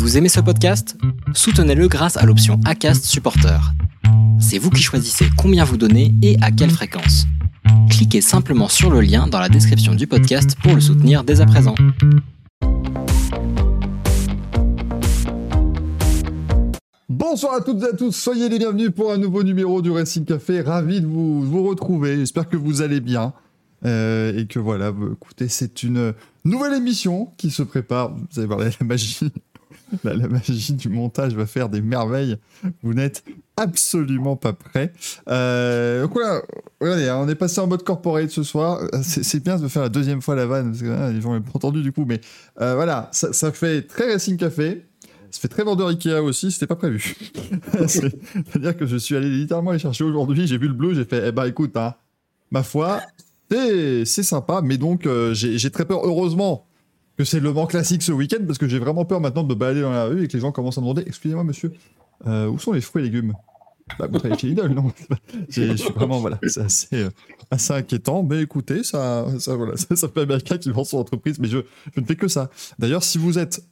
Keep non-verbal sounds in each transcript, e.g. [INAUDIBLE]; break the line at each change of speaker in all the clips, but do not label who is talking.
Vous aimez ce podcast? Soutenez-le grâce à l'option ACAST Supporter. C'est vous qui choisissez combien vous donnez et à quelle fréquence. Cliquez simplement sur le lien dans la description du podcast pour le soutenir dès à présent.
Bonsoir à toutes et à tous, soyez les bienvenus pour un nouveau numéro du Racing Café. Ravi de vous, vous retrouver, j'espère que vous allez bien. Euh, et que voilà, vous- écoutez, c'est une nouvelle émission qui se prépare. Vous allez voir la magie, la, [LAUGHS] la magie du montage va faire des merveilles. Vous n'êtes absolument pas prêts. Euh, donc voilà, regardez, hein, on est passé en mode corporate ce soir. C'est bien de faire la deuxième fois la vanne, parce que les gens l'ont entendu du coup, mais euh, voilà, ça, fait très Racing Café. Ça fait très vendeur Ikea aussi, c'était pas prévu. [LAUGHS] C'est- C'est-à-dire que je suis allé littéralement les chercher aujourd'hui, j'ai vu le bleu, j'ai fait, eh ben écoute, hein, ma foi, c'est sympa, mais donc euh, j'ai très peur, heureusement, que c'est le Mans classique ce week-end, parce que j'ai vraiment peur maintenant de me balader dans la rue et que les gens commencent à me demander, excusez-moi monsieur, euh, où sont les fruits et légumes? Bah, vous travaillez chez Lidl, non? [LAUGHS] Je suis vraiment, voilà, c'est assez, euh, assez inquiétant, mais écoutez, ça, ça, voilà, [LAUGHS] ça, ça fait Américain qui vend son entreprise, mais je, je ne fais que ça. D'ailleurs, si vous êtes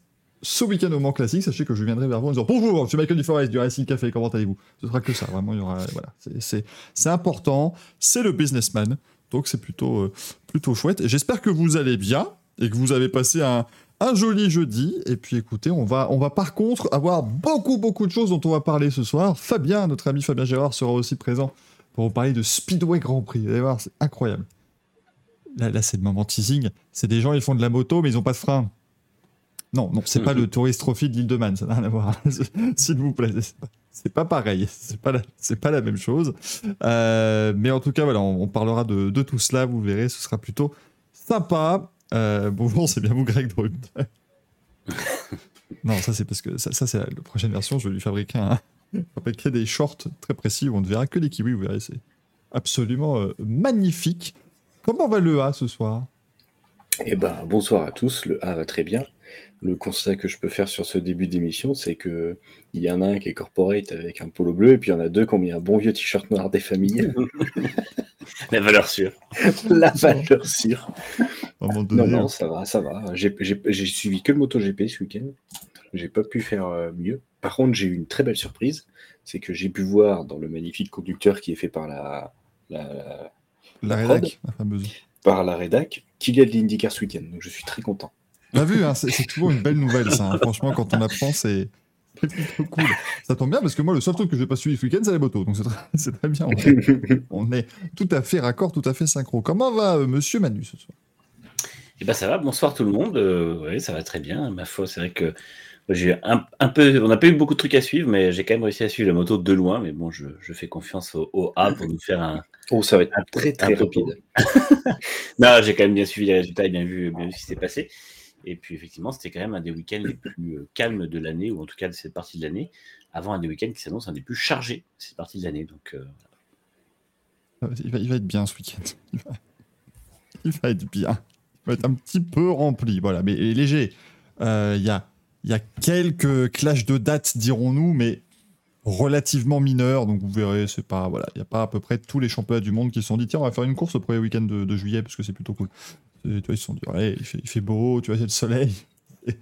ce week-end au Mans Classique, sachez que je viendrai vers vous en disant Bonjour, je suis Michael Duforest du Racing Café, comment allez-vous? Ce sera que ça, vraiment, il y aura. Voilà, c'est- important, c'est le businessman, donc c'est plutôt, euh, plutôt chouette. Et J'espère que vous allez bien et que vous avez passé un, un joli jeudi. Et puis écoutez, on va, on va par contre avoir beaucoup, beaucoup de choses dont on va parler ce soir. Fabien, notre ami Fabien Gérard, sera aussi présent pour vous parler de Speedway Grand Prix. Vous allez voir, c'est incroyable. Là, là c'est le moment teasing. C'est des gens, ils font de la moto, mais ils n'ont pas de frein. Non, non, c'est pas le [LAUGHS] Tourist Trophy de l'île de Man, ça n'a rien à voir. [LAUGHS] S'il vous plaît, c'est pas, pareil, c'est pas, la, c'est pas la même chose. Euh, mais en tout cas, voilà, on, on parlera de, de tout cela, vous verrez, ce sera plutôt sympa. Euh, bonjour, c'est bien vous, Greg Drut. non, ça c'est parce que ça, c'est la prochaine version, je vais lui fabriquer, un, fabriquer des shorts très précis où on ne verra que les kiwis, vous verrez, c'est absolument euh, magnifique. Comment va le A ce soir?
Eh ben, bonsoir à tous. Le A va très bien. Le constat que je peux faire sur ce début d'émission, c'est que il y en a un qui est corporate avec un polo bleu, et puis il y en a deux qui ont mis un bon vieux t-shirt noir des familles. [LAUGHS]
La valeur sûre. [LAUGHS]
La valeur sûre. Non, non, ça va, ça va. J'ai suivi que le MotoGP ce week-end. J'ai pas pu faire euh, mieux. Par contre, j'ai eu une très belle surprise. C'est que j'ai pu voir dans le magnifique conducteur qui est fait par la, la,
la
prod.
rédac, la fameuse.
par la rédac, qu'il y a de l'IndyCar ce week-end. Donc je suis très content.
On a vu, hein, c'est toujours une belle nouvelle, ça. hein. Franchement, quand on apprend, c'est plutôt cool. Ça tombe bien parce que moi, le seul truc que j'ai pas suivi ce week-end, c'est les motos. Donc c'est très, très bien. On est, [LAUGHS] on est tout à fait raccord, tout à fait synchro. Comment va euh, Monsieur Manu ce soir?
Et ben ça va, bonsoir tout le monde. Euh, ouais, ça va très bien. Ma foi, c'est vrai que j'ai un, un peu, on n'a pas eu beaucoup de trucs à suivre, mais j'ai quand même réussi à suivre la moto de loin. Mais bon, je, je fais confiance au, au A pour nous faire un.
Oh, ça va être
Un
très très
peu
rapide. [LAUGHS]
Non, j'ai quand même bien suivi les résultats et bien vu, bien vu ce qui s'est passé. Et puis effectivement, c'était quand même un des week-ends les plus euh, calmes de l'année, ou en tout cas de cette partie de l'année, avant un des week-ends qui s'annonce un des plus chargés de cette partie de l'année. Donc euh,
Euh, il va, être bien ce week-end. [LAUGHS] Il va, être bien. Il va être un petit peu rempli, voilà, mais léger. Il y, a, quelques clashs de dates, dirons-nous, mais relativement mineurs. Donc vous verrez, c'est pas voilà, il n'y a pas à peu près tous les championnats du monde qui se sont dit tiens, on va faire une course au premier week-end de juillet parce que c'est plutôt cool. Tu vois, ils sont dit ouais, il fait, beau, tu vois, il y a le soleil. [LAUGHS]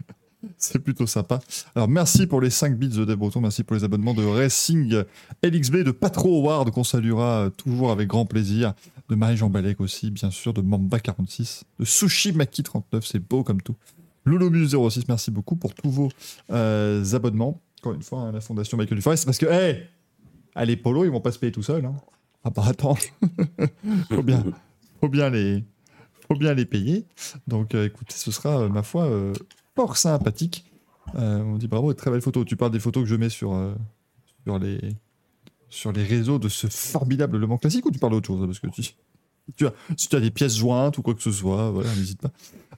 C'est plutôt sympa. Alors, merci pour les 5 bits de Dave Breton. Merci pour les abonnements de Racing LXB, de Patro Howard, qu'on saluera toujours avec grand plaisir. De Marie-Jean Balek aussi, bien sûr. De Mamba46. De Sushi Maki39, c'est beau comme tout. Lolomus06, merci beaucoup pour tous vos euh, abonnements. Encore une fois, hein, la fondation Michael Duforest. Parce que, hé ah, les polos, ils vont pas se payer tout seuls. Hein. Ah bah attends, [LAUGHS] faut bien, faut bien les, faut bien les payer. Donc, euh, écoutez, ce sera, euh, ma foi, euh, fort sympathique. On dit bravo, très belle photo. Tu parles des photos que je mets sur, sur, les, sur les réseaux de ce formidable Le Mans Classique ou tu parles d'autre chose Parce que tu, tu as, si tu as des pièces jointes ou quoi que ce soit, voilà, n'hésite pas.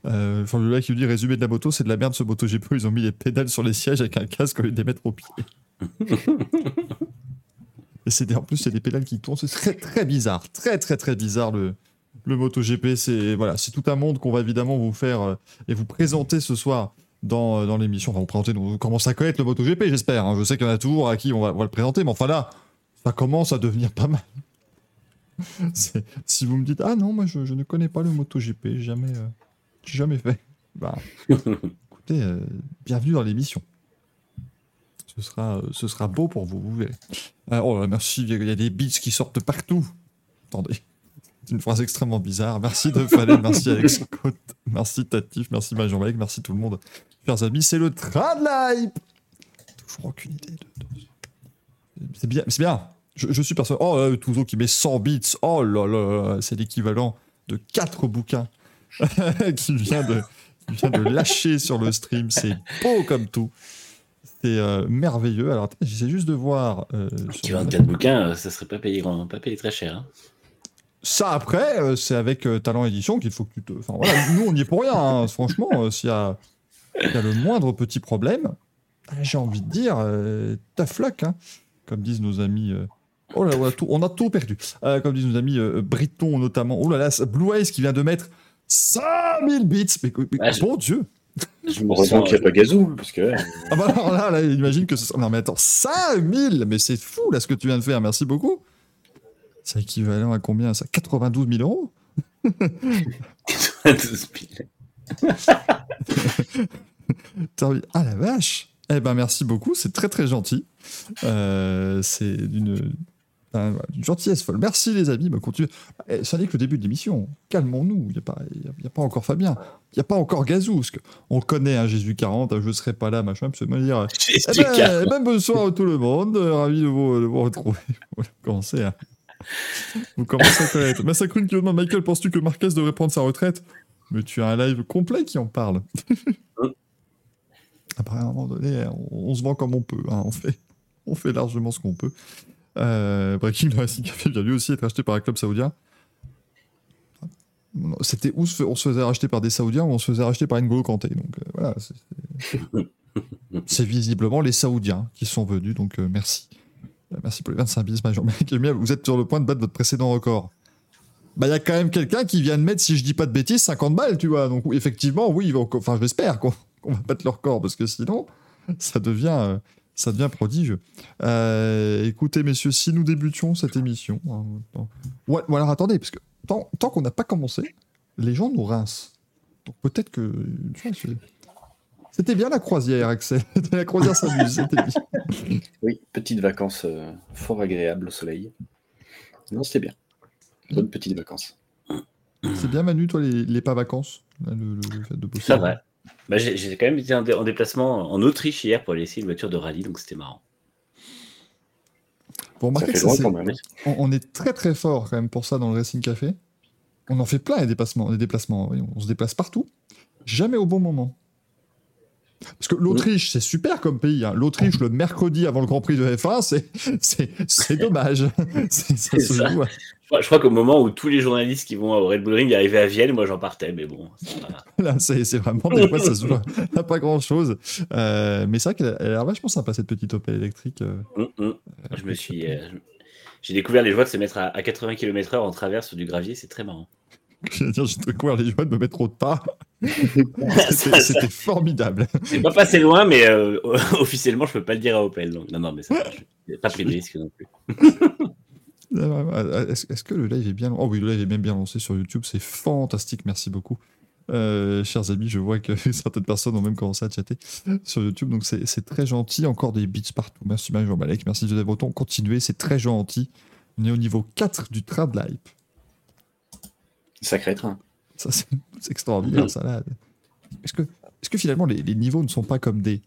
Euh, enfin, le gars qui nous dit résumé de la moto, c'est de la merde ce moto GP. Ils ont mis les pédales sur les sièges avec un casque au lieu de les mettre au pied. [LAUGHS] Et c'est des- en plus, c'est des pédales qui tournent. C'est très, très bizarre. Très, très, très bizarre le, le MotoGP. C'est voilà, c'est tout un monde qu'on va évidemment vous faire euh, et vous présenter ce soir dans, euh, dans l'émission. Enfin, vous présenter, vous commencez à connaître le MotoGP, j'espère. hein. Je sais qu'il y en a toujours à qui on va, on va le présenter, mais enfin là, ça commence à devenir pas mal. [LAUGHS] Si vous me dites, ah non, moi je, je ne connais pas le MotoGP, jamais, euh, jamais fait. Bah, [LAUGHS] écoutez, euh, bienvenue dans l'émission. Ce sera, ce sera beau pour vous, vous verrez. Oh là, merci, il y a des beats qui sortent partout. Attendez. C'est une phrase extrêmement bizarre. Merci de Fallen, merci [LAUGHS] Alex Côte, merci Tatif, merci Major Mike, merci tout le monde. Chers amis, c'est le train de l'hype Toujours aucune idée de... de- C'est bien, c'est bien. Je, je suis personne. Oh, là, Touzo qui met 100 bits. Oh là là, là, c'est l'équivalent de 4 bouquins [LAUGHS] qui vient de, qui vient de lâcher sur le stream. C'est beau comme tout. C'est euh, merveilleux. Alors, j'essaie juste de voir. euh, sur
Qui
le-
24 bouquins, euh, ça serait pas payé, grand- pas payé très cher. hein.
Ça, après, euh, c'est avec euh, Talent Édition qu'il faut que tu te. Enfin, voilà, [LAUGHS] nous, on n'y est pour rien. hein. Franchement, euh, s'il y, a s'il y a le moindre petit problème, j'ai envie de dire, euh, tough luck, hein. comme disent nos amis. euh, Oh là, on a tout, on a tout perdu. Euh, comme disent nos amis euh, britons, notamment. Oh là là, Blue Eyes qui vient de mettre 5000 bits. Mais, mais
Ah, je-
bon Dieu.
Je me
Heureusement
sens-
qu'il n'y a pas Gazou, parce que là,
Ah bah alors là, là, imagine que ce sera... Non mais attends, 5000 Mais c'est fou là ce que tu viens de faire, merci beaucoup. C'est équivalent à combien ça? 92 000 euros?
12 000. [LAUGHS]
T'as envie- Ah la vache Eh ben merci beaucoup, c'est très très gentil. Euh, c'est d'une un- d'une gentillesse folle. Merci les amis, bah, continue. Eh, ça n'est que le début de l'émission. Calmons-nous, il n'y a, pas- y a- il y a pas encore Fabien, il n'y a pas encore Gazou, parce que on connaît un Jésus 40, je ne serai pas là, machin, puis me dire Eh ben, eh ben, bonsoir à tout le monde, euh, ravi de vous, de vous retrouver. [LAUGHS] À, vous commencez à connaître. Massacrune qui demande Michael, penses-tu que Marquez devrait prendre sa retraite? Mais tu as un live complet qui en parle. [LAUGHS] Après, à un moment donné, on, on se vend comme on peut. hein, On, fait, on fait largement ce qu'on peut. Euh, Breaking le Racing Café vient lui aussi être acheté par un club saoudien. C'était où on se faisait racheter par des Saoudiens ou on se faisait racheter par N'Golo Kanté? Donc euh, voilà, [LAUGHS] c'est visiblement les Saoudiens qui sont venus, donc euh, merci. Euh, Merci pour les 25 bis, Major Vous êtes sur le point de battre votre précédent record. Bah, il y a quand même quelqu'un qui vient de mettre, si je dis pas de bêtises, 50 balles, tu vois. Donc, effectivement, oui, enfin, j'espère qu'on va battre le record, parce que sinon, ça devient, euh, ça devient prodigieux. Euh, écoutez, messieurs, si nous débutions cette émission. hein, ou, ou alors, attendez, parce que tant, tant qu'on n'a pas commencé, les gens nous rincent. Donc, peut-être que. tu vois, c'est- C'était bien la croisière, Axel. [LAUGHS] la croisière s'amuse, c'était bien. [LAUGHS]
oui, petites vacances euh, fort agréables au soleil. Non, c'était bien. Bonnes petites vacances.
C'est bien, Manu, toi, les, les pas vacances là, le, le- le fait de bosser?
Ça va. Bah, j'ai quand même été en, dé- en déplacement en Autriche hier pour aller essayer une voiture de rallye, donc c'était marrant.
Vous
Ça
remarquez
fait
que ça, on, on est très très fort quand même pour ça dans le Racing Café. On en fait plein les déplacements, les déplacements. on se déplace partout, jamais au bon moment. Parce que l'Autriche, c'est super comme pays. hein. L'Autriche, le mercredi avant le Grand Prix de F1, c'est, dommage. [LAUGHS] Ça. joue à-
Je crois, qu'au moment où tous les journalistes qui vont au Red Bull Ring arrivaient à Vienne, moi j'en partais, mais bon.
Là, c'est, vraiment des fois, ça se joue à, à pas grand chose. mais c'est vrai qu'elle a, l'air vachement sympa cette petite Opel électrique. euh.
Je me suis. euh, je- J'ai découvert les joies de se mettre à, à 80 km/h en travers sur du gravier, c'est très marrant. [LAUGHS]
Dire, j'ai découvert les joies de me mettre au.
Ça, [LAUGHS]
C'était, formidable.
C'est pas passé loin, mais euh, [LAUGHS] officiellement, je peux pas le dire à Opel. Donc, non, non, mais ça marche. Pas pris de risque non plus.
Euh, Est-ce est-ce que le live est bien Oh oui, le live est même bien lancé sur YouTube, c'est fantastique, merci beaucoup. Euh, chers amis, je vois que certaines personnes ont même commencé à chatter sur YouTube, donc c'est très gentil. Encore des bits partout. Merci Marie Malek, merci Joseph Breton. Continuez, c'est très gentil. On est au niveau 4 du trad live.
Sacré train.
Ça, c'est extraordinaire, ça là. Est-ce que, est que finalement les, les niveaux ne sont pas comme des,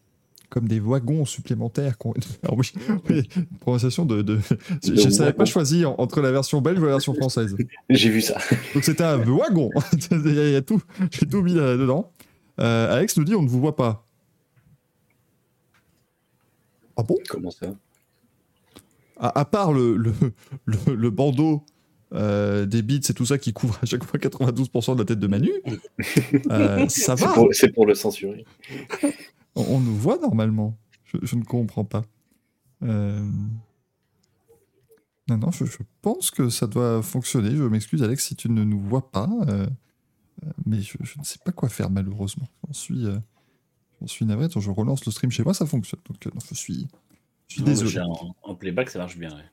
comme des wagons supplémentaires qu'on- [LAUGHS] Alors oui, oui, prononciation de. de... Je ne savais pas choisir entre la version belge ou la version française. [LAUGHS]
J'ai vu ça. [LAUGHS]
Donc c'était un wagon. il, y a, il y a tout, j'ai tout mis là-dedans. Euh, Alex nous dit on ne vous voit pas. Ah bon?
Comment ça?
À, à part le, le, le, le bandeau euh, des bits et tout ça qui couvre à chaque fois 92% de la tête de Manu, [LAUGHS] euh, ça va.
c'est pour le censurer.
On, on nous voit normalement. Je, je ne comprends pas. Euh, Non, non, je, je pense que ça doit fonctionner. Je m'excuse, Alex, si tu ne nous vois pas. Mais je, je ne sais pas quoi faire, malheureusement. J'en suis, suis navré. Je relance le stream chez moi, ça fonctionne. Donc, non, je suis, je suis
Non,
désolé.
en playback, ça marche bien. ouais.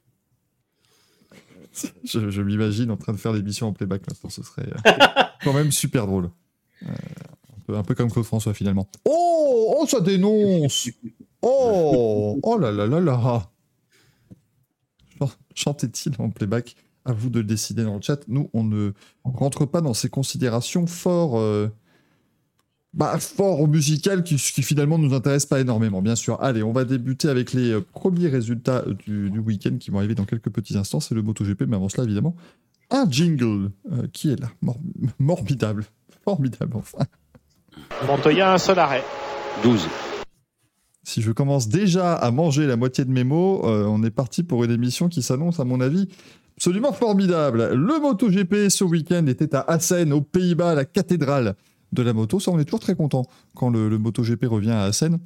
[LAUGHS]
Je, je m'imagine en train de faire l'émission en playback maintenant. Ce serait euh, [LAUGHS] quand même super drôle. Euh, un, peu, un peu comme Claude François, finalement. Oh, oh, ça dénonce Oh Oh Oh là là là là Chantait-il en playback? À vous de le décider dans le chat. Nous, on ne rentre pas dans ces considérations fort... euh, bah, fort musical qui, qui finalement nous intéresse pas énormément, bien sûr. Allez, on va débuter avec les euh, premiers résultats euh, du, du week-end qui vont arriver dans quelques petits instants. C'est le MotoGP, mais avant cela, évidemment, un jingle euh, qui est là. Mor- morbidable. Formidable, enfin.
Montoya, un seul arrêt.
12.
Si je commence déjà à manger la moitié de mes mots, euh, on est parti pour une émission qui s'annonce, à mon avis, absolument formidable. Le MotoGP ce week-end était à Assen, aux Pays-Bas, la cathédrale de la moto. Ça, on est toujours très content quand le, le MotoGP revient à Assen.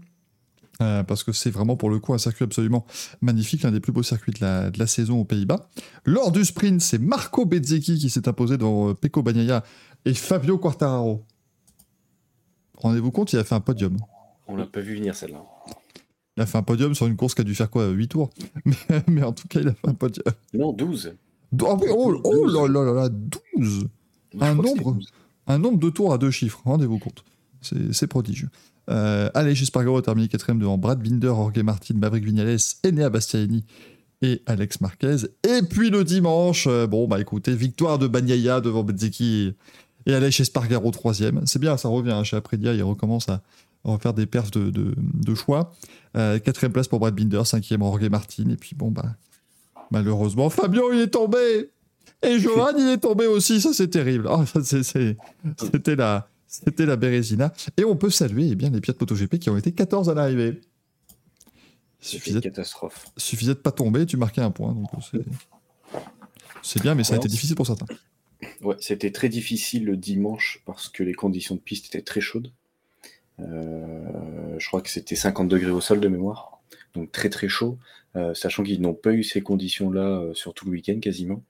euh, parce que c'est vraiment pour le coup un circuit absolument magnifique, l'un des plus beaux circuits de la, de la saison aux Pays-Bas. Lors du sprint, c'est Marco Bezzecchi qui s'est imposé dans euh, Pecco Bagnaia et Fabio Quartararo. Rendez-vous compte, il a fait un podium.
On l'a pas vu venir celle-là.
Il a fait un podium sur une course qui a dû faire quoi 8 tours? [LAUGHS] Mais, mais en tout cas, il a fait un podium.
Non, 12.
Ah oui, oh, oh là là là là, 12
Je
Un nombre
12.
Un nombre de tours à deux chiffres, rendez-vous compte. C'est prodigieux. Euh, allez, Espargaro a terminé quatrième devant Brad Binder, Jorge Martin, Maverick Vignales, Enea Bastianini et Alex Marquez. Et puis le dimanche, euh, bon bah écoutez, victoire de Bagnaia devant Bezzecchi et, Alex Espargaro troisième. C'est bien, ça revient hein, chez Aprilia, il recommence à, refaire des perfs de choix. Euh, quatrième place pour Brad Binder, cinquième Jorge Martin, et puis bon bah malheureusement Fabio il est tombé et Johan il est tombé aussi, ça c'est terrible. Ah, C'était la, c'était la Bérésina. Et on peut saluer eh bien, les pilotes MotoGP qui ont été 14 à l'arrivée. Suffisait,
une catastrophe.
suffisait de pas tomber, tu marquais un point. Donc c'est, bien, mais ça a été difficile pour certains.
Ouais, c'était très difficile le dimanche parce que les conditions de piste étaient très chaudes. Euh, je crois que c'était 50 degrés au sol de mémoire, donc très très chaud, euh, sachant qu'ils n'ont pas eu ces conditions-là euh, sur tout le week-end quasiment.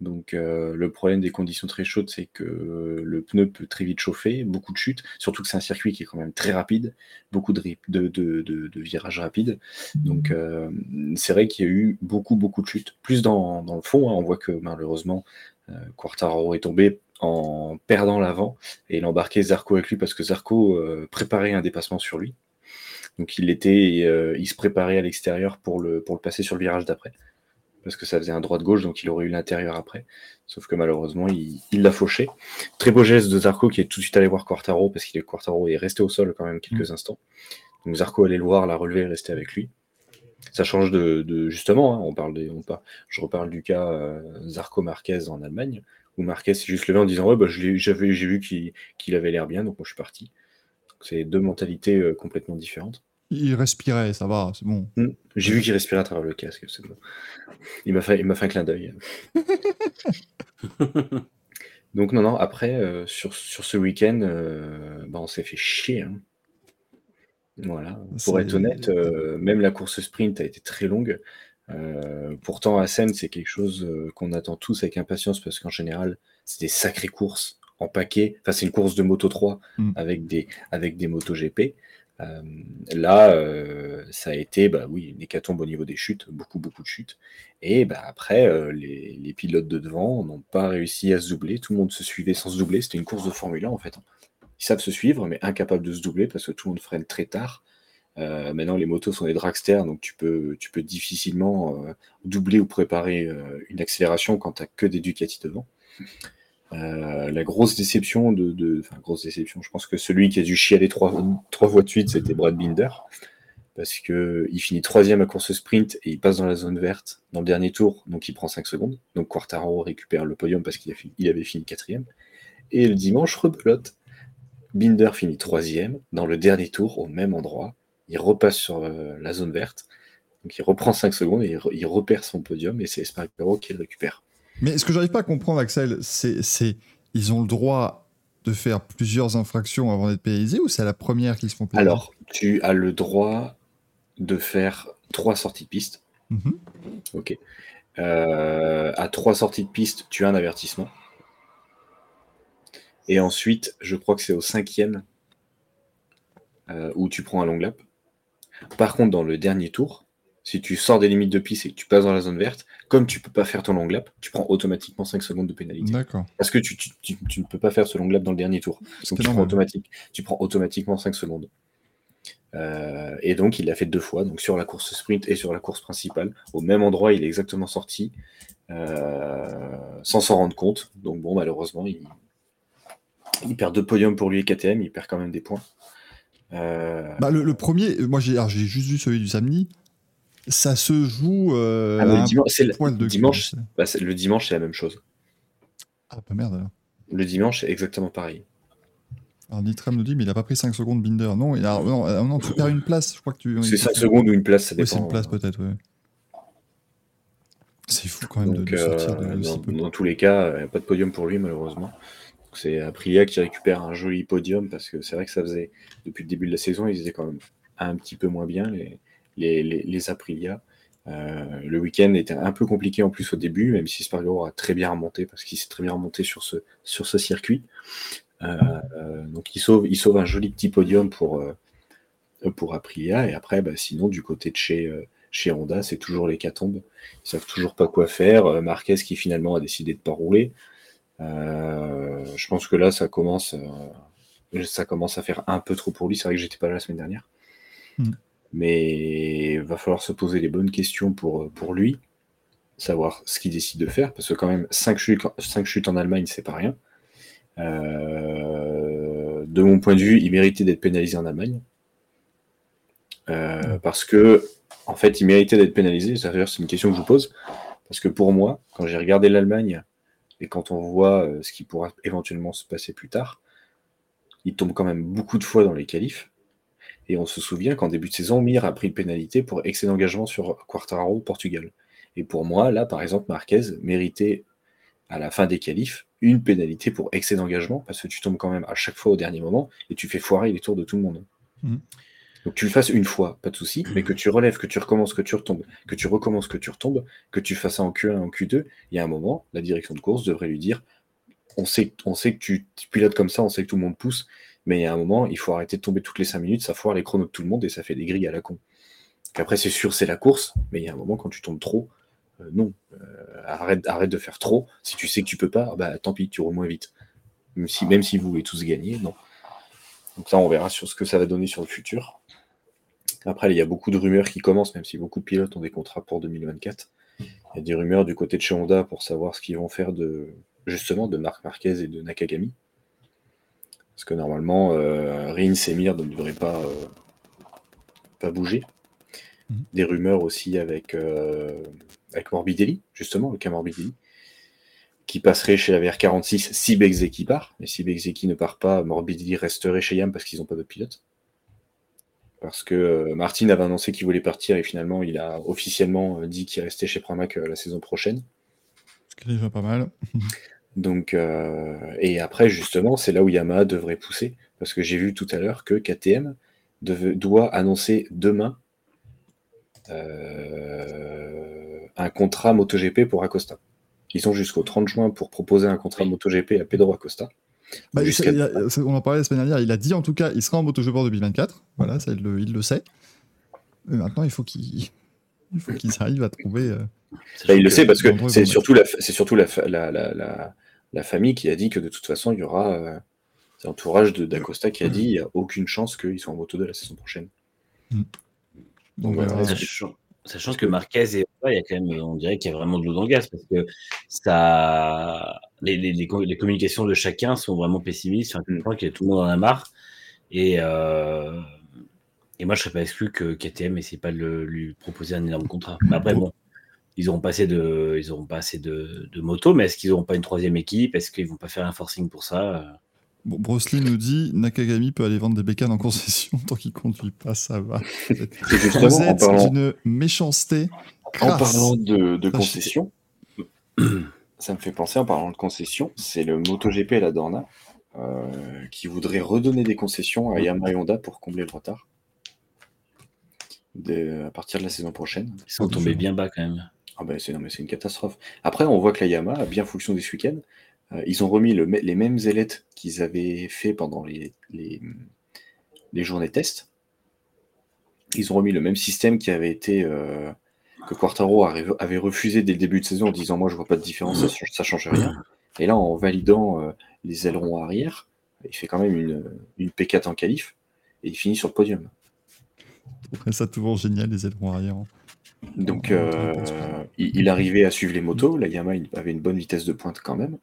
Donc euh, le problème des conditions très chaudes, c'est que euh, le pneu peut très vite chauffer, beaucoup de chutes, surtout que c'est un circuit qui est quand même très rapide, beaucoup de, ri- de, de- de- de virages rapides. Donc euh, c'est vrai qu'il y a eu beaucoup beaucoup de chutes, plus dans, dans le fond. hein, on voit que malheureusement euh, Quartararo est tombé en perdant l'avant et il a embarqué Zarco avec lui parce que Zarco préparait un dépassement sur lui. Donc il était, il se préparait à l'extérieur pour le, pour le passer sur le virage d'après. Parce que ça faisait un droit-gauche, donc il aurait eu l'intérieur après. Sauf que malheureusement, il l'a fauché. Très beau geste de Zarco qui est tout de suite allé voir Quartaro parce qu'il est Quartaro est resté au sol quand même quelques instants. Donc Zarco allait le voir, l'a relevé et rester avec lui. Ça change de, de- justement, hein, on parle des, on par- je reparle du cas euh, Zarco Marquez en Allemagne, où Marquez s'est juste levé en disant ouais bah j'ai vu qu'il avait l'air bien, donc moi je suis parti. C'est deux mentalités euh, complètement différentes.
Il respirait, ça va, c'est bon.
Hmm. J'ai vu qu'il respirait à travers le casque, c'est bon. Il m'a fait, il fait un clin d'œil. [LAUGHS] Donc non, non, après, euh, sur, sur ce week-end, euh, bah, on s'est fait chier. hein. Voilà. Pour être honnête, euh, même la course sprint a été très longue. Pourtant, à Seine, c'est quelque chose qu'on attend tous avec impatience parce qu'en général, c'est des sacrées courses en paquet. Enfin, c'est une course de Moto 3
Mm.
avec des, avec des motos GP. Là, ça a été, bah oui, une hécatombe au niveau des chutes, beaucoup, beaucoup de chutes. Et bah, après, les, pilotes de devant n'ont pas réussi à se doubler. Tout le monde se suivait sans se doubler. C'était une course de Formule 1 en fait. Ils savent se suivre, mais incapables de se doubler parce que tout le monde freine très tard. Maintenant, les motos sont des dragsters, donc tu peux, tu peux difficilement doubler ou préparer une accélération quand tu n'as que des Ducati devant. Euh, la grosse déception je pense que celui qui a dû chialer trois, trois fois de suite, c'était Brad Binder. Parce que il finit troisième à course sprint et il passe dans la zone verte dans le dernier tour, donc il prend 5 secondes. Donc Quartaro récupère le podium parce qu'il avait fini quatrième. Et le dimanche, rebelote. Binder finit troisième dans le dernier tour au même endroit. Il repasse sur euh, la zone verte. Donc il reprend 5 secondes et il repère son podium et c'est Espargaro qui le récupère.
Mais ce que j'arrive pas à comprendre, Axel, c'est, ils ont le droit de faire plusieurs infractions avant d'être pénalisés ou c'est à la première qu'ils se font pénaliser
Alors, tu as le droit de faire trois sorties de piste.
Mhm.
Ok. Euh, à trois sorties de piste, tu as un avertissement. Et ensuite, je crois que c'est au cinquième euh, où tu prends un long lap. Par contre, dans le dernier tour, si tu sors des limites de piste et que tu passes dans la zone verte, comme tu peux pas faire ton long lap, tu prends automatiquement 5 secondes de pénalité.
D'accord.
Parce que tu, tu- tu- tu ne peux pas faire ce long lap dans le dernier tour. Donc tu prends,
normal.
automatique, tu prends automatiquement 5 secondes. Euh, et donc, il l'a fait deux fois, donc sur la course sprint et sur la course principale. Au même endroit, il est exactement sorti, euh, sans s'en rendre compte. Donc, bon, malheureusement, il, il perd deux podiums pour lui et KTM, il perd quand même des points. Euh,
Bah, le, le premier, moi j'ai juste vu celui du samedi. Ça se joue. euh,
ah,
à un
dimanche,
de
dimanche, bah, c'est- le dimanche, c'est la même chose.
Ah, bah merde alors.
Le dimanche, c'est exactement pareil.
Alors Nitram nous dit, mais il a pas pris 5 secondes Binder. Non, il a, non, euh, non, tu perds une place. Je crois que tu.
C'est 5 secondes ou une place, ça
Oui,
dépend.
c'est une place peut-être, ouais. C'est fou quand même de,
Donc,
de sortir de,
euh,
de
dans,
peu.
dans tous les cas, il n'y a pas de podium pour lui, malheureusement. C'est Aprilia qui récupère un joli podium parce que c'est vrai que ça faisait, depuis le début de la saison, ils étaient quand même un petit peu moins bien, les, les, les, les Aprilia. Euh, le week-end était un peu compliqué en plus au début, même si Spargaro a très bien remonté parce qu'il s'est très bien remonté sur ce, circuit. Euh, euh, donc il sauve, un joli petit podium pour, pour Aprilia. Et après, bah, sinon, du côté de chez, chez Honda, c'est toujours l'hécatombe. Ils savent toujours pas quoi faire. Marquez qui finalement a décidé de pas rouler. Je pense que là, ça commence, ça commence à faire un peu trop pour lui. C'est vrai que j'étais pas là la semaine dernière.
Mm.
Mais il va falloir se poser les bonnes questions pour, pour lui, savoir ce qu'il décide de faire, parce que quand même, 5 chutes, en Allemagne, c'est pas rien. Euh, de mon point de vue, il méritait d'être pénalisé en Allemagne. Euh, parce que, en fait, il méritait d'être pénalisé. D'ailleurs, c'est une question que je vous pose. Parce que pour moi, quand j'ai regardé l'Allemagne et quand on voit euh, ce qui pourra éventuellement se passer plus tard, il tombe quand même beaucoup de fois dans les qualifs. Et on se souvient qu'en début de saison, Mir a pris une pénalité pour excès d'engagement sur Quartararo, Portugal. Et pour moi, là, par exemple, Marquez méritait, à la fin des qualifs, une pénalité pour excès d'engagement, parce que tu tombes quand même à chaque fois au dernier moment et tu fais foirer les tours de tout le monde.
Mhm.
Donc tu le fasses une fois, pas de souci, mais que tu relèves, que tu recommences, que tu retombes, que tu recommences, que tu retombes, que tu fasses ça en Q1, en Q2, il y a un moment, la direction de course devrait lui dire on sait, on sait que tu, tu pilotes comme ça, on sait que tout le monde pousse, mais il y a un moment, il faut arrêter de tomber toutes les 5 minutes, ça foire les chronos de tout le monde et ça fait des grilles à la con. Après, c'est sûr, c'est la course, mais il y a un moment, quand tu tombes trop, euh, non, Euh, arrête, arrête de faire trop. Si tu sais que tu peux pas, bah tant pis, tu roules moins vite. Même si, même si vous voulez tous gagner, non. Donc ça, on verra sur ce que ça va donner sur le futur. Après, il y a beaucoup de rumeurs qui commencent, même si beaucoup de pilotes ont des contrats pour 2024. Il y a des rumeurs du côté de chez Honda pour savoir ce qu'ils vont faire de justement de Marc Marquez et de Nakagami. Parce que normalement, euh, Rins et Mir ne devraient pas, euh, pas bouger.
Mhm.
Des rumeurs aussi avec, euh, avec Morbidelli, justement, le cas Morbidelli, qui passerait chez la VR46 si Begzeki part. Mais si Begzeki ne part pas, Morbidelli resterait chez Yam parce qu'ils n'ont pas de pilote. Parce que euh, Martin avait annoncé qu'il voulait partir et finalement il a officiellement dit qu'il restait chez Pramac la saison prochaine.
Ce qui est déjà pas mal. [LAUGHS]
Donc, euh, et après, justement, c'est là où Yamaha devrait pousser. Parce que j'ai vu tout à l'heure que KTM deve- doit annoncer demain euh, un contrat MotoGP pour Acosta. Ils ont jusqu'au 30 juin pour proposer un contrat MotoGP à Pedro Acosta.
Bah,
Jusqu'à-
il a- ça, on en parlait la semaine dernière. Il a dit en tout cas, il sera en MotoGP en 2024. Voilà, ça, il, le, il le sait. Mais maintenant, il faut qu'il il faut qu'ils arrivent à trouver. euh,
Bah, il le sait parce que c'est surtout, la, c'est surtout la, fa- la, la, la, famille qui a dit que de toute façon, il y aura. euh, c'est l'entourage de- d'Acosta qui a dit il n'y a aucune chance qu'ils soient en moto 2 la saison prochaine.
donc,
voilà.
voilà.
Sachant, sachant que Marquez et il y a quand même, on dirait qu'il y a vraiment de l'eau dans le gaz parce que ça, les, les, les, co- les communications de chacun sont vraiment pessimistes. Enfin,
Mm.
sens que tout le monde en a marre. Et, euh, et moi, je serais pas exclu que KTM essaie pas de lui proposer un énorme contrat. Mais après, bon, ils auront pas assez de, ils auront pas assez de, de motos, mais est-ce qu'ils auront pas une troisième équipe? Est-ce qu'ils vont pas faire un forcing pour ça?
Bon, Brosley nous dit Nakagami peut aller vendre des bécanes en concession [LAUGHS] tant qu'il conduit pas, ça va. [LAUGHS] Vous êtes
parlant,
d'une méchanceté.
en parlant de, concession, [CLEARS THROAT] ça me fait penser en parlant de concession, c'est le MotoGP et la Dorna euh, qui voudrait redonner des concessions à Yamaha et Honda pour combler le retard de- à partir de la saison prochaine.
Ils sont tombés bien bas quand même.
Ah ben c'est non mais c'est une catastrophe. Après, on voit que la Yamaha a bien fonctionné ce week-end. Euh, ils ont remis le, les mêmes ailettes qu'ils avaient fait pendant les, journées test. Ils ont remis le même système qui avait été euh, que Quartaro avait, refusé dès le début de saison en disant moi je vois pas de différence, ça, ça change rien. Et là en validant euh, les ailerons arrière, il fait quand même une, une P4 en qualif et il finit sur le podium.
Je ça toujours génial, les ailerons arrière.
Donc, euh, il, il arrivait à suivre les motos. La Yamaha avait une bonne vitesse de pointe quand même.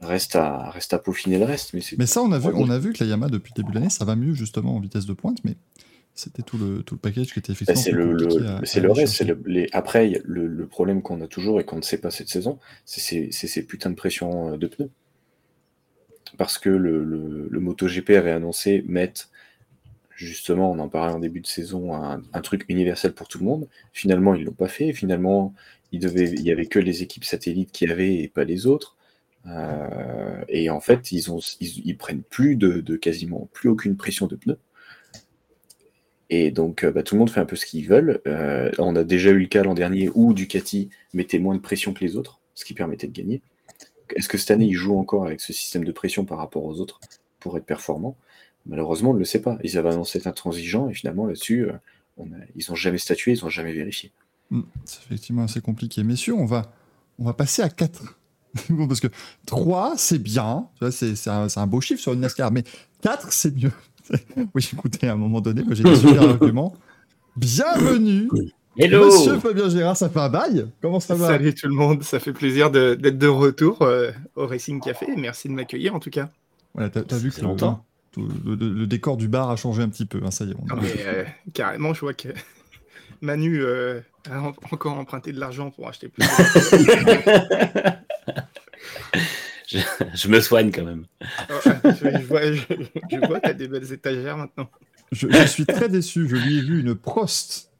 Reste à, reste à peaufiner le reste. Mais,
ça, on a vu, on a vu que la Yamaha depuis le début de l'année, ça va mieux justement en vitesse de pointe, mais c'était tout le, tout le package qui était
Bah,
effectivement.
c'est le, c'est le reste. le- les, après, le, le problème qu'on a toujours et qu'on ne sait pas cette saison, c'est ces, putains de pressions euh, de pneus. Parce que le MotoGP avait annoncé mettre, justement, on en parlait en début de saison, un, truc universel pour tout le monde. Finalement, ils l'ont pas fait. Finalement, il devait, il y avait que les équipes satellites qui avaient et pas les autres. Euh, et en fait, ils, ont, prennent plus de, de quasiment plus aucune pression de pneus. Et donc, euh, bah, tout le monde fait un peu ce qu'ils veulent. Euh, on a déjà eu le cas l'an dernier où Ducati mettait moins de pression que les autres, ce qui permettait de gagner. Est-ce que cette année, ils jouent encore avec ce système de pression par rapport aux autres pour être performants? Malheureusement, on ne le sait pas. Ils avaient annoncé être intransigeants et finalement, là-dessus, euh, on a- ils n'ont jamais statué, ils n'ont jamais vérifié.
Mm, C'est effectivement assez compliqué. Messieurs, on va, on va passer à 4. [LAUGHS] Parce que 3, c'est bien. C'est un, beau chiffre sur une NASCAR. Mais 4, c'est mieux. [LAUGHS] oui, écoutez, à un moment donné, j'ai des super [LAUGHS] arguments. Bienvenue,
Hello
monsieur Fabien Gérard. Ça fait un bail Comment ça va?
Salut tout le monde, ça fait plaisir de- d'être de retour euh, au Racing Café. Merci de m'accueillir en tout cas.
Voilà, T'as vu
Ça
que le,
longtemps.
Tout- le- le- le décor du bar a changé un petit peu. hein, ça y est. on a-
Non, mais, euh, carrément, je vois que [LAUGHS] Manu euh, a en- encore emprunté de l'argent pour acheter plus. de- [LAUGHS]
je, je me soigne quand même.
Ouais, je, je vois, je, je vois t'as des belles étagères maintenant.
Je, je suis très déçu. Je lui ai vu une Prost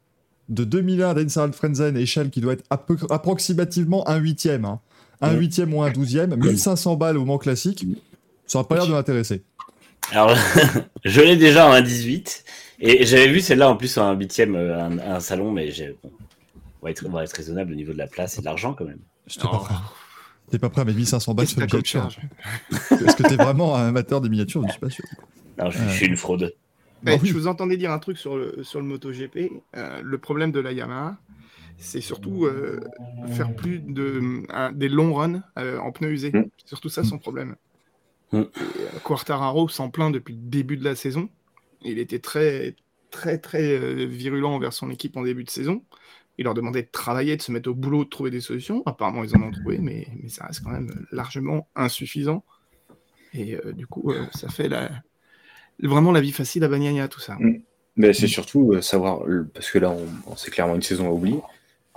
de 2001 d'Ensarald Frenzen, échelle qui doit être peu- approximativement un huitième. hein. Un huitième ou un douzième. 1500 balles au Mans classique. Ça n'a pas l'air de m'intéresser.
Alors, [LAUGHS] je l'ai déjà en 1,18 et j'avais vu celle-là en plus en un huitième, euh, un, un salon, mais bon, on, va être, on va être raisonnable au niveau de la place et de l'argent quand même.
Je pas prêt. T'es pas prêt à mettre 1500 balles sur une miniature.
charge
Est-ce que t'es vraiment un amateur des miniatures? Je suis pas sûr.
Non, je, je suis une fraude.
Bah oui.
Je vous entendais dire un truc sur le, sur le MotoGP. Euh, le problème de la Yamaha, c'est surtout euh, faire plus de, un- des longs runs euh, en pneus usés.
Mm.
C'est surtout ça son problème.
Mm.
Euh, Quartararo s'en plaint depuis le début de la saison. Il était très, très, très euh, virulent envers son équipe en début de saison. Il leur demandait de travailler, de se mettre au boulot, de trouver des solutions. Apparemment, ils en ont trouvé, mais, mais ça reste quand même largement insuffisant. Et euh, du coup, euh, ça fait la... vraiment la vie facile à Bagnaia, tout ça.
Mais c'est surtout euh, savoir, parce que là, on, on- c'est clairement une saison à oublier,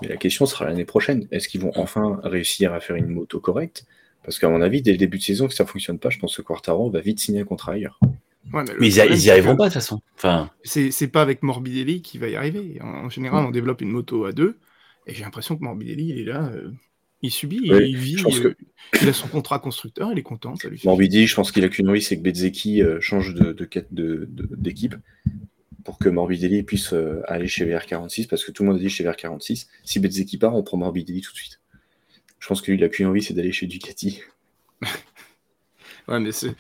mais la question sera l'année prochaine. Est-ce qu'ils vont enfin réussir à faire une moto correcte? Parce qu'à mon avis, dès le début de saison, que ça fonctionne pas, je pense que Quartaro va vite signer un contrat ailleurs.
Ouais, mais
ils y,
problème,
ils y arriveront pas de toute façon. Enfin,
C'est pas avec Morbidelli qui va y arriver. En, en général, on développe une moto à deux, et j'ai l'impression que Morbidelli, il est là, euh, il subit,
Oui,
il vit,
je pense
euh, il a son contrat constructeur, il est content, ça lui.
Morbidi, je pense qu'il a qu'une envie, c'est que Bezzecchi euh, change de, de, quête- de- de- d'équipe pour que Morbidelli puisse euh, aller chez VR46, parce que tout le monde a dit chez VR46, si Bezzecchi part, on prend Morbidelli tout de suite. Je pense que lui, il a qu'une envie, c'est d'aller chez Ducati. [LAUGHS]
Ouais, mais c'est.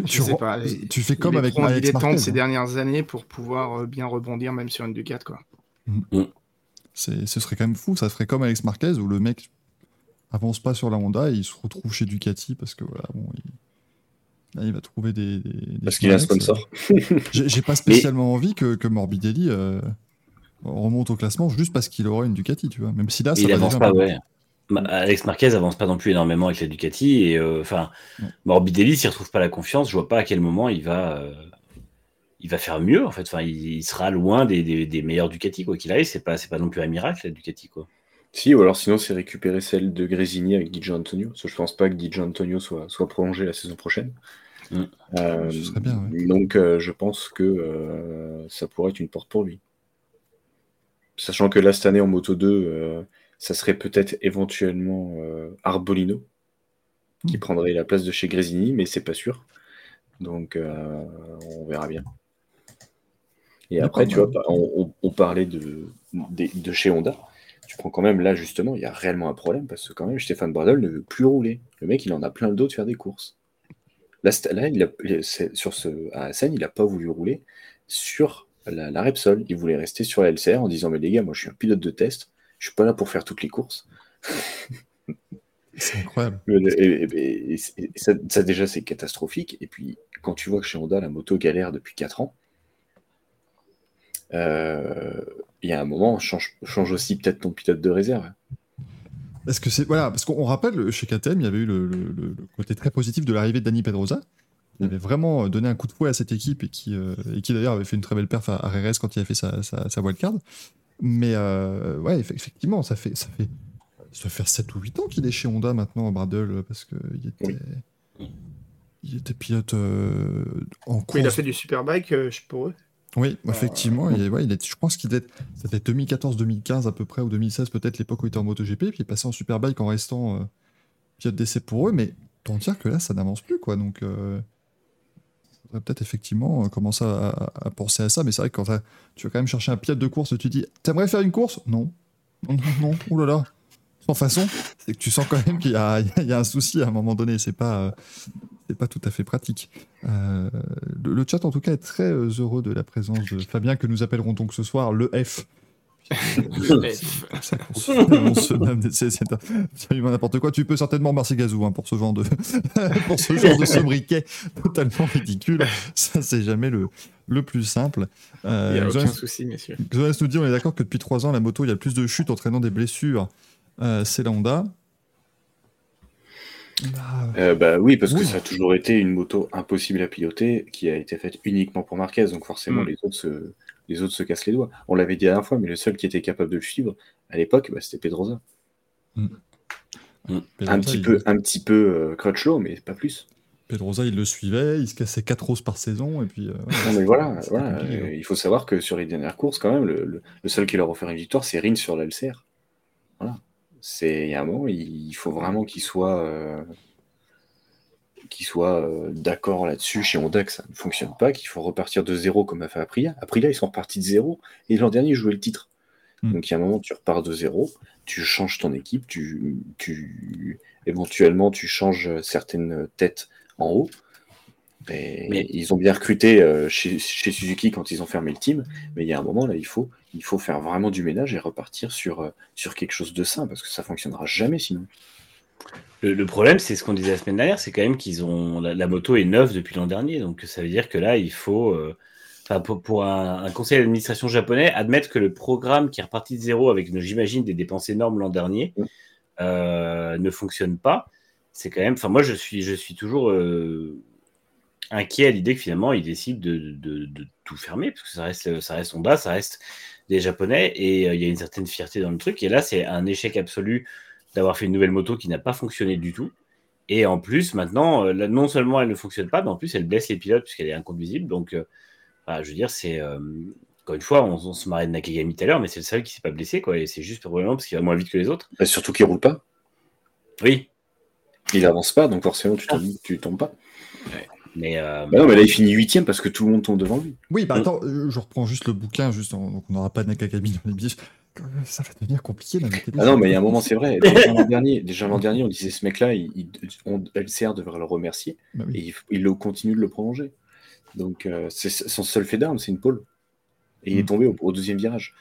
Je
Tu,
sais pas.
tu fais
il
comme
est
avec
en
Alex
dilettante
Marquez.
ces
hein.
dernières années pour pouvoir euh, bien rebondir même sur une Ducat, quoi.
C'est- Ce serait quand même fou. Ça ferait comme Alex Marquez où le mec avance pas sur la Honda et il se retrouve chez Ducati parce que voilà, bon, il, là, il va trouver des. des- des
Parce qu'il a un sponsor. [LAUGHS]
J'ai pas spécialement envie que, que Morbidelli euh, remonte au classement juste parce qu'il aura une Ducati, tu vois. Même si là, ça
il
va
avance
déjà
pas,
un peu.
ouais. Ma- Alex Marquez avance pas non plus énormément avec la Ducati et euh, enfin
Ouais.
Morbidelli s'il retrouve pas la confiance, je vois pas à quel moment il va euh, il va faire mieux en fait. Enfin, il, il sera loin des, des, des meilleurs Ducati quoi qu'il arrive. C'est pas c'est pas non plus un miracle la Ducati quoi.
Si, ou alors sinon, c'est récupérer celle de Grésini avec Di Antonio. Parce que je pense pas que Di Antonio soit, soit prolongé la saison prochaine.
Mm.
Euh,
Ce serait bien, ouais.
Donc, euh, je pense que euh, ça pourrait être une porte pour lui. Sachant que là, cette année, en Moto 2, euh, ça serait peut-être éventuellement euh, Arbolino qui
Mm.
prendrait la place de chez Grésini, mais c'est pas sûr. Donc, euh, on verra bien. Et après, tu vois, bah, on, parlait de, de, de chez Honda. Tu prends quand même là, justement, il y a réellement un problème parce que quand même, Stéphane Bradel ne veut plus rouler. Le mec, il en a plein le dos de faire des courses. Là, il a, sur ce, à Assen, il n'a pas voulu rouler sur la, la Repsol. Il voulait rester sur la LCR en disant Mais les gars, moi, je suis un pilote de test. Je suis pas là pour faire toutes les courses.
C'est incroyable.
Et, et- et- et- et ça, ça, déjà, c'est catastrophique. Et puis, quand tu vois que chez Honda, la moto galère depuis 4 ans, euh, il y a un moment, change, change aussi peut-être ton pilote de réserve.
Est-ce que c'est voilà parce qu'on rappelle chez KTM, il y avait eu le, le- le côté très positif de l'arrivée de Dani Pedrosa. Il
Mm.
avait vraiment donné un coup de fouet à cette équipe et qui, euh, et qui d'ailleurs avait fait une très belle perf à, à RRS quand il a fait sa, sa, sa wildcard. Mais euh, ouais, eff- effectivement, ça fait, ça fait, ça faire 7 ou 8 ans qu'il est chez Honda maintenant, Bradle, parce qu'il était, il était pilote euh, en course.
Mais il a fait du superbike euh, pour eux.
Oui, effectivement. il est- ouais, il est- je pense qu'il ça fait 2014-2015 à peu près, ou 2016 peut-être, l'époque où il était en MotoGP, puis il est passé en Superbike en restant euh, pilote d'essai pour eux, mais tant dire que là, ça n'avance plus, quoi. Donc, euh, peut-être effectivement euh, commencer à, penser à ça, mais c'est vrai que quand tu vas quand même chercher un pilote de course, tu dis, t'aimerais faire une course? Non. Non, non, non, oulala. Sans façon, c'est que tu sens quand même qu'il y a, un souci à un moment donné, c'est pas... euh, c'est pas tout à fait pratique. Le, chat, en tout cas, est très heureux de la présence de Fabien, que nous appellerons donc ce soir le F. C'est on se nomme des- c'est c'est absolument n'importe quoi. Tu peux certainement remercier Gazou hein, pour ce genre de [LAUGHS] pour ce genre de sobriquet totalement ridicule. Ça, c'est jamais le, le plus simple. Euh,
Il n'y a aucun souci, messieurs.
Nous dit on est d'accord que depuis trois ans, la moto, il y a le plus de chutes entraînant des blessures. Euh, c'est la Honda. Bah,
Euh, bah oui, parce
Oui.
que ça a toujours été une moto impossible à piloter, qui a été faite uniquement pour Marquez, donc forcément
Mm.
les autres se les autres se cassent les doigts. On l'avait dit la dernière fois, mais le seul qui était capable de le suivre à l'époque, bah, c'était Pedrosa. Un
Pedrosa,
petit
il-
peu, un petit peu euh, Crutchlow, mais pas plus.
Pedrosa, il le suivait, il se cassait 4 roses par saison, et puis. euh, ouais,
Non, mais voilà, euh,
hein.
il faut savoir que sur les dernières courses, quand même, le, le- le seul qui leur a offert une victoire, c'est Rins sur l'Alcer. Voilà. C'est il y a un moment, il, il faut vraiment qu'il soit, qu'il soit euh, d'accord là-dessus chez Honda que ça ne fonctionne pas, qu'il faut repartir de zéro comme a fait Aprilia. Aprilia, ils sont repartis de zéro et l'an dernier, ils jouaient le titre.
Mm.
Donc il y a un moment, tu repars de zéro, tu changes ton équipe, tu, tu éventuellement tu changes certaines têtes en haut. Et
Mais-
ils ont bien recruté euh, chez, chez Suzuki quand ils ont fermé le team, mais il y a un moment là, il faut, il faut faire vraiment du ménage et repartir sur, euh, sur quelque chose de sain parce que ça fonctionnera jamais sinon.
Le, le problème, c'est ce qu'on disait la semaine dernière, c'est quand même qu'ils ont la, la moto est neuve depuis l'an dernier, donc ça veut dire que là, il faut, euh, pour, pour un, un conseil d'administration japonais, admettre que le programme qui est reparti de zéro avec, j'imagine, des dépenses énormes l'an dernier,
Mm.
euh, ne fonctionne pas. C'est quand même, enfin, moi, je suis, je suis toujours euh, inquiet à l'idée que finalement, ils décident de, de- de tout fermer, parce que ça reste, ça reste Honda, ça reste des Japonais, et euh, il y a une certaine fierté dans le truc. Et là, c'est un échec absolu d'avoir fait une nouvelle moto qui n'a pas fonctionné du tout. Et en plus, maintenant, euh, là, non seulement elle ne fonctionne pas, mais en plus, elle blesse les pilotes puisqu'elle est inconduisible. Donc, euh, voilà, je veux dire, c'est. euh, encore une fois, on, on se marrait de Nakagami tout à l'heure, mais c'est le seul qui s'est pas blessé, quoi. Et c'est juste probablement parce qu'il va moins vite que les autres.
Bah, surtout qu'il roule pas,
Oui,
il avance pas, donc forcément tu tombes, tu tombes pas.
mais. euh,
Bah non, mais là il finit huitième parce que tout le monde tombe devant lui.
Oui, bah
Mm.
attends, je reprends juste le bouquin, juste en- donc on n'aura pas de Nakagami dans les biches. Ça va devenir compliqué là.
Ah non, mais il y a un moment, c'est vrai. [LAUGHS] Déjà l'an dernier, déjà l'an dernier, on disait ce mec-là, il, il- on- LCR devrait le remercier
Bah oui.
et il, continue de le prolonger. Donc euh, c'est son seul fait d'arme, c'est une pole. Et il est
Mm.
tombé au, au deuxième virage.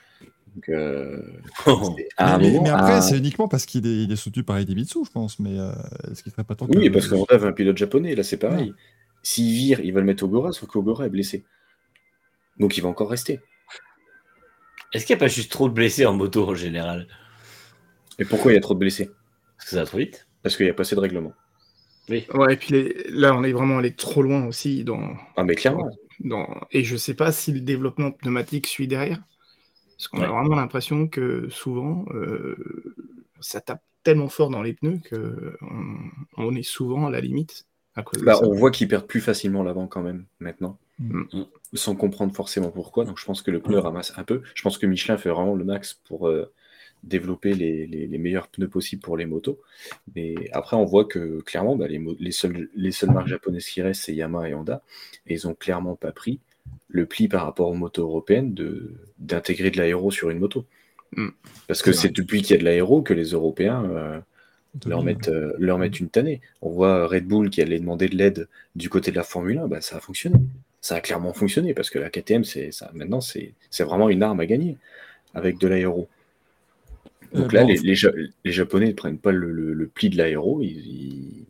Donc euh,
oh,
un
mais,
moment,
mais après, c'est uniquement parce qu'il est, soutenu par Idemitsu, je pense. Mais euh, est-ce qu'il ferait pas tant que.
Oui, parce qu'on avait un pilote japonais, là c'est pareil. S'il vire, il va le mettre au Gora, sauf qu'Ogora est blessé. Donc il va encore rester.
Est-ce qu'il n'y a pas juste trop de blessés en moto en général?
Et pourquoi il y a trop de blessés?
Parce que ça va trop vite.
Parce qu'il n'y a pas assez de règlement.
Oui.
Ouais, et puis les- là, on est vraiment allé trop loin aussi dans,
Ah mais clairement.
dans... Et je sais pas si le développement pneumatique suit derrière. Parce qu'on a vraiment l'impression que souvent, euh, ça tape tellement fort dans les pneus qu'on on est souvent à la limite à cause de
Bah,
ça.
on voit qu'ils perdent plus facilement l'avant quand même maintenant,
Mm.
Mm.
sans comprendre forcément pourquoi. Donc je pense que le pneu ramasse un peu. Je pense que Michelin fait vraiment le max pour euh, développer les, les- les meilleurs pneus possibles pour les motos. Mais après, on voit que clairement, bah, les, seules, les seules marques japonaises qui restent, c'est Yamaha et Honda. Et ils ont clairement pas pris le pli par rapport aux motos européennes de- d'intégrer de l'aéro sur une moto.
Mm.
Parce que
C'est
depuis qu'il y a de l'aéro que les Européens euh, leur mettent, euh, leur mettent une tannée. On voit Red Bull qui allait demander de l'aide du côté de la Formule 1, bah, ça a fonctionné. Ça a clairement fonctionné parce que la KTM, c'est ça, maintenant, c'est c'est vraiment une arme à gagner avec de l'aéro. Donc
Euh,
là,
bon,
les, les Ja- les Japonais ne prennent pas le, le- le pli de l'aéro, ils, ils-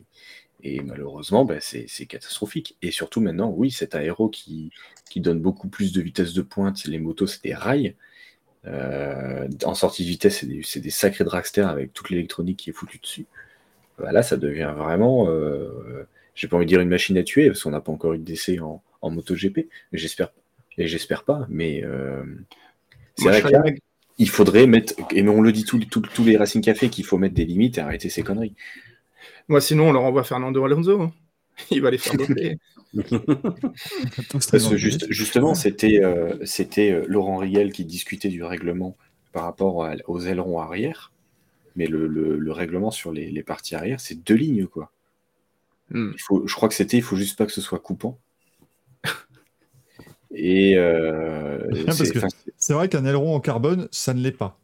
Et malheureusement, bah, c'est c'est catastrophique. Et surtout maintenant, oui, cet aéro qui, qui donne beaucoup plus de vitesse de pointe, les motos, c'est des rails. Euh, en sortie de vitesse, c'est des, c'est des sacrés dragsters avec toute l'électronique qui est foutue dessus. Bah, là, ça devient vraiment, euh, j'ai pas envie de dire une machine à tuer, parce qu'on n'a pas encore eu de décès en, en MotoGP, mais j'espère et j'espère pas, mais euh, c'est vrai
mec-
il faudrait mettre, et on le dit tous tous- tous les Racing Café qu'il faut mettre des limites et arrêter ces conneries.
Moi, sinon, on leur envoie Fernando Alonso. hein. [LAUGHS] Il va les faire [LAUGHS]
Parce que juste- justement, c'était euh, c'était euh, Laurent Riel qui discutait du règlement par rapport à- aux ailerons arrière, mais le, le- le règlement sur les, les parties arrière, c'est deux lignes, quoi.
Hmm.
Il faut, je crois que c'était, il faut juste pas que ce soit coupant. Et euh,
Bien, [LAUGHS] parce
c'est-
que-
enfin,
C'est vrai qu'un aileron en carbone, ça ne l'est pas.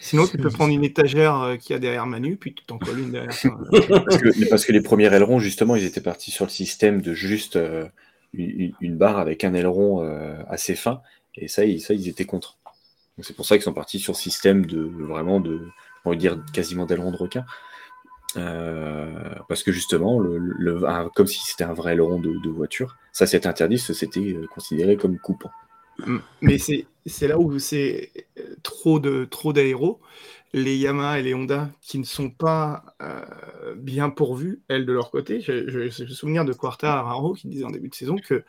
Sinon, tu peux prendre une étagère euh, qu'il y a derrière Manu, puis tu t'en colles une derrière. [LAUGHS]
Parce que, parce que les premiers ailerons, justement, ils étaient partis sur le système de juste euh, une, une barre avec un aileron euh, assez fin, et ça, ils, ça, ils étaient contre. C'est pour ça qu'ils sont partis sur le système de vraiment de, on va dire quasiment d'aileron de requin, Euh, parce que justement, le, le- un- comme si c'était un vrai aileron de, de voiture, ça c'est interdit, c'était euh, considéré comme coupant.
Mm. Mais c'est là où c'est euh, trop de trop d'aéros. Les Yamaha et les Honda qui ne sont pas euh, bien pourvus, elles de leur côté. Je, le souvenir de Quarta Araro qui disait en début de saison que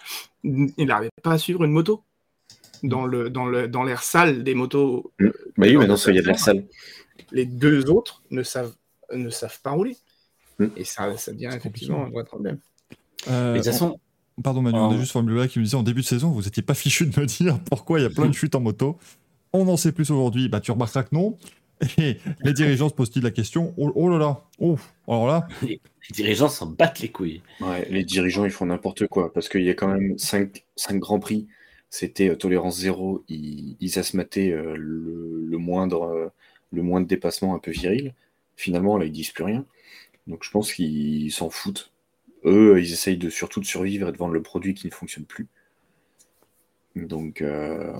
n- il n'arrivait pas à suivre une moto dans le dans le dans l'air sale des motos.
Bah oui, maintenant il y a de l'air sale.
Les deux autres ne savent ne savent pas rouler.
Mm.
Et ça, ça devient effectivement un vrai problème.
Euh,
Mais de toute façon,
Pardon Manu, on a juste Formule qui me disait en début de saison, vous n'étiez pas fichu de me dire pourquoi il y a plein de chutes en moto. On en sait plus aujourd'hui. Bah, tu remarqueras que non. Et les dirigeants se posent-ils la question oh, oh là là, oh, alors là,
les dirigeants s'en battent les couilles.
Ouais, les dirigeants, ils font n'importe quoi, parce qu'il y a quand même 5, grands prix. C'était euh, tolérance zéro, ils, ils asthmataient euh, le, le moindre, euh, le moindre dépassement un peu viril. Finalement, là, ils disent plus rien. Donc je pense qu'ils s'en foutent. Eux, ils essayent de, surtout de survivre et de vendre le produit qui ne fonctionne plus. Donc euh,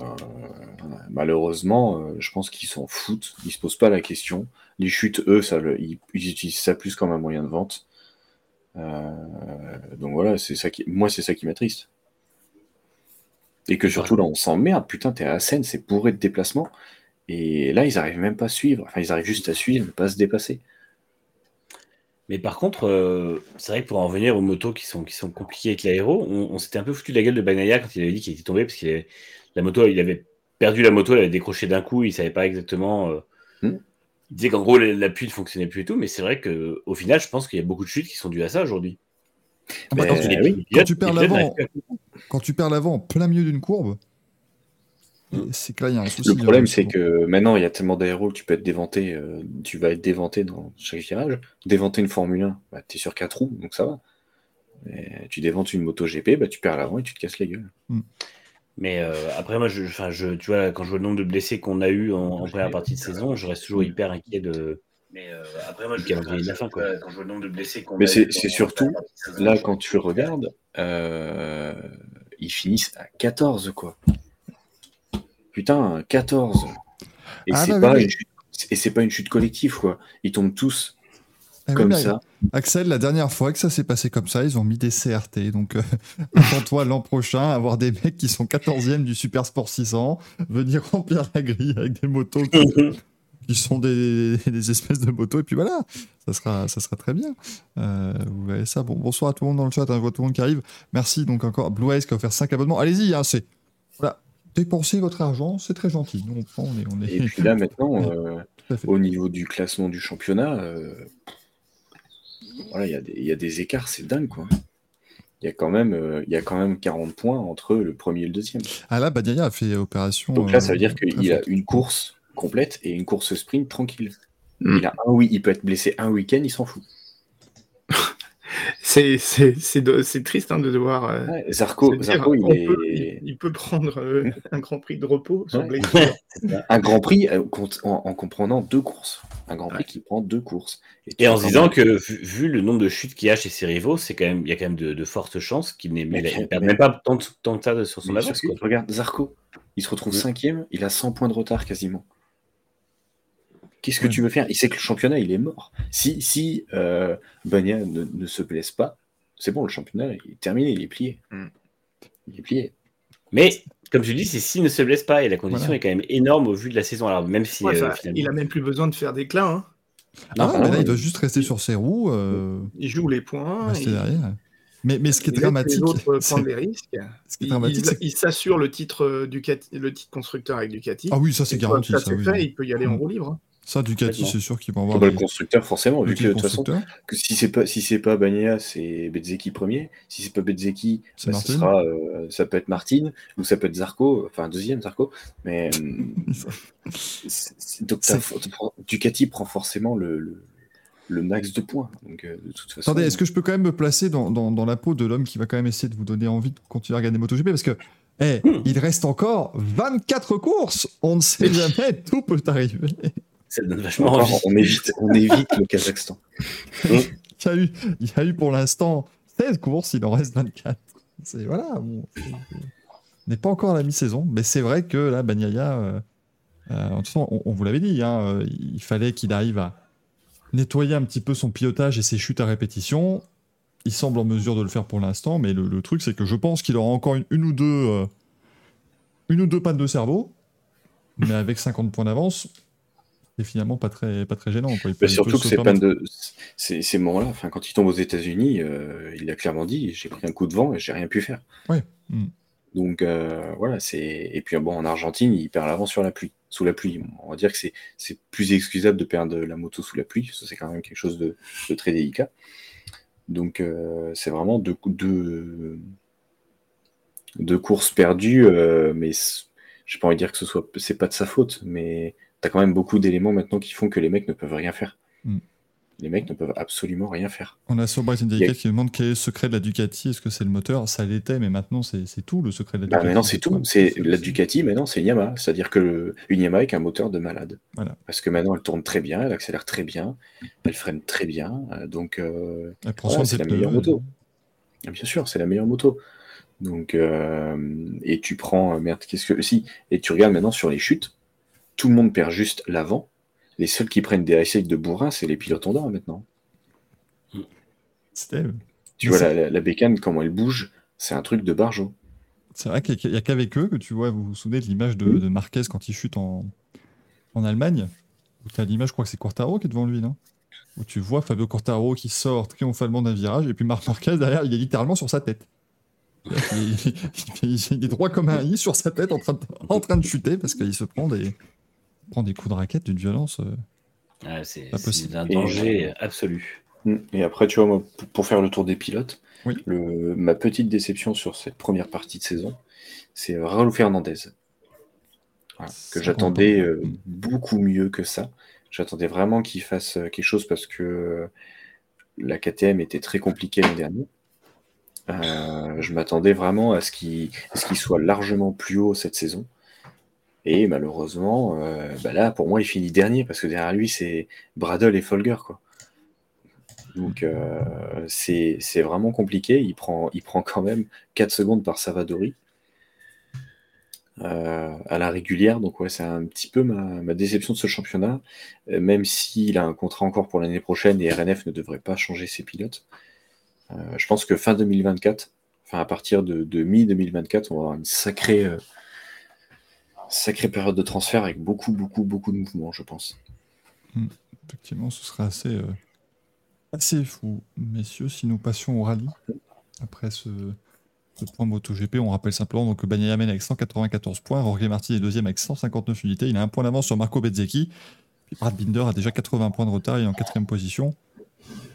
malheureusement, euh, je pense qu'ils s'en foutent. Ils se posent pas la question. Les chutes, eux, ils, utilisent ça plus comme un moyen de vente. Euh, donc voilà, c'est ça qui, moi c'est ça qui m'attriste. Et que surtout là, on s'emmerde, putain, t'es à scène, c'est bourré de déplacements. Et là, ils arrivent même pas à suivre. Enfin, ils arrivent juste à suivre, mais pas à se dépasser.
Mais par contre, euh, c'est vrai que pour en revenir aux motos qui sont, qui sont compliquées avec l'aéro, on, on s'était un peu foutu de la gueule de Bagnaia quand il avait dit qu'il était tombé parce qu'il avait la moto, il avait perdu la moto, elle avait décroché d'un coup, il savait pas exactement. euh,
Hmm.
Il disait qu'en gros l'appui ne fonctionnait plus et tout, mais c'est vrai que au final, je pense qu'il y a beaucoup de chutes qui sont dues à ça aujourd'hui.
Ah bah,
Mais,
quand, tu,
euh,
les-
oui,
quand tu perds l'avant,
n'arrivent
quand tu perds l'avant en plein milieu d'une courbe, c'est que là, il y a un souci.
Le problème, c'est que maintenant, il y a tellement d'aéros que tu peux être déventé, euh, tu vas être déventé dans chaque virage. Déventer une Formule 1, bah, tu es sur 4 roues, donc ça va. Mais tu déventes une moto GP, bah, tu perds l'avant et tu te casses la gueule.
Mais euh, après, moi, je, enfin, je, tu vois, quand je vois le nombre de blessés qu'on a eu en, en première partie de saison, je reste toujours hyper inquiet de. Mais euh, après, moi, je calendrier de la fin, quoi. Quand je vois le nombre de blessés qu'on
Mais
a
c'est-
eu
c'est surtout,
saison,
Là,
je-
quand tu regardes, euh, ils finissent à 14, quoi. Putain, 14. Et
Ah,
c'est
bah,
pas,
oui,
une chute- et c'est pas une chute collective, quoi. Ils tombent tous
Ah oui,
comme ça.
Axel, la dernière fois que ça s'est passé comme ça, ils ont mis des CRT. Donc, euh, [LAUGHS] attends-toi l'an prochain à avoir des mecs qui sont 14e du Super Sport 600, venir [LAUGHS] remplir la grille avec des motos qui, [LAUGHS] qui sont des, des espèces de motos. Et puis voilà, ça sera, ça sera très bien. Euh, vous verrez ça. Bon, bonsoir à tout le monde dans le chat. hein, je vois tout le monde qui arrive. Merci donc encore. Blue Eyes qui a offert 5 abonnements. Allez-y, hein, c'est. Voilà. Dépensez votre argent, c'est très gentil. Nous, on prend, on est. On est...
Et puis là, maintenant, [LAUGHS] euh, au niveau du classement du championnat, euh, voilà, il y, a des- il y a des écarts, c'est dingue, quoi. Il y, a quand même, euh, il y a quand même 40 points entre le premier et le deuxième.
Ah là, Badiaya a fait opération.
Donc là,
euh,
ça veut dire qu'il a une course complète et une course sprint tranquille.
Mm.
Il a un oui, il peut être blessé un week-end, il s'en fout.
C'est c'est- c'est de- c'est triste hein, de devoir. euh,
Ouais, Zarco,
se dire,
Zarco, il est
peut- il, il peut prendre euh, un grand prix de repos [LAUGHS] sur
Ouais. un Grand Prix euh, en, en comprenant deux courses. Un Grand Prix
Ouais.
qui prend deux courses.
Et en se disant que vu, vu le nombre de chutes qu'il y a chez ses rivaux, c'est quand même, il y a quand même de, de fortes chances qu'il n'ait même pas tant, de- tant que ça sur son avance.
regarde, Zarco, il se retrouve cinquième, il a 100 points de retard quasiment. Qu'est-ce que
Ouais.
tu veux faire? Il sait que le championnat, il est mort. Si, si euh, Bagna ne, ne se blesse pas, c'est bon, le championnat, il est terminé, il est plié.
Mm.
Il est plié.
Mais, comme je dis, c'est s'il ne se blesse pas, et la condition
Voilà.
est quand même énorme au vu de la saison. Alors, même si.
Ouais,
euh, finalement-
il a même plus besoin de faire d'éclat. Hein.
Ah,
Ah,
mais là, il doit juste rester sur ses roues, euh,
Il joue les points.
rester derrière. Mais, mais ce qui est
il
dramatique, c'est-
des risques.
ce qui est
Il,
dramatique,
il-
c'est que-
il s'assure le titre euh, Ducati, le titre constructeur avec Ducati.
Ah oui, ça c'est garanti. Ça,
Ça, c'est
oui.
fait, il peut y aller en
Mm.
roue libre.
Ça, Ducati, c'est sûr qu'ils vont avoir
bah, le constructeur, forcément, vu que de toute façon, que si c'est pas si c'est pas Bagna, c'est Bezzecchi premier. Si c'est pas Bezzecchi, bah, ce
Martin.
sera euh, ça peut être Martin ou ça peut être Zarco, enfin deuxième Zarco. Mais [LAUGHS] c'est- donc Ducati prend forcément le, le, le max de points. Donc euh, de toute façon.
Attendez, est-ce que je peux quand même me placer dans, dans- dans la peau de l'homme qui va quand même essayer de vous donner envie de continuer à regarder MotoGP? Parce que, eh,
Hmm.
il reste encore 24 courses. On ne sait [LAUGHS] jamais, tout peut arriver.
Ça donne vachement
Encore,
envie.
on évite on évite le Kazakhstan. [LAUGHS]
Il y a eu, il y a eu pour l'instant 16 courses, il en reste 24. C'est voilà. bon, n'est pas encore à la mi-saison, mais c'est vrai que là, Bagnaia, euh, euh, de toute façon, on, on vous l'avait dit, hein, euh, il fallait qu'il arrive à nettoyer un petit peu son pilotage et ses chutes à répétition. Il semble en mesure de le faire pour l'instant, mais le, le truc, c'est que je pense qu'il aura encore une, une ou deux, euh, une ou deux pannes de cerveau, mais avec 50 points d'avance, finalement pas très, pas très gênant. Quoi. Il peut- il
surtout que ces de ces, ces moments-là, quand il tombe aux États-Unis, euh, il a clairement dit j'ai pris un coup de vent et j'ai rien pu faire.
Ouais. Mm.
Donc euh, voilà, c'est et puis bon en Argentine, il perd l'avant sur la pluie, sous la pluie. On va dire que c'est plus excusable de perdre la moto sous la pluie, parce que c'est quand même quelque chose de, de très délicat. Donc euh, c'est vraiment deux, deux, deux courses perdues, euh, mais j'ai pas envie de dire que ce soit c'est pas de sa faute, mais t'as quand même beaucoup d'éléments maintenant qui font que les mecs ne peuvent rien faire.
Mm.
Les mecs ne peuvent absolument rien faire.
On a Sobright
Il y
Syndicate
a-
qui demande quel est le secret de la Ducati. Est-ce que c'est le moteur? Ça l'était, mais maintenant c'est tout le secret de la
Bah,
Ducati.
maintenant, c'est tout. C'est la Ducati, maintenant, c'est une Yamaha. C'est-à-dire que le- une Yamaha avec un moteur de malade.
Voilà.
Parce que maintenant, elle tourne très bien, elle accélère très bien, elle freine très bien. euh, Donc, euh,
Elle prend
voilà, c'est la meilleure
pneus.
moto. bien sûr, c'est la meilleure moto. Donc, euh, et tu prends, euh, merde, qu'est-ce que. Si, et tu regardes maintenant sur les chutes, tout le monde perd juste l'avant. Les seuls qui prennent des essais de bourrin, c'est les pilotes Honda maintenant. Tu vois, la, la, la bécane, comment elle bouge, c'est un truc de barjo.
C'est vrai qu'il n'y a qu'avec eux que tu vois, vous vous souvenez de l'image de, Marquez quand il chute en, en Allemagne? Où tu as l'image, je crois que c'est Quartaro qui est devant lui, non? Où tu vois Fabio Quartaro qui sort triomphalement d'un virage et puis Marc Marquez derrière, il est littéralement sur sa tête. Il est droit comme un i sur sa tête en train de, en train de chuter parce qu'il se prend des, prend des coups de raquette d'une violence. euh,
Ouais, c'est
Pas possible.
c'est un
Et-
danger absolu.
Mm. Et après, tu vois, moi, pour- faire le tour des pilotes,
Oui.
le, ma petite déception sur cette première partie de saison, c'est Raúl Fernandez. Voilà, que j'attendais euh, beaucoup mieux que ça. J'attendais vraiment qu'il fasse euh, quelque chose parce que euh, la KTM était très compliquée l'an dernier. Euh, je m'attendais vraiment à ce qu'il à ce qu'il soit largement plus haut cette saison. Et malheureusement, euh, bah là, pour moi, il finit dernier parce que derrière lui, c'est Bradle et Folger. Quoi. Donc, euh, c'est vraiment compliqué. Il prend, il prend quand même 4 secondes par Savadori euh, à la régulière. Donc, ouais, c'est un petit peu ma, déception de ce championnat. Même s'il a un contrat encore pour l'année prochaine et RNF ne devrait pas changer ses pilotes. Je pense que fin 2024, enfin à partir de, de mi-2024, on va avoir une sacrée, sacrée période de transfert avec beaucoup, beaucoup, beaucoup de mouvements, je pense.
Effectivement, ce serait assez, euh, assez fou, messieurs, si nous passions au rallye. Après ce, ce point MotoGP, on rappelle simplement donc, mène avec 194 points, Jorge Martin est deuxième avec 159 unités, il a un point d'avance sur Marco Bezzecchi, puis Brad Binder a déjà 80 points de retard, il est en quatrième position.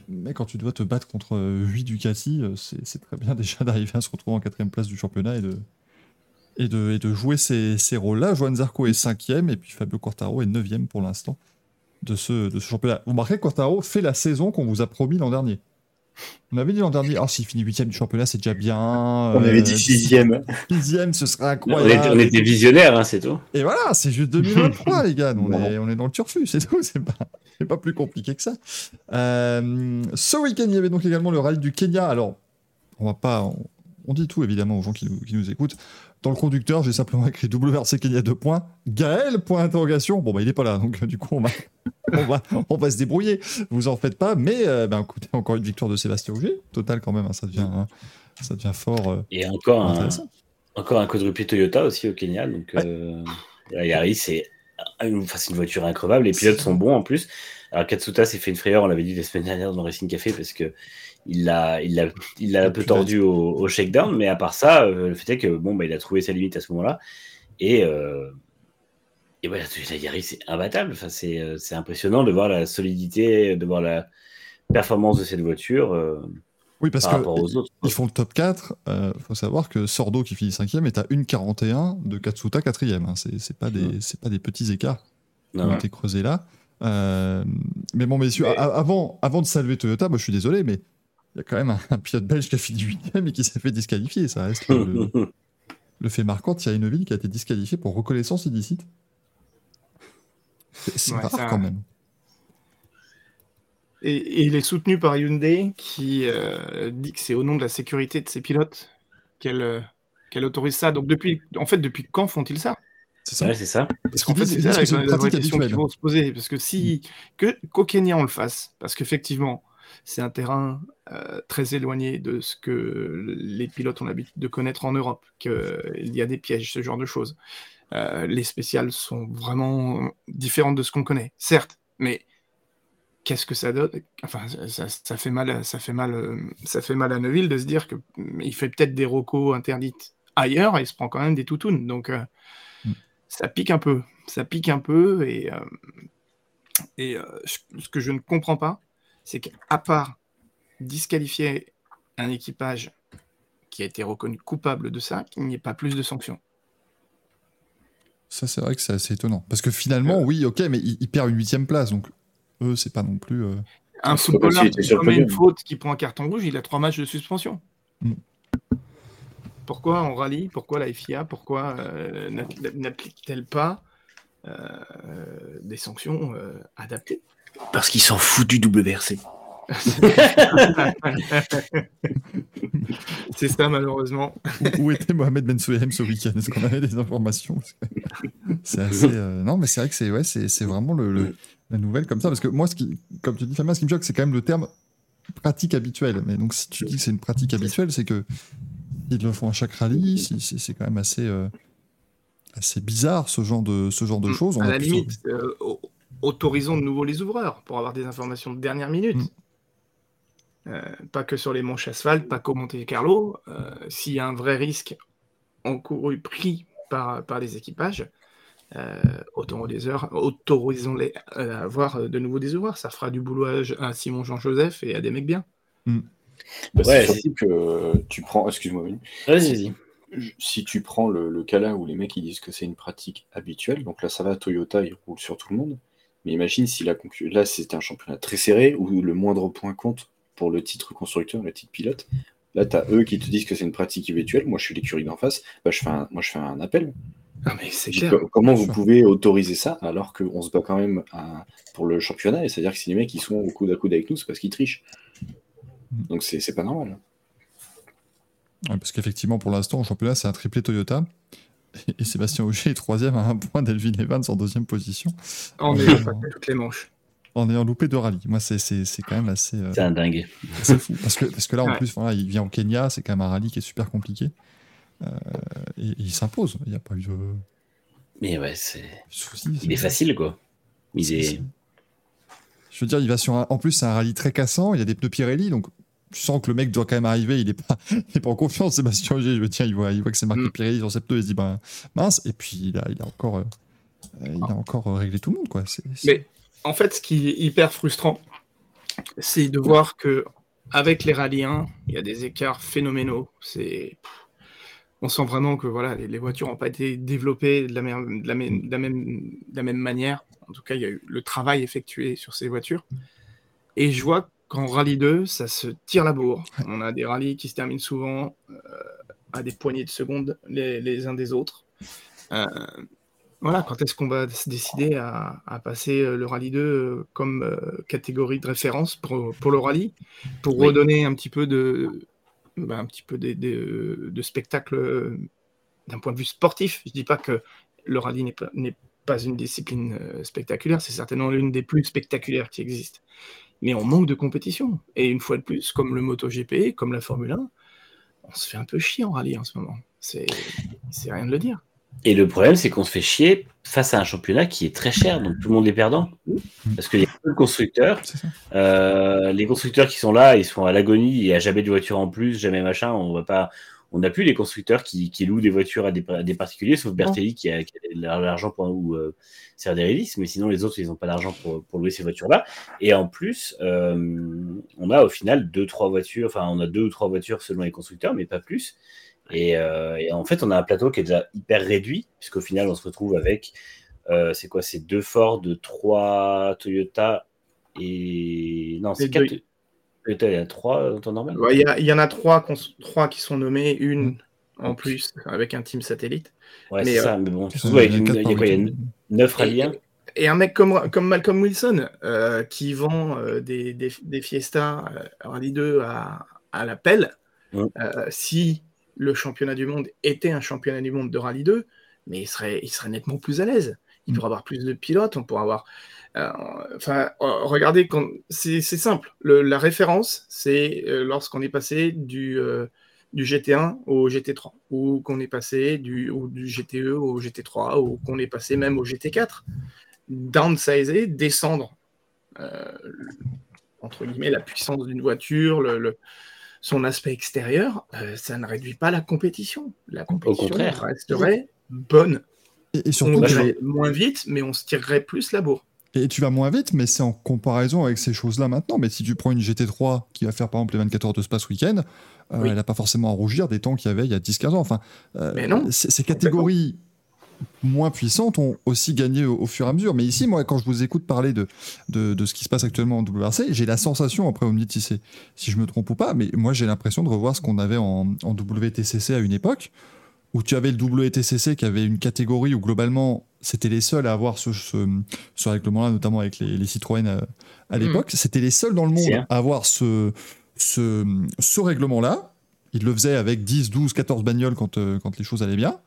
Mais quand tu dois te battre contre 8 Ducati, euh, c'est très bien [LAUGHS] déjà d'arriver à se retrouver en quatrième place du championnat et de, et de, et de jouer ces, ces rôles-là. Joan Zarco est cinquième et puis Fabio Quartaro est neuvième pour l'instant de ce, de ce championnat. Vous remarquez que Quartaro fait la saison qu'on vous a promis l'an dernier. On avait dit l'an dernier, ah, s'il finit huitième du championnat, c'est déjà bien.
On avait dit
Euh,
sixième.
Sixième, ce serait
On
incroyable.
était, on était visionnaires, hein, c'est tout.
Et voilà, c'est juste 2023, [LAUGHS] les gars. On est, on est dans le turfu, c'est tout. C'est pas, pas plus compliqué que ça. Euh, ce week-end, il y avait donc également le rallye du Kenya. Alors, on va pas. On, on dit tout, évidemment, aux gens qui nous, qui nous écoutent. Dans le conducteur, j'ai simplement écrit WRC Kenya 2 points. Gaël, point d'interrogation. Bon, bah, il est pas là, donc du coup, on va, on, va, on va se débrouiller. Vous en faites pas. Mais euh, ben, écoutez, encore une victoire de Sébastien Auger. Total, quand même. hein, ça, devient, hein, ça devient fort. euh,
Et encore un, encore un quadruplé Toyota aussi au Kenya. Donc, euh, la Yaris, c'est enfin, c'est une voiture increvable. Les pilotes sont bons en plus. Alors, Katsuta s'est fait une frayeur, on l'avait dit la semaine dernière dans Racing Café, parce que il l'a il l'a il l'a un peu tordu au, au shakedown. Mais à part ça, euh, le fait est que bon, bah, il a trouvé sa limite à ce moment-là. Et, euh, et voilà, la Yaris, c'est imbattable. Enfin, c'est euh, c'est impressionnant de voir la solidité, de voir la performance de cette voiture euh,
Oui, parce
par
que
rapport aux autres.
ils font le top 4. Il faut savoir que Sordo, qui finit 5 est à 1,41 de Katsuta 4 hein. C'est c'est pas, des- c'est pas des petits écarts qui ont été creusés là. Mais bon, messieurs,
Mais-
avant, avant de saluer Toyota, moi je suis désolé, mais il y a quand même un, un pilote belge qui a fini 8 et qui s'est fait disqualifier. Ça reste le, le- [LAUGHS] le fait marquant. Thierry Neuville qui a été disqualifié pour reconnaissance illicite. C'est c'est
Ouais,
rare
ça-
quand même.
Et, et il est soutenu par Hyundai qui euh, dit que c'est au nom de la sécurité de ses pilotes qu'elle euh, qu'elle autorise ça. Donc depuis, en fait, depuis quand font-ils ça?
C'est ça.
Ouais, c'est ça.
Parce
En
qu'ils
fait, c'est ça la,
une
vraie question qu'il faut se poser. Parce que si que qu'au Kenya on le fasse, parce qu'effectivement, c'est un terrain euh, très éloigné de ce que les pilotes ont l'habitude de connaître en Europe, qu'il y a des pièges, ce genre de choses. Euh, les spéciales sont vraiment différentes de ce qu'on connaît, certes, mais qu'est-ce que ça donne Enfin, ça, ça fait mal, à- ça fait mal, euh, ça fait mal à Neuville de se dire que mm, il fait peut-être des rocos interdites ailleurs et il se prend quand même des toutounes. Donc, euh,
Mm.
ça pique un peu, ça pique un peu et euh, et euh, je- ce que je ne comprends pas, c'est qu'à part disqualifier un équipage qui a été reconnu coupable de ça, qu'il n'y ait pas plus de sanctions.
Ça, c'est vrai que c'est assez étonnant. Parce que finalement, oui, ok, mais il, il perd une huitième place, donc eux, c'est pas non plus. euh,
Un
comme
footballeur qui commet une faute, qui prend un carton rouge, il a trois matchs de suspension.
Mm.
Pourquoi on rallye Pourquoi la FIA Pourquoi euh, n'a- n'applique-t-elle pas euh, des sanctions euh, adaptées?
Parce qu'ils s'en foutent du WRC. [LAUGHS]
C'est ça, malheureusement.
où, était Mohamed Ben ce week-end? Est-ce qu'on avait des informations? C'est assez. euh, Non, mais c'est vrai que c'est ouais, c'est c'est vraiment le, le- la nouvelle comme ça. Parce que moi, ce qui, comme tu dis, Fabien, ce qui me choque, c'est quand même le terme pratique habituelle. Mais donc, si tu dis que c'est une pratique habituelle, c'est que ils le font à chaque rallye. C'est quand même assez. euh, assez bizarre ce genre de ce genre de choses. On
à
a
la limite, euh, au- autorisons de nouveau les ouvreurs pour avoir des informations de dernière minute.
Mm.
Euh, pas que sur les manches asphalte, pas qu'au Monte Carlo. Euh, S'il y a un vrai risque encouru, pris par, par les équipages, euh, autorisons- autorisons-les à avoir de nouveau des ouvreurs. Ça fera du boulot à, à Simon Jean-Joseph et à des mecs bien.
Bah,
Ouais,
c'est surtout que tu prends. Excuse-moi, Manu.
Vas-y, vas-y.
si tu prends le, le cas là où les mecs ils disent que c'est une pratique habituelle, donc là ça va, Toyota il roule sur tout le monde, mais imagine si la concu- là c'était un championnat très serré où le moindre point compte pour le titre constructeur, le titre pilote. Là, tu as eux qui te disent que c'est une pratique habituelle. Moi, je suis l'écurie d'en face. Bah, je fais un, moi, je fais un appel.
Non, mais c'est
Je dis,
clair.
co- comment vous pouvez autoriser ça alors qu'on se bat quand même à- pour le championnat? Et c'est-à-dire que si les mecs ils sont au coude à coude avec nous, c'est parce qu'ils trichent. Donc c'est c'est pas normal.
Ouais, parce qu'effectivement, pour l'instant, au championnat, c'est un triplé Toyota. Et, et Sébastien Auger est troisième à un point d'Elvin Evans en deuxième position,
On est pas fait toutes les manches.
en ayant loupé deux rallyes. Moi, c'est- c'est c'est quand même assez, euh,
C'est un dingue.
assez fou. Parce que, parce que là, en
Ouais.
plus, voilà, il vient au Kenya, c'est quand même un rallye qui est super compliqué. Euh, et, et il s'impose. Il n'y a pas eu de
Mais ouais, c'est. Il est facile, quoi. Il est.
Je veux dire, il va sur un... En plus, c'est un rallye très cassant. Il y a des pneus Pirelli, donc tu sens que le mec doit quand même arriver. Il est pas, [LAUGHS] il est pas en confiance, Sébastien Auger. Je veux dire, il voit, il voit que c'est marqué
Mm.
Pirelli sur pneus. Il se dit, ben mince. Et puis, il a, il a encore, euh, il a encore euh, réglé tout le monde, quoi.
Mais en fait, ce qui est hyper frustrant, c'est de voir que avec les rallyes 1, il y a des écarts phénoménaux. C'est on sent vraiment que voilà, les, les voitures n'ont pas été développées de la, même, de, la même, de la même- de la même manière. En tout cas, il y a eu le travail effectué sur ces voitures. Et je vois qu'en rallye 2, ça se tire la bourre. On a des rallyes qui se terminent souvent euh, à des poignées de secondes les, les uns des autres. Euh, voilà, quand est-ce qu'on va se décider à, à passer euh, le rallye 2 euh, comme euh, catégorie de référence pour, pour le rallye, pour
Oui.
redonner un petit peu de, bah, un petit peu de spectacle d'un point de vue sportif. Je dis pas que le rallye n'est pas, une discipline spectaculaire, c'est certainement l'une des plus spectaculaires qui existent. Mais on manque de compétition. Et une fois de plus, comme le MotoGP, comme la Formule 1, on se fait un peu chier en rallye en ce moment. C'est c'est rien de le dire.
Et le problème, c'est qu'on se fait chier face à un championnat qui est très cher, donc tout le monde est perdant. Parce qu'il y a peu de constructeurs. Euh, les constructeurs qui sont là, ils sont à l'agonie, il n'y a jamais de voiture en plus, jamais machin. On va pas. On n'a plus les constructeurs qui, qui louent des voitures à des, à des particuliers, sauf Bertelli qui a, qui a l'argent pour nous euh, releases, mais sinon les autres, ils n'ont pas d'argent pour, pour louer ces voitures-là. Et en plus, euh, on a au final deux, trois voitures, enfin, on a deux ou trois voitures selon les constructeurs, mais pas plus. Et, euh, et en fait, on a un plateau qui est déjà hyper réduit, puisqu'au final, on se retrouve avec, euh, c'est quoi, c'est deux Ford, trois Toyota et. Non, c'est quatre.
deux-
il y a trois en temps normal
Ouais, Il y, a- il y en a trois, qui sont nommés, une en plus avec un team satellite.
Ouais, c'est
euh,
ça, mais bon,
il y a
une-
quatre
il y
par
a quoi, il y a
week-end.
neuf
Et,
rallyes
et un mec comme, comme Malcolm Wilson euh, qui vend euh, des, des, des Fiesta euh, Rallye 2 à, à la pelle,
Ouais.
euh, si le championnat du monde était un championnat du monde de Rallye 2, mais il serait, il serait nettement plus à l'aise. Il pourrait avoir plus de pilotes, on pourrait avoir. euh, Enfin, euh, regardez, c'est simple. Le- la référence, c'est euh, lorsqu'on est passé du, euh, du GT1 au GT3, ou qu'on est passé du, ou du GTE au GT3, ou qu'on est passé même au GT4. Downsizer, descendre, euh, entre guillemets, la puissance d'une voiture, le, le- son aspect extérieur, euh, ça ne réduit pas la compétition. La compétition
contraire.
resterait bonne.
Et, et
On
surtout, tu,
irait moins vite, mais on se tirerait plus la bourre.
et tu vas moins vite, mais c'est en comparaison avec ces choses-là maintenant. Mais si tu prends une GT3 qui va faire par exemple les 24 heures de Spa ce week-end, euh,
Oui.
elle n'a pas forcément à rougir des temps qu'il y avait il y a 10-15 ans. Enfin, euh,
Mais non.
Ces, catégories moins puissantes ont aussi gagné au, au fur et à mesure. Mais ici, moi, quand je vous écoute parler de, de, de ce qui se passe actuellement en WRC, j'ai la sensation, après vous me dites si, je me trompe ou pas, mais moi j'ai l'impression de revoir ce qu'on avait en, en WTCC à une époque, où tu avais le WTCC qui avait une catégorie où globalement c'était les seuls à avoir ce, ce, ce règlement-là, notamment avec les, les Citroën à, à l'époque. C'était les seuls dans le monde à avoir ce, ce, ce règlement-là. Ils le faisaient avec 10, 12, 14 bagnoles quand, euh, quand les choses allaient bien.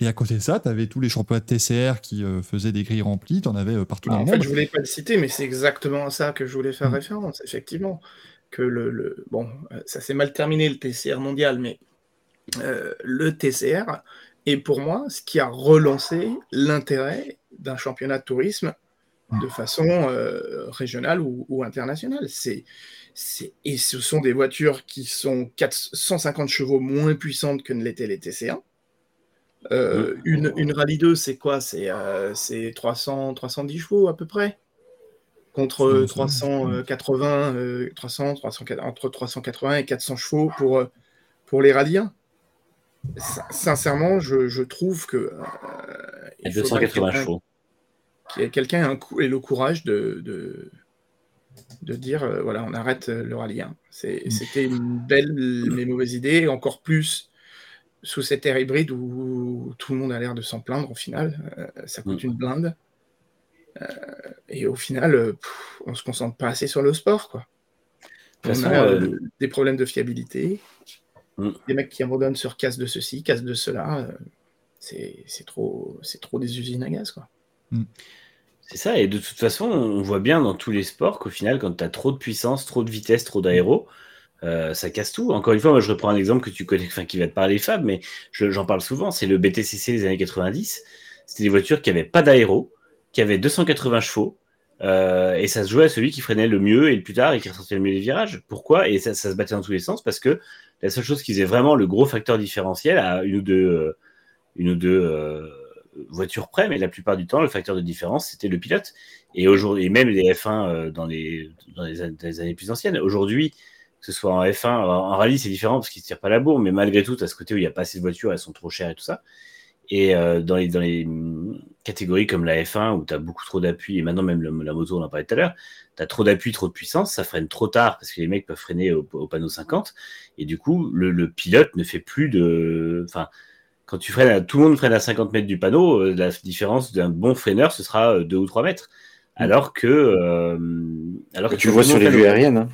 Et à côté de ça, tu avais tous les championnats de TCR qui euh, faisaient des grilles remplies, tu en avais euh, partout
Bah,
dans
en
le
fait,
monde.
je voulais pas le citer, mais c'est exactement à ça que je voulais faire
Mm.
référence, effectivement. Que le, le- bon, euh, ça s'est mal terminé le TCR mondial, mais euh, le TCR est pour moi ce qui a relancé l'intérêt d'un championnat de tourisme de façon euh, régionale ou, ou internationale. C'est, et ce sont des voitures qui sont 450 chevaux moins puissantes que ne l'étaient les TC1. Euh, une, une Rallye 2, c'est quoi? C'est euh, c'est 300, 310 chevaux à peu près Contre euh,
C'est- c'est-
380, euh, 300, 300, entre 380 et 400 chevaux pour, pour les Rallye 1. Sin- Sincèrement, je, je trouve que. euh,
Il y a
il faudrait
280
que quelqu'un-
chevaux.
qu'il y ait quelqu'un ait le courage de, de, de dire euh, voilà, on arrête euh, le rallye 1. C'est-
Mm.
C'était une belle mais mauvaise idée, encore plus sous cette ère hybride où tout le monde a l'air de s'en plaindre au final. Euh, ça coûte
Mm.
une blinde. Euh, et au final, euh, pff, on se concentre pas assez sur le sport. Quoi.
De
on
façon,
a
euh,
euh, des problèmes de fiabilité,
Mm.
des mecs qui abandonnent sur casse de ceci, casse de cela. euh, c'est c'est trop, c'est trop des usines à gaz. Quoi.
C'est ça, et de toute façon, on voit bien dans tous les sports qu'au final, quand tu as trop de puissance, trop de vitesse, trop d'aéro, euh, ça casse tout. Encore une fois, moi je reprends un exemple que tu connais, enfin qui va te parler, Fab, mais je- j'en parle souvent, c'est le BTCC des années 90. C'était des voitures qui n'avaient pas d'aéro, qui avaient 280 chevaux, euh, et ça se jouait à celui qui freinait le mieux et le plus tard et qui ressortait le mieux des virages. Pourquoi? Et ça, ça se battait dans tous les sens parce que la seule chose qui faisait vraiment le gros facteur différentiel à une ou deux, euh, euh, voitures près, mais la plupart du temps, le facteur de différence, c'était le pilote. Et aujourd'hui, même les F1 euh, dans, les, dans, les, années plus anciennes. Aujourd'hui, que ce soit en F1, en, rallye, c'est différent parce qu'ils ne tirent pas la bourre, mais malgré tout, à ce côté où il n'y a pas assez de voitures, elles sont trop chères et tout ça. Et euh, dans, les, dans les catégories comme la F1, où tu as beaucoup trop d'appui, et maintenant même le- la moto, on en parlait tout à l'heure, tu as trop d'appui, trop de puissance, ça freine trop tard parce que les mecs peuvent freiner au, au panneau 50. Et du coup, le, le pilote ne fait plus de. Enfin, quand tu freines, à, tout le monde freine à 50 mètres du panneau, euh, la différence d'un bon freineur, ce sera 2 ou 3 mètres. Alors que. euh, alors que
Tu le vois sur
le
les vues aériennes. hein.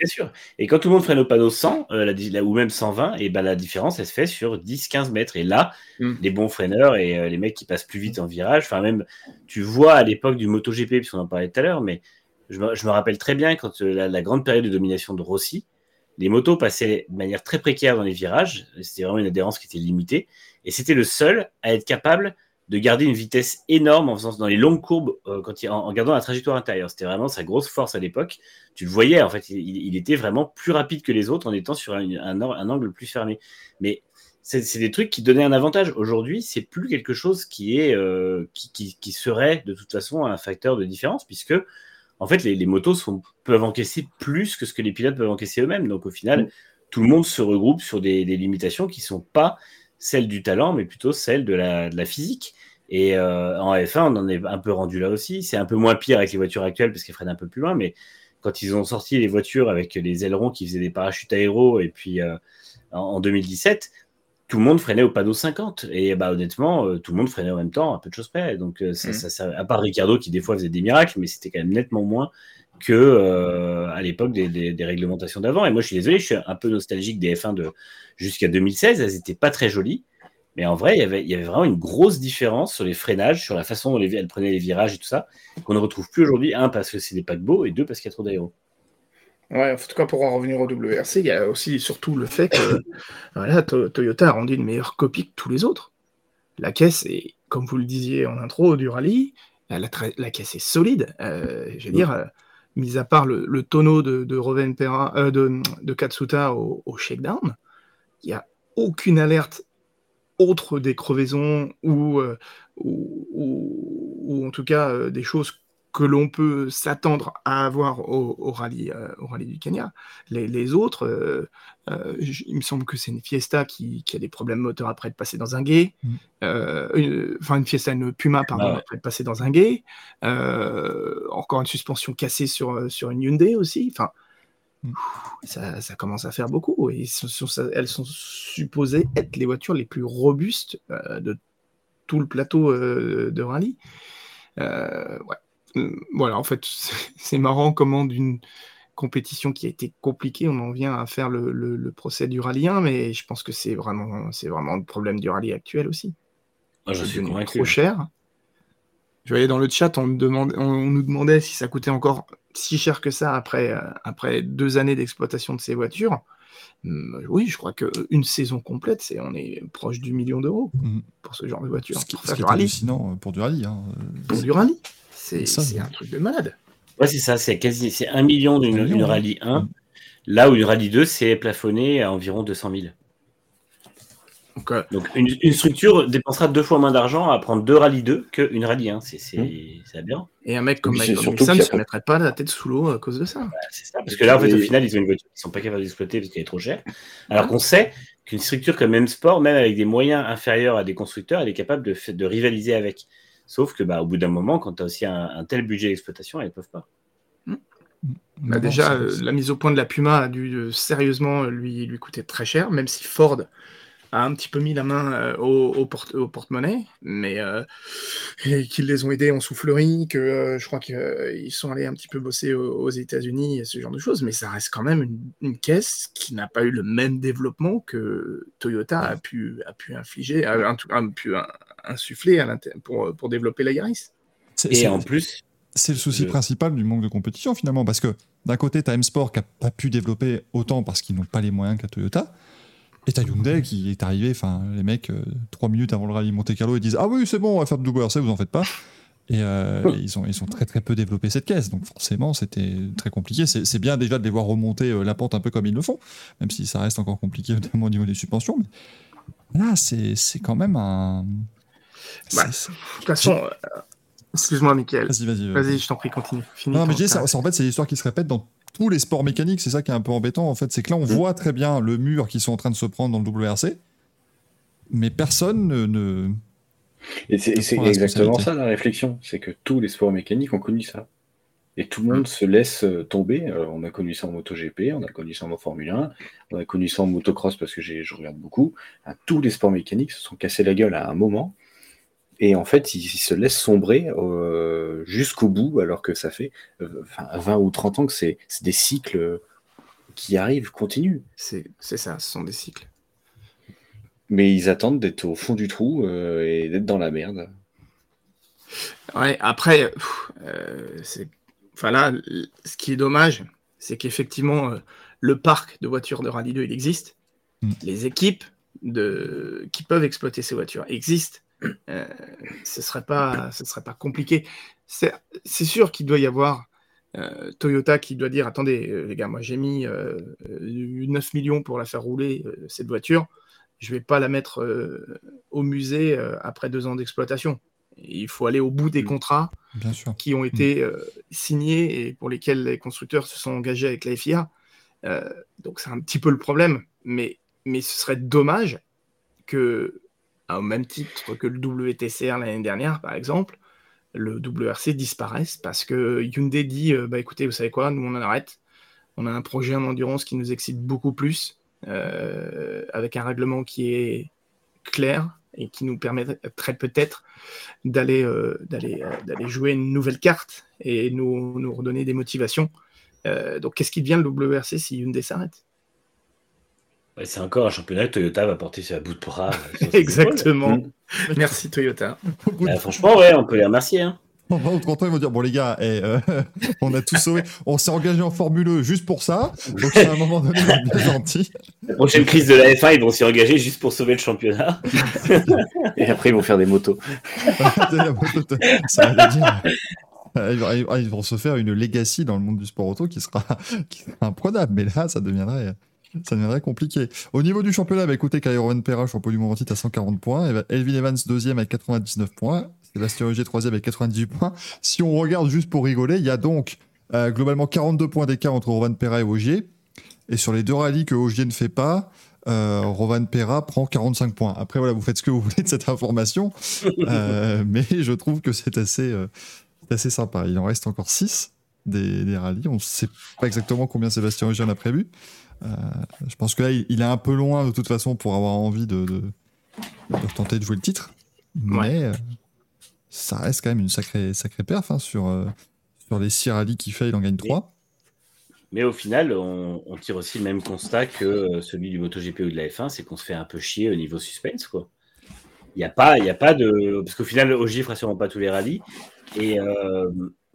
Bien sûr. Et quand tout le monde freine au panneau 100, euh, la di- la- ou même 120, et ben la différence, elle se fait sur 10-15 mètres. Et là,
Mm.
les bons freineurs et euh, les mecs qui passent plus vite en virage, enfin même, tu vois à l'époque du MotoGP, puisqu'on en parlait tout à l'heure, mais je me, je me rappelle très bien quand euh, la, la grande période de domination de Rossi, les motos passaient de manière très précaire dans les virages. C'était vraiment une adhérence qui était limitée. Et c'était le seul à être capable de garder une vitesse énorme en faisant dans les longues courbes, euh, quand il, en, en gardant la trajectoire intérieure. C'était vraiment sa grosse force à l'époque. Tu le voyais, en fait, il, il était vraiment plus rapide que les autres en étant sur un, un, un angle plus fermé. Mais c'est des trucs qui donnaient un avantage. Aujourd'hui, c'est plus quelque chose qui est euh, qui, qui, qui serait de toute façon un facteur de différence, puisque en fait, les, les motos sont, peuvent encaisser plus que ce que les pilotes peuvent encaisser eux-mêmes. Donc au final,
Mm.
tout le monde se regroupe sur des, des limitations qui sont pas celles du talent, mais plutôt celles de la, de la physique. Et euh, en F1, on en est un peu rendu là aussi. C'est un peu moins pire avec les voitures actuelles parce qu'elles freinent un peu plus loin, mais quand ils ont sorti les voitures avec les ailerons qui faisaient des parachutes aéro, et puis euh, en, en 2017, tout le monde freinait au panneau 50. Et bah, honnêtement, euh, tout le monde freinait en même temps, à peu de choses près. Donc, euh, ça, ça- ça- à part Ricardo qui des fois faisait des miracles, mais c'était quand même nettement moins que euh, à l'époque des, réglementations d'avant. Et moi, je suis désolé, je suis un peu nostalgique des F1 de jusqu'à 2016. Elles n'étaient pas très jolies. Mais en vrai, il y, avait, y avait vraiment une grosse différence sur les freinages, sur la façon dont les, elles prenaient les virages et tout ça, qu'on ne retrouve plus aujourd'hui. Un, parce que c'est des paquebots, et deux, parce qu'il y a trop d'aéro.
Ouais, en tout cas, pour en revenir au WRC, il y a aussi surtout le fait que [COUGHS] Toyota a rendu une meilleure copie que tous les autres. La caisse est, comme vous le disiez en intro du rallye, la, tra- la caisse est solide. Euh, je veux dire, euh, mis à part le, tonneau de, Rovanpera- euh, de, Katsuta au, shakedown, il n'y a aucune alerte autre des crevaisons ou, euh, ou, en tout cas euh, des choses que l'on peut s'attendre à avoir au, rallye, au rallye du Kenya. Les autres, euh, il me semble que c'est une Fiesta qui, qui a des problèmes moteurs après être passée dans un guet.
Mm.
Euh, une- Enfin, une Fiesta, une Puma, pardon,
Ah ouais.
après être passée dans un guet. Euh, encore une suspension cassée sur, sur une Hyundai aussi. Enfin,
Mm.
ça, ça commence à faire beaucoup. Et sont- elles sont supposées être les voitures les plus robustes de tout le plateau de rallye. Ouais. Euh, Voilà, en fait, [LAUGHS] c'est marrant comment d'une compétition qui a été compliquée, on en vient à faire le, le- le procès du rallye 1, mais je pense que c'est vraiment, c'est vraiment le problème du rallye actuel aussi.
Moi, je
C'est
suis convaincu.
trop cher. Je voyais dans le chat, on, me demandait- on nous demandait si ça coûtait encore si cher que ça après, euh, après deux années d'exploitation de ces voitures. Hum, oui, je crois qu'une saison complète, c'est, on est proche du million d'euros
Mhm.
pour ce genre de voiture.
Ce qui,
pour
ce qui est hallucinant pour du rallye. hein.
Pour du rallye. C'est,
Ça,
c'est
oui.
un truc de malade.
Ouais, c'est ça, c'est quasi c'est un million d'une rallye 1,
Mm.
là où une rallye 2, c'est plafonné à environ 200 000.
Donc,
Donc une, une structure dépensera deux fois moins d'argent à prendre deux rallyes 2 qu'une rallye 1. C'est c'est-
Mm.
c'est aberrant.
et un mec comme Michael Wilson ne
a
se mettrait pas la tête sous l'eau à cause de ça.
Bah, c'est ça, parce que là, en fait, au final, ils ont une voiture qu'ils sont pas capables d'exploiter parce qu'elle est trop chère. Alors qu'on sait qu'une structure comme M-Sport, même avec des moyens inférieurs à des constructeurs, elle est capable de, de rivaliser avec. Sauf que, bah, au bout d'un moment, quand tu as aussi un, un tel budget d'exploitation, elles ne peuvent pas.
Bah,
Non,
déjà, euh, la mise au point de la Puma a dû euh, sérieusement euh, lui, lui coûter très cher, même si Ford a un petit peu mis la main euh, au, au porte- au porte-monnaie, mais euh, et qu'ils les ont aidés en soufflerie, que euh, je crois qu'ils sont allés un petit peu bosser aux, aux États-Unis et ce genre de choses, mais ça reste quand même une, une caisse qui n'a pas eu le même développement que Toyota a pu, a pu infliger, a, a- a pu insuffler à pour, pour développer la Yaris.
c'est-
Et en plus,
C'est le souci
Le-
principal du manque de compétition finalement, parce que d'un côté, tu as M-Sport qui n'a pas pu développer autant parce qu'ils n'ont pas les moyens qu'à Toyota, et tu Hyundai qui est arrivé, enfin les mecs, euh, trois minutes avant le rallye Monte Carlo, ils disent Ah oui, c'est bon, on va faire de WRC, vous en faites pas. Et, euh, et ils, ont, ils ont très très peu développé cette caisse, donc forcément c'était très compliqué. C'est bien déjà de les voir remonter euh, la pente un peu comme ils le font, même si ça reste encore compliqué [LAUGHS] notamment au niveau des suspensions. Mais là, c'est c'est quand même un.
Bah, De toute façon, euh, excuse-moi, Michael.
Vas-y, vas-y.
Vas-y, je t'en prie, continue. Finis
Non, mais je dis, ça, ça, en fait, c'est l'histoire qui se répète dans tous les sports mécaniques. C'est ça qui est un peu embêtant, en fait. C'est que là, on
Mm.
voit très bien le mur qu'ils sont en train de se prendre dans le WRC, mais personne ne. ne-
Et c'est exactement ça la réflexion, c'est que tous les sports mécaniques ont connu ça. Et tout le monde se laisse euh, tomber. Euh, on a connu ça en MotoGP, on a connu ça en Formule 1, on a connu ça en motocross parce que j'ai- je regarde beaucoup. Tous les sports mécaniques se sont cassés la gueule à un moment. Et en fait, ils, ils se laissent sombrer euh, jusqu'au bout, alors que ça fait euh, enfin, 20 ou 30 ans que c'est des cycles qui arrivent continuent.
C'est ça, ce sont des cycles.
Mais ils attendent d'être au fond du trou euh, et d'être dans la merde.
Ouais, après, pff, euh, c'est, enfin là, ce qui est dommage, c'est qu'effectivement, euh, le parc de voitures de Rallye 2, il existe.
Mm.
Les équipes de... qui peuvent exploiter ces voitures existent. Euh, ce serait pas, ce serait pas compliqué. C'est, sûr qu'il doit y avoir euh, Toyota qui doit dire, attendez, euh, les gars, moi j'ai mis euh, euh, 9 millions pour la faire rouler, cette voiture. Je vais pas la mettre au musée après deux ans d'exploitation. Il faut aller au bout des
Mm.
contrats
Bien sûr.
qui ont été euh, signés et pour lesquels les constructeurs se sont engagés avec la FIA. Donc c'est un petit peu le problème, mais, mais ce serait dommage que, au même titre que le WTCR l'année dernière, par exemple, le WRC disparaisse parce que Hyundai dit euh, bah écoutez, vous savez quoi, nous on en arrête. On a un projet en endurance qui nous excite beaucoup plus, euh, avec un règlement qui est clair et qui nous permettrait peut-être d'aller euh, jouer une nouvelle carte et nous, nous redonner des motivations. Donc qu'est-ce qui devient le WRC si Hyundai s'arrête?
C'est encore un championnat que Toyota va porter sur la bout de bras.
Exactement. [LAUGHS] Merci Toyota.
Euh, [LAUGHS] franchement, ouais, on peut les remercier. Hein.
Au bout de 30 ans, ils vont dire Bon, les gars, eh, euh, [LAUGHS] on a tout sauvé. On s'est engagé en Formule E juste pour ça. Donc, à un moment donné, on est bien gentil.
La prochaine crise de la F1, ils vont s'y engager juste pour sauver le championnat.
Et après, ils vont faire des motos.
Ça veut dire. Ils vont- Ils vont se faire une legacy dans le monde du sport auto qui sera, qui sera imprenable. Mais là, ça deviendrait, ça deviendrait compliqué. Au niveau du championnat, bah, écoutez, Kyron Perra, champion du monde en titre à 140 points. Et bah, Elvin Evans, deuxième avec 99 points. Sébastien Ogier, troisième avec 98 points. Si on regarde juste pour rigoler, il y a donc euh, globalement 42 points d'écart entre Rovan Perra et Ogier. Et sur les deux rallyes que Ogier ne fait pas, euh, Rovan Perra prend 45 points. Après, voilà, vous faites ce que vous voulez de cette information. Euh, mais je trouve que c'est assez, euh, assez sympa. Il en reste encore 6 des, des rallyes. On ne sait pas exactement combien Sébastien Ogier en a prévu. Euh, je pense que là, il, il est un peu loin de toute façon pour avoir envie de, de, de tenter de jouer le titre. Mais
Ouais.
euh, ça reste quand même une sacrée, sacrée perf hein, sur, euh, sur les 6 rallyes qu'il fait. Il en gagne 3.
Mais au final, on, on tire aussi le même constat que celui du MotoGP ou de la F1, c'est qu'on se fait un peu chier au niveau suspense. quoi. Il n'y a, pas- y a pas de. Parce qu'au final, Ogier fera sûrement pas tous les rallyes. Et euh,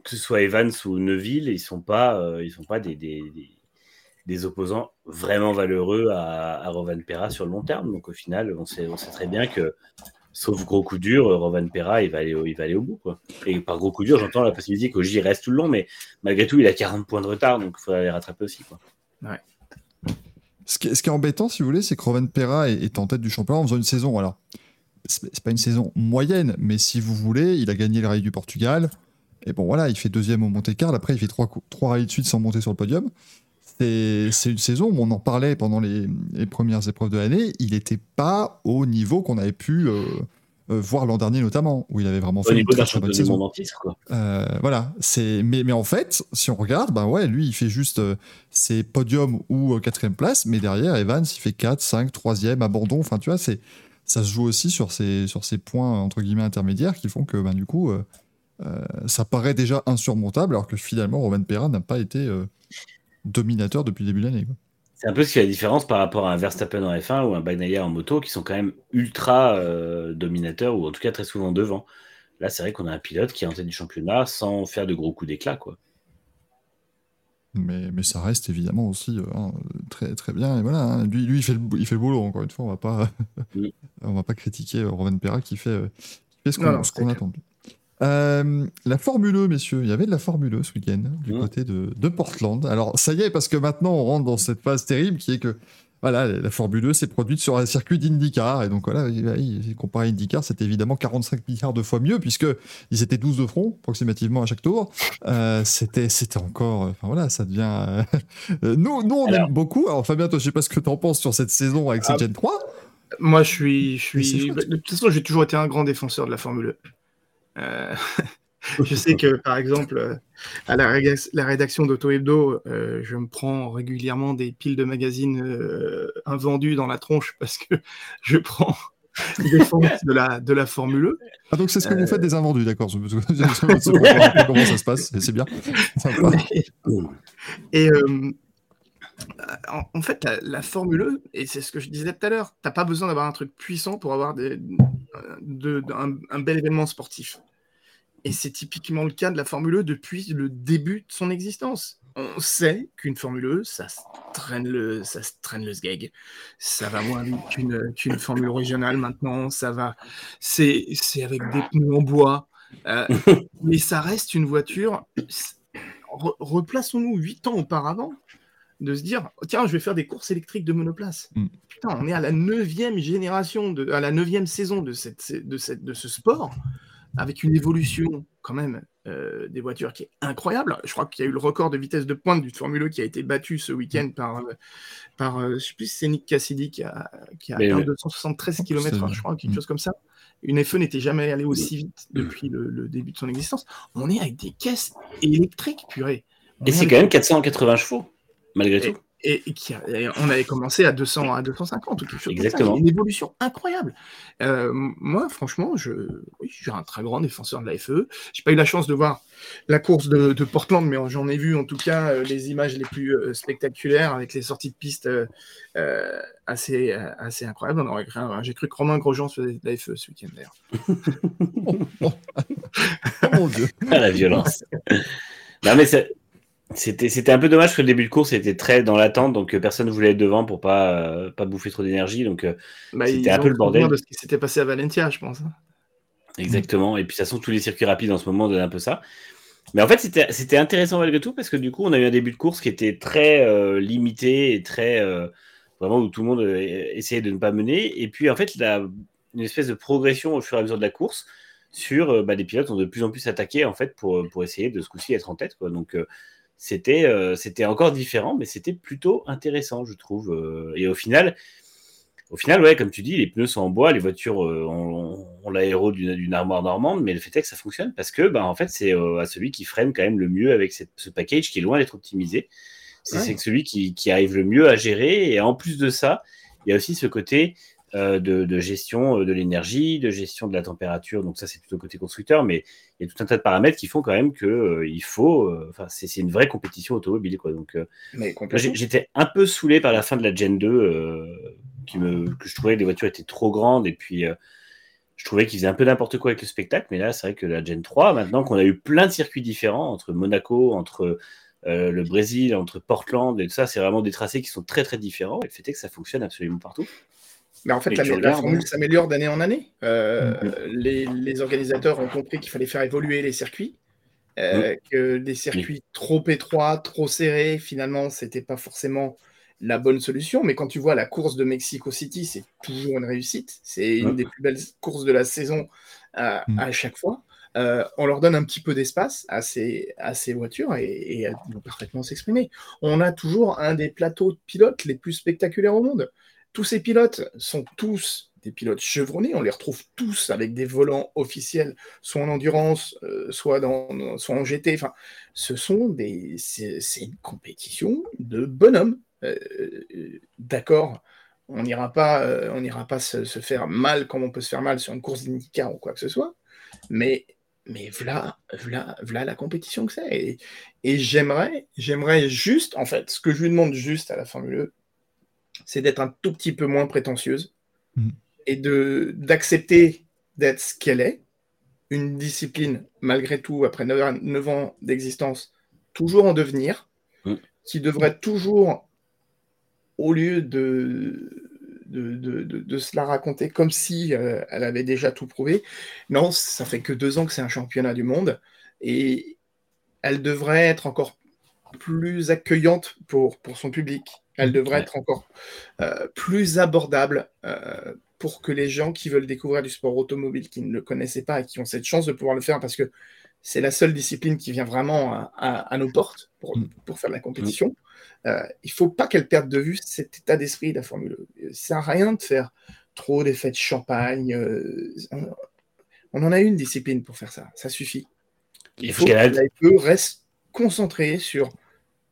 que ce soit Evans ou Neuville, ils ne sont pas, euh, ils sont pas des, des, des- des opposants vraiment valeureux à, à Rovan Perra sur le long terme. Donc au final, on sait, on sait très bien que, sauf gros coup dur, Rovan Perra, il va aller, au- il va aller au bout. Quoi. Et par gros coup dur, j'entends la possibilité qu'Ogier reste tout le long, mais malgré tout, il a 40 points de retard, donc il faudra les rattraper aussi. Quoi.
Ce qui, est, ce qui est embêtant, si vous voulez, c'est que Rovan Perra est, est en tête du championnat en faisant une saison. Alors, c'est pas une saison moyenne, mais si vous voulez, il a gagné le rallye du Portugal. Et bon, voilà, il fait deuxième au Monte Carlo. Après, il fait trois, trois rallyes de suite sans monter sur le podium. C'est une saison où on en parlait pendant les, les premières épreuves de l'année. Il n'était pas au niveau qu'on avait pu euh, euh, voir l'an dernier, notamment, où il avait vraiment
Au
fait une très, très bonne saison.
quoi.
Euh, voilà, mais, mais en fait, si on regarde, ben ouais, lui il fait juste euh, ses podiums ou quatrième place, mais derrière Evans il fait 4, 5, troisième, abandon. Enfin, tu vois, c'est ça se joue aussi sur ces sur ces points entre guillemets intermédiaires qui font que ben du coup ça paraît déjà insurmontable, alors que finalement Roman Perra n'a pas été dominateur depuis le début de l'année. quoi.
C'est un peu ce qui fait la différence par rapport à un Verstappen en F1 ou un Bagnaia en moto qui sont quand même ultra euh, dominateurs ou en tout cas très souvent devant. Là, c'est vrai qu'on a un pilote qui est en tête du championnat sans faire de gros coups d'éclat. quoi.
Mais, mais ça reste évidemment aussi euh, hein, très, très bien. Et voilà, hein, lui, lui il, fait le, il fait le boulot, encore une fois. On va pas,
Oui. [LAUGHS]
on va pas critiquer Roman Perra qui fait, euh, qui fait ce qu'on attend. Euh, la Formule 1, messieurs, il y avait de la Formule 1 ce week-end du
mmh.
côté de, Portland. Alors ça y est, parce que maintenant on rentre dans cette phase terrible qui est que voilà, la Formule 1 s'est produite sur un circuit d'IndyCar. Et donc voilà, comparé à IndyCar, c'est évidemment 45 milliards de fois mieux, puisque ils étaient 12 de front, approximativement à chaque tour. Euh, c'était, c'était encore. Euh, enfin voilà, ça devient. [LAUGHS] nous, nous, on aime beaucoup. Alors Fabien, toi, je ne sais pas ce que tu en penses sur cette saison avec cette
ah.
Gen 3.
Moi, je suis. Je suis... De toute façon, j'ai toujours été un grand défenseur de la Formule 1. [LAUGHS] je sais que, par exemple, euh, à la, rédac- la rédaction d'Auto Hebdo, euh, je me prends régulièrement des piles de magazines euh, invendus dans la tronche parce que [LAUGHS] je prends [LAUGHS] défense de la, de la Formule E.
Ah, donc c'est ce que
Euh.
vous faites des invendus, d'accord. Peu comment ça se passe. C'est bien. Sympa.
Et, euh, En, en fait, la, la Formule E, et c'est ce que je disais tout à l'heure, t'as pas besoin d'avoir un truc puissant pour avoir des, de- un, un bel événement sportif. Et c'est typiquement le cas de la Formule E depuis le début de son existence. On sait qu'une Formule E, ça se traîne le, ça se traîne le sgeg. Ça va moins vite qu'une qu'une Formule régionale maintenant. Ça va, c'est c'est avec des pneus en bois. Euh, [LAUGHS] mais ça reste une voiture. Re- Replaçons-nous huit ans auparavant de se dire oh, tiens, je vais faire des courses électriques de monoplace.
Mm.
Putain, on est à la neuvième génération, de, à la neuvième saison de, cette, de, cette, de ce sport, avec une évolution quand même euh, des voitures qui est incroyable. Je crois qu'il y a eu le record de vitesse de pointe du Formule 1 qui a été battu ce week-end par, euh, par euh, je sais plus c'est Nick Cassidy qui a, qui a
Mais
atteint
ouais.
273
C'est
km/h, je crois, quelque
Mm.
chose comme ça. Une F1 n'était jamais allée aussi vite depuis le, le début de son existence. On est avec des caisses électriques, purée. On
Et
est
c'est
avec-
quand même 480 chevaux, malgré tout.
et, et qui a- et on avait commencé à 200 à 250 ou quelque chose
Exactement.
comme ça. Une évolution incroyable. Euh, moi, franchement, je, oui, je suis un très grand défenseur de la FE. J'ai pas eu la chance de voir la course de, de Portland, mais j'en ai vu en tout cas euh, les images les plus euh, spectaculaires avec les sorties de piste assez, assez incroyables. On aurait cru- J'ai cru que Romain Grosjean faisait de la FE ce week-end d'ailleurs. [LAUGHS]
Oh mon dieu.
Ah, la violence. non, mais c'est- c'était, c'était un peu dommage que le début de course était très dans l'attente, donc euh, personne ne voulait être devant pour pas, euh, pas bouffer trop d'énergie. Donc, euh,
Bah,
C'était un peu le bordel.
de ce qui s'était passé à Valentia, je pense. hein.
exactement. Et puis, de toute façon, tous les circuits rapides en ce moment donnent un peu ça. Mais en fait, c'était, c'était intéressant malgré tout parce que du coup, on a eu un début de course qui était très euh, limité et très. euh, vraiment où tout le monde essayait de ne pas mener. Et puis, en fait, la- une espèce de progression au fur et à mesure de la course sur bah, des pilotes ont de plus en plus attaqué en fait pour, pour essayer de ce coup-ci être en tête. Quoi. Donc, c'était, euh, c'était encore différent, mais c'était plutôt intéressant, je trouve. euh, et au final, au final, ouais, comme tu dis, les pneus sont en bois, les voitures euh, ont, ont l'aéro d'une, armoire normande, mais le fait est que ça fonctionne parce que, bah, en fait, c'est à celui qui freine quand même le mieux avec cette- ce package qui est loin d'être optimisé. C'est,
Ouais.
celui qui, qui arrive le mieux à gérer. Et en plus de ça, il y a aussi ce côté de, de gestion euh, de l'énergie, de gestion de la température. Donc ça, c'est plutôt côté constructeur, mais il y a tout un tas de paramètres qui font quand même que euh, il faut. euh, Enfin, c'est, c'est une vraie compétition automobile, quoi. Donc euh, J'étais un peu saoulé par la fin de la Gen 2, euh, qui me, que je trouvais que les voitures étaient trop grandes et puis euh, je trouvais qu'ils faisaient un peu n'importe quoi avec le spectacle. Mais là, c'est vrai que la Gen 3, maintenant qu'on a eu plein de circuits différents entre Monaco, entre euh, le Brésil, entre Portland et tout ça, c'est vraiment des tracés qui sont très très différents. Et le fait est que ça fonctionne absolument partout.
Mais en fait, la,
tu
la
regardes,
formule
hein.
s'améliore d'année en année. Euh,
Mhm.
les, les organisateurs ont compris qu'il fallait faire évoluer les circuits, euh, que des circuits trop étroits, trop serrés, finalement, c'était pas forcément la bonne solution. Mais quand tu vois la course de Mexico City, c'est toujours une réussite. C'est une des plus belles courses de la saison à,
Mhm.
à chaque fois. Euh, on leur donne un petit peu d'espace à ces, à ces voitures et, et elles vont parfaitement s'exprimer. On a toujours un des plateaux de pilotes les plus spectaculaires au monde tous ces pilotes sont tous des pilotes chevronnés, on les retrouve tous avec des volants officiels, soit en endurance, euh, soit, dans, soit en GT. Enfin, ce sont des, c'est une compétition de bonhommes. Euh, euh, D'accord, on n'ira pas, on n'ira pas se, faire mal comme on peut se faire mal sur une course d'IndyCar ou quoi que ce soit, mais mais voilà, voilà, voilà la compétition que c'est. Et, j'aimerais, j'aimerais juste, en fait, ce que je lui demande juste à la Formule 1, c'est d'être un tout petit peu moins prétentieuse
Mhm.
et de d'accepter d'être ce qu'elle est, une discipline, malgré tout, après 9, ans d'existence, toujours en devenir,
Mhm.
qui devrait toujours, au lieu de, de, de, de- de se la raconter comme si euh, elle avait déjà tout prouvé, non, ça fait que deux ans que c'est un championnat du monde, et elle devrait être encore plus accueillante pour, pour son public. Elle devrait
Ouais.
être encore euh, plus abordable euh, pour que les gens qui veulent découvrir du sport automobile, qui ne le connaissaient pas et qui ont cette chance de pouvoir le faire, parce que c'est la seule discipline qui vient vraiment à, à- à nos portes pour,
Mm.
pour faire de la compétition. Euh, il faut pas qu'elle perde de vue cet état d'esprit de la Formule 1. Ça sert à rien de faire trop d'effets de champagne. euh, on, en a une discipline pour faire ça, ça suffit. Il faut que
qu'elle
la reste concentrée sur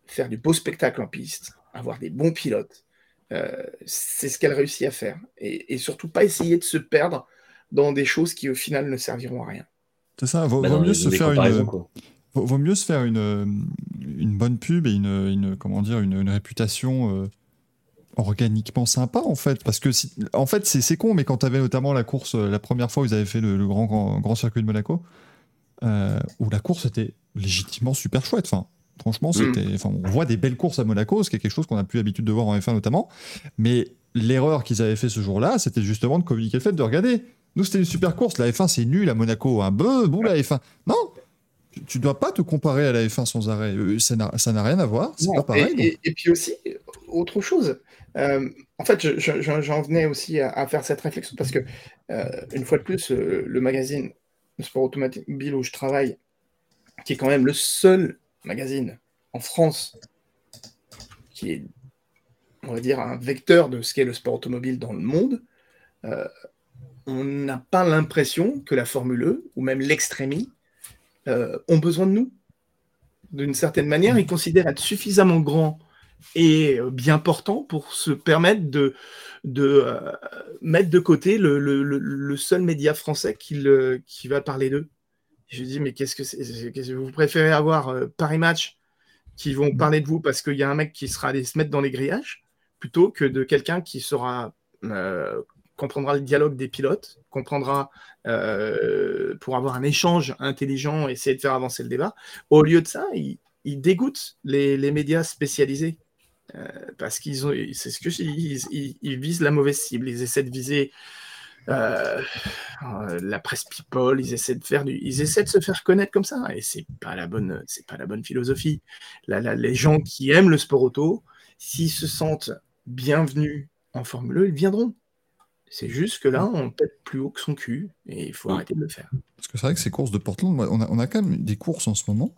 faire du beau spectacle en piste, avoir des bons pilotes. Euh, c'est ce qu'elle réussit à faire. Et, et surtout pas essayer de se perdre dans des choses qui au final ne serviront à rien.
C'est ça, vaut,
Bah,
vaut mieux se faire une,
quoi.
vaut, mieux se faire une, une bonne pub et une, une comment dire, une, une réputation euh, organiquement sympa en fait. Parce que, si- en fait, c'est c'est con, mais quand tu avais notamment la course, euh, la première fois où ils avaient fait le, le grand, grand, grand circuit de Monaco, euh, où la course était légitimement super chouette. Enfin, franchement, c'était, enfin, on voit des belles courses à Monaco, ce qui est quelque chose qu'on a plus l'habitude de voir en F1 notamment. Mais l'erreur qu'ils avaient fait ce jour-là, c'était justement de communiquer le fait de regarder. Nous, c'était une super course. La F1, c'est nul à Monaco. Un bœuf, bout la F1. Non, tu- tu dois pas te comparer à la F1 sans arrêt. Euh, Ça n'a rien à voir. C'est pas pareil.
Et,
donc.
et- et puis aussi, autre chose. euh, en fait, je- je- je- j'en venais aussi à, à faire cette réflexion parce que, euh, une fois de plus, euh, le magazine Sport Automobile où je travaille, qui est quand même le seul magazine en France qui est, on va dire, un vecteur de ce qu'est le sport automobile dans le monde, euh, on n'a pas l'impression que la Formule E ou même l'extrémie euh, ont besoin de nous. D'une certaine manière, ils considèrent être suffisamment grands et bien portants pour se permettre de, euh, mettre de côté le- le seul média français qui, le- qui va parler d'eux. Je dis, mais qu'est-ce que c'est Vous préférez avoir euh, Paris Match qui vont parler de vous parce qu'il y a un mec qui sera allé se mettre dans les grillages plutôt que de quelqu'un qui sera euh, comprendra le dialogue des pilotes, comprendra euh, pour avoir un échange intelligent, essayer de faire avancer le débat. Au lieu de ça, ils, ils dégoûtent les, les médias spécialisés. Parce qu'ils ont, c'est ce que ils- ils visent la mauvaise cible, ils essaient de viser euh, euh, la presse people, ils essaient de faire du, ils essaient de se faire connaître comme ça, et c'est pas la bonne, c'est pas la bonne philosophie. La- la- les gens qui aiment le sport auto, s'ils se sentent bienvenus en Formule 1, ils viendront. C'est juste que là, on pète plus haut que son cul, et il faut
Ouais.
arrêter de le faire.
Parce que c'est vrai que ces courses de Portland, on a, on a quand même des courses en ce moment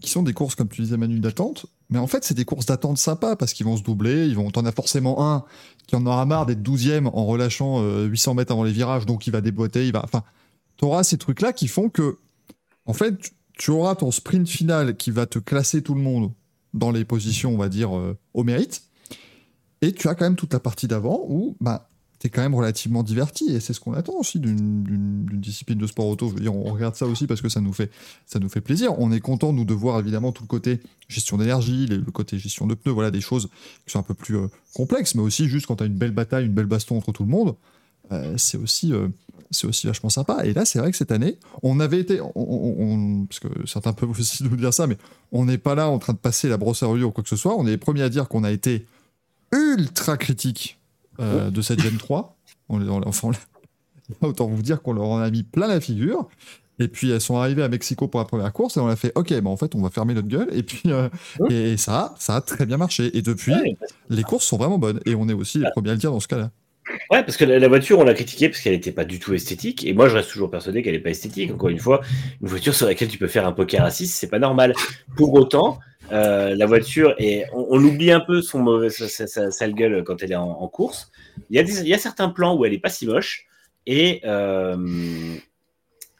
qui sont des courses, comme tu disais, Manu, d'attente. Mais en fait, c'est des courses d'attente sympas parce qu'ils vont se doubler. Ils vont, t'en as forcément un qui en aura marre d'être 12e en relâchant euh, 800 mètres avant les virages, donc il va déboîter. Il va, enfin, tu auras ces trucs-là qui font que, en fait, tu, tu auras ton sprint final qui va te classer tout le monde dans les positions, on va dire, euh, au mérite. Et tu as quand même toute la partie d'avant où, bah, t'es quand même relativement diverti et c'est ce qu'on attend aussi d'une- discipline de sport auto. Je veux dire, on regarde ça aussi parce que ça nous fait, ça nous fait plaisir. On est content, nous, de voir évidemment tout le côté gestion d'énergie, le côté gestion de pneus, voilà, des choses qui sont un peu plus euh, complexes, mais aussi juste quand tu as une belle bataille, une belle baston entre tout le monde, euh, c'est aussi, euh, c'est aussi vachement sympa. Et là, c'est vrai que cette année, on avait été, on, on- on- parce que certains peuvent aussi [LAUGHS] nous dire ça, mais on n'est pas là en train de passer la brosse à ou quoi que ce soit. On est les premiers à dire qu'on a été ultra critique euh, de cette Gen 3. On, on, enfin, on- [LAUGHS] autant vous dire qu'on leur en a mis plein la figure. Et puis elles sont arrivées à Mexico pour la première course et on a fait OK, bah en fait on va fermer notre gueule et puis euh, et ça ça a très bien marché et depuis les courses sont vraiment bonnes et on est aussi les premiers à le dire dans ce cas-là.
Ouais, parce que la, la voiture, on l'a critiquée parce qu'elle n'était pas du tout esthétique. Et moi, je reste toujours persuadé qu'elle n'est pas esthétique. Encore une fois, une voiture sur laquelle tu peux faire un poker à 6, c'est pas normal. Pour autant, euh, la voiture, est, on, on oublie un peu son mauvais, sa, sa- sa sale gueule quand elle est en, en course. Il y, a des- il y a certains plans où elle est pas si moche. Et euh,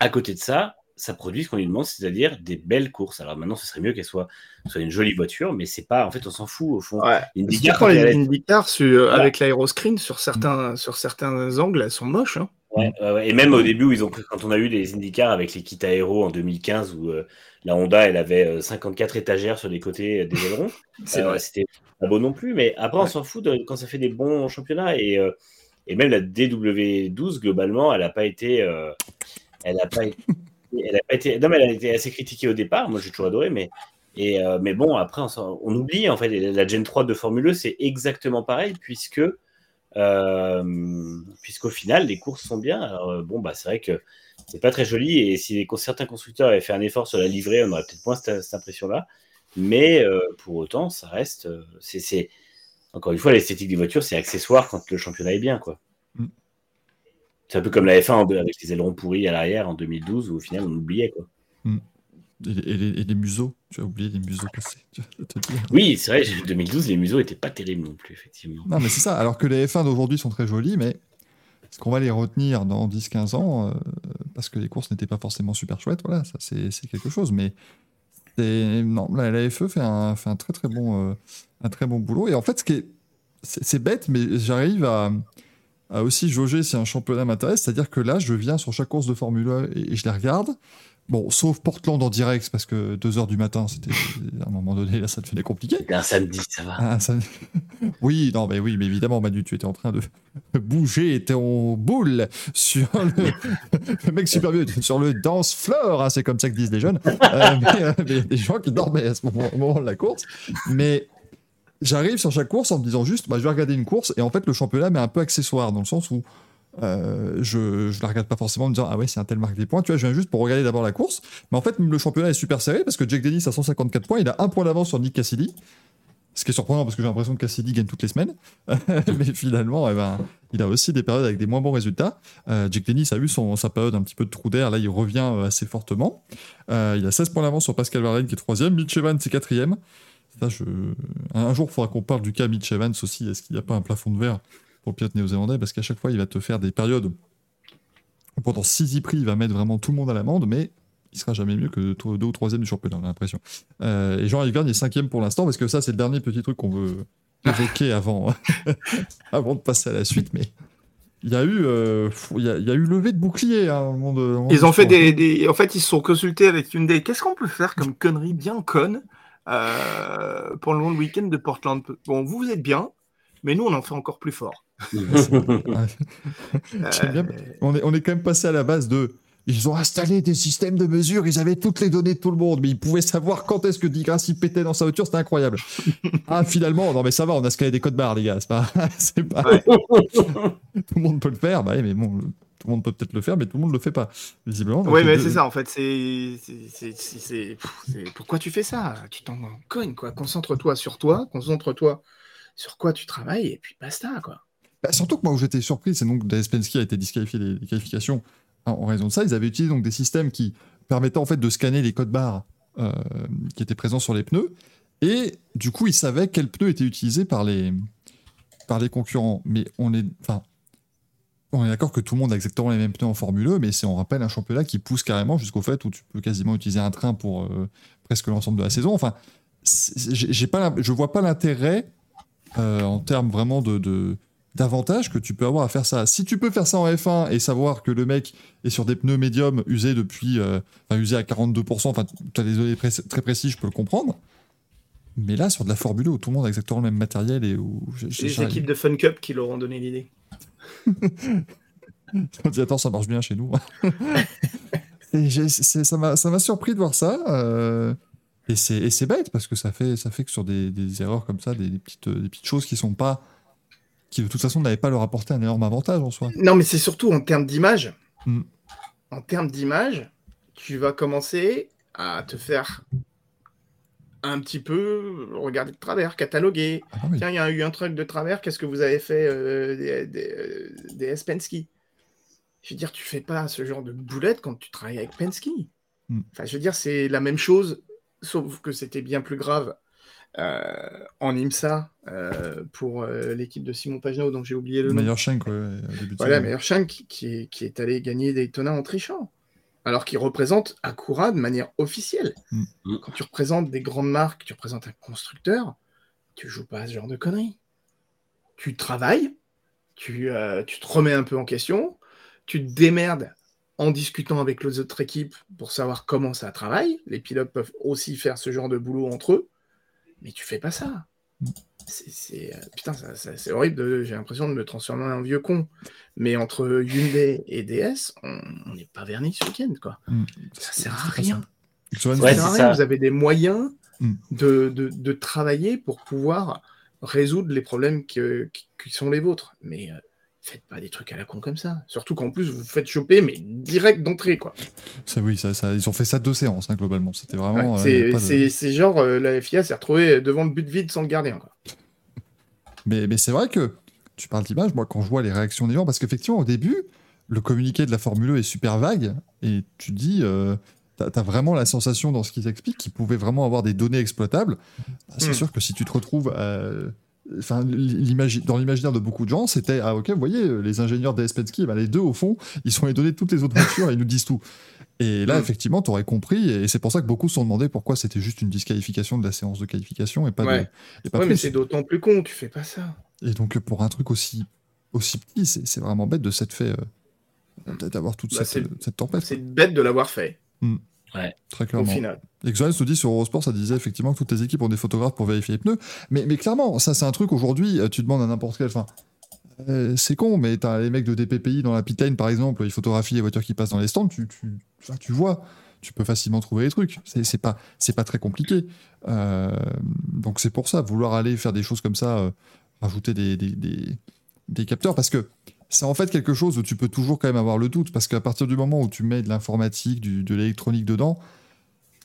à côté de ça, ça produit ce qu'on lui demande, c'est-à-dire des belles courses. Alors maintenant, ce serait mieux qu'elle soit, soit une jolie voiture, mais c'est pas, en fait, on s'en fout au fond.
Ouais. Prends
quand
les IndyCar euh,
Voilà.
avec l'aéroscreen sur certains, sur certains angles, elles sont moches. Hein.
Ouais, et même au début, où ils ont, quand on a eu les IndyCar avec les kits aéro en 2015, où euh, la Honda, elle avait euh, 54 étagères sur les côtés euh, des ailerons, [LAUGHS]
C'est
euh, c'était pas beau non plus, mais après, on s'en fout de- quand ça fait des bons championnats. Et, euh, et même la DW12, globalement, elle n'a pas été. euh, elle a pas été. [LAUGHS] Elle a pas été non, mais elle a été assez critiquée au départ. Moi, j'ai toujours adoré, mais. Et, euh, mais bon, après, on, on oublie, en fait, la Gen 3 de Formule E, c'est exactement pareil, puisque euh, puisqu'au final, les courses sont bien. Alors, euh, bon, bah, c'est vrai que c'est pas très joli, et si certains constructeurs avaient fait un effort sur la livrée, on aurait peut-être moins cette, cette impression-là. Mais euh, pour autant, ça reste. euh, c'est, Encore une fois, l'esthétique des voitures, c'est accessoire quand le championnat est bien, quoi.
Mm.
C'est un peu comme la F1 en deux- avec les ailerons pourris à l'arrière en 2012, où au final, on oubliait, quoi.
Et, les- et les, et les museaux, tu as oublié les museaux cassés.
Oui, c'est vrai, 2012, les museaux étaient pas terribles non plus, effectivement.
Non mais c'est ça. Alors que les F1 d'aujourd'hui sont très jolis, mais qu'on va les retenir dans 10-15 ans euh, parce que les courses n'étaient pas forcément super chouettes Voilà, ça c'est quelque chose. Mais non, la, la FE fait un, fait un très très bon euh, un très bon boulot. Et en fait, ce qui est c'est c'est bête, mais j'arrive à, à aussi jauger si un championnat m'intéresse. C'est-à-dire que là, je viens sur chaque course de Formule 1 et, et je les regarde. Bon, sauf Portland en direct, parce que 2h du matin, c'était à un moment donné, là, ça devenait compliqué.
C'était un samedi, ça va.
Ah, ça- [LAUGHS] Oui, non, mais oui, mais évidemment, Manu, tu étais en train de [LAUGHS] bouger ton boule sur le, [LAUGHS] le mec super vieux, sur le dance floor, hein, c'est comme ça que disent les jeunes. Euh, mais, euh, mais des gens qui dormaient à ce moment, au moment de la course. Mais j'arrive sur chaque course en me disant juste, bah, je vais regarder une course, et en fait, le championnat m'est un peu accessoire, dans le sens où euh, je, je la regarde pas forcément en me disant ah ouais c'est un tel marque des points. Tu vois je viens juste pour regarder d'abord la course. Mais en fait le championnat est super serré parce que Jack Dennis a 154 points il a un point d'avance sur Nick Cassidy. Ce qui est surprenant parce que j'ai l'impression que Cassidy gagne toutes les semaines. [LAUGHS] Mais finalement eh ben, il a aussi des périodes avec des moins bons résultats. Euh, Jack Dennis a eu son, sa période un petit peu de trou d'air. Là il revient euh, assez fortement. Euh, il a 16 points d'avance sur Pascal Verlaine qui est troisième. Mitch Evans c'est quatrième. Je... un jour il faudra qu'on parle du cas Mitch Evans aussi. Est-ce qu'il n'y a pas un plafond de verre pour le pilote néo-zélandais parce qu'à chaque fois il va te faire des périodes où pendant 6 prix il va mettre vraiment tout le monde à l'amende mais il sera jamais mieux que 2 ou 3 du championnat, on a l'impression. Euh, et Jean-Yves Vergne est 5 pour l'instant, parce que ça, c'est le dernier petit truc qu'on veut évoquer avant, [LAUGHS] avant de passer à la suite. Mais il y a eu, euh, il y a, il y a eu levé de bouclier hein, moment de.
Ils ont fait des, des- En fait, ils se sont consultés avec une des. Qu'est-ce qu'on peut faire comme connerie bien conne euh, pour le week-end de Portland? Bon, vous, vous êtes bien, mais nous, on en fait encore plus fort. [LAUGHS]
Bien.
Euh,
On est, on est quand même passé à la base de. Ils ont installé des systèmes de mesure, ils avaient toutes les données de tout le monde, mais ils pouvaient savoir quand est-ce que Digrassi pétait dans sa voiture, c'était incroyable. [LAUGHS] ah, finalement, non mais ça va, on a scalé des codes barres, les gars, c'est pas. [LAUGHS] c'est pas...
Ouais.
tout le monde peut le faire, bah mais bon, tout le monde peut peut-être le faire, mais tout le monde le fait pas, visiblement.
Oui, mais
deux-
c'est ça, en fait. C'est- Pourquoi tu fais ça? Tu t'en cognes, quoi. Concentre-toi sur toi, concentre-toi sur quoi tu travailles, et puis basta, quoi.
Bah, surtout que moi où j'étais surpris, c'est donc Dave Pensky a été disqualifié des, qualifications en, raison de ça. Ils avaient utilisé donc des systèmes qui permettaient en fait de scanner les codes barres euh, qui étaient présents sur les pneus et du coup ils savaient quel pneu était utilisé par les par les concurrents. Mais on est on est d'accord que tout le monde a exactement les mêmes pneus en Formule 1, mais c'est on rappelle un championnat qui pousse carrément jusqu'au fait où tu peux quasiment utiliser un train pour euh, presque l'ensemble de la saison. Enfin, j'ai pas, je vois pas l'intérêt euh, en termes vraiment de d'avantage que tu peux avoir à faire ça. Si tu peux faire ça en F1 et savoir que le mec est sur des pneus médiums usés depuis, euh, enfin usés à 42%, enfin tu as des données très précis, je peux le comprendre. Mais là, sur de la Formule 1 où tout le monde a exactement le même matériel et où
C'est les équipes de Fun Cup qui leur ont donné l'idée. [LAUGHS]
On dit attends, ça marche bien chez nous. [LAUGHS] et ça m'a ça m'a surpris de voir ça. euh, et c'est et c'est bête parce que ça fait, ça fait que sur des, des erreurs comme ça, des, des petites, des petites choses qui sont pas. Qui de toute façon n'avaient pas leur apporter un énorme avantage en soi.
Non, mais c'est surtout en termes d'image.
Mm.
En termes d'image, tu vas commencer à te faire un petit peu regarder de travers, cataloguer.
Ah oui.
Tiens, il y a eu un truc de travers, qu'est-ce que vous avez fait euh, des, des, euh, des Penske? Je veux dire, tu fais pas ce genre de boulette quand tu travailles avec Penske.
Mm.
Enfin, je veux dire, c'est la même chose, sauf que c'était bien plus grave euh, en IMSA euh, pour euh, l'équipe de Simon Pagenaud, dont j'ai oublié le nom.
Meilleur Schenk, ouais, au début
Voilà. Meilleur Shank qui est, qui est allé gagner Daytona en trichant. Alors qu'il représente Acura de manière officielle.
Mm.
Quand tu représentes des grandes marques, tu représentes un constructeur, tu joues pas à ce genre de conneries. Tu travailles, tu, tu te remets un peu en question, tu te démerdes en discutant avec les autres équipes pour savoir comment ça travaille. Les pilotes peuvent aussi faire ce genre de boulot entre eux, mais tu fais pas ça. C'est, c'est, euh, putain, ça- ça- c'est horrible. de- J'ai l'impression de me transformer en un vieux con. Mais entre Hyundai et DS, on n'est pas vernis ce week-end, quoi.
Mm.
Ça sert à rien.
Ouais,
Ça sert à
c'est
rien.
ça.
Vous avez des moyens
Mm.
de, de- de travailler pour pouvoir résoudre les problèmes que- qui, qui sont les vôtres. Mais euh, faites pas des trucs à la con comme ça. Surtout qu'en plus, vous vous faites choper, mais direct d'entrée, quoi.
ça, oui, ça, ça- ils ont fait ça deux séances hein, globalement. C'était vraiment.
Ouais,
euh,
c'est
de-
genre, euh, la FIA s'est retrouvée devant le but vide sans le gardien, quoi.
Mais, mais c'est vrai que tu parles d'image, moi quand je vois les réactions des gens, parce qu'effectivement au début, le communiqué de la Formule 1 est super vague, et tu dis, euh, t'as as vraiment la sensation dans ce qu'ils expliquent qu'ils pouvaient vraiment avoir des données exploitables. Bah, c'est
Mm.
sûr que si tu te retrouves à- Enfin, dans l'imaginaire de beaucoup de gens, c'était ah ok, vous voyez, les ingénieurs des Penske, ben, les deux au fond, ils sont les données de toutes les autres voitures et ils nous disent tout. Et là, effectivement, tu aurais compris, et c'est pour ça que beaucoup se sont demandé pourquoi c'était juste une disqualification de la séance de qualification et pas, de,
Ouais.
et pas
Ouais, mais c'est d'autant plus con, tu fais pas ça.
Et donc, pour un truc aussi, aussi petit, c'est vraiment bête de s'être fait. euh, d'avoir toute
Bah,
cette, tempête.
C'est bête de l'avoir fait.
Mm. Très
au
clairement.
final.
Exoens nous dit sur Eurosport, ça disait effectivement que toutes les équipes ont des photographes pour vérifier les pneus. Mais, mais clairement, ça c'est un truc aujourd'hui, euh, tu demandes à n'importe quel. Enfin, euh, c'est con, mais t'as les mecs de DPPI dans la pit lane par exemple, ils photographient les voitures qui passent dans les stands, tu, tu, enfin, tu vois, tu peux facilement trouver les trucs. C'est c'est pas, c'est pas très compliqué. Euh, donc c'est pour ça, vouloir aller faire des choses comme ça, euh, rajouter des, des, des- des capteurs, parce que c'est en fait quelque chose où tu peux toujours quand même avoir le doute, parce qu'à partir du moment où tu mets de l'informatique, de l'électronique dedans,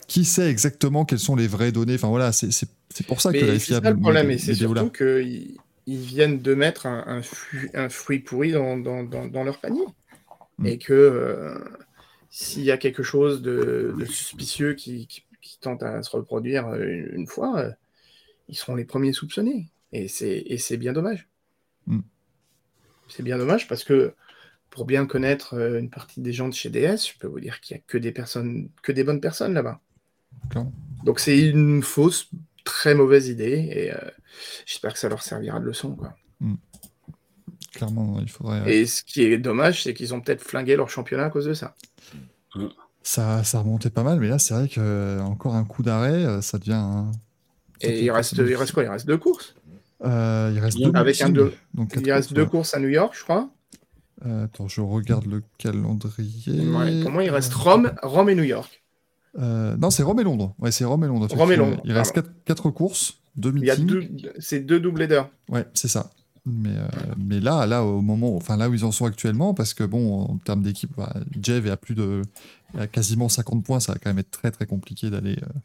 qui sait exactement quelles sont les vraies données? Enfin voilà, c'est pour ça que la FIA
c'est le problème, et c'est surtout qu'ils ils viennent de mettre un, un fu- un fruit pourri dans, dans- dans- dans leur panier.
Mm.
Et que euh, s'il y a quelque chose de, de suspicieux qui, qui- qui tente à se reproduire euh, une, une fois, euh, ils seront les premiers soupçonnés. Et c'est et c'est bien dommage.
Mm.
C'est bien dommage parce que pour bien connaître euh, une partie des gens de chez DS, je peux vous dire qu'il n'y a que des personnes, que des bonnes personnes là-bas. Donc c'est une fausse, très mauvaise idée et euh, j'espère que ça leur servira de leçon. Quoi.
Clairement, il faudrait. euh,
Et ce qui est dommage, c'est qu'ils ont peut-être flingué leur championnat à cause de ça.
Ça, ça remontait pas mal, mais là, c'est vrai que encore un coup d'arrêt, ça devient. un-
Et il reste, il reste quoi? Il reste deux courses.
Euh, il reste
Avec
deux
un
meetings,
deux-
donc
Il
quatre
reste
courses,
deux
ouais.
courses à New York, je crois.
Euh, attends, je regarde le calendrier.
Ouais, pour moi, il reste Rome, Rome et New York.
Euh, non, c'est Rome et Londres. Ouais, c'est Rome et Londres.
Rome et. Londres,
Il reste quatre, quatre courses, deux
Il y a
meetings.
deux, c'est deux double headers.
Ouais, c'est ça. Mais, euh, mais là, là, au moment, enfin là où ils en sont actuellement, parce que bon, en termes d'équipe, bah, Jeff est à plus de, à quasiment 50 points, ça va quand même être très très compliqué d'aller euh,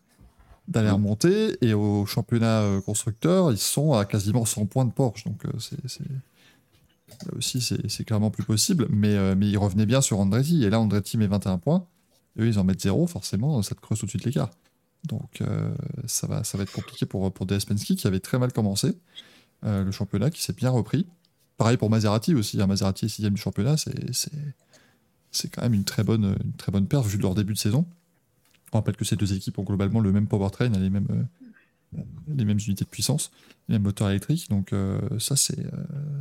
d'aller remonter. Et au championnat euh, constructeur, ils sont à quasiment 100 points de Porsche, donc euh, c'est là aussi c'est clairement plus possible. Mais euh, mais ils revenaient bien sur Andretti, et là Andretti met 21 points, et eux ils en mettent 0, forcément, ça te creuse tout de suite l'écart. Donc euh, ça va ça va être compliqué pour pour DS Penske qui avait très mal commencé euh, le championnat qui s'est bien repris. Pareil pour Maserati aussi. hein. Maserati est sixième du championnat, c'est quand même une très bonne une très bonne perf vu leur début de saison. On rappelle que ces deux équipes ont globalement le même powertrain, les mêmes euh, les mêmes unités de puissance, les mêmes moteurs électriques. Donc euh, ça c'est euh,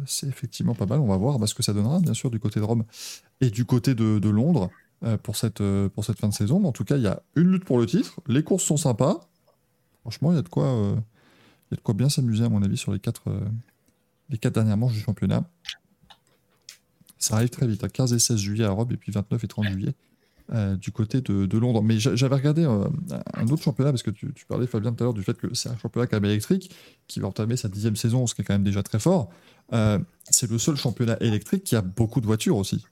c'est effectivement pas mal. On va voir bah, ce que ça donnera bien sûr du côté de Rome et du côté de, Londres pour cette fin de saison. Mais en tout cas il y a une lutte pour le titre. Les courses sont sympas. Franchement il y a de quoi bien s'amuser, à mon avis, sur les quatre dernières manches du championnat. Ça arrive très vite, à 15 et 16 juillet à Rome, et puis 29 et 30 juillet euh, du côté de, de Londres. Mais j'a- j'avais regardé euh, un autre championnat, parce que tu, tu parlais, Fabien, tout à l'heure, du fait que c'est un championnat quand même électrique, qui va entamer sa dixième saison, ce qui est quand même déjà très fort. Euh, c'est le seul championnat électrique qui a beaucoup de voitures aussi.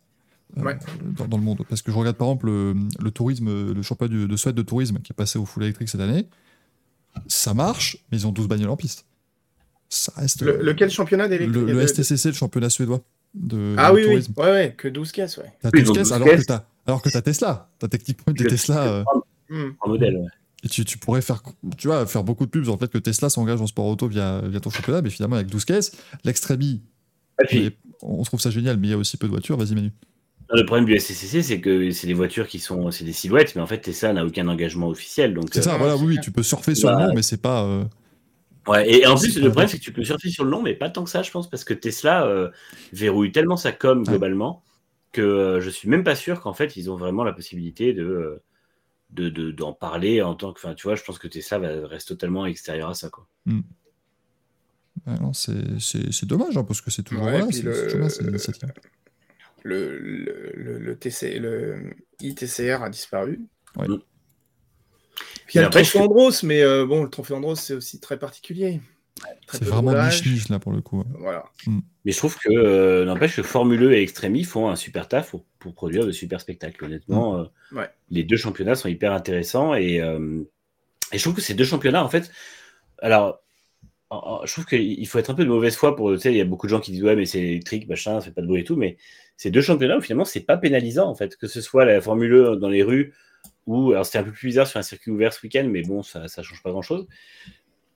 euh,
Ouais.
dans, dans le monde. Parce que je regarde par exemple le, le tourisme, le championnat du- de Suède de tourisme qui est passé au full électrique cette année. Ça marche, mais ils ont 12 bagnoles en piste. Ça reste.
Le- lequel championnat d'électrique
le, le
de-
STCC, le championnat suédois de,
Ah
de
oui, oui,
tourisme.
ouais, ouais, que 12 caisses, ouais.
T'as
Oui,
12
donc
caisses
12
alors que t'as alors que t'as Tesla. T'as techniquement des Tesla. euh.
En modèle, ouais.
et tu, tu pourrais faire, tu vois, faire beaucoup de pubs en fait que Tesla s'engage en sport auto via, via ton championnat, mais finalement avec 12 caisses,
puis,
on trouve ça génial, mais il y a aussi peu de voitures. Vas-y Manu.
le problème du SCCC, c'est que c'est des voitures qui sont, c'est des silhouettes, mais en fait, Tesla n'a aucun engagement officiel. Donc,
C'est ça,
euh,
voilà, oui, tu peux surfer sur le
Bah,
nom, mais c'est pas. euh,
Ouais, et en
C'est
plus, le problème,
vrai.
c'est que tu peux surfer sur le nom, mais pas tant que ça, je pense, parce que Tesla euh, verrouille tellement sa com
Ouais.
globalement que euh, je suis même pas sûr qu'en fait, ils ont vraiment la possibilité de euh, de- de- d'en parler en tant que. Enfin, tu vois, je pense que Tesla va, reste totalement extérieur à ça, quoi.
non, c'est- c'est c'est dommage, hein, parce que c'est toujours
Ouais,
c'est
le-. Le, le, le, le TC, le ITCR a disparu.
Ouais.
Mm.
Puis il y a le trophée Andros, mais euh, bon, le trophée Andros, c'est aussi très particulier.
C'est vraiment niche-niche là pour le coup.
Voilà.
Mais je trouve que, euh, n'empêche que Formule E et Extremi font un super taf pour, pour produire de super spectacles. Honnêtement, euh,
Ouais.
les deux championnats sont hyper intéressants et, euh, et je trouve que ces deux championnats, en fait, alors, en- en- je trouve qu'il faut être un peu de mauvaise foi pour, tu sais, il y a beaucoup de gens qui disent ouais, mais c'est électrique, machin, ça fait pas de bruit et tout, mais ces deux championnats, finalement, c'est pas pénalisant, en fait, que ce soit la Formule E dans les rues ou, alors c'était un peu plus bizarre sur un circuit ouvert ce week-end, mais bon, ça, ça change pas grand-chose,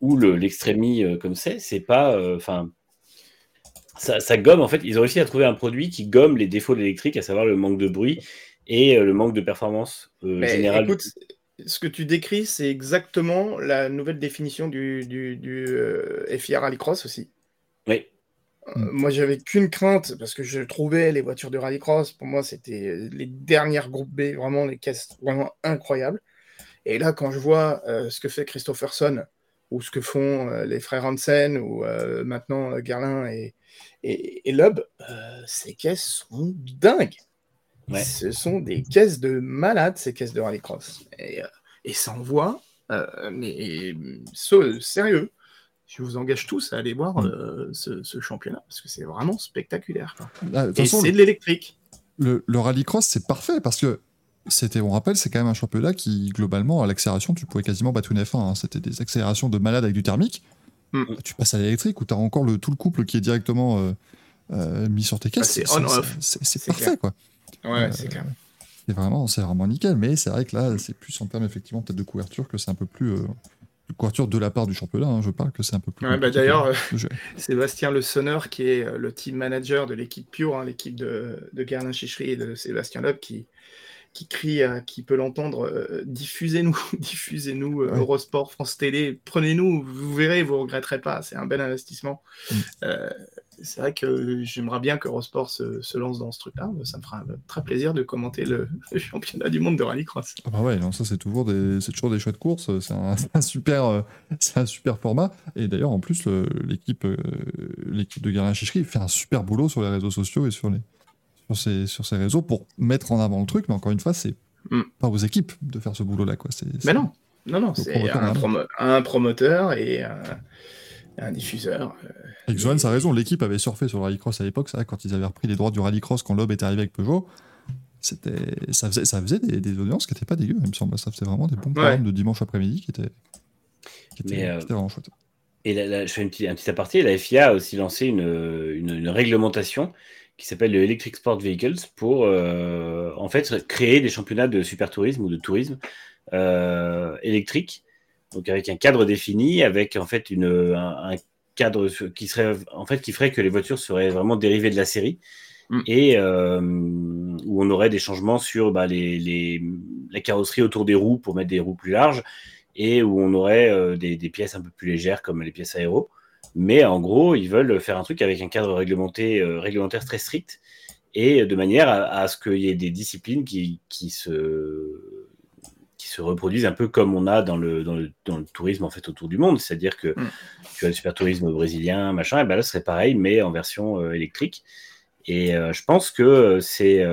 ou le- l'extrémie euh, comme c'est, c'est pas, euh, enfin, ça, ça gomme, en fait, ils ont réussi à trouver un produit qui gomme les défauts de l'électrique, à savoir le manque de bruit et euh, le manque de performance générale.
écoute, ce que tu décris, c'est exactement la nouvelle définition du, du, du euh, FIA Rallycross aussi.
Oui.
Euh, moi, j'avais qu'une crainte parce que je trouvais les voitures de rallycross, pour moi, c'était les dernières groupes B, vraiment les caisses vraiment incroyables. Et là, quand je vois euh, ce que fait Christopherson ou ce que font euh, les frères Hansen ou maintenant Garlin et, et, et Loeb, ces caisses sont dingues. Ce sont des caisses de malades, ces caisses de rallycross. Et, et ça envoie, mais sérieux je vous engage tous à aller voir mm. euh, ce, championnat parce que c'est vraiment spectaculaire. Ah, et c'est de l'électrique.
Le, le rallycross, c'est parfait parce que c'était, on rappelle, c'est quand même un championnat qui, globalement, à l'accélération, tu pouvais quasiment battre une F1. Hein. C'était des accélérations de malade avec du thermique. Mm. Tu passes à l'électrique où tu as encore le, tout le couple qui est directement euh, euh, mis sur tes caisses.
Ah,
c'est parfait, quoi.
Ouais, c'est clair.
C'est vraiment, vraiment nickel, mais c'est vrai que là, c'est plus en termes effectivement peut-être de couverture que c'est un peu plus couverture de la part du championnat, hein, je parle que c'est un peu plus.
Bah, d'ailleurs, euh, [LAUGHS] Sébastien Le Sonneur, qui est euh, le team manager de l'équipe Pure, hein, l'équipe de, de Gerlin Chichery et de Sébastien Loeb, qui, qui crie, qui peut l'entendre, euh, diffusez-nous, [LAUGHS] diffusez-nous Eurosport, France Télé, prenez-nous, vous verrez, vous regretterez pas, c'est un bel investissement. Mm c'est vrai que j'aimerais bien que Eurosport se, lance dans ce truc-là. Ça me fera très plaisir de commenter [LAUGHS] le, championnat du monde de rallycross.
Ah bah ouais, non, ça c'est toujours des, c'est toujours des chouettes courses. C'est un, [LAUGHS] super, euh, c'est un super format. Et d'ailleurs, en plus, l'équipe, euh, l'équipe de Garin Chichery fait un super boulot sur les réseaux sociaux et sur les, sur ces, sur ces réseaux pour mettre en avant le truc. Mais encore une fois, c'est mm. pas aux équipes de faire ce boulot-là, quoi.
Mais non, non, non, c'est un, un, promoteur et un diffuseur.
Euh, Johan, ça a raison, l'équipe avait surfé sur le rallycross à l'époque, ça, quand ils avaient repris les droits du rallycross, quand Loeb était arrivé avec Peugeot. C'était, ça faisait, ça faisait des, audiences qui n'étaient pas dégueu, il me semble. Ça faisait vraiment des bons programmes de dimanche après-midi qui étaient, qui étaient, euh, vraiment chouettes.
Et là, je fais une petite, un petit aparté. La FIA a aussi lancé une, une, réglementation qui s'appelle le Electric Sport Vehicles pour euh, en fait créer des championnats de super tourisme ou de tourisme euh, électrique donc avec un cadre défini, avec en fait une, un, cadre qui serait en fait qui ferait que les voitures seraient vraiment dérivées de la série mm. et euh, où on aurait des changements sur bah, les, les, la carrosserie autour des roues pour mettre des roues plus larges et où on aurait des, des, pièces un peu plus légères comme les pièces aéro. Mais en gros, ils veulent faire un truc avec un cadre réglementé, euh, réglementaire très strict et de manière à, à ce qu'il y ait des disciplines qui, qui se se reproduisent un peu comme on a dans le, dans le, dans le tourisme en fait autour du monde. C'est-à-dire que mm. tu as le super tourisme brésilien, machin, et ben là ce serait pareil, mais en version euh, électrique. Et euh, je pense que c'est.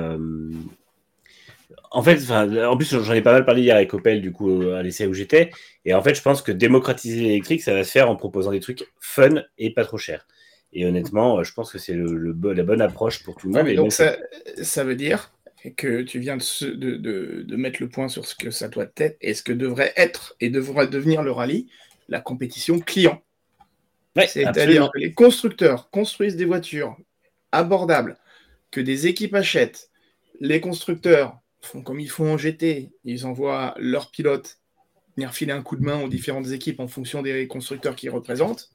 Euh, en fait, en plus, j'en ai pas mal parlé hier avec Opel, du coup, à l'essai où j'étais. Et en fait, je pense que démocratiser l'électrique, ça va se faire en proposant des trucs fun et pas trop chers. Et honnêtement, je pense que c'est le, la bonne approche pour tout le monde.
donc, ça, ça veut dire que tu viens de, mettre le point sur ce que ça doit être et ce que devrait être et devrait devenir le rallye, la compétition client. C'est-à-dire que les constructeurs construisent des voitures abordables, que des équipes achètent, les constructeurs font comme ils font en GT, ils envoient leurs pilotes venir filer un coup de main aux différentes équipes en fonction des constructeurs qu'ils représentent.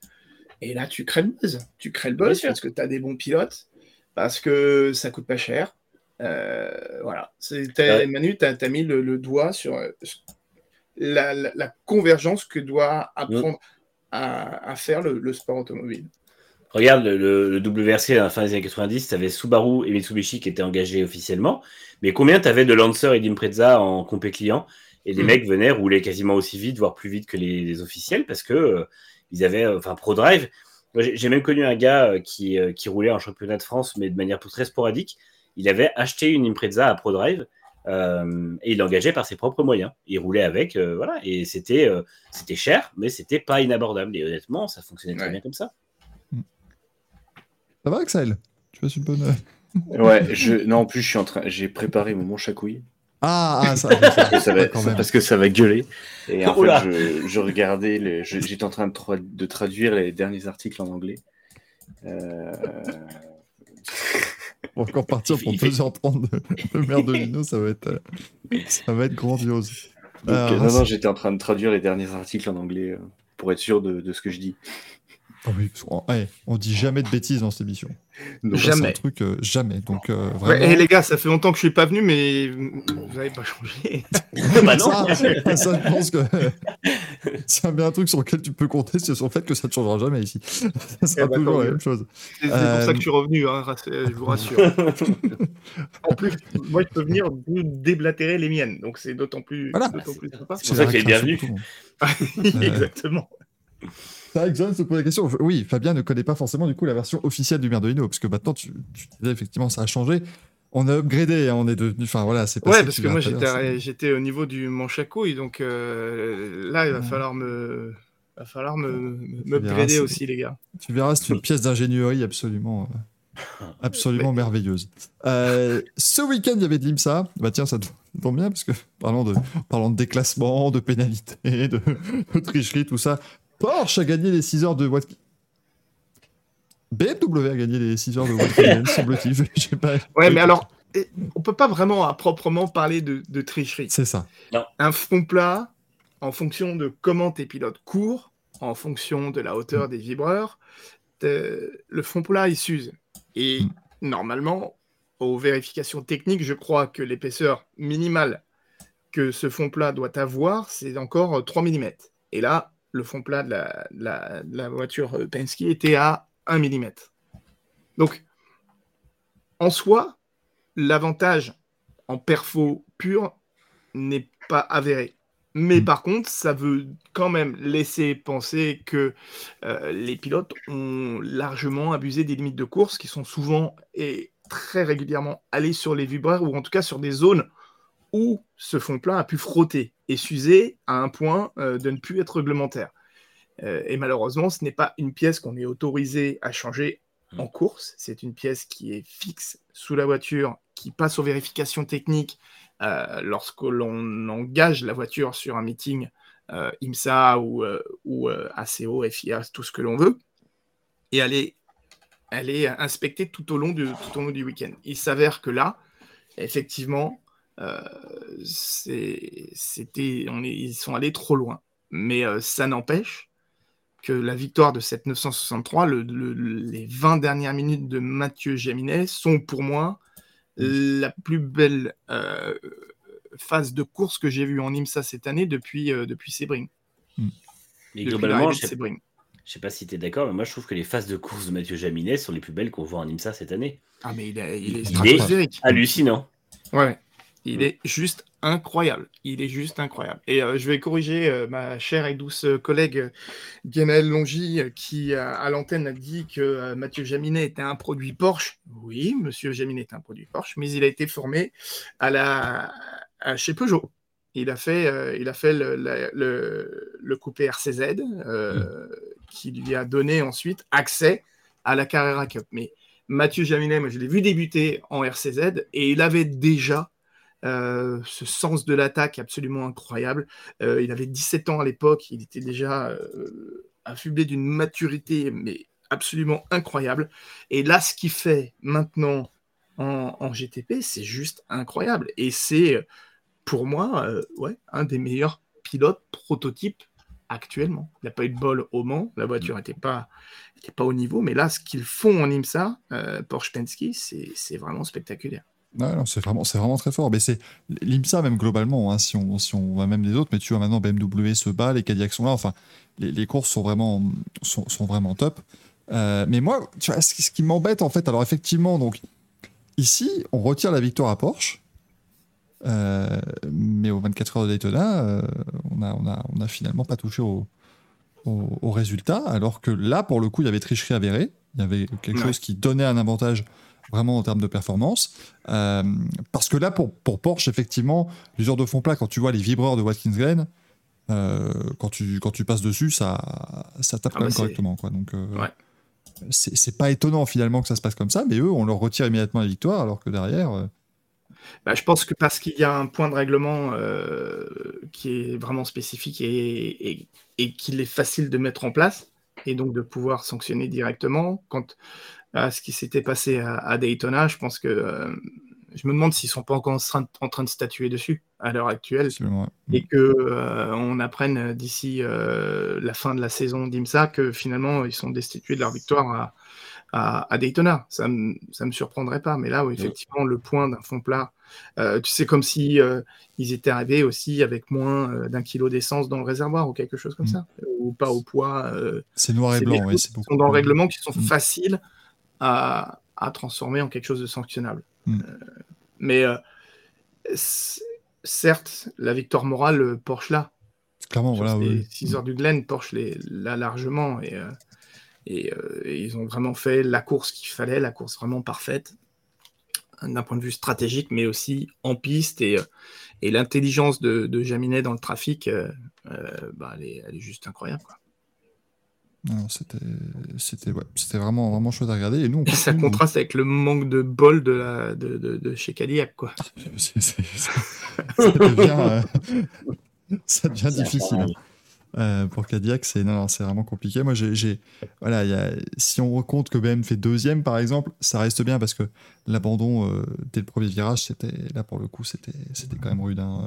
Et là, tu crées le buzz. Tu crées le buzz parce que tu as des bons pilotes, parce que ça coûte pas cher, euh, voilà. Manu, tu as, mis le, doigt sur la, convergence que doit apprendre à, faire le, sport automobile.
Regarde, le, WRC à la fin des années 90, tu avais Subaru et Mitsubishi qui étaient engagés officiellement. Mais combien tu avais de Lancer et d'Impreza en compé client? Et les hmm. mecs venaient rouler quasiment aussi vite, voire plus vite que les, officiels, parce que euh, ils avaient, enfin, ProDrive. J'ai même connu un gars qui, qui roulait en championnat de France, mais de manière très sporadique il avait acheté une Impreza à ProDrive euh, et il l'engageait par ses propres moyens. Il roulait avec, euh, voilà, et c'était euh, c'était cher, mais c'était pas inabordable. Et honnêtement, ça fonctionnait très bien comme ça.
Ça va, Axel? Tu passes une bonne.
Ouais, je... non, en plus, je suis en train, j'ai préparé mon chacouille.
Ah, ah [LAUGHS] ça,
parce, que ça va, parce que ça va gueuler. Et en fait, je, je regardais, les... j'étais en train de, de, traduire les derniers articles en anglais. Euh...
On va encore partir pour [LAUGHS] 2h30 de, de Merdolino, ça va être, ça va être grandiose.
Euh, non, non, j'étais en train de traduire les derniers articles en anglais euh, pour être sûr de, de ce que je dis.
Oh oui, on, on, dit jamais de bêtises dans cette émission.
Jamais.
Un truc, jamais. Donc,
vraiment... et les gars, ça fait longtemps que je suis pas venu, mais vous n'avez pas changé. [LAUGHS]
bah non.
Ça, ça, je pense que [LAUGHS] C'est bien un truc sur lequel tu peux compter, c'est sur le fait que ça ne changera jamais ici. [LAUGHS] ça sera
Eh ben,
toujours la même chose.
C'est pour
Euh,
ça que je suis revenu, hein, euh, je vous rassure. en plus, moi, je peux venir vous déblatérer les miennes, donc c'est d'autant plus,
Voilà.
d'autant plus sympa.
C'est pour ça qu'il est
la récréation
bienvenu.
pour tout le monde.
Exactement.
Que John se pose la question. Oui, Fabien ne connaît pas forcément du coup la version officielle du Merdoino, parce que maintenant, tu, tu disais effectivement, ça a changé. On a upgradé, hein, on est devenu. Enfin voilà, c'est pas
Ouais, parce que moi, j'étais,
l'heure,
à- j'étais au niveau du manche à couilles, donc euh, là, il va
Ouais.
falloir me, va falloir me, upgrader aussi, les gars.
Tu verras, c'est une pièce d'ingénierie absolument, euh, absolument merveilleuse. Euh, ce week-end, il y avait de l'IMSA. Bah tiens, ça tombe bien, parce que parlant de, parlant de déclassement, de pénalité, de, de tricherie, tout ça, Porsche a gagné les 6 heures de Watkins. BMW a gagné les 6 heures de Watkins, [LAUGHS] semble-t-il.
Ouais, mais alors, eh, on peut pas vraiment à proprement parler de, de tricherie.
C'est ça.
Un front plat, en fonction de comment tes pilotes courent, en fonction de la hauteur des vibreurs, le front plat, il s'use. Et
Mm.
normalement, aux vérifications techniques, je crois que l'épaisseur minimale que ce fond plat doit avoir, c'est encore euh, 3 mm. Et là, le fond plat de la, de la- de la voiture euh, Penske était à 1 mm. Donc, en soi, l'avantage en perfo pur n'est pas avéré. Mais
Mm.
par contre, ça veut quand même laisser penser que euh, les pilotes ont largement abusé des limites de course qui sont souvent et très régulièrement allés sur les vibreurs ou en tout cas sur des zones où ce fond plat a pu frotter s'user à un point euh, de ne plus être réglementaire. Euh, et malheureusement, ce n'est pas une pièce qu'on est autorisé à changer en course. C'est une pièce qui est fixe sous la voiture, qui passe aux vérifications techniques euh, lorsque l'on engage la voiture sur un meeting euh, IMSA ou, euh, ou ACO, FIA, tout ce que l'on veut. Et elle est, elle est inspectée tout au long du, tout au long du week-end. Il s'avère que là, effectivement, c'était, on est, ils sont allés trop loin. Mais euh, ça n'empêche que la victoire de cette 963, le- le- les 20 dernières minutes de Mathieu Jaminet sont pour moi la plus belle euh, phase de course que j'ai vue en IMSA cette année depuis, euh, depuis Sebring.
Mais
Depuis
globalement, je
de
sais, pas si tu es d'accord, mais moi je trouve que les phases de course de Mathieu Jaminet sont les plus belles qu'on voit en IMSA cette année.
Ah, mais il est, il est
Il est-
stratosphérique.
Hallucinant.
Ouais, il
Mm.
est juste incroyable. Il est juste incroyable. Et euh, je vais corriger euh, ma chère et douce collègue euh, Guénel Longy qui, à l'antenne, a dit que euh, Mathieu Jaminet était un produit Porsche. Oui, monsieur Jaminet est un produit Porsche, mais il a été formé à la, à- chez Peugeot. Il a fait, il a fait le, la- le, le coupé RCZ euh, qui lui a donné ensuite accès à la Carrera Cup. Mais Mathieu Jaminet, moi je l'ai vu débuter en RCZ et il avait déjà euh, ce sens de l'attaque absolument incroyable. Euh, il avait 17 ans à l'époque, il était déjà euh, affublé d'une maturité mais absolument incroyable. Et là, ce qu'il fait maintenant en, GTP, c'est juste incroyable. Et c'est pour moi ouais, un des meilleurs pilotes prototypes actuellement. Il n'a pas eu de bol au Mans, la voiture n'était pas, pas au niveau, mais là, ce qu'ils font en IMSA, Porsche Penske, c'est vraiment spectaculaire.
Non, c'est vraiment, c'est vraiment très fort. Mais c'est l'IMSA, même globalement, hein, si, on, si on va même les autres, mais tu vois maintenant BMW se bat, les Cadillacs sont là. Enfin, les, les courses sont vraiment, sont, sont vraiment top. Euh, mais moi, tu vois, ce, qui- ce qui m'embête, en fait, alors effectivement, donc, ici, on retire la victoire à Porsche. Euh, mais aux 24 heures de Daytona, euh, on, a, on, a, on a finalement pas touché au, au, au résultat. Alors que là, pour le coup, il y avait tricherie avérée. Il y avait quelque
Ouais.
chose qui donnait un avantage vraiment en termes de performance. Euh, parce que là, pour, pour Porsche, effectivement, l'usure de fond plat, quand tu vois les vibreurs de Watkins Glen, euh, quand, tu, quand tu passes dessus, ça, ça tape
Ah
quand
bah
même
c'est-
correctement. Quoi. Donc, euh,
Ouais.
c'est c'est pas étonnant finalement que ça se passe comme ça, mais eux, on leur retire immédiatement la victoire, alors que derrière. euh,
Bah, je pense que parce qu'il y a un point de règlement qui est vraiment spécifique et, et, et qu'il est facile de mettre en place et donc de pouvoir sanctionner directement. Quant à ce qui s'était passé à, à Daytona, je pense que euh, je me demande s'ils sont pas encore en train, en train de statuer dessus à l'heure actuelle
absolument, ouais.
et que euh, on apprenne d'ici euh, la fin de la saison d'IMSA que finalement ils sont destitués de leur victoire à, à, Daytona. Ça ne me surprendrait pas. Mais là, où effectivement, le point d'un fond plat, euh, tu sais, comme si ils étaient arrivés aussi avec moins d'un kilo d'essence dans le réservoir ou quelque chose comme mm. ça, ou pas au poids.
c'est noir et blanc, oui. C'est
beaucoup. dans le règlement qui sont mm. faciles à, transformer en quelque chose de sanctionnable. Mm. mais certes, la victoire morale, Porsche là.
Clairement, voilà.
6 heures du Glen, Porsche l'a largement et euh, et, ils ont vraiment fait la course qu'il fallait, la course vraiment parfaite d'un point de vue stratégique, mais aussi en piste. Et, euh, et l'intelligence de, de, Jaminet dans le trafic, euh, bah, elle, est, juste incroyable.
C'était c'était ouais, vraiment, vraiment chouette à regarder. Et nous,
ça contraste avec le manque de bol de, la, de, de, chez Cadillac. Quoi. [LAUGHS]
ça devient, [LAUGHS] ça devient difficile. Euh, pour Cadillac, c'est non, c'est vraiment compliqué. Moi, j'ai, voilà, y a, si on recompte que BM fait deuxième, par exemple, ça reste bien parce que l'abandon euh, dès le premier virage, c'était là pour le coup, c'était, c'était quand même rude. Hein,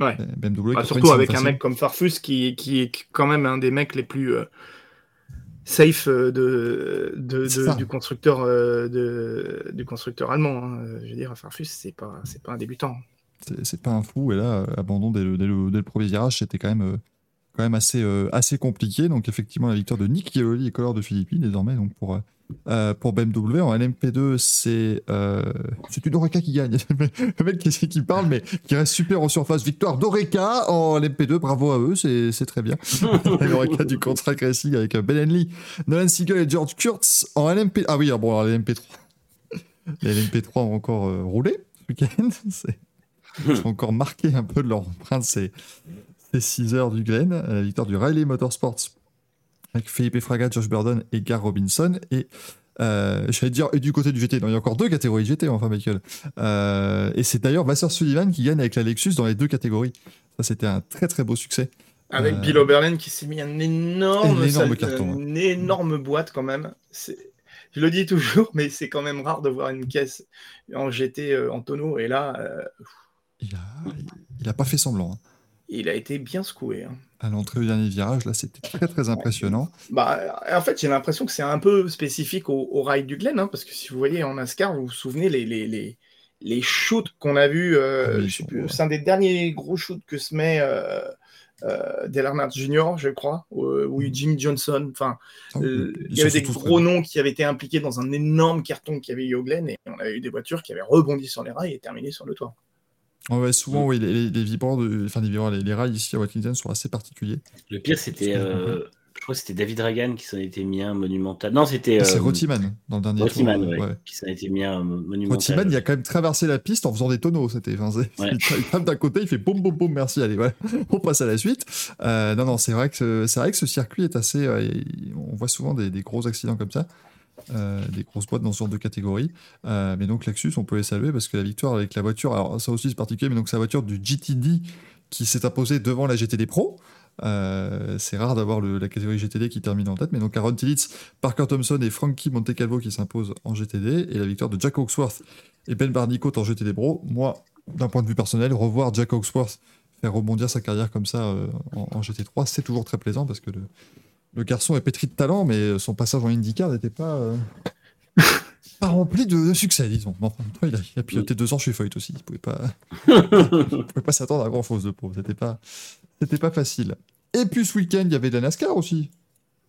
euh, ouais. BMW. Bah, surtout avec un mec comme Farfus qui, qui, est quand même un des mecs les plus safe de, de, du constructeur de, du constructeur allemand. Hein. Je veux dire, Farfus, c'est pas, c'est pas un débutant.
C'est, pas un fou. Et là, abandon dès le, dès le, dès le premier virage, c'était quand même quand même assez, euh, assez compliqué. Donc, effectivement, la victoire de Nick Chiavoli et Color de Philippines, désormais, donc pour, euh, euh, pour BMW. En LMP2, c'est c'est une Oreca qui gagne. [LAUGHS] le mec qui, qui parle, mais qui reste super en surface. Victoire d'Oreca en LMP2, bravo à eux, c'est très bien. [LAUGHS] L'Oreca du contrat Racing avec Ben Henley, Nolan Siegel et George Kurtz en LMP. Ah oui, ah bon, alors LMP3. Les LMP3 ont encore roulé ce week-end. [LAUGHS] Ils sont encore marqués un peu de leur empreinte. C'est c'est 6 heures du Glen, la euh, victoire du Riley Motorsports avec Philippe Fraga, Josh Burden et Gar Robinson. Et euh, j'allais dire, et du côté du GT, il y a encore deux catégories GT, enfin, Michael. Euh, et c'est d'ailleurs Vassar Sullivan qui gagne avec la Lexus dans les deux catégories. Ça, c'était un très très beau succès.
Avec Bill Oberlin qui s'est mis un énorme, énorme carton. Une énorme boîte quand même. Je le dis toujours, mais c'est quand même rare de voir une caisse en GT en tonneau. Et là.
Il, a, il a pas fait semblant. Hein
il a été bien secoué. Hein.
À l'entrée du dernier virage, là, c'était très très impressionnant.
Bah, en fait, j'ai l'impression que c'est un peu spécifique au, rail du Glen, hein, parce que si vous voyez en NASCAR, vous vous souvenez les, les, les, les shoots qu'on a vus, euh, ah c'est un des derniers gros shoots que se met euh, euh, Dale Jr., je crois, ou Jim Johnson. Enfin, euh, il y avait des gros noms qui avaient été impliqués dans un énorme carton qui avait eu au Glen, et on avait eu des voitures qui avaient rebondi sur les rails et terminé sur le toit.
Ouais, souvent, mm. oui, les, les, vibrants, de, enfin, les, les, rails ici à Watkins sont assez particuliers.
Le pire, c'était, euh, je crois que c'était David Reagan qui s'en était mis un monumental. Non, c'était.
Ah, c'est euh, Rotiman dans le dernier
Rotiman, tour. Ouais, qui s'en était mis un monumental.
Rotiman, il a quand même traversé la piste en faisant des tonneaux. C'était, enfin, [LAUGHS] il tape d'un côté, il fait boum, boum, boum, merci, allez, voilà. [LAUGHS] On passe à la suite. Euh, non, non, c'est vrai que c'est vrai que ce circuit est assez. on voit souvent des, des gros accidents comme ça. Euh, des grosses boîtes dans ce genre de catégorie. Euh, mais donc Lexus, on peut les saluer parce que la victoire avec la voiture, alors ça aussi c'est particulier, mais donc la voiture du GTD qui s'est imposée devant la GTD Pro. Euh, c'est rare d'avoir la catégorie GTD qui termine en tête, mais donc Aaron Tillitz, Parker Thompson et Frankie Montecalvo qui s'imposent en GTD, et la victoire de Jack Hawksworth et Ben Barnicot en GTD Pro. Moi, d'un point de vue personnel, revoir Jack Hawksworth faire rebondir sa carrière comme ça en, en, GT3, c'est toujours très plaisant parce que le, le garçon est pétri de talent, mais son passage en IndyCar n'était pas, euh, pas rempli de, succès, disons. il, a, piloté deux ans chez Foyt aussi. Il ne pouvait pas, [LAUGHS] pouvait pas s'attendre à grand chose de pro. C'était pas, c'était pas facile. Et puis ce week-end, il y avait de la NASCAR aussi.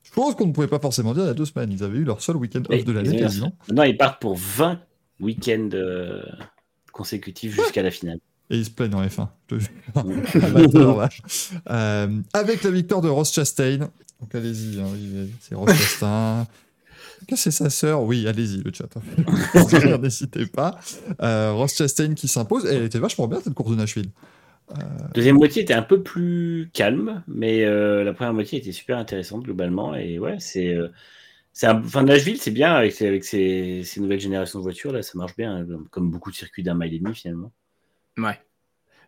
Je pense qu'on ne pouvait pas forcément dire il y a deux semaines. Ils avaient eu leur seul week-end off de l'année quasiment.
Non, ils partent pour 20 week-ends euh, consécutifs jusqu'à la finale.
Et ils se plaignent en F1. [LAUGHS] [LAUGHS] euh, avec la victoire de Ross Chastain, donc allez-y, hein, c'est Ross Chastain. [LAUGHS] Que c'est sa sœur? Oui, allez-y, le chat. Hein. [LAUGHS] N'hésitez pas. Euh, Ross Chastain qui s'impose. Elle était vachement bien cette course de Nashville.
Euh... Deuxième moitié était un peu plus calme, mais euh, la première moitié était super intéressante globalement. Et ouais, c'est. Euh, enfin, Nashville, c'est bien avec, ces, nouvelles générations de voitures. Là, ça marche bien, comme beaucoup de circuits d'un mile et demi finalement.
Ouais.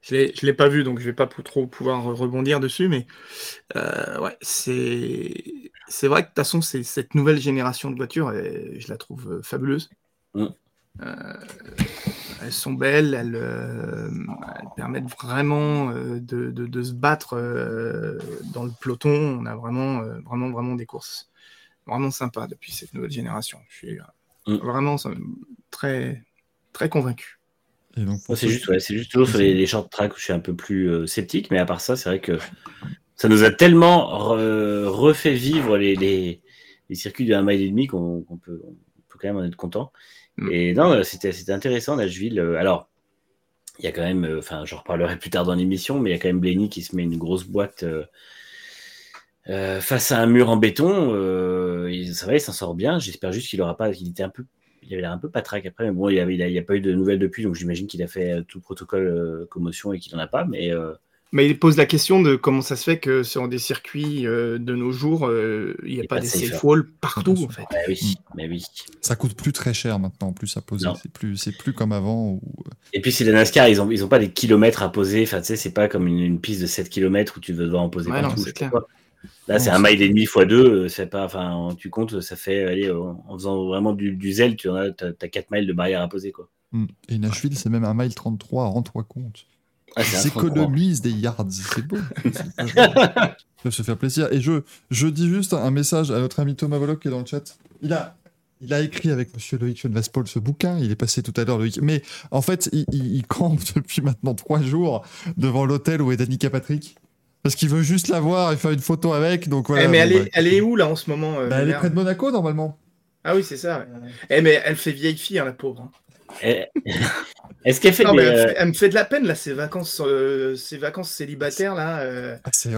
Je ne l'ai pas vu, donc je ne vais pas trop pouvoir rebondir dessus, mais euh, ouais, c'est vrai que de toute façon, cette nouvelle génération de voitures, je la trouve euh, fabuleuse. Mm. Euh, elles sont belles, elles, permettent vraiment de, se battre dans le peloton. On a vraiment, vraiment, vraiment des courses vraiment sympa depuis cette nouvelle génération. Je suis
Mm.
vraiment ça, très, très convaincu.
C'est juste, ouais, c'est juste toujours sur les, les short tracks où je suis un peu plus euh, sceptique, mais à part ça, c'est vrai que ça nous a tellement re- refait vivre les, les, les circuits de 1 mile et demi qu'on qu'on peut, on peut quand même en être content.
Mm.
Et non, c'était c'était intéressant, Nashville. Euh, Alors, il y a quand même, euh, enfin, j'en reparlerai plus tard dans l'émission, mais il y a quand même Blaney qui se met une grosse boîte euh, euh, face à un mur en béton. Euh, il- ça va, il s'en sort bien. J'espère juste qu'il aura pas, qu'il était un peu il avait l'air un peu patraque après, mais bon, il n'y a, il a- il y a pas eu de nouvelles depuis, donc j'imagine qu'il a fait euh, tout le protocole euh, commotion et qu'il n'en a pas. Mais euh,
Mais il pose la question de comment ça se fait que sur des circuits euh, de nos jours, euh, il n'y a pas
pas
des
de safe
safe walls partout en fait.
oui, mais oui.
Ça coûte plus très cher maintenant, en plus à poser.
Non.
C'est plus, c'est plus comme avant. Où...
Et puis c'est la NASCAR, ils ont, ils ont pas des kilomètres à poser. Enfin, tu sais, c'est pas comme une, une piste de 7 km où tu veux devoir en poser
Ouais,
partout. Là, c'est
Non,
un mile et demi fois deux. euh, C'est pas, enfin, tu comptes, ça fait, allez, en faisant vraiment du, du zèle, tu en as, t'as, t'as 4 miles de barrière à poser, quoi.
Hmm. Et Nashville, c'est même un mile 33, rends-toi compte.
Ah,
Ils économisent des yards, c'est beau. [LAUGHS] Ils se faire plaisir. Et je, je dis juste un message à notre ami Thomas Voloc qui est dans le chat. Il a, il a écrit avec Monsieur Loïc Schoenvaspol ce bouquin. Il est passé tout à l'heure, Loïc. Mais en fait, il, il- il campe [LAUGHS] depuis maintenant trois jours devant l'hôtel où est Danica Patrick. Parce qu'il veut juste la voir et faire une photo avec. Donc voilà.
Eh, mais
bon,
elle, est,
bah,
elle est où là en ce moment euh,
bah, elle est près de Monaco normalement.
Ah oui, c'est ça. ouais. Eh, mais elle fait vieille fille, hein, la pauvre. hein.
Eh, [LAUGHS] Est-ce qu'elle fait
Non,
des,
mais elle,
euh,
fait- elle me fait de la peine là, ces vacances, euh, ces vacances célibataires là. euh.
Ah, c'est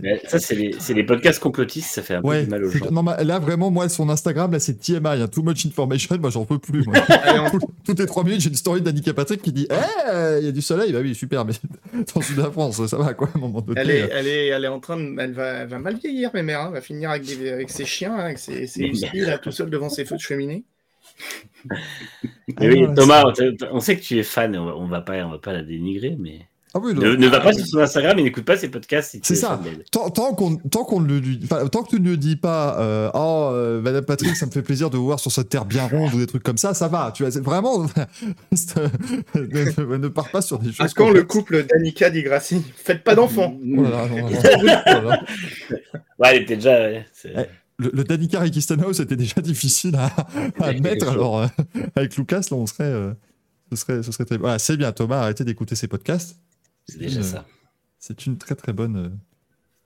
mais Ça, c'est les, podcasts complotistes, ça fait un peu
Ouais,
du mal aux gens.
non, mais là vraiment, moi, son Instagram, là, c'est TMI, hein, too much information, moi, j'en peux plus. Moi. [LAUGHS] Toutes les trois minutes, j'ai une story d'Annika Patrick qui dit Eh, il y a du soleil Bah oui, super, mais [LAUGHS] dans le sud de la France, ça va quoi, à un moment donné.
Elle est, elle, est, elle est en train de. Elle va, elle va mal vieillir, mes mères. hein. Elle va finir avec, des, avec ses chiens, hein, avec ses, ses
Mais-
huskies, là, tout seul devant ses feux de cheminée.
Oui,
Ah, non,
Thomas, on, sait que tu es fan, on va, on va pas, on va pas la dénigrer, mais
Ah oui,
ne, ne va pas sur son Instagram et n'écoute pas ses podcasts si
C'est
es
ça. Tant, tant qu'on ne le lui- tant que tu ne lui dis pas euh, oh euh, Madame Patrick ça me fait plaisir de vous voir sur cette terre bien ronde ou des trucs comme ça ça va tu vois vraiment ne, [LAUGHS] ne- ne pars pas sur des choses
À quand le couple d'Annika Di Grassi? Faites pas d'enfants.
Oh là là, non, non, non. Oh. [LAUGHS]
Ouais, elle était déjà. ouais,
le, le Danica c'était déjà [LAUGHS] difficile à, à admettre alors euh, avec Lucas là on serait euh, ce serait ce serait très voilà, c'est bien Thomas arrêtez d'écouter ses podcasts
c'est déjà ça.
C'est une très très bonne, euh,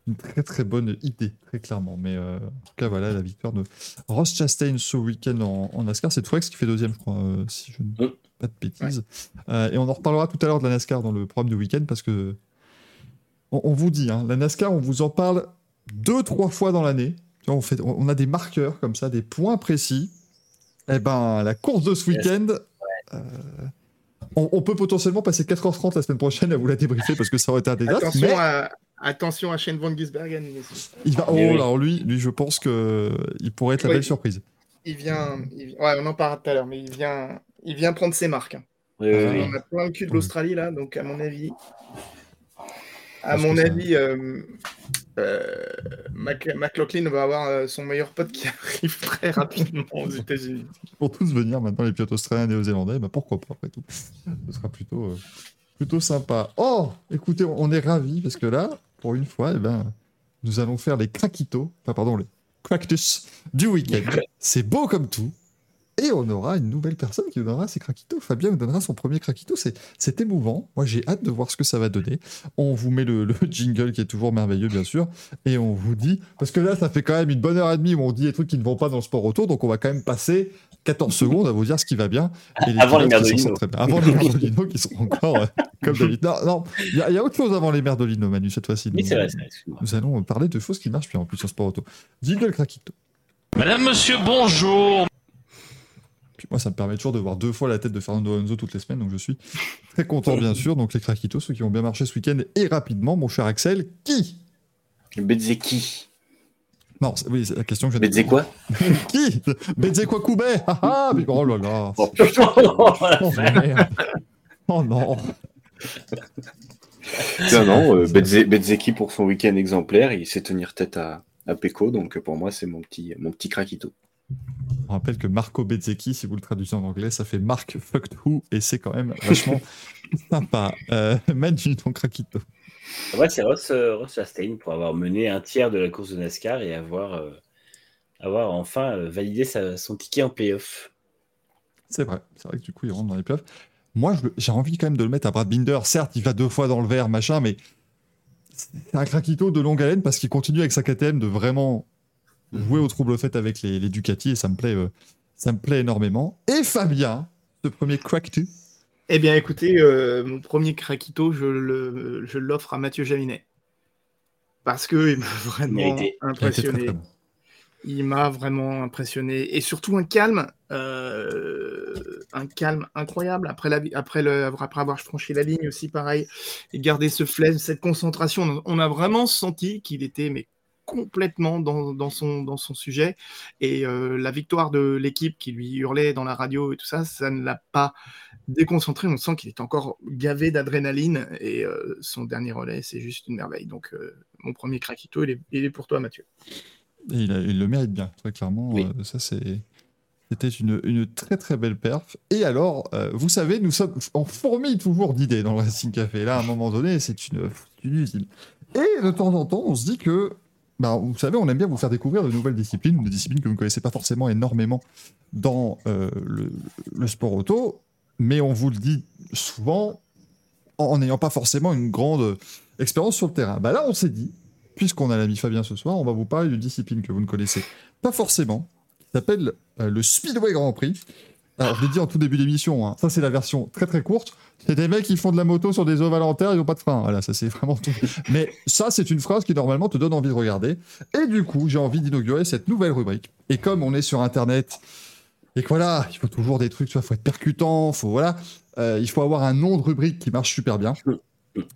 une très très bonne idée, très clairement. Mais en tout cas, voilà la victoire de Ross Chastain ce week-end en, en NASCAR. C'est Truex qui fait deuxième, je crois, si je ne dis
Mm.
pas de bêtises. Et on en reparlera tout à l'heure de la NASCAR dans le programme du week-end parce que on, on vous dit, hein, la NASCAR, on vous en parle deux trois fois dans l'année. Tu vois, On, fait, on a des marqueurs comme ça, des points précis. Eh ben, la course de ce week-end. euh, on, on peut potentiellement passer 4h30 la semaine prochaine à vous la débriefer parce que ça aurait été un désastre.
Attention,
mais
à, attention à Shane Van Gisbergen. messieurs.
il va. Oh,
oui.
alors lui, lui, je pense que il pourrait être la belle surprise.
Il vient, il- ouais, on en parlera tout à l'heure, mais il vient, il vient prendre ses marques. hein.
Oui, oui, oui.
On a plein le cul de l'Australie là, donc à mon avis, à
Parce
mon avis, euh, euh, Mac- McLaughlin va avoir euh, son meilleur pote qui [LAUGHS] arrive très rapidement aux États-Unis.
Pour tous venir maintenant, les pilotes australiens et néo-zélandais, bah pourquoi pas après tout. Ce sera plutôt, euh, plutôt sympa. Oh, écoutez, on est ravis parce que là, pour une fois, eh ben, nous allons faire les craquitos, enfin pardon, les cactus du week-end. [LAUGHS] C'est beau comme tout. Et on aura une nouvelle personne qui nous donnera ses craquitos. Fabien nous donnera son premier craquito. C'est, c'est émouvant. Moi, j'ai hâte de voir ce que ça va donner. On vous met le, le [LAUGHS] jingle qui est toujours merveilleux, bien sûr. Et on vous dit, parce que là, ça fait quand même une bonne heure et demie où on dit des trucs qui ne vont pas dans le sport auto. Donc, on va quand même passer 14 secondes à vous dire ce qui va bien. Et
Avant les
qui s'en
Merdolino.
sortent très bien. Avant les Merdolino qui sont encore euh, comme David. Non, non, il y, a- il y a autre chose avant les Merdolino, Manu, cette fois-ci.
Oui,
Nous-
c'est vrai, c'est vrai, excuse-moi.
Nous allons parler de choses qui marchent bien en plus sur sport auto. Jingle craquito.
Madame, monsieur, bonjour.
Puis moi, ça me permet toujours de voir deux fois la tête de Fernando Alonso toutes les semaines, donc je suis très content, bien sûr. Donc les craquitos, ceux qui ont bien marché ce week-end et rapidement, mon cher Axel, qui?
Bezzeki.
Non, oui, c'est la question que
Bezzé quoi? [LAUGHS]
Qui? Benzekwa Koubé Ah ah Oh là là.
Oh,
Oh merde. Oh non.
Non, non, euh, pour son week-end exemplaire, il sait tenir tête à, à Pecco, donc pour moi c'est mon petit, mon petit craquito.
On rappelle que Marco Bezzecchi, si vous le traduisez en anglais, ça fait Mark Fucked Who, et c'est quand même vachement [LAUGHS] sympa. Euh, Manu, ton craquito.
Ouais, c'est Ross, euh, Ross Chastain pour avoir mené un tiers de la course de NASCAR et avoir euh, avoir enfin euh, validé sa- son ticket en playoff.
C'est vrai, c'est vrai que du coup, il rentre dans les playoffs. Moi, j'ai envie quand même de le mettre à Brad Binder. Certes, il va deux fois dans le vert, machin, mais c'est un craquito de longue haleine parce qu'il continue avec sa KTM de vraiment jouer au trouble fait avec les, les Ducati et ça me plaît, euh, ça me plaît énormément. Et Fabien, ce premier crack
Eh bien, écoutez, euh, mon premier craquito, je le- je l'offre à Mathieu Jaminet. Parce qu'il m'a [LAUGHS] vraiment
Mérité.
il a été très,
impressionné.
très bon.
Il m'a vraiment impressionné. Et surtout un calme, euh, un calme incroyable. Après, la, après, le, après avoir franchi la ligne aussi, pareil. Et garder ce flair, cette concentration. On a vraiment senti qu'il était mais, complètement dans, dans son, dans son sujet. Et euh, la victoire de l'équipe qui lui hurlait dans la radio et tout ça, ça ne l'a pas déconcentré. On sent qu'il est encore gavé d'adrénaline. Et euh, son dernier relais, c'est juste une merveille. Donc, euh, mon premier craquito, il est, il est pour toi, Mathieu.
Et il, a- il le mérite bien, très clairement.
Oui.
euh, ça, c'est. C'était une, une très très belle perf. Et alors, euh, vous savez, nous sommes en fourmille toujours d'idées dans le Racing Café. Là, à un moment donné, c'est une, une usine. Et de temps en temps, on se dit que, bah, vous savez, on aime bien vous faire découvrir de nouvelles disciplines, des disciplines que vous ne connaissez pas forcément énormément dans euh, le, sport auto. Mais on vous le dit souvent en n'ayant pas forcément une grande expérience sur le terrain. Bah là, on s'est dit, puisqu'on a l'ami Fabien ce soir, on va vous parler d'une discipline que vous ne connaissez pas forcément, qui s'appelle euh, le Speedway Grand Prix. Alors, je l'ai dit en tout début d'émission, hein, ça c'est la version très très courte. C'est des mecs qui font de la moto sur des ovales en terre, ils n'ont pas de frein. Voilà, ça c'est vraiment tout. Mais ça, c'est une phrase qui normalement te donne envie de regarder. Et du coup, j'ai envie d'inaugurer cette nouvelle rubrique. Et comme on est sur Internet, et que voilà, il faut toujours des trucs, vois, faut être percutant, faut voilà, euh, il faut avoir un nom de rubrique qui marche super bien.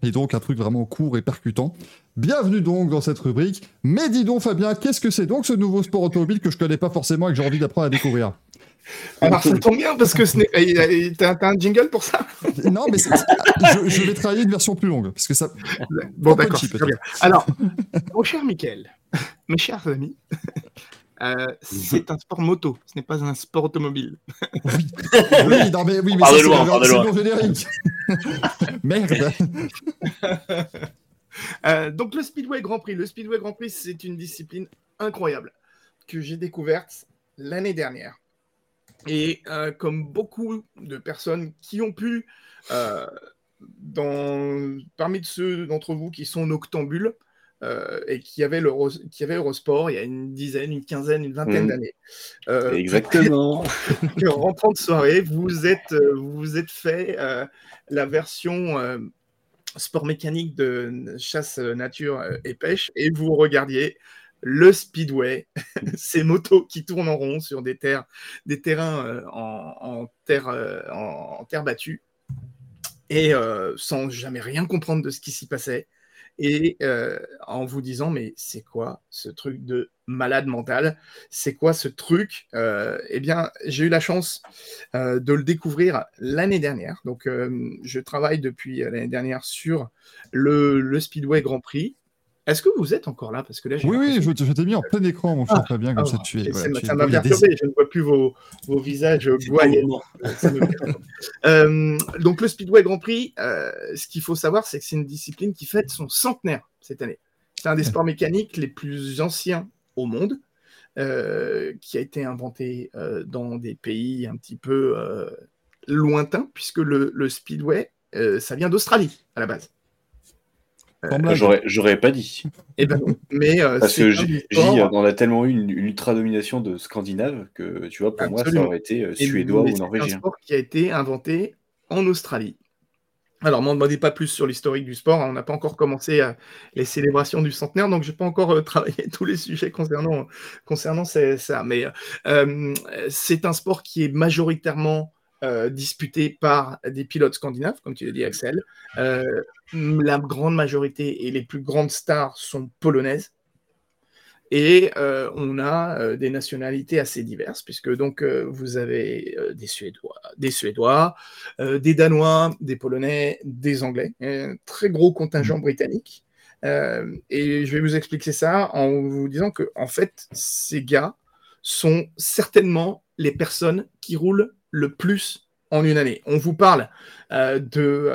Et donc un truc vraiment court et percutant. Bienvenue donc dans cette rubrique. Mais dis donc Fabien, qu'est-ce que c'est donc ce nouveau sport automobile que je connais pas forcément et que j'ai envie d'apprendre à découvrir?
Alors ça tombe bien parce que ce T'as un jingle pour ça [LAUGHS]
Non, mais je, je vais travailler une version plus longue parce que ça.
Bon, d'accord. Alors, mon cher Mickaël, mes chers amis, euh, c'est un sport moto, ce n'est pas un sport automobile.
Oui, oui, [LAUGHS] non, mais oui, mais c'est
loin,
le-
on part de
c'est
loin.
mon générique. [LAUGHS] Merde.
Euh, donc le Speedway Grand Prix. Le Speedway Grand Prix, c'est une discipline incroyable que j'ai découverte l'année dernière. Et euh, comme beaucoup de personnes qui ont pu, euh, dans, parmi ceux d'entre vous qui sont noctambules euh, et qui avaient, qui avaient Eurosport il y a une dizaine, une quinzaine, une vingtaine
Mhm.
d'années.
Exactement. [LAUGHS]
que rentrant de soirée, vous êtes, vous êtes fait la version sport mécanique de chasse nature et pêche et vous regardiez le speedway, [LAUGHS] ces motos qui tournent en rond sur des terres, des terrains euh, en, en terre, euh, en, terre battue et euh, sans jamais rien comprendre de ce qui s'y passait et en vous disant mais c'est quoi ce truc de malade mental? C'est quoi ce truc? Eh bien, j'ai eu la chance de le découvrir l'année dernière. Donc, je travaille depuis l'année dernière sur le Speedway Grand Prix. Est-ce que vous êtes encore là? Parce que là, j'ai
Oui, oui, je, je t'ai mis en plein écran, mon cher
Ah,
Fabien, comme
ah,
ça tu es. voilà,
ça m'a
a des-
perturbé. Je ne vois plus vos, vos visages me perturbe. Euh, donc le Speedway Grand Prix, euh, ce qu'il faut savoir, c'est que c'est une discipline qui fête son centenaire cette année. C'est un des sports mécaniques les plus anciens au monde, euh, qui a été inventé euh, dans des pays un petit peu euh, lointains, puisque le, le Speedway, euh, ça vient d'Australie à la base.
Blague.
J'aurais, pas dit.
Et ben non, mais euh,
Parce
c'est
que J, on a tellement eu une, une ultra-domination de Scandinaves que, tu vois, pour moi, ça aurait été euh, suédois ou
c'est
norvégien.
un sport qui a été inventé en Australie. Alors, m'en demandez pas plus sur l'historique du sport. hein, On n'a pas encore commencé euh, les célébrations du centenaire, donc je n'ai pas encore euh, [LAUGHS] travaillé tous les sujets concernant, concernant ces- ça. Mais euh, c'est un sport qui est majoritairement euh, disputé par des pilotes scandinaves, comme tu l'as dit, Axel. Euh, la grande majorité et les plus grandes stars sont polonaises. Et euh, on a euh, des nationalités assez diverses, puisque donc vous avez des Suédois, des, Suédois des Danois, des Polonais, des Anglais, un très gros contingent britannique. Et je vais vous expliquer ça en vous disant que en fait, ces gars sont certainement les personnes qui roulent le plus en une année. On vous parle euh, de,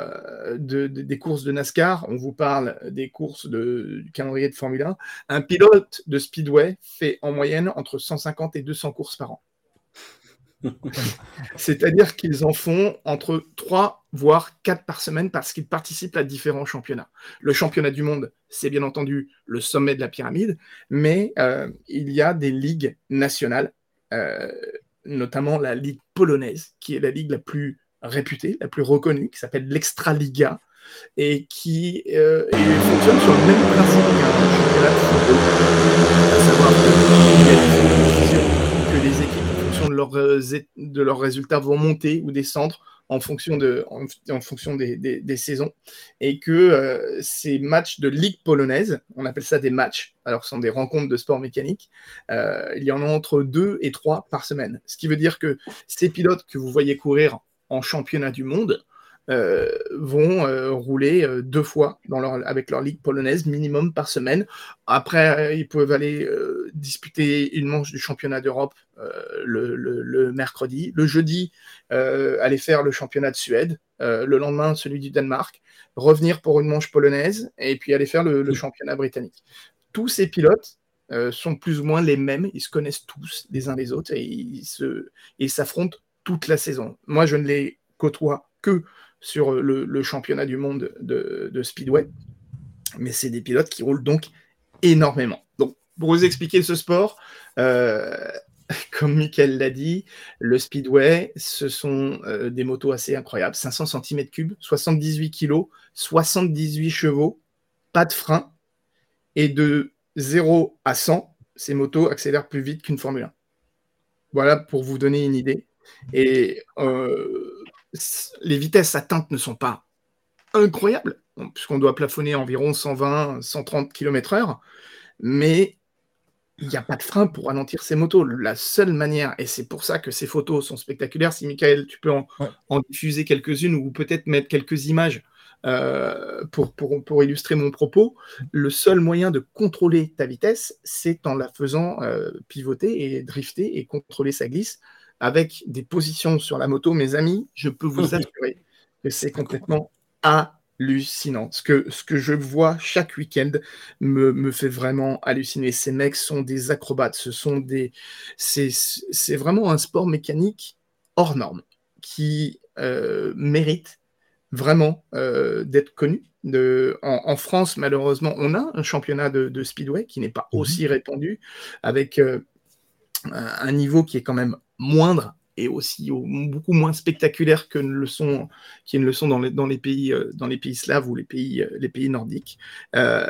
de- de- des courses de NASCAR, on vous parle des courses de, du calendrier de Formule 1. Un pilote de Speedway fait en moyenne entre 150 et 200 courses par an. [LAUGHS] C'est-à-dire qu'ils en font entre 3 voire 4 par semaine parce qu'ils participent à différents championnats. Le championnat du monde, c'est bien entendu le sommet de la pyramide, mais euh, il y a des ligues nationales, euh, notamment la ligue polonaise, qui est la ligue la plus réputée, la plus reconnue, qui s'appelle l'Extraliga, et qui euh, fonctionne sur le même principe qu'un championnat à savoir que les équipes, en fonction de leurs, euh, de leurs résultats, vont monter ou descendre en fonction, des saisons, et que euh, ces matchs de ligue polonaise, on appelle ça des matchs, alors ce sont des rencontres de sport mécanique, euh, il y en a entre deux et trois par semaine. Ce qui veut dire que ces pilotes que vous voyez courir en championnat du monde euh, vont euh, rouler euh, deux fois dans leur, avec leur ligue polonaise minimum par semaine. Après, ils peuvent aller disputer une manche du championnat d'Europe le, le- le mercredi. Le jeudi, aller faire le championnat de Suède. Le lendemain, celui du Danemark. Revenir pour une manche polonaise et puis aller faire le, le championnat britannique. Tous ces pilotes euh, sont plus ou moins les mêmes. Ils se connaissent tous les uns les autres et ils s'affrontent toute la saison. Moi, je ne les côtoie que sur le, championnat du monde de, Speedway, mais c'est des pilotes qui roulent donc énormément. Donc, pour vous expliquer ce sport, euh, [LAUGHS] comme Michael l'a dit, le Speedway, ce sont euh, des motos assez incroyables. 500 cm3, 78 kg, 78 chevaux, pas de frein, et de 0 à 100, ces motos accélèrent plus vite qu'une Formule 1. Voilà pour vous donner une idée. Et euh, les vitesses atteintes ne sont pas incroyables, puisqu'on doit plafonner environ 120, 130 km/h, mais il n'y a pas de frein pour ralentir ces motos. La seule manière, et c'est pour ça que ces photos sont spectaculaires, si Michael, tu peux en,
Ouais.
en diffuser quelques-unes ou peut-être mettre quelques images euh, pour, pour, pour illustrer mon propos, le seul moyen de contrôler ta vitesse, c'est en la faisant euh, pivoter et drifter et contrôler sa glisse avec des positions sur la moto. Mes amis, je peux vous [LAUGHS] assurer que c'est complètement hallucinant. Ce que, ce que je vois chaque week-end me, me fait vraiment halluciner. Ces mecs sont des acrobates. Ce sont des, c'est, vraiment un sport mécanique hors norme qui euh, mérite vraiment euh, d'être connu. De, en, en France, malheureusement, on a un championnat de, de speedway qui n'est pas
Mhm.
aussi répandu, avec euh, un niveau qui est quand même moindre et aussi au- beaucoup moins spectaculaire que ne le sont, qui dans les, pays, euh, dans les pays slaves ou les pays, euh, les pays nordiques. Euh,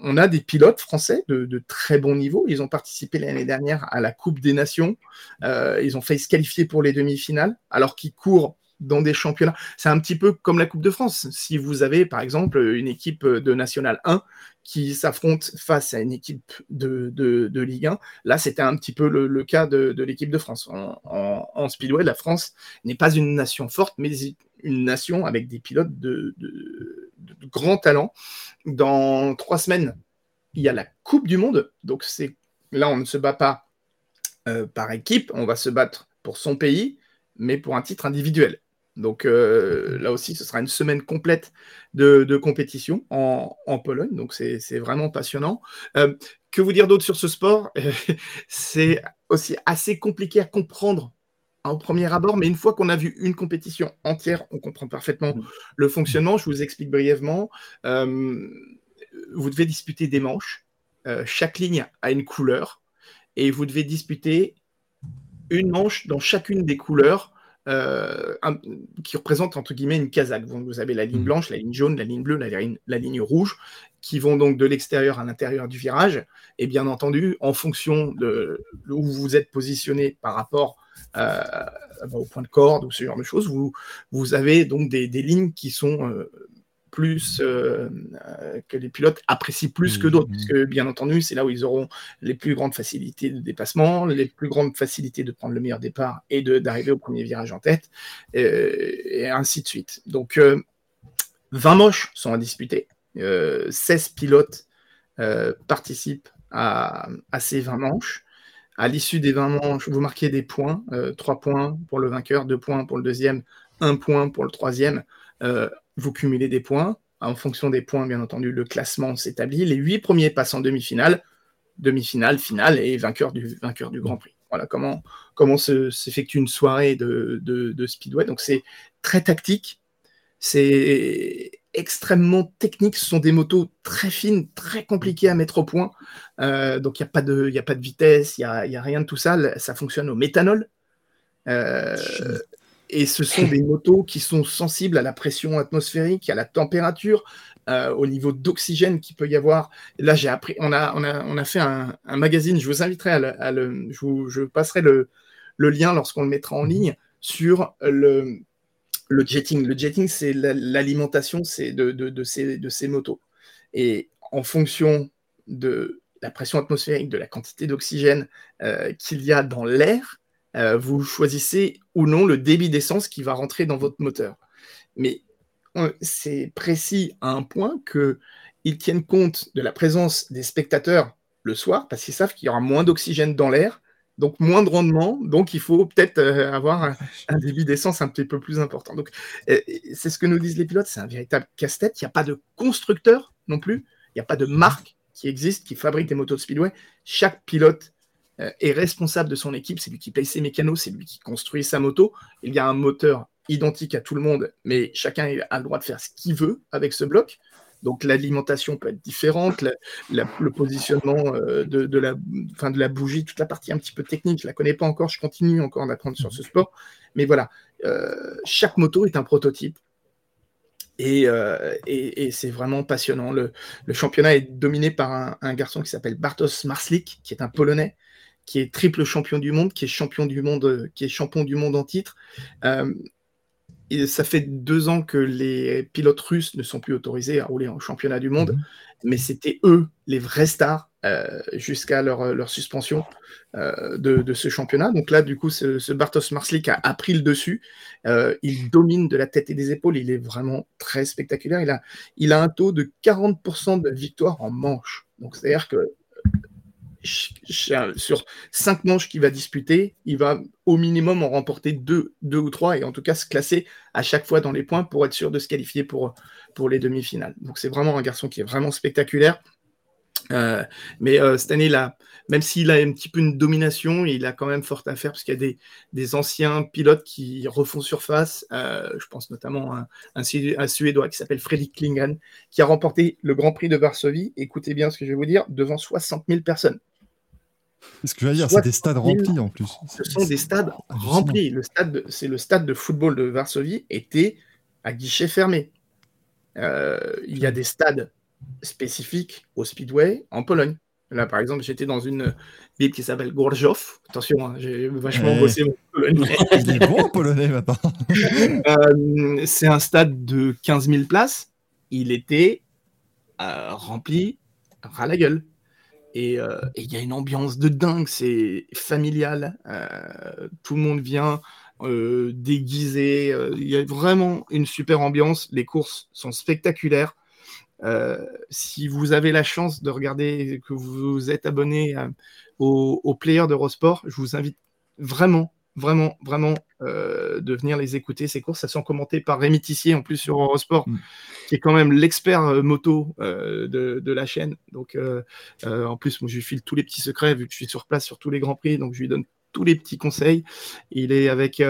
on a des pilotes français de, très bon niveau. Ils ont participé l'année dernière à la Coupe des Nations. Ils ont failli se qualifier pour les demi-finales, alors qu'ils courent dans des championnats. C'est un petit peu comme la Coupe de France. Si vous avez, par exemple, une équipe de National 1 qui s'affronte face à une équipe de, de, Ligue 1, là, c'était un petit peu le, le cas de, de l'équipe de France. En, Speedway, la France n'est pas une nation forte, mais une nation avec des pilotes de grand talent. Dans trois semaines, il y a la Coupe du Monde. Donc, c'est là, on ne se bat pas euh, par équipe, on va se battre pour son pays, mais pour un titre individuel. Donc euh, là aussi, ce sera une semaine complète de, de compétition en, en Pologne. Donc c'est vraiment passionnant. Euh, que vous dire d'autre sur ce sport? [LAUGHS] C'est aussi assez compliqué à comprendre au premier abord, mais une fois qu'on a vu une compétition entière, on comprend parfaitement le fonctionnement. Je vous explique brièvement. Euh, vous devez disputer des manches. Chaque ligne a une couleur et vous devez disputer une manche dans chacune des couleurs euh, un- qui représente entre guillemets une casaque. Donc, vous avez la ligne
Mhm.
blanche, la ligne jaune, la ligne bleue, la ligne, la ligne rouge, qui vont donc de l'extérieur à l'intérieur du virage. Et bien entendu, en fonction de où vous êtes positionné par rapport euh, au point de corde ou ce genre de choses, vous, vous avez donc des, des lignes qui sont euh, plus euh, euh, que les pilotes apprécient plus que d'autres,
Mhm.
puisque bien entendu, c'est là où ils auront les plus grandes facilités de dépassement, les plus grandes facilités de prendre le meilleur départ et d'arriver au premier virage en tête, euh, et ainsi de suite. Donc, euh, 20 moches sont à disputer, euh, 16 pilotes participent à, à ces 20 manches. À l'issue des 20 manches, vous marquez des points, 3 points pour le vainqueur, 2 points pour le deuxième, 1 point pour le troisième. Vous cumulez des points. En fonction des points, bien entendu, le classement s'établit. Les 8 premiers passent en demi-finale, demi-finale, finale et vainqueur du, vainqueur du Grand Prix. Voilà comment, comment s'effectue une soirée de, de Speedway. Donc c'est très tactique, c'est extrêmement technique. Ce sont des motos très fines, très compliquées à mettre au point. Euh, donc il n'y a, pas de, a pas de vitesse, il n'y a, y a, rien de tout ça. Ça fonctionne au méthanol. Euh, et ce sont des motos qui sont sensibles à la pression atmosphérique, à la température, euh, au niveau d'oxygène qu'il peut y avoir. là, j'ai appris, on a, on a, on a fait un, magazine, je vous inviterai à le, je, je, passerai le, le lien lorsqu'on le mettra en ligne sur le, le jetting. Le jetting, c'est l'alimentation c'est de, de, ces, de ces motos. Et en fonction de la pression atmosphérique, de la quantité d'oxygène euh, qu'il y a dans l'air, euh, vous choisissez ou non le débit d'essence qui va rentrer dans votre moteur. Mais euh, c'est précis à un point qu'ils tiennent compte de la présence des spectateurs le soir, parce qu'ils savent qu'il y aura moins d'oxygène dans l'air, donc moins de rendement, donc il faut peut-être euh, avoir un, débit d'essence un petit peu plus important. Donc c'est ce que nous disent les pilotes, c'est un véritable casse-tête. Il n'y a pas de constructeur non plus, il n'y a pas de marque qui existe, qui fabrique des motos de speedway. Chaque pilote est responsable de son équipe, c'est lui qui paye ses mécanos, c'est lui qui construit sa moto. Il y a un moteur identique à tout le monde, mais chacun a le droit de faire ce qu'il veut avec ce bloc. Donc l'alimentation peut être différente, le positionnement euh, de, la, fin, de la bougie, toute la partie un petit peu technique, je ne la connais pas encore, je continue encore d'apprendre sur ce sport. Mais voilà, euh, chaque moto est un prototype. Et, euh, c'est vraiment passionnant. Le, championnat est dominé par un, garçon qui s'appelle Bartosz Marslik, qui est un Polonais, qui est triple champion du monde, qui est champion du monde, qui est champion du monde en titre ça fait deux ans que les pilotes russes ne sont plus autorisés à rouler en championnat du monde, mhm. mais c'était eux les vrais stars euh, jusqu'à leur, leur, suspension euh, de, ce championnat. Donc là, du coup, ce, Bartosz Marslik a, a, pris le dessus. Euh, il domine de la tête et des épaules. Il est vraiment très spectaculaire. Il a, il a un taux de 40% de victoire en manche. Donc c'est-à-dire que sur cinq manches qu'il va disputer, il va au minimum en remporter deux, deux ou trois et en tout cas se classer à chaque fois dans les points pour être sûr de se qualifier pour, pour les demi-finales. Donc c'est vraiment un garçon qui est vraiment spectaculaire. Euh, mais euh, cette année, là, même s'il a un petit peu une domination, il a quand même fort à faire parce qu'il y a des, des, anciens pilotes qui refont surface. Euh, je pense notamment à un, un Suédois qui s'appelle Fredrik Klingen, qui a remporté le Grand Prix de Varsovie. Écoutez bien ce que je vais vous dire, devant 60 000 personnes.
Ce que je veux dire, c'est des stades remplis en plus.
Ce sont des stades remplis. Le stade, c'est le stade de football de Varsovie était à guichet fermé. Euh, il y a des stades spécifiques au Speedway en Pologne. Là, par exemple, j'étais dans une ville qui s'appelle Gorzów. Attention, hein, j'ai vachement bossé mon
polonais. [LAUGHS] Il est bon polonais maintenant. [LAUGHS]
Euh, c'est un stade de 15 000 places. Il était euh, rempli à la gueule. Euh, et il y a une ambiance de dingue, c'est familial. Euh, tout le monde vient euh, déguisé. Il y a vraiment une super ambiance. Les courses sont spectaculaires. si vous avez la chance de regarder, que vous êtes abonné au, au d'Eurosport, je vous invite vraiment vraiment, vraiment euh, de venir les écouter, ces courses. Elles sont commentées par Rémi Tissier, en plus sur Eurosport, mm. qui est quand même l'expert euh, moto euh, de, la chaîne. Donc, en plus, moi, je lui file tous les petits secrets, vu que je suis sur place sur tous les Grands Prix, donc je lui donne tous les petits conseils. Il est avec,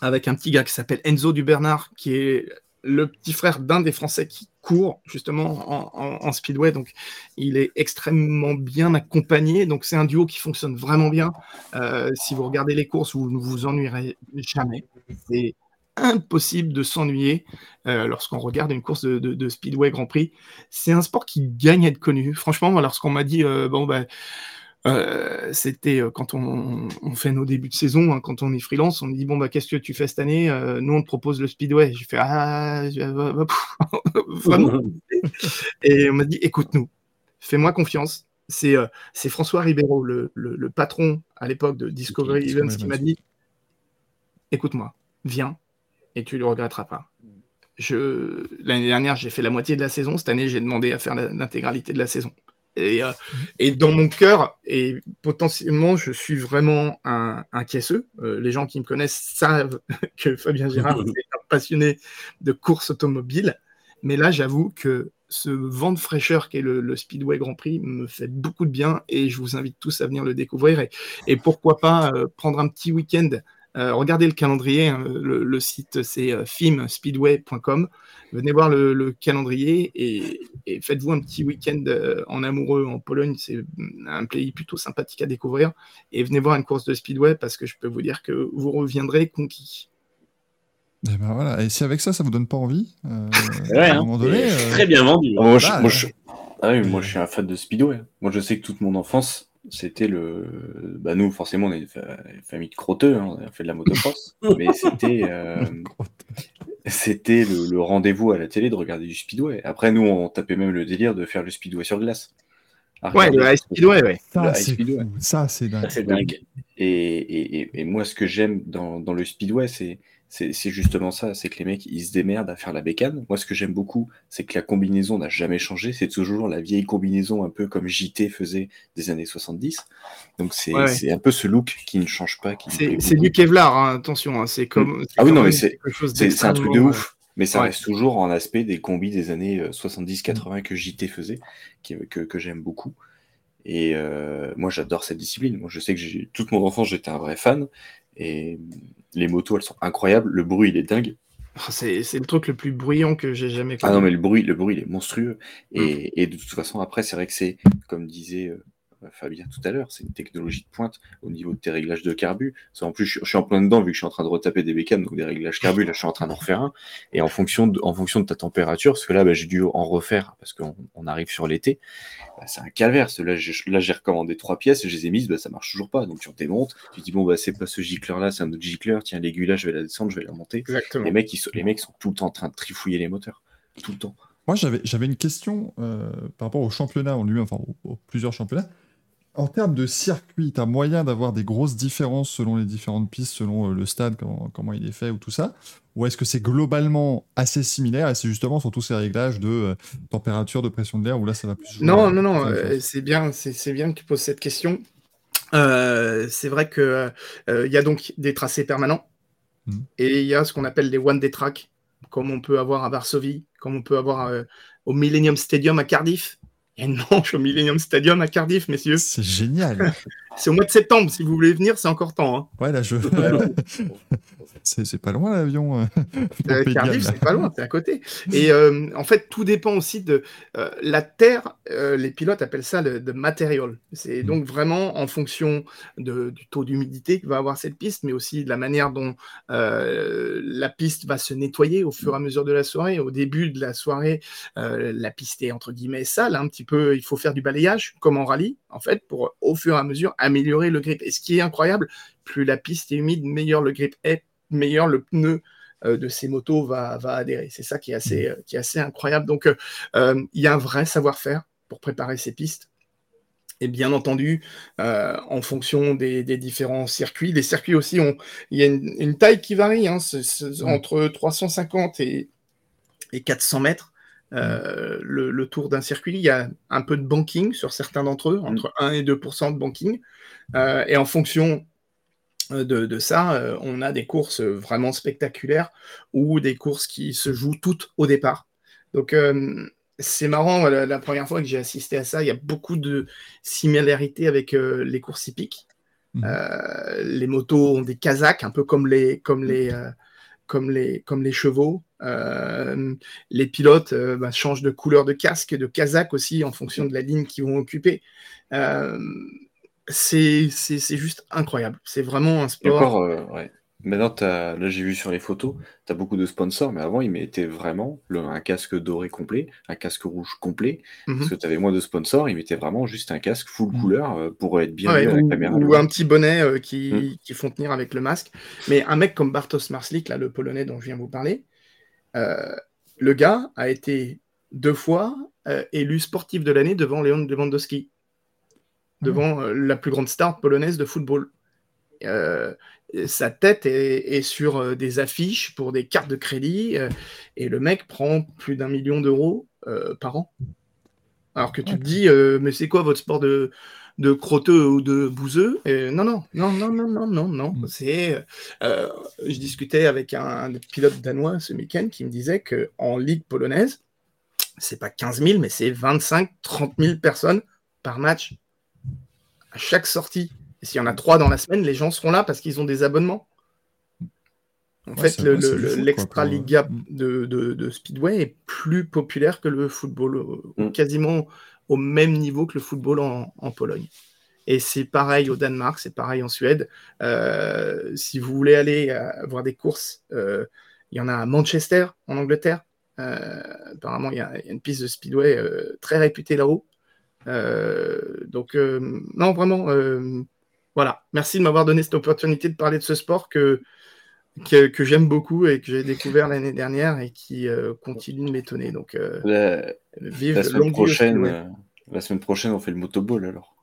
avec un petit gars qui s'appelle Enzo Dubernard, qui est le petit frère d'un des Français qui court justement en, speedway, donc il est extrêmement bien accompagné. Donc c'est un duo qui fonctionne vraiment bien. Euh, si vous regardez les courses, vous ne vous ennuierez jamais. C'est impossible de s'ennuyer euh, lorsqu'on regarde une course de, speedway Grand Prix. C'est un sport qui gagne à être connu. Franchement, lorsqu'on m'a dit euh, bon ben euh, c'était euh, quand on, fait nos débuts de saison, hein, quand on est freelance, on me dit bon bah qu'est-ce que tu fais cette année? Euh, Nous on te propose le speedway. J'ai fait ah [LAUGHS] vraiment. [LAUGHS] Et on m'a dit écoute-nous, fais-moi confiance. C'est c'est François Ribeiro, le, le, patron à l'époque de Discovery Events, qui m'a dit écoute-moi, viens et tu le regretteras pas. L'année dernière, j'ai fait la moitié de la saison. Cette année, j'ai demandé à faire l'intégralité de la saison. Et, euh, et dans mon cœur, et potentiellement, je suis vraiment un, un caisseux. Euh, les gens qui me connaissent savent [LAUGHS] que Fabien Gérard [LAUGHS] est un passionné de course automobile. Mais là, j'avoue que ce vent de fraîcheur qu'est le, le, Speedway Grand Prix me fait beaucoup de bien et je vous invite tous à venir le découvrir. Et, et pourquoi pas euh, prendre un petit week-end euh, regardez le calendrier, hein, le, le, site c'est euh, filmspeedway.com. Venez voir le, le calendrier et, et faites-vous un petit week-end euh, en amoureux en Pologne. C'est un pays plutôt sympathique à découvrir. Et venez voir une course de speedway parce que je peux vous dire que vous reviendrez conquis.
Et ben voilà. Et si avec ça, ça vous donne pas envie euh,
ouais, à un moment donné, euh... Très bien vendu.
Moi, je, moi, je... Ah oui, moi, je suis un fan de speedway. Moi, je sais que toute mon enfance, c'était le. Bah, nous, forcément, on est une famille de crotteux, hein, on a fait de la motocross, [LAUGHS] mais c'était. Euh... [LAUGHS] c'était le, le rendez-vous à la télé de regarder du speedway. Après, nous, on tapait même le délire de faire le speedway sur glace.
Ouais, le high speedway, ouais.
Ça, c'est speedway. Ça, c'est dingue.
Ça, dingue. Et, et, et, et, moi, ce que j'aime dans, dans le speedway, c'est c'est justement ça, c'est que les mecs, ils se démerdent à faire la bécane. Moi, ce que j'aime beaucoup, c'est que la combinaison n'a jamais changé. C'est toujours la vieille combinaison, un peu comme JT faisait des années 70. Donc, c'est ouais, un peu ce look qui ne change pas.
C'est du Kevlar, hein, attention. Hein, c'est comme.
Ah oui, non, mais c'est un truc de ouf. Mais ça ouais. reste toujours en aspect des combis des années 70-80 que JT faisait, qui, que, que j'aime beaucoup. Et euh, moi, j'adore cette discipline. Moi, je sais que toute mon enfance, j'étais un vrai fan. Et les motos, elles sont incroyables. Le bruit, il est dingue.
C'est le truc le plus bruyant que j'ai jamais
connu. Ah non, mais le bruit, le bruit, il est monstrueux. Et, mmh. et de toute façon, après, c'est vrai que c'est, comme disait euh, Fabien tout à l'heure, c'est une technologie de pointe au niveau de tes réglages de carbu. En plus, je, je, suis en plein dedans vu que je suis en train de retaper des bécanes, donc des réglages carbu, là, je suis en train d'en refaire un. Et en fonction de, en fonction de ta température, parce que là, bah, j'ai dû en refaire parce qu'on on arrive sur l'été, bah, c'est un calvaire. Là, j'ai recommandé trois pièces, je les ai mises, bah, ça marche toujours pas. Donc, tu en démontes, tu dis, bon, bah, c'est pas ce gicleur-là, c'est un autre gicleur, tiens, l'aiguille là, je vais la descendre, je vais la monter.
Exactement.
Les mecs, ils sont, les mecs sont tout le temps en train de trifouiller les moteurs. Tout le temps.
Moi, j'avais une question euh, par rapport au championnat en lui-même, enfin, aux, aux plusieurs championnats en termes de circuit, tu as moyen d'avoir des grosses différences selon les différentes pistes, selon euh, le stade, comment, comment, il est fait ou tout ça? Ou est-ce que c'est globalement assez similaire et c'est justement sur tous ces réglages de euh, température, de pression de l'air où là ça va plus jouer
Non, non, non, euh, c'est bien, c'est bien que tu poses cette question. Euh, c'est vrai qu'il il y a donc des tracés permanents mmh. et il y a ce qu'on appelle des one-day tracks, comme on peut avoir à Varsovie, comme on peut avoir au Millennium Stadium à Cardiff il y a une manche au Millennium Stadium à Cardiff, messieurs.
C'est génial. [LAUGHS]
c'est au mois de septembre. Si vous voulez venir, c'est encore temps. Hein.
Ouais, là, je. c'est pas loin [LAUGHS] l'avion.
Euh, Cardiff, c'est pas loin, c'est à côté. [LAUGHS] Et euh, en fait, tout dépend aussi de euh, la terre. Euh, les pilotes appellent ça le, le material. C'est mm. donc vraiment en fonction de, du taux d'humidité que va avoir cette piste, mais aussi de la manière dont la piste va se nettoyer au fur et à mesure de la soirée. Au début de la soirée, la piste est entre guillemets sale, un petit peu. Il faut faire du balayage, comme en rallye, en fait, pour au fur et à mesure améliorer le grip. Et ce qui est incroyable, plus la piste est humide, meilleur le grip est, meilleur le pneu euh, de ces motos va, va adhérer. C'est ça qui est assez, euh, qui est assez incroyable. Donc, euh, il y a un vrai savoir-faire pour préparer ces pistes. Et bien entendu, euh, en fonction des, des, différents circuits, les circuits aussi, ont, il y a une, une taille qui varie, hein, c est, c est, entre 350 et, et 400 mètres. Euh, le, le, tour d'un circuit, il y a un peu de banking sur certains d'entre eux, entre 1 et 2% de banking. Euh, et en fonction de, de ça, euh, on a des courses vraiment spectaculaires ou des courses qui se jouent toutes au départ. Donc, euh, c'est marrant, la, la, première fois que j'ai assisté à ça, il y a beaucoup de similarités avec euh, les courses hippiques. Mmh. les motos ont des casaques, un peu comme les, comme les, comme les, comme les chevaux. Euh, les pilotes euh, bah, changent de couleur de casque, de casaque aussi, en fonction de la ligne qu'ils vont occuper. Euh, c'est juste incroyable. C'est vraiment un sport.
Encore, ouais. Maintenant, là j'ai vu sur les photos, tu as beaucoup de sponsors, mais avant ils mettaient vraiment le, un casque doré complet, un casque rouge complet, mm parce que tu avais moins de sponsors, ils mettaient vraiment juste un casque full mmh. couleur euh, pour être bien
ouais,
ou,
avec la caméra. Ou un petit bonnet euh, qui, mm. qui, font tenir avec le masque. Mais un mec comme Bartosz Marslik, là, le polonais dont je viens vous parler, euh, le gars a été deux fois euh, élu sportif de l'année devant Léon Lewandowski, devant mmh. la plus grande star polonaise de football. Euh, sa tête est, est, sur euh, des affiches pour des cartes de crédit euh, et le mec prend plus d'un million d'euros euh, par an. Alors que tu te dis, euh, mais c'est quoi votre sport de, de crotteux ou de bouseux? Non, non, non, non, non, non, non, non.
Mm.
C'est, je discutais avec un, un pilote danois ce week-end qui me disait qu'en ligue polonaise, c'est pas 15 000, mais c'est 25, 30 000 personnes par match à chaque sortie. Et s'il y en a trois dans la semaine, les gens seront là parce qu'ils ont des abonnements. En
Ouais,
fait, le- l'extra Liga de, de- de Speedway est plus populaire que le football, euh,
Mm.
quasiment au même niveau que le football en, en Pologne. Et c'est pareil au Danemark, c'est pareil en Suède. Euh, si vous voulez aller euh, voir des courses, euh, il y en a à Manchester, en Angleterre. Euh, apparemment, il y, a il y a une piste de Speedway euh, très réputée là-haut. Euh, donc, euh, non, vraiment, euh, voilà. Merci de m'avoir donné cette opportunité de parler de ce sport que, que, que j'aime beaucoup et que j'ai découvert l'année dernière et qui euh, continue de m'étonner. Donc, euh,
La,
vive
la
longue
semaine prochaine, euh, la semaine prochaine, on fait le motoball alors.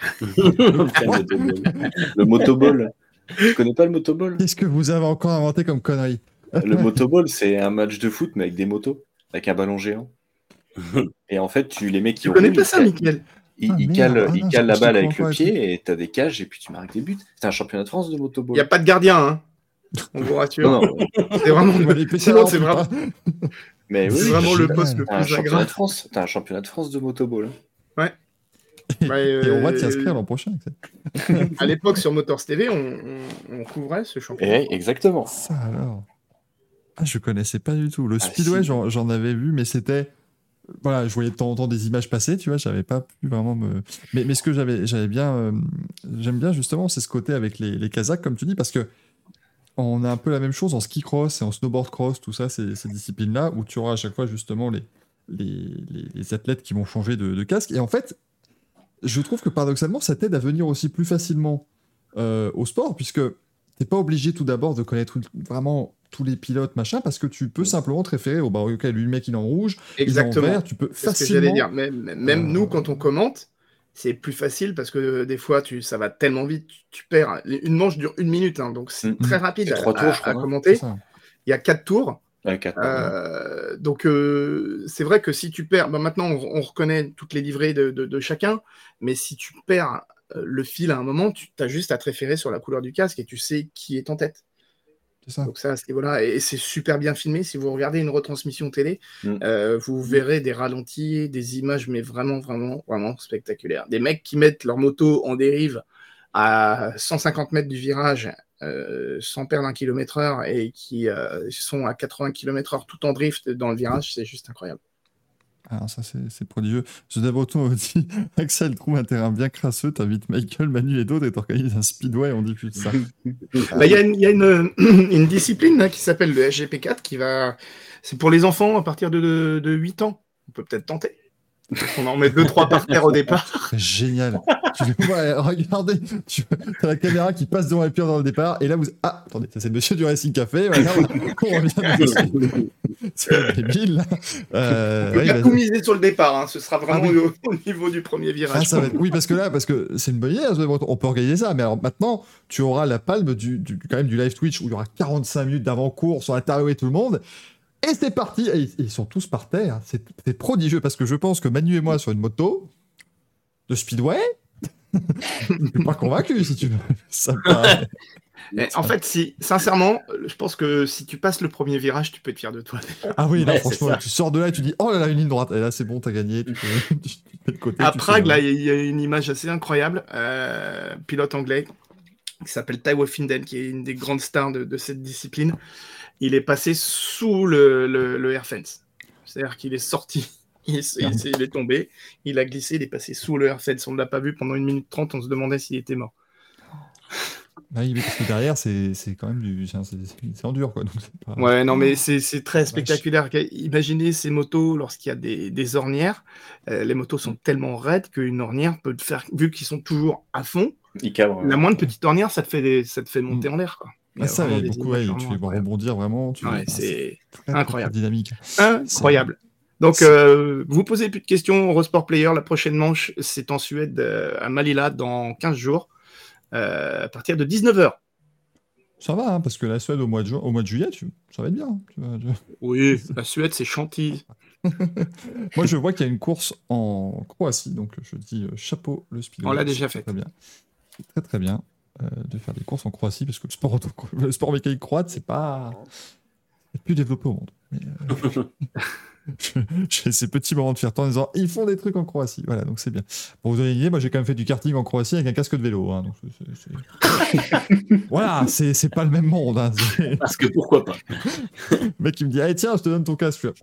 [LAUGHS]
le
motoball. tu connais pas le motoball?
Qu'est-ce que vous avez encore inventé comme connerie?
Le motoball, c'est un match de foot mais avec des motos, avec un ballon géant. [LAUGHS] Et en fait, tu les mecs qui
Tu connais pas ça,
calent- Ils,
Ah,
calent,
Ah non,
calent
je-
la balle avec le pied et t'as des cages et puis tu marques des buts. C'est un championnat de France de
Il
motoball.
n'y a pas de gardien, hein. On vous rassure.
Non, non, [LAUGHS]
C'est vraiment, Sinon, c'est vraiment, [LAUGHS]
mais oui,
c'est
oui,
vraiment le poste le
t'as un
plus
championnat de
agréable.
France. T'as un championnat de France de motoball.
Ouais, [LAUGHS]
Et on va
euh,
t'y inscrire l'an prochain.
À l'époque, sur Motors TV, on, on- on couvrait ce championnat.
Et exactement.
Ça alors. Ah, je connaissais pas du tout. Le
Ah,
speedway,
si.
j'en j'en avais vu, mais c'était. Voilà, je voyais de temps en temps des images passer, tu vois, j'avais pas pu vraiment me. Mais, mais ce que j'avais j'avais bien. euh, J'aime bien justement, c'est ce côté avec les, les Kazakhs, comme tu dis, parce que on a un peu la même chose en ski cross et en snowboard cross, tout ça, ces, ces disciplines-là, où tu auras à chaque fois justement les, les, les- les athlètes qui vont changer de, casque. Et en fait, je trouve que paradoxalement, ça t'aide à venir aussi plus facilement euh, au sport, puisque t'es pas obligé tout d'abord de connaître vraiment tous les pilotes, machin, parce que tu peux simplement te référer au bah, ok, lui, le mec, il est en rouge, il est en
Exactement.
vert, tu peux
C'est ce que j'allais
facilement.
dire. Même, même
Euh,
nous, quand on commente, c'est plus facile parce que des fois, tu, ça va tellement vite, tu, tu perds. Une manche dure une minute, hein, donc c'est
Mm.
très rapide à,
trois tours,
à-
je crois,
à
non
C'est
commenter. Il y a quatre tours.
Quatre-
Euh, donc, euh, c'est vrai que si tu perds, ben, maintenant on, on reconnaît toutes les livrées de, de- de chacun, mais si tu perds euh, le fil à un moment, tu as juste à te référer sur la couleur du casque et tu sais qui est en tête.
Ça.
Donc ça, à ce niveau-là, et c'est super bien filmé. Si vous regardez une retransmission télé,
Mm.
euh, vous verrez des ralentis, des images, mais vraiment, vraiment, vraiment spectaculaires. Des mecs qui mettent leur moto en dérive à 150 mètres du virage, euh, sans perdre un kilomètre heure, et qui euh, sont à 80 km heure tout en drift dans le virage, c'est juste incroyable.
Ah, ça, c'est prodigieux. Je Breton dit [LAUGHS] Axel trouve un terrain bien crasseux, t'invites Michael, Manu et d'autres et t'organises un speedway, on diffuse ça. [LAUGHS]
Bah, Il y a, une, y a une- [CLEARS THROAT] discipline là, qui s'appelle le SGP4 qui va. C'est pour les enfants à partir de, de 8 ans. On peut peut-être tenter. On en met deux, trois par terre au départ.
Génial. tu fais, ouais, regardez, tu as la caméra qui passe devant les pieds dans le départ, et là vous. Ah, attendez, ça c'est le monsieur du Racing Café. Voilà, on revient C'est débile là. Euh, ouais, bah,
tout miser sur le départ. hein. Ce sera vraiment
Ah oui.
au, au niveau du premier virage.
Ah, ça va être- Oui, parce que là, parce que c'est une bonne idée, hein, on peut organiser ça. Mais alors maintenant, tu auras la palme du, du- quand même du live Twitch où il y aura 45 minutes d'avant-cours sur interviewer tout le monde. Et c'est parti. Et ils, ils sont tous par terre. C'est c'est prodigieux parce que je pense que Manu et moi sur une moto de speedway. [LAUGHS] je suis pas convaincu si tu veux. Ça [LAUGHS]
Mais en fait, si, sincèrement, je pense que si tu passes le premier virage, tu peux être fier de toi.
Ah oui, non,
Ouais,
franchement, tu sors de là et tu dis oh là là, une ligne droite. Et là, c'est bon, t'as gagné. Tu, peux- [LAUGHS] tu te de côté.
À
tu
Prague, là, il y a une image assez incroyable. Euh, pilote anglais qui s'appelle Ty Finden, qui est une des grandes stars de, de cette discipline. Il est passé sous le, le, le air fence. C'est-à-dire qu'il est sorti, [LAUGHS] il, est- il est- il est tombé, il a glissé, il est passé sous le air fence. On ne l'a pas vu pendant une minute trente, on se demandait s'il était mort.
Ah oui, mais parce que derrière, c'est c'est quand même du. C'est en dur, quoi. Donc c'est pas-
Ouais, non, mais c'est c'est très spectaculaire. Imaginez ces motos lorsqu'il y a des, des ornières. Euh, les motos sont tellement raides qu'une ornière peut te faire, vu qu'ils sont toujours à fond, la moindre petite ornière, ça te fait, des- ça te fait monter en l'air. Quoi. Il y
Ah, ça,
vraiment
il y a beaucoup, ouais, tu
incroyables.
rebondir vraiment. Tu,
Ouais,
ah,
c'est
très
incroyable.
dynamique.
incroyable. Donc, euh, vous posez plus de questions. Eurosport Player, la prochaine manche, c'est en Suède, euh, à Malila, dans 15 jours, euh, à partir de 19h.
Ça va, hein, parce que la Suède au mois de, juin, au mois de juillet, tu, ça va être bien. Tu vois, tu- [LAUGHS]
Oui, la Suède, c'est Chantilly. [LAUGHS]
Moi, je vois qu'il y a une course en Croatie, donc je dis euh, chapeau le speedway.
On l'a déjà fait.
Très bien. Très très bien euh, de faire des courses en Croatie parce que le sport, [LAUGHS] le sport mécanique croate, c'est pas c'est plus développé au monde. Mais, euh, [LAUGHS] J'ai ces petits moments de fierté en disant ils font des trucs en Croatie. Voilà, donc c'est bien. Pour vous donner une idée, moi j'ai quand même fait du karting en Croatie avec un casque de vélo. hein, donc c'est- c'est- c'est- [LAUGHS] voilà, c'est c'est pas le même monde. hein,
Parce que pourquoi pas?
Le mec, il me dit Allez, tiens, je te donne ton casque. Je fais,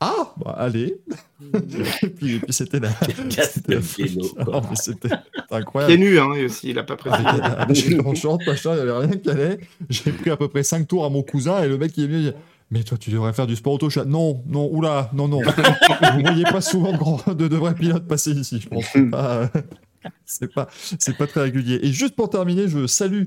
Ah, bah, allez. [LAUGHS] et puis, puis c'était la. C'était la
de vélo,
folie.
quoi.
Non, mais c'était c'était
Pieds
incroyable.
nus, hein, aussi, il a pas précisé.
Ah, J'étais en short, machin, il n'y avait rien qui allait. J'ai pris à peu près 5 tours à mon cousin et le mec, il est venu. il dit, mais toi, tu devrais faire du sport auto. Dis, non, non, oula, non, non. [LAUGHS] Vous voyez pas souvent de, grands- de, de vrais pilotes passer ici. Je pense pas, euh, [LAUGHS] c'est pas, c'est pas très régulier. Et juste pour terminer, je salue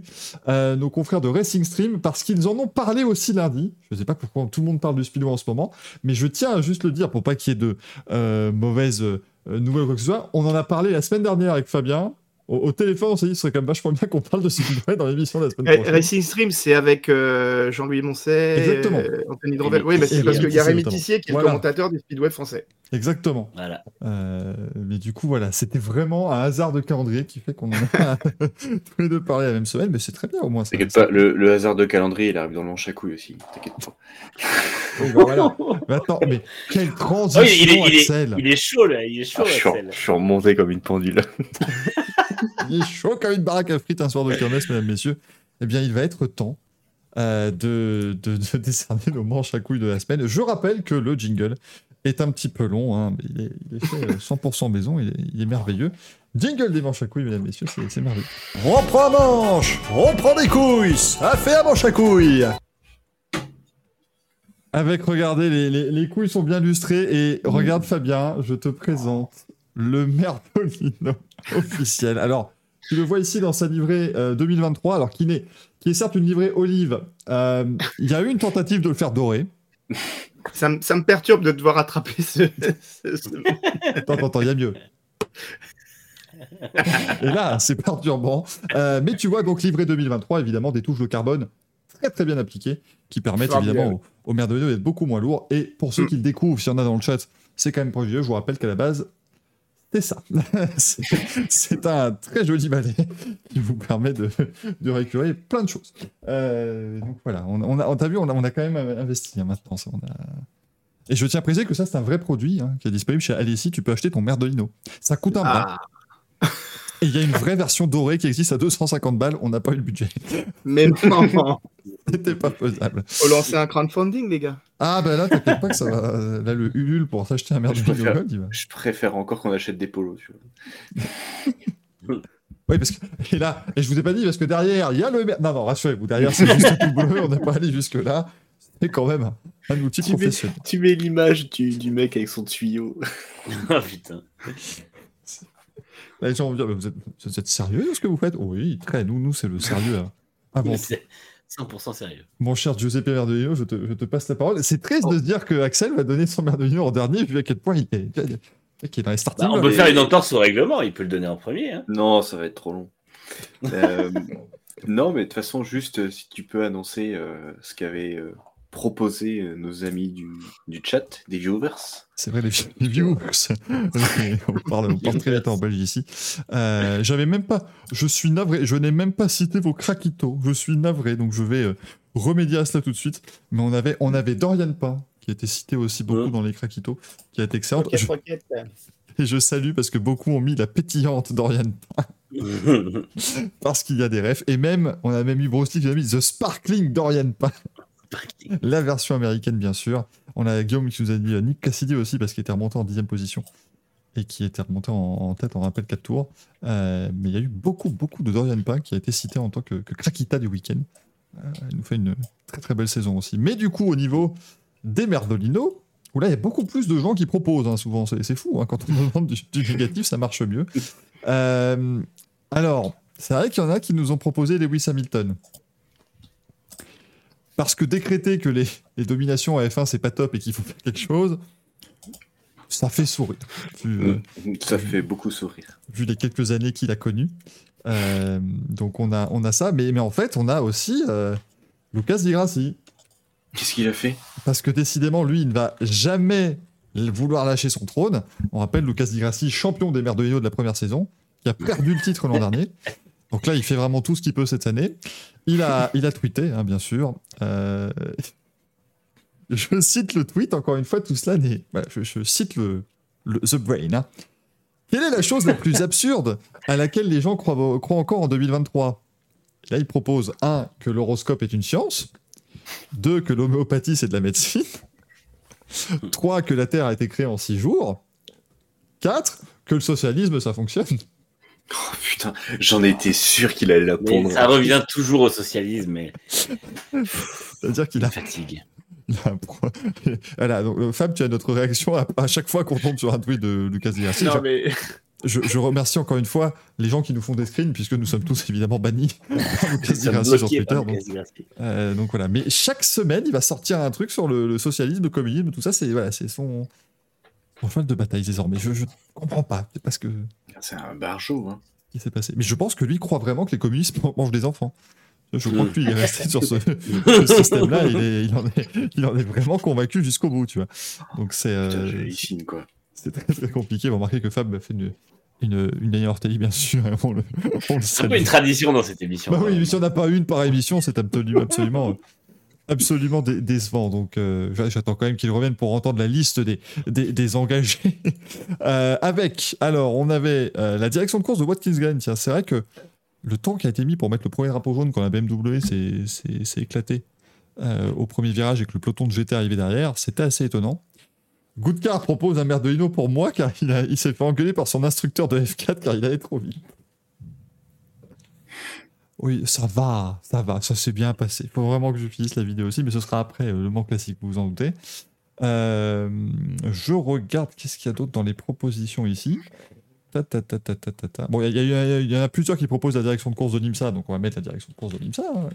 euh, nos confrères de Racing Stream parce qu'ils en ont parlé aussi lundi. Je sais pas pourquoi tout le monde parle du speedway en ce moment, mais je tiens à juste le dire pour pas qu'il y ait de euh, mauvaises euh, nouvelles ou quoi que ce soit. On en a parlé la semaine dernière avec Fabien. Au, au téléphone, on s'est dit ce serait quand même vachement bien qu'on parle de speedway dans l'émission de la semaine
Eh,
prochaine.
Racing Stream, c'est avec Jean-Louis Moncet, Anthony Drovel. Oui, mais c'est parce qu'il y a Rémi. Tissier qui est
Voilà.
le commentateur du Speedway français.
Exactement.
Voilà.
Euh, mais du coup, voilà, c'était vraiment un hasard de calendrier qui fait qu'on en a [LAUGHS] tous les deux parlé la même semaine, mais c'est très bien au moins.
T'inquiète pas, le, le hasard de calendrier, il arrive dans le manche à couilles aussi. T'inquiète pas.
Oui, bah voilà. Mais attends, mais quelle transition,
Oh, il, il est, il, est,
Axel
il est chaud là, il est chaud
Ah, je, suis,
Axel.
je suis remonté comme une pendule.
Il est chaud comme une baraque à frites un soir de kermesse, mesdames, messieurs. Eh bien, il va être temps euh, de, de, de [LAUGHS] décerner nos manches à couilles de la semaine. Je rappelle que le jingle est un petit peu long, hein, mais il est, il est fait euh, 100% maison, il est, il est merveilleux. Jingle des manches à couilles, mesdames, messieurs, c'est merveilleux.
On prend manche, on prend des couilles, ça fait un manche à couilles.
Avec, regardez, les, les, les couilles sont bien lustrées. Et regarde, Fabien, je te présente le Merdolino [LAUGHS] officiel. Alors, tu le vois ici dans sa livrée euh, 2023, alors qui est, qui est certes une livrée olive. Euh, Il y a eu une tentative de le faire dorer.
Ça, me- ça me perturbe de devoir attraper ce. ce- ce-
Attends, attends, attends, il y a mieux. [LAUGHS] Et là, c'est perturbant. Euh, mais tu vois, donc livrée 2023, évidemment, des touches de carbone très très bien appliquées qui permettent évidemment au, au Merdolino d'être beaucoup moins lourd. Et pour ceux
Mm.
qui le découvrent, s'il y en a dans le chat, c'est quand même prodigieux. Je vous rappelle qu'à la base, c'est ça. [LAUGHS] C'est- un très joli balai [LAUGHS] qui vous permet de, de récupérer plein de choses. Euh, donc voilà, on, on a, on t'a vu, on a, on a quand même investi hein, maintenant. ça, on a... Et je tiens à préciser que ça, c'est un vrai produit hein, qui est disponible chez Alessi. Tu peux acheter ton Merdolino. Ça coûte un bras.
Ah,
Et il y a une vraie version dorée qui existe à 250 balles. On n'a pas eu le budget.
mais non [LAUGHS]
C'était pas faisable.
Faut lancer un crowdfunding, les gars.
Ah, bah là, t'inquiète pas que ça va. Là, le Ulule pour s'acheter un Merdolino
préfère.
Gold, il va.
Je préfère encore qu'on achète des polos. Tu vois. [LAUGHS]
Oui, parce que. Et là, et je vous ai pas dit, parce que derrière, il y a le. Non, non, rassurez-vous, derrière, c'est juste tout bleu. On n'est pas allé jusque-là. C'est quand même un, outil
Tu mets-
professionnel.
Tu mets l'image du, du mec avec son tuyau. [LAUGHS]
Ah putain.
Là, les gens vont me dire, mais vous êtes, vous êtes sérieux dans ce que vous faites? Oui, très. Nous, nous c'est le sérieux. hein. [LAUGHS] Avant tout.
C'est 100% sérieux.
Mon cher Giuseppe Merdolino, je te, je te passe la parole. C'est triste
Oh.
de se dire que Axel va donner son Merdolino en dernier, vu à quel point il est, il est dans les starting
Bah, on
blocks.
peut faire une entorse au règlement, il peut le donner en premier. Hein.
Non, ça va être trop long. Euh, [LAUGHS] non, mais de toute façon, juste euh, si tu peux annoncer euh, ce qu'avaient euh, proposé euh, nos amis du, du chat, des viewers.
C'est vrai, les, les viewers. [LAUGHS] on, parle, on parle très vite en belge ici. Euh, J'avais même pas. Je suis navré. Je n'ai même pas cité vos craquitos. Je suis navré. Donc je vais euh, remédier à cela tout de suite. Mais on avait, on avait Dorian Pain, qui était cité aussi beaucoup
Ouais.
dans les craquitos, qui a été excellente. Je- et je salue parce que beaucoup ont mis la pétillante Dorian Pain, [LAUGHS] parce qu'il y a des refs. Et même, on a même eu Bruce Lee qui a mis The Sparkling Dorian Pain. La version américaine, bien sûr. On a Guillaume qui nous a dit euh, Nick Cassidy aussi, parce qu'il était remonté en dixième position et qui était remonté en, tête en rappel 4 tours. Euh, mais il y a eu beaucoup, beaucoup de Dorian Pain qui a été cité en tant que, que Krakita du week-end. Euh, il nous fait une très très belle saison aussi. Mais du coup, au niveau des Merdolino, où là, il y a beaucoup plus de gens qui proposent, hein, souvent. C'est fou, hein, quand on [LAUGHS] demande du, négatif, ça marche mieux. Alors, c'est vrai qu'il y en a qui nous ont proposé Lewis Hamilton. Parce que décréter que les, les dominations à F1 c'est pas top et qu'il faut faire quelque chose, ça fait sourire. Vu, euh,
Ça fait beaucoup sourire.
vu les quelques années qu'il a connues. Euh, donc on a, on a ça, mais, mais en fait on a aussi euh, Lucas Di Grassi.
Qu'est-ce qu'il a fait?
Parce que décidément, lui, il ne va jamais vouloir lâcher son trône. On rappelle Lucas Di Grassi, champion des Merdolino de la première saison, qui a perdu le titre l'an dernier. [LAUGHS] Donc là, il fait vraiment tout ce qu'il peut cette année. Il a, tweeté, hein, bien sûr. Euh, Je cite le tweet, encore une fois, tout cela n'est. je, cite le, le- The Brain. hein. Quelle est la chose la plus absurde à laquelle les gens croient, croient encore en 2023 Là, il propose un, que l'horoscope est une science. Deux, que l'homéopathie, c'est de la médecine. Trois, que la Terre a été créée en six jours. Quatre, que le socialisme, ça fonctionne.
Oh putain, j'en étais sûr qu'il allait la pondre.
ça revient toujours au socialisme, mais
C'est-à-dire qu'il
la
a
fatigue.
Voilà, donc, euh, Fab, tu as notre réaction à, à chaque fois qu'on tombe sur un tweet de Lucas Di Grassi.
Non,
Je-
mais
Je, je remercie encore une fois les gens qui nous font des screens, puisque nous sommes tous évidemment bannis [LAUGHS] Lucas sur Twitter. Donc, euh, donc voilà. Mais chaque semaine, il va sortir un truc sur le, le socialisme, le communisme, tout ça. C'est voilà, c'est son, son cheval de bataille désormais. Je, je comprends pas. C'est parce que
C'est un barjot. Hein.
qui s'est passé. Mais je pense que lui croit vraiment que les communistes [LAUGHS] mangent des enfants. Je crois que lui, il est resté sur ce, [LAUGHS] ce système-là. Il, est- il, en est, il en est vraiment convaincu jusqu'au bout, tu vois. Donc c'est. euh. C'est très très compliqué. Vous remarquez que Fab a fait une, une, une Daniel Ortelli, bien sûr. [LAUGHS] On le, on le
C'est un peu une tradition dans cette émission.
Bah oui, si on n'a pas une par émission, c'est absolument, absolument, absolument dé- décevant. Donc euh, j'a- j'attends quand même qu'il revienne pour entendre la liste des, des, engagés. [LAUGHS] Euh, avec, alors, on avait euh, la direction de course de Watkins Glen. Tiens, c'est vrai que le temps qui a été mis pour mettre le premier drapeau jaune quand la BMW s'est- éclatée au premier virage et que le peloton de GT arrivait derrière, c'était assez étonnant. Goodcar propose un Merdolino pour moi car il, il s'est fait engueuler par son instructeur de F4 car il allait trop vite. Oui, ça va, ça va, ça s'est bien passé. Il faut vraiment que je finisse la vidéo aussi, mais ce sera après euh, le Mans classique, vous vous en doutez. Euh, je regarde qu'est-ce qu'il y a d'autre dans les propositions ici? Bon, il y, en a plusieurs qui proposent la direction de course de l'IMSA, donc on va mettre la direction de course de l'IMSA. hein.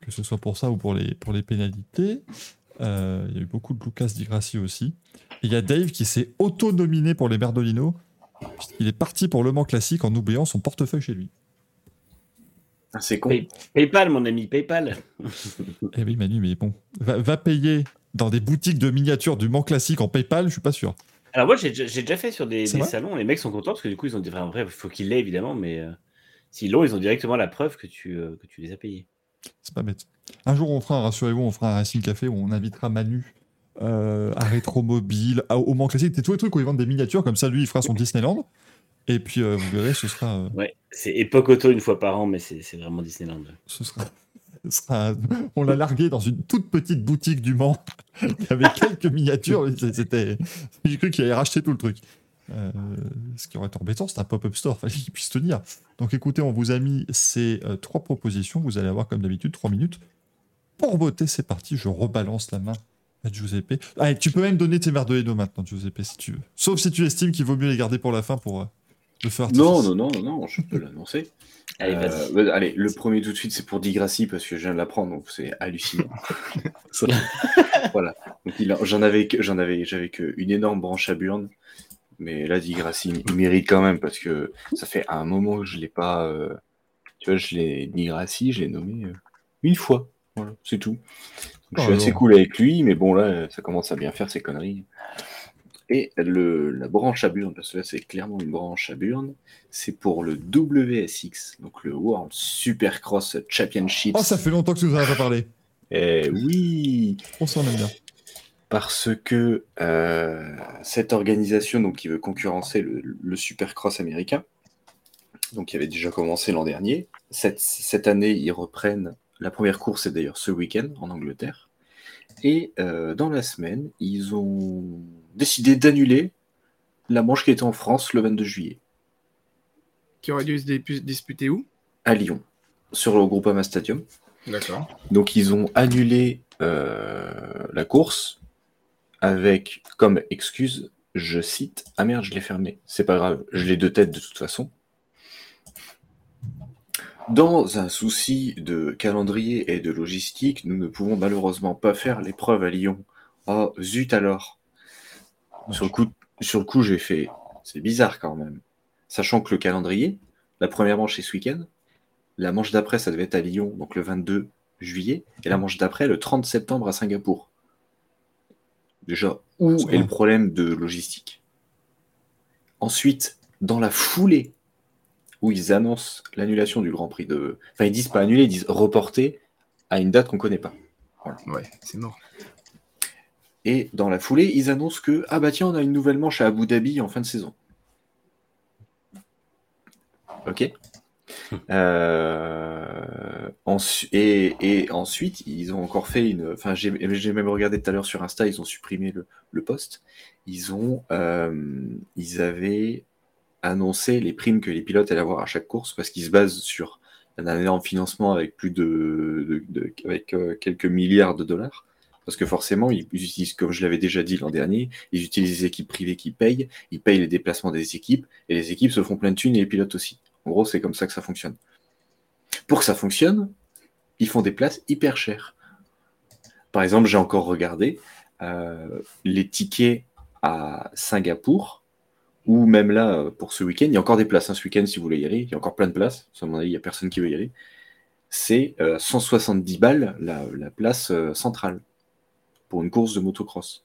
Que ce soit pour ça ou pour les, pour les pénalités. Euh, il y a eu beaucoup de Lucas Di aussi. Il y a Dave qui s'est auto-nominé pour les Merdolino, puisqu'il est parti pour le Mans classique en oubliant son portefeuille chez lui.
Ah, c'est con.
Oui. PayPal, mon ami, PayPal. [LAUGHS]
Eh oui, Manu, mais bon, va, va payer dans des boutiques de miniatures du Mans classique en PayPal, je suis pas sûr.
Alors moi, j'ai j'ai déjà fait sur des,
vrai
salons. Les mecs sont contents parce que du coup, ils ont dit, enfin, bref, il faut qu'ils l'aient évidemment, mais euh, s'ils l'ont, ils ont directement la preuve que tu, euh, que tu les as payés.
C'est pas bête. Un jour, on fera, rassurez-vous, on fera un Racing Café où on invitera Manu euh, à Rétromobile, au Mans classique, tous les trucs où ils vendent des miniatures, comme ça, lui, il fera son Disneyland. Et puis, euh, vous verrez, ce sera, euh,
Ouais, c'est époque auto une fois par an, mais c'est vraiment Disneyland.
ce sera, ce sera- on l'a largué dans une toute petite boutique du Mans [LAUGHS] avec quelques miniatures. mais c'est- C'était, j'ai cru qu'il allait racheter tout le truc. Euh, ce qui aurait été embêtant, c'est un pop-up store, fallait qu'il puisse tenir. Donc écoutez, on vous a mis ces euh, trois propositions. Vous allez avoir, comme d'habitude, trois minutes pour voter. C'est parti, je rebalance la main à Giuseppe. Allez, tu peux même donner tes Merdolino maintenant, Giuseppe, si tu veux. Sauf si tu estimes qu'il vaut mieux les garder pour la fin pour euh.
Non, non, non, non, non, je peux [LAUGHS] l'annoncer.
Allez,
Euh,
vas-y.
bah, allez, le premier tout de suite, c'est pour Digrassi parce que je viens de l'apprendre, donc c'est hallucinant. [LAUGHS] [LAUGHS] Voilà. J'en avais, que- j'en avais, j'avais que une énorme branche à burn, mais là, Digrassi, il mérite quand même parce que ça fait un moment que je l'ai pas. euh, tu vois, je l'ai Digrassi, je l'ai nommé euh, une fois. Voilà, c'est tout. Donc, je suis
Oh,
assez
non.
cool avec lui, mais bon là, ça commence à bien faire ses conneries. Et le, la branche à burn, parce que là c'est clairement une branche à burn, c'est pour le WSX, donc le World Supercross Championship.
Oh, ça fait longtemps que tu nous en as pas parlé.
Eh oui,
On s'en aime bien.
parce que euh, cette organisation donc, qui veut concurrencer le, le Supercross américain, donc qui avait déjà commencé l'an dernier, cette, cette année ils reprennent, la première course est d'ailleurs ce week-end en Angleterre, et euh, dans la semaine ils ont décidé d'annuler la manche qui était en France le 22 juillet,
qui aurait dû se disputer où?
À Lyon, sur le Groupama Stadium.
D'accord.
Donc ils ont annulé euh, la course avec comme excuse, je cite, ah merde, je l'ai fermé. C'est pas grave, je l'ai de tête de toute façon. Dans un souci de calendrier et de logistique, nous ne pouvons malheureusement pas faire l'épreuve à Lyon. Oh, zut alors. Sur le coup, sur le coup j'ai fait, c'est bizarre quand même. Sachant que le calendrier, la première manche est ce week-end, la manche d'après, ça devait être à Lyon, donc le 22 juillet, et la manche d'après, le 30 septembre à Singapour. Déjà, où est le problème de logistique? Ensuite, dans la foulée où ils annoncent l'annulation du Grand Prix de. Enfin, ils disent pas annuler, ils disent reporter à une date qu'on connaît pas.
Ouais, c'est mort.
Et dans la foulée, ils annoncent que ah bah tiens, on a une nouvelle manche à Abu Dhabi en fin de saison. Ok. [LAUGHS] Euh, et, et ensuite, ils ont encore fait une. Enfin, j'ai j'ai même regardé tout à l'heure sur Insta, ils ont supprimé le, le post. Ils ont, euh, ils avaient annoncé les primes que les pilotes allaient avoir à chaque course parce qu'ils se basent sur un énorme financement avec plus de, de- de- avec euh, quelques milliards de dollars. Parce que forcément, ils utilisent, comme je l'avais déjà dit l'an dernier, ils utilisent des équipes privées qui payent, ils payent les déplacements des équipes, et les équipes se font plein de thunes et les pilotes aussi. En gros, c'est comme ça que ça fonctionne. Pour que ça fonctionne, ils font des places hyper chères. Par exemple, j'ai encore regardé euh, les tickets à Singapour, ou même là, euh, pour ce week-end, il y a encore des places hein, ce week-end si vous voulez y aller, il y a encore plein de places, à mon avis, il n'y a personne qui veut y aller. C'est euh, 170 balles la, la place euh, centrale pour une course de motocross.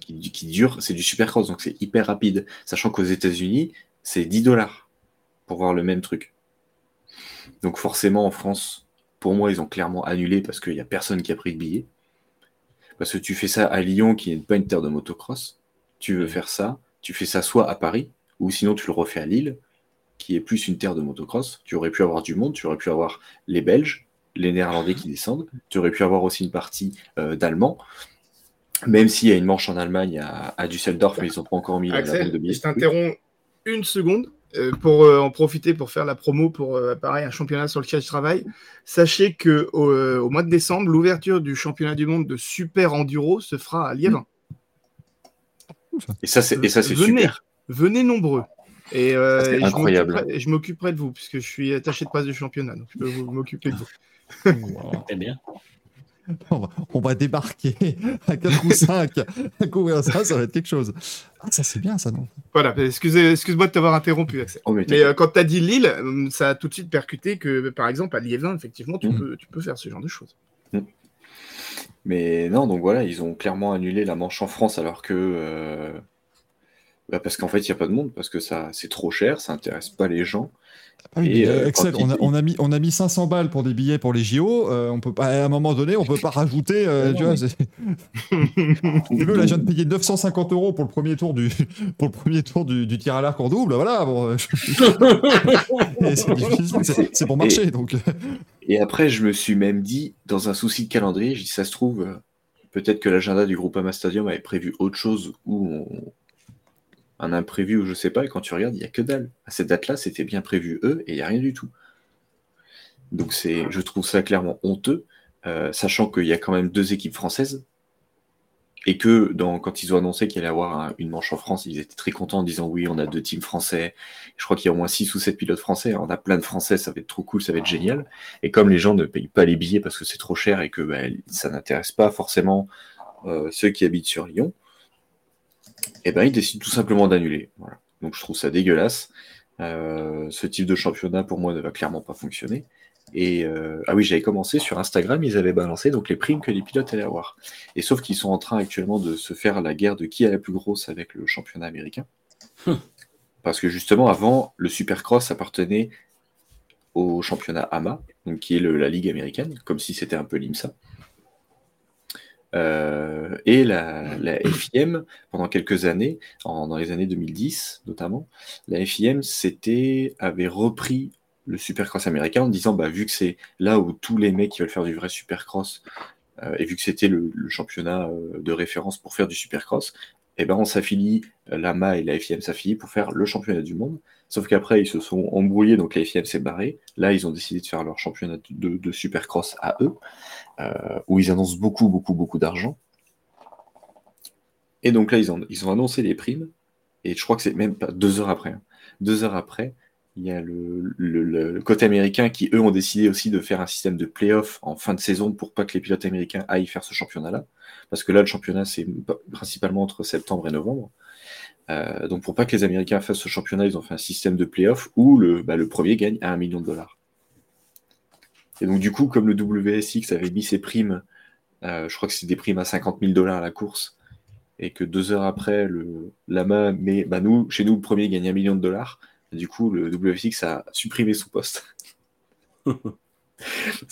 Qui, dure, c'est du supercross, donc c'est hyper rapide. Sachant qu'aux États-Unis, c'est 10 dollars pour voir le même truc. Donc forcément, en France, pour moi, ils ont clairement annulé parce qu'il n'y a personne qui a pris de billet. Parce que tu fais ça à Lyon, qui n'est pas une terre de motocross. Tu veux faire ça, tu fais ça soit à Paris, ou sinon tu le refais à Lille, qui est plus une terre de motocross. Tu aurais pu avoir du monde, tu aurais pu avoir les Belges, les Néerlandais qui descendent, tu aurais pu avoir aussi une partie euh, d'Allemands. Même s'il y a une manche en Allemagne à, à Düsseldorf, mais ils n'ont pas encore mis la- la de
Axel,
billets.
je t'interromps une seconde euh, pour euh, en profiter pour faire la promo pour euh, pareil un championnat sur lequel je travaille. Sachez que au, euh, au mois de décembre, l'ouverture du championnat du monde de super enduro se fera à Liévin.
Et ça, c'est et ça, c'est
Venez.
super.
Venez nombreux. Et euh,
Ça, c'est
je
incroyable.
m'occuperai- Je m'occuperai de vous puisque je suis attaché de presse du championnat, donc je peux m'occuper de vous.
Très bien.
On va, on va débarquer à 4 ou 5 à couvrir ça, ça va être quelque chose. Ah, ça c'est bien ça, non?
Voilà, excusez, excuse-moi de t'avoir interrompu, Axel.
Oh, mais
euh, quand tu as dit Lille, euh, ça a tout de suite percuté que, par exemple, à Liévin, effectivement, tu,
Mhm.
peux, tu peux faire ce genre de choses.
Mais non, donc voilà, ils ont clairement annulé la manche en France alors que. euh, bah, parce qu'en fait, il n'y a pas de monde, parce que ça c'est trop cher, ça intéresse pas les gens.
Ah oui,
Et, euh,
euh, Excel, on a, on, a mis, on a mis 500 balles pour des billets pour les JO. euh, on peut pas, à un moment donné, on peut pas rajouter. euh, tu vois, [LAUGHS] veux, là, je viens de payer 950 euros pour le premier tour du, pour le premier tour du, du tir à l'arc en double. Voilà, bon, je- Et [LAUGHS] [LAUGHS] c'est difficile, c'est- c'est pour marcher. Donc, euh,
Et après, je me suis même dit, dans un souci de calendrier, j'ai dit, ça se trouve, peut-être que l'agenda du Groupama Stadium avait prévu autre chose ou on- un imprévu ou je sais pas, et quand tu regardes, il n'y a que dalle. À cette date-là, c'était bien prévu eux, et il n'y a rien du tout. Donc c'est, je trouve ça clairement honteux, euh, sachant qu'il y a quand même deux équipes françaises, et que quand ils ont annoncé qu'il allait y avoir un- une manche en France, ils étaient très contents en disant oui, on a deux teams français. Je crois qu'il y a au moins six ou sept pilotes français. On a plein de français, ça va être trop cool, ça va être génial. Et comme les gens ne payent pas les billets parce que c'est trop cher et que bah, ça n'intéresse pas forcément euh, ceux qui habitent sur Lyon, et ben ils décident tout simplement d'annuler. Voilà. Donc je trouve ça dégueulasse. Euh, ce type de championnat pour moi ne va clairement pas fonctionner. Et euh, ah oui, j'avais commencé sur Instagram, ils avaient balancé donc les primes que les pilotes allaient avoir. Et sauf qu'ils sont en train actuellement de se faire la guerre de qui est la plus grosse avec le championnat américain. Parce que justement, avant, le Supercross appartenait au championnat AMA, donc qui est le- la ligue américaine, comme si c'était un peu l'IMSA. Euh, et la, FIM, pendant quelques années, en- dans les années 2010 notamment, la FIM avait repris le supercross américain en disant bah, vu que c'est là où tous les mecs qui veulent faire du vrai supercross, euh, et vu que c'était le, championnat euh, de référence pour faire du supercross, eh ben on s'affilie, l'AMA et la FIM s'affilient pour faire le championnat du monde. Sauf qu'après, ils se sont embrouillés, donc la FIM s'est barrée. Là, ils ont décidé de faire leur championnat de, supercross à eux, euh, où ils annoncent beaucoup, beaucoup, beaucoup d'argent. Et donc là, ils ont, ils ont annoncé les primes, et je crois que c'est même pas deux heures après. hein. Deux heures après, il y a le- le côté américain qui, eux, ont décidé aussi de faire un système de play-off en fin de saison pour pas que les pilotes américains aillent faire ce championnat-là. Parce que là, le championnat, c'est principalement entre septembre et novembre. Euh, donc, pour pas que les Américains fassent ce championnat, ils ont fait un système de play-off où le, bah, premier gagne à un million de dollars. Et donc, du coup, comme le WSX avait mis ses primes Euh, je crois que c'est des primes à 50 000 dollars à la course. Et que deux heures après, bah nous, chez nous, le premier gagne un million de dollars. Du coup, le WFX a supprimé son poste. [LAUGHS]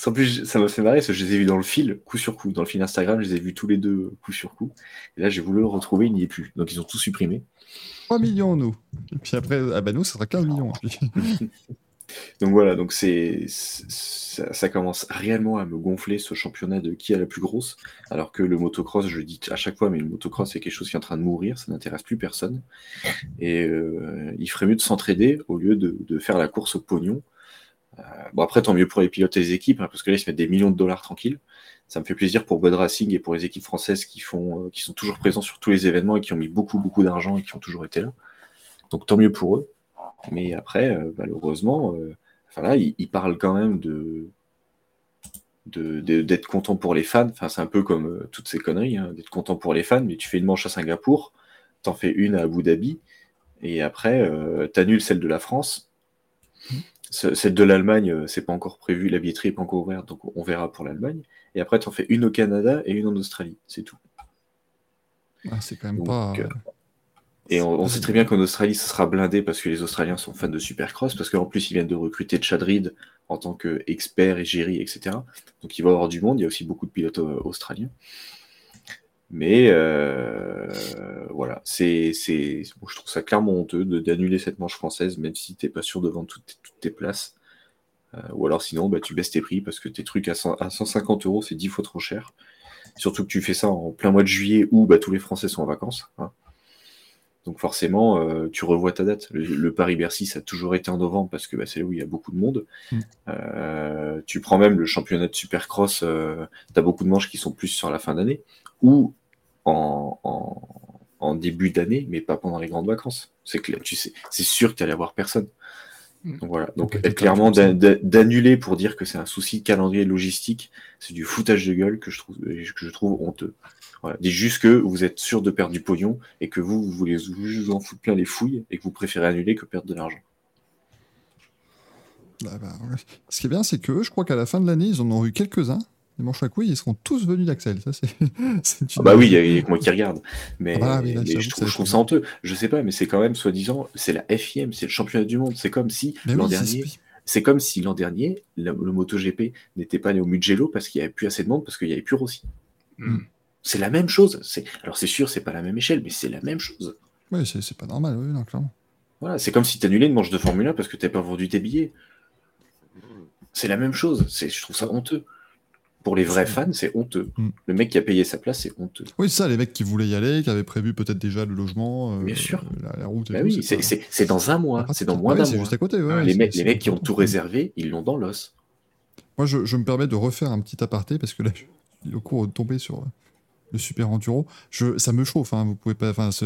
En plus, ça m'a fait marrer parce que je les ai vus dans le fil, coup sur coup. Dans le fil Instagram, je les ai vus tous les deux, coup sur coup. Et là, j'ai voulu le retrouver, il n'y est plus. Donc, ils ont tout supprimé.
3 millions, nous. Et puis après, ah bah nous, ça sera 15 millions. [LAUGHS]
Donc voilà, donc c'est ça, ça commence réellement à me gonfler ce championnat de qui a la plus grosse, alors que le motocross, je le dis à chaque fois, mais le motocross c'est quelque chose qui est en train de mourir, ça n'intéresse plus personne. Et euh, il ferait mieux de s'entraider au lieu de, de faire la course au pognon. Euh, bon après, tant mieux pour les pilotes et les équipes, hein, parce que là ils se mettent des millions de dollars tranquilles. Ça me fait plaisir pour Bud Racing et pour les équipes françaises euh, qui sont toujours présents sur tous les événements et qui ont mis beaucoup beaucoup d'argent et qui ont toujours été là. Donc tant mieux pour eux. Mais après, euh, malheureusement, là, il, il parle quand même de d'être content pour les fans. Enfin, c'est un peu comme toutes ces conneries, hein, d'être content pour les fans, mais tu fais une manche à Singapour, t'en fais une à Abu Dhabi, et après, euh, t'annules celle de la France. Ce- Celle de l'Allemagne, euh, c'est pas encore prévu, la billetterie est pas encore ouverte, donc on verra pour l'Allemagne. Et après, t'en fais une au Canada et une en Australie, c'est tout.
Ah, c'est quand même
Donc,
pas.
euh, Et on, on sait très bien qu'en Australie, ça sera blindé parce que les Australiens sont fans de Supercross, parce qu'en plus, ils viennent de recruter Chad Reed en tant qu'expert, égérie, etc. Donc il va y avoir du monde, il y a aussi beaucoup de pilotes euh, australiens. Mais euh, voilà, c'est, c'est, bon, je trouve ça clairement honteux de- d'annuler cette manche française, même si t'es pas sûr de vendre toutes, toutes tes places. Euh, ou alors sinon, bah, tu baisses tes prix parce que tes trucs à, 100 à 150 euros, c'est 10 fois trop cher. Surtout que tu fais ça en plein mois de juillet où bah, tous les Français sont en vacances. hein. Donc forcément, euh, tu revois ta date. Le, le Paris-Bercy, ça a toujours été en novembre parce que bah, c'est là où il y a beaucoup de monde.
Mm.
Euh, tu prends même le championnat de Supercross, euh, tu as beaucoup de manches qui sont plus sur la fin d'année ou en, en, en début d'année, mais pas pendant les grandes vacances. C'est clair, tu sais, c'est sûr que tu allais avoir personne.
Mm.
Donc voilà. Donc clairement d'annuler pour dire que c'est un souci de calendrier logistique, c'est du foutage de gueule que je trouve que je trouve honteux. Voilà. Dites juste que vous êtes sûr de perdre du pognon et que vous, vous voulez vous en foutre plein les fouilles et que vous préférez annuler que perdre de l'argent.
Bah, bah, ouais. Ce qui est bien, c'est que je crois qu'à la fin de l'année, ils en ont eu quelques-uns. Les manches à couilles, ils seront tous venus d'Axel. Ça, c'est. [LAUGHS]
Ah bah oui, il y, a- il y a que moi qui regarde. Mais,
Ah bah oui, là,
mais
j'avoue
je, trouve,
ça
je trouve
va
ça honteux. Je sais pas, mais c'est quand même soi-disant, c'est la FIM, c'est le championnat du monde. C'est comme si l'an
oui,
dernier, c'est comme si l'an dernier, le, le MotoGP n'était pas né au Mugello parce qu'il n'y avait plus assez de monde, parce qu'il n'y avait plus Rossi.
Mm.
C'est la même chose. C'est alors c'est sûr, c'est pas la même échelle, mais c'est la même chose.
Ouais, c'est c'est pas normal, oui, non, clairement.
Voilà, c'est comme si tu annulais une manche de Formule 1 parce que tu pas vendu tes billets. C'est la même chose. C'est, je trouve ça honteux. Pour les vrais fans, c'est honteux.
Mm.
Le mec qui a payé sa place, c'est honteux.
Oui, c'est ça, les mecs qui voulaient y aller, qui avaient prévu peut-être déjà le logement, euh,
Bien sûr.
La, la route
Bah oui, c'est,
pas-
dans un mois,
pas
c'est dans moins
Ah
d'un
C'est
mois.
juste à côté, ouais.
les, mecs,
c'est
les mecs qui ont tout réservé, ils l'ont dans l'os.
Moi, je, je me permets de refaire un petit aparté parce que là, je suis au cours de tomber sur euh, le super enduro. Je, ça me chauffe, hein, vous pouvez pas. Enfin, c'est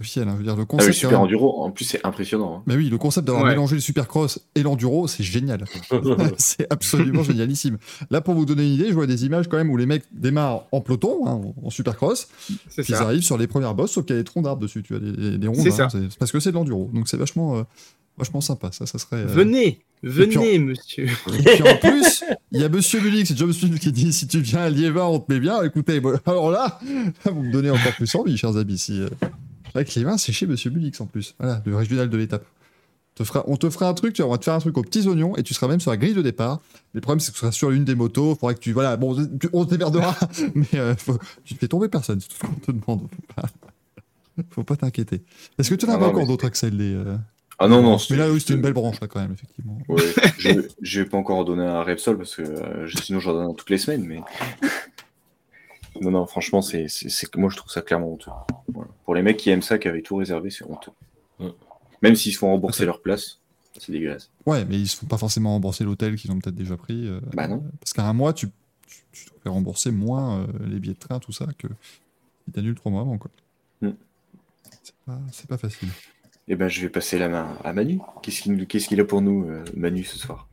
officiel. hein, je veux dire, le
Ah,
concept.
le super
même-
enduro, en plus, c'est impressionnant. hein.
Mais oui, le concept d'avoir
Ouais.
mélangé le supercross et l'enduro, c'est génial. [LAUGHS] [LAUGHS] c'est absolument génialissime. Là, pour vous donner une idée, je vois des images quand même où les mecs démarrent en peloton, hein, en supercross,
C'est
puis ils
ça.
arrivent sur les premières bosses, sauf qu'il y a des troncs d'arbres dessus, tu vois, des, des, des ronds.
C'est
hein,
ça.
c'est- parce que c'est de l'enduro. Donc c'est vachement, euh, vachement sympa. Ça, ça serait. euh,
Venez, venez, monsieur. [LAUGHS]
Et puis en [LAUGHS] plus, il y a Monsieur Bullock, c'est John Smith qui dit si tu viens à Liévin, on te met bien. Écoutez, bon, [LAUGHS] alors là, là, vous me donnez encore plus envie, chers amis. Si, euh, c'est vrai que Liévin, c'est chez Monsieur Bullock en plus. Voilà, le régional de l'étape. Te fera, on te fera un truc, tu vois, on va te faire un truc aux petits oignons et tu seras même sur la grille de départ. Mais le problème, c'est que tu seras sur une des motos. Il faudrait que tu. Voilà, bon, tu- on te démerdera, mais euh, faut- tu te fais tomber personne. C'est tout ce qu'on te demande. Faut pas, t'inquiéter. Est-ce que tu en as
Ah
pas encore
mais
d'autres, Axel les, euh,
Ah non, non.
Mais là, oui, c'était une belle branche, là, quand même, effectivement.
Ouais, [LAUGHS] je je vais pas encore en donner un Repsol parce que euh, je- sinon j'en donne un toutes les semaines. Mais [LAUGHS] non, non, franchement, c'est, c'est, c'est- moi je trouve ça clairement honteux. Voilà. Pour les mecs qui aiment ça, qui avaient tout réservé, c'est honteux. Même s'ils se font rembourser leur place, c'est dégueulasse.
Ouais, mais ils se font pas forcément rembourser l'hôtel qu'ils ont peut-être déjà pris. euh,
Bah non.
Parce qu'à un mois, tu, tu, tu te fais rembourser moins euh, les billets de train, tout ça, que si t'annules trois mois avant. quoi.
Mm.
C'est pas, c'est pas facile.
Eh ben, je vais passer la main à Manu. Qu'est-ce qu'il, a pour nous, euh, Manu, ce soir?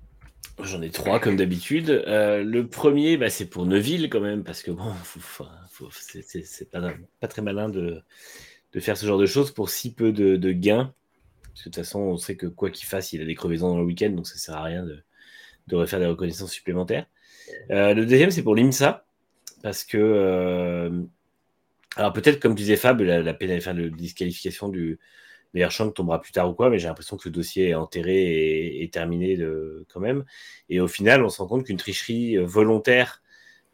J'en ai trois comme d'habitude. Euh, le premier, bah, c'est pour Neuville quand même, parce que bon, [LAUGHS] c'est- pas, très malin de, faire ce genre de choses pour si peu de, gains. Parce que de toute façon, on sait que quoi qu'il fasse, il a des crevaisons dans le week-end, donc ça sert à rien de, refaire des reconnaissances supplémentaires. Euh, le deuxième, c'est pour l'IMSA, parce que. alors, peut-être, comme disait Fab, la, la enfin, le disqualification du meilleur champ tombera plus tard ou quoi, mais j'ai l'impression que le dossier est enterré et, terminé de, quand même. Et au final, on se rend compte qu'une tricherie euh, volontaire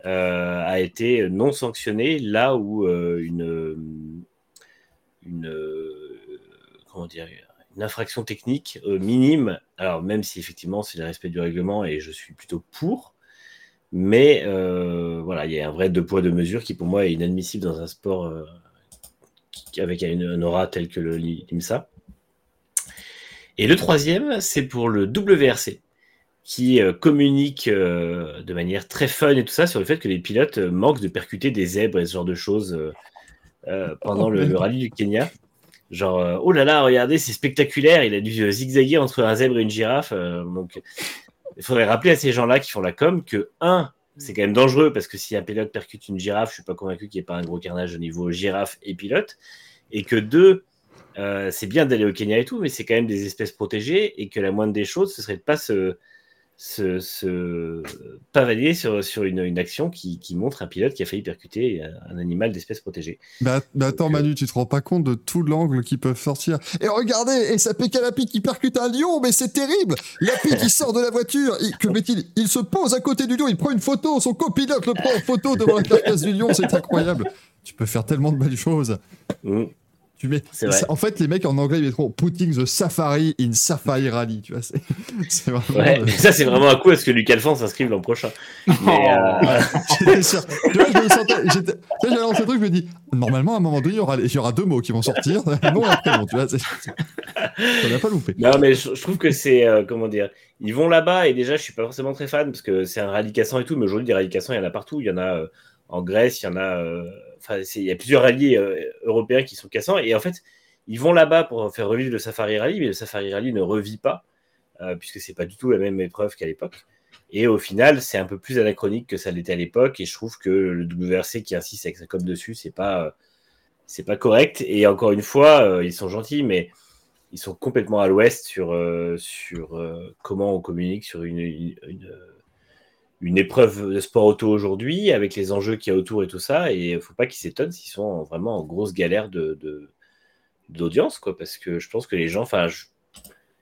euh, a été non sanctionnée là où euh, une. une comment dire une infraction technique minime, alors même si effectivement c'est le respect du règlement et je suis plutôt pour, mais voilà, il y a un vrai deux poids deux mesures qui pour moi est inadmissible dans un sport avec une, aura telle que le l'IMSA. Et le troisième, c'est pour le WRC, qui euh, communique euh, de manière très fun et tout ça sur le fait que les pilotes euh, manquent de percuter des zèbres et ce genre de choses pendant le, le rallye du Kenya. Genre, oh là là, regardez, c'est spectaculaire, il a dû zigzaguer entre un zèbre et une girafe. donc, il faudrait rappeler à ces gens-là qui font la com que, un, c'est quand même dangereux parce que si un pilote percute une girafe, je suis pas convaincu qu'il n'y ait pas un gros carnage au niveau girafe et pilote. Et que deux, euh, c'est bien d'aller au Kenya et tout, mais c'est quand même des espèces protégées et que la moindre des choses, ce serait de pas se, se, se pavaner sur, sur une, une action qui, qui montre un pilote qui a failli percuter un, un animal d'espèce protégée.
Att- mais attends,
Donc, euh,
Manu, tu te rends pas compte de tout l'angle qu'ils peuvent sortir. Et regardez, et ça pique à Lapi qui percute un lion, mais c'est terrible Lapi qui sort de la voiture, il- que fait-il Il se pose à côté du lion, il prend une photo, son copilote le prend en photo devant la carcasse du lion, c'est incroyable. Tu peux faire tellement de belles choses.
Mm.
Tu mets,
C'est vrai.
en fait, les mecs en anglais ils mettront putting the safari in safari rally, tu vois. C'est [LAUGHS] c'est vraiment.
Ouais,
euh,
mais ça c'est vraiment un coup à ce que Luc Alphonse s'inscrive l'an prochain? Mais, euh, [LAUGHS]
J'étais sûr. Tu vois, je me sentais. j'étais- Tu sais, j'avais lancé le truc, je me dis, normalement, à un moment donné, il y aura, il y aura deux mots qui vont sortir, [LAUGHS] non un prénom, tu vois. Ça n'a pas loupé.
Non, mais je, je trouve que c'est. euh, comment dire Ils vont là-bas et déjà, je suis pas forcément très fan parce que c'est un rallye cassant et tout, mais aujourd'hui, des rallyes cassants, il y en a partout. Il y en a euh, en Grèce, il y en a. Enfin, il y a plusieurs rallyes euh, européens qui sont cassants et en fait, ils vont là-bas pour faire revivre le Safari Rally, mais le Safari Rally ne revit pas euh, puisque c'est pas du tout la même épreuve qu'à l'époque. Et au final, c'est un peu plus anachronique que ça l'était à l'époque et je trouve que le WRC qui insiste avec sa com dessus, c'est pas. euh, c'est pas correct. Et encore une fois, ils sont gentils, mais ils sont complètement à l'ouest sur, sur comment on communique sur une, une épreuve de sport auto aujourd'hui, avec les enjeux qu'il y a autour et tout ça. Et il ne faut pas qu'ils s'étonnent s'ils sont en- vraiment en grosse galère de, d'audience, quoi, parce que je pense que les gens, enfin,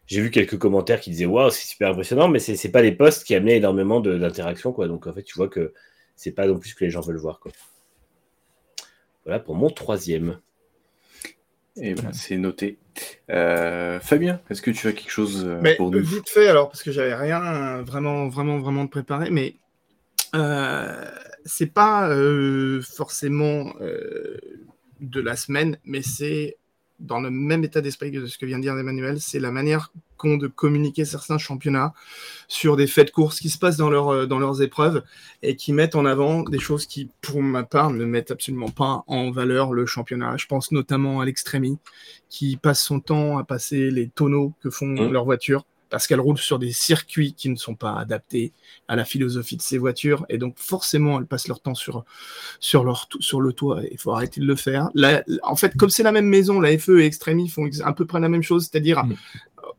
j'ai vu quelques commentaires qui disaient waouh, c'est super impressionnant, mais c'est c'est pas les posts qui amenaient énormément d'interactions, quoi. Donc en fait, tu vois que c'est pas non plus ce que les gens veulent voir, quoi. Voilà pour mon troisième.
Eh ben, c'est noté. Euh, Fabien, est-ce que tu as quelque chose euh,
Mais
pour nous
vite fait, alors, parce que j'avais rien euh, vraiment, vraiment, vraiment de préparé, mais euh, c'est pas euh, forcément euh, de la semaine, mais c'est dans le même état d'esprit que ce que vient de dire Emmanuel, c'est la manière qu'ont de communiquer certains championnats sur des faits de course qui se passent dans, leur, euh, dans leurs épreuves et qui mettent en avant des choses qui, pour ma part, ne mettent absolument pas en valeur le championnat. Je pense notamment à l'Extremi, qui passe son temps à passer les tonneaux que font
Mmh.
leurs voitures parce qu'elles roulent sur des circuits qui ne sont pas adaptés à la philosophie de ces voitures. Et donc forcément elles passent leur temps sur sur leur sur le toit il faut arrêter de le faire. En fait comme c'est la même maison la FE et Extremi font ex- à peu près la même chose c'est-à-dire
Mm.
euh,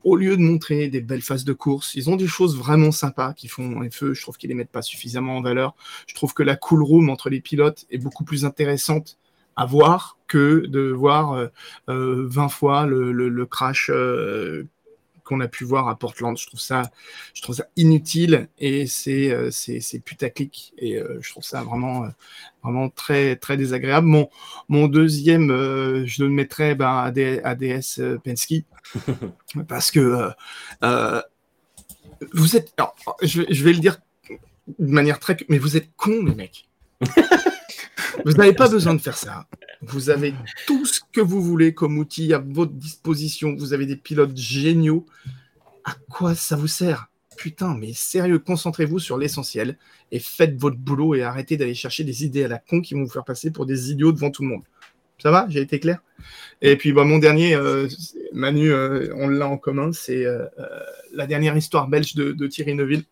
au lieu de montrer des belles phases de course ils ont des choses vraiment sympas qui font FE je trouve qu'ils les mettent pas suffisamment en valeur. Je trouve que la cool room entre les pilotes est beaucoup plus intéressante à voir que de voir euh, euh, 20 fois le, le- le crash euh, qu'on a pu voir à Portland. Je trouve ça, je trouve ça inutile et c'est euh, putaclic et euh, je trouve ça vraiment euh, vraiment très très désagréable. Mon mon deuxième, je le mettrais ben, à D- ADS Penske [LAUGHS] parce que euh, vous êtes, alors, je, vais- je vais le dire de manière très, mais vous êtes cons les mecs. [LAUGHS] Vous n'avez pas besoin de faire ça. Vous avez tout ce que vous voulez comme outil à votre disposition. Vous avez des pilotes géniaux. À quoi ça vous sert? Putain, mais sérieux, concentrez-vous sur l'essentiel et faites votre boulot et arrêtez d'aller chercher des idées à la con qui vont vous faire passer pour des idiots devant tout le monde. Ça va? J'ai été clair? Et puis bah, mon dernier, euh, Manu, euh, on l'a en commun, c'est euh, la dernière histoire belge de, Thierry Neuville.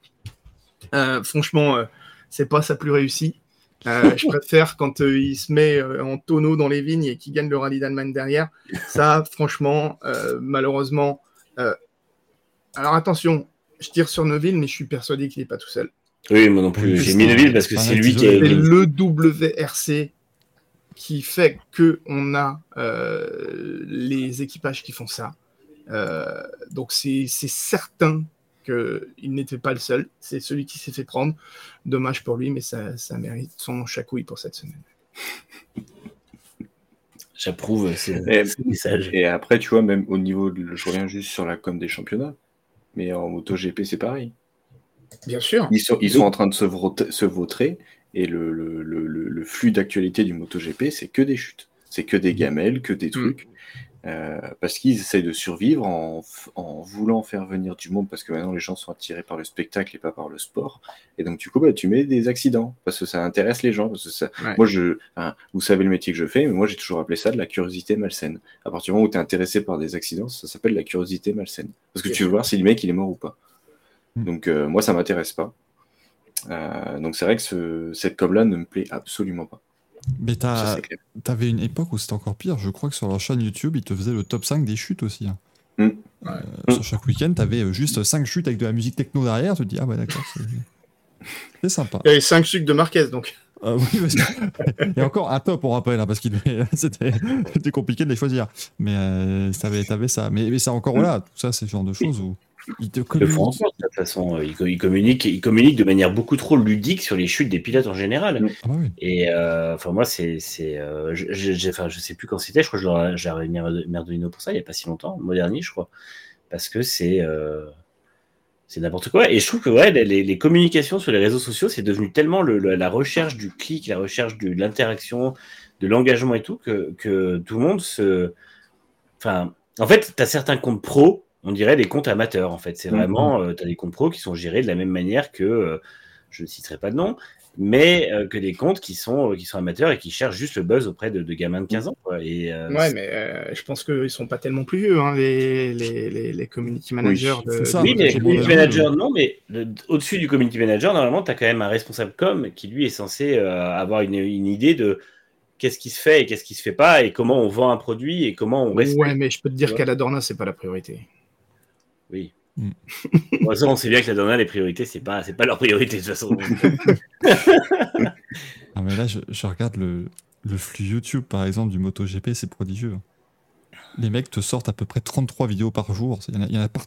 Franchement, c'est pas sa plus réussie. Euh, je préfère quand euh, il se met euh, en tonneau dans les vignes et qu'il gagne le rallye d'Allemagne derrière. Ça, franchement, malheureusement. Alors attention, je tire sur Neuville, mais je suis persuadé qu'il n'est pas tout seul.
Oui, moi non plus. J'ai mis Neville parce que
c'est
lui qui est.
Le WRC qui fait que on a les équipages qui font ça. Donc c'est certain qu'il n'était pas le seul. C'est celui qui s'est fait prendre. Dommage pour lui, mais ça, ça mérite son chacouille pour cette semaine. [LAUGHS]
J'approuve
Et-
ces messages.
Et après, tu vois, même au niveau de. Je reviens juste sur la com des championnats. Mais en MotoGP, c'est pareil.
Bien sûr.
Ils sont, ils sont en train de se, vautrer. Et le, le, le, le- le flux d'actualité du MotoGP, c'est que des chutes. C'est que des gamelles, que des trucs. Euh, parce qu'ils essayent de survivre en, f- en voulant faire venir du monde, parce que maintenant les gens sont attirés par le spectacle et pas par le sport. Et donc, du coup, bah, tu mets des accidents, parce que ça intéresse les gens. Parce que ça...
Ouais.
Moi, je, vous savez le métier que je fais, mais moi, j'ai toujours appelé ça de la curiosité malsaine. À partir du moment où tu es intéressé par des accidents, ça s'appelle la curiosité malsaine. Parce que tu veux voir si le mec, il est mort ou pas.
Mm.
Donc, euh, moi, ça m'intéresse pas. Euh, donc, c'est vrai que ce- cette com-là ne me plaît absolument pas.
Mais t'as-
c'est
t'avais une époque où c'était encore pire. Je crois que sur leur chaîne YouTube, ils te faisaient le top 5 des chutes aussi. hein.
Mm.
Euh, Sur chaque week-end, t'avais euh, juste 5 chutes avec de la musique techno derrière. Tu te dis, ah ouais, d'accord, c'est- [LAUGHS] c'est sympa.
Il y avait 5 sucres de Marquez, donc.
Euh, oui, parce que- Et encore un top, on rappelle, hein, parce qu'il [LAUGHS] c'était c'était compliqué de les choisir. Mais euh, t'avais t'avais ça. Mais, mais ça, encore, voilà, tout ça, c'est le genre de choses où ils te
le
communiquent.
encore, de toute façon. Ils, co- ils communiquent, ils communiquent de manière beaucoup trop ludique sur les chutes des pilotes en général.
Mm.
Ah bah oui.
Et euh, enfin, moi, c'est. c'est, euh, je, je- j'ai- enfin, je sais plus quand c'était, je crois que j'avais mis Merdolino pour ça, il n'y a pas si longtemps, le mois dernier, je crois. Parce que c'est. euh, c'est n'importe quoi. Et je trouve que ouais, les, communications sur les réseaux sociaux, c'est devenu tellement le- le- la recherche du clic, la recherche de l'interaction, de l'engagement et tout, que, que tout le monde se. Enfin, en fait, tu as certains comptes pro, on dirait des comptes amateurs, en fait. C'est
Mhm.
vraiment. tu as des comptes pro qui sont gérés de la même manière que. euh, je ne citerai pas de nom, mais euh, que des comptes qui sont, qui sont amateurs et qui cherchent juste le buzz auprès de, de gamins de 15 ans. quoi. Et, euh,
Ouais, mais euh, je pense qu'ils sont pas tellement plus vieux, hein, les, les, les, les community managers.
Oui,
de-
ça.
Oui, mais community manager, non, mais au-dessus du community manager, normalement, tu as quand même un responsable com qui, lui, est censé euh, avoir une, une idée de qu'est-ce qui se fait et qu'est-ce qui se fait pas et comment on vend un produit et comment on respecte.
Ouais, mais je peux te dire qu'à la Dorna, c'est pas la priorité.
Oui.
Mm. [LAUGHS]
Bon, ça, on sait bien que la dernière, les priorités, c'est pas, c'est pas leur priorité de toute façon. [LAUGHS]
Ah, mais là, je, je regarde le, le flux YouTube, par exemple, du MotoGP, c'est prodigieux. Les mecs te sortent à peu près 33 vidéos par jour. Il y en a, y en a par-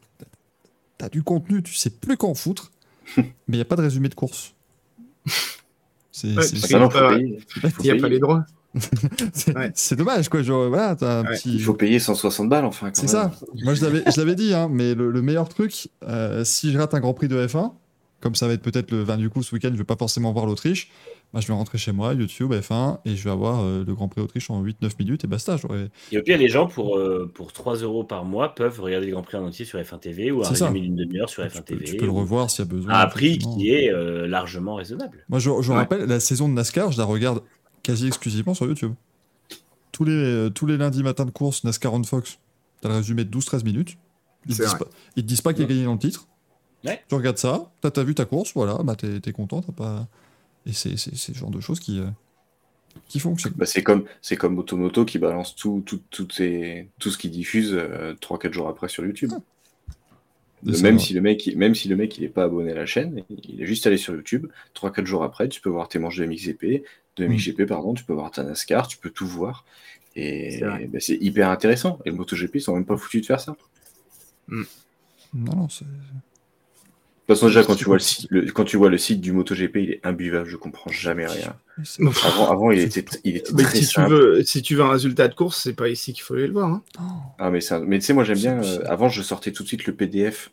T'as du contenu, tu sais plus qu'en foutre, [LAUGHS] mais il n'y a pas de résumé de course. C'est
Ouais. Il n'y a pas les droits. [LAUGHS]
c'est-
ouais.
dommage, quoi. Genre, voilà, t'as un
Ouais,
petit.
Il faut payer 160 balles, enfin.
C'est ça. Moi, je l'avais, je l'avais dit, hein, mais le, le meilleur truc, euh, si je rate un Grand Prix de F1, comme ça va être peut-être le 20 du coup ce week-end, je vais pas forcément voir l'Autriche, bah, je vais rentrer chez moi, YouTube, F1, et je vais avoir euh, le Grand Prix d'Autriche en 8-9 minutes, et basta.
Et au pire, les gens, pour, euh, pour 3 euros par mois, peuvent regarder le Grand Prix en entier sur F1 TV ou un résumé d'une demi-heure sur
Tu
F1
peux,
TV.
tu peux le revoir s'il y a besoin.
à un prix qui est euh, largement raisonnable.
Moi, je, je
Ouais.
rappelle, la saison de NASCAR, je la regarde quasi exclusivement sur YouTube. Tous les, euh, tous les lundis matins de course, NASCAR on Fox, t'as le résumé de 12-13 minutes. Ils te, disent pas, ils te disent pas qu'il a gagné dans le titre.
Ouais.
Tu regardes ça, t'as t'as vu ta course, voilà, bah t'es t'es content, t'as pas. Et c'est c'est- c'est le genre de choses qui, euh, qui fonctionnent.
Bah, c'est comme c'est comme Automoto qui balance tout tout tout, ses- tout ce qu'il diffuse 3-4 jours après sur YouTube. Même si le mec même si le mec il est pas abonné à la chaîne, il est juste allé sur YouTube. 3-4 jours après, tu peux voir tes manches de MXGP, de
Mm.
MXGP pardon, tu peux voir ta NASCAR, tu peux tout voir. Et
C'est
bah, c'est hyper intéressant. Et le MotoGP ils sont même pas foutus de faire ça.
Non, non, c'est.
De toute façon, déjà, quand tu, vois le, site- le- quand tu vois le site du MotoGP, il est imbuvable, je comprends jamais rien. Avant, avant il, était, il était
Mais
très
si, tu
simple.
veux, si tu veux un résultat de course, c'est pas ici qu'il faut aller le voir. hein.
Ah, mais, c'est un- mais tu sais, moi j'aime bien. euh, avant, je sortais tout de suite le PDF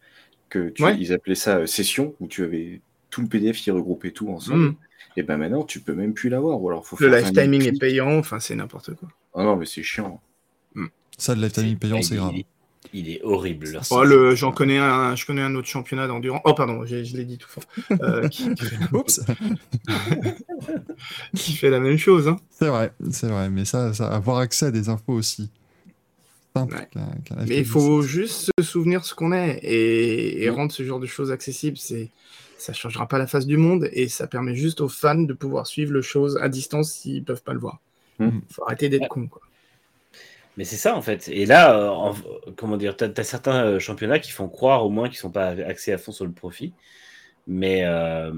que tu,
Ouais.
ils appelaient ça euh, session, où tu avais tout le PDF qui regroupait tout ensemble.
Mm.
Et ben maintenant, tu peux même plus l'avoir. Ou alors, faut
Le
faire
live
20 000
timing est payant, enfin c'est n'importe quoi.
Ah non, mais c'est chiant.
Ça, le live timing payant,
il,
c'est grave.
il il est horrible.
Oh, le, j'en connais un, je connais un autre championnat d'endurance. Oh pardon, je l'ai dit tout fort. Euh, qui, [LAUGHS]
Oups [LAUGHS]
qui fait la même chose. Hein.
C'est vrai, c'est vrai, mais ça, ça, avoir accès à des infos aussi
Ouais. Mais il faut juste se souvenir ce qu'on est et, et rendre ce genre de choses accessibles. C'est, ça changera pas la face du monde et ça permet juste aux fans de pouvoir suivre le chose à distance s'ils peuvent pas le voir.
Mm.
Faut arrêter d'être con. Quoi.
Mais c'est ça en fait. Et là, euh, en- comment dire, t'as as certains euh, championnats qui font croire au moins qu'ils sont pas axés à fond sur le profit. Mais, euh,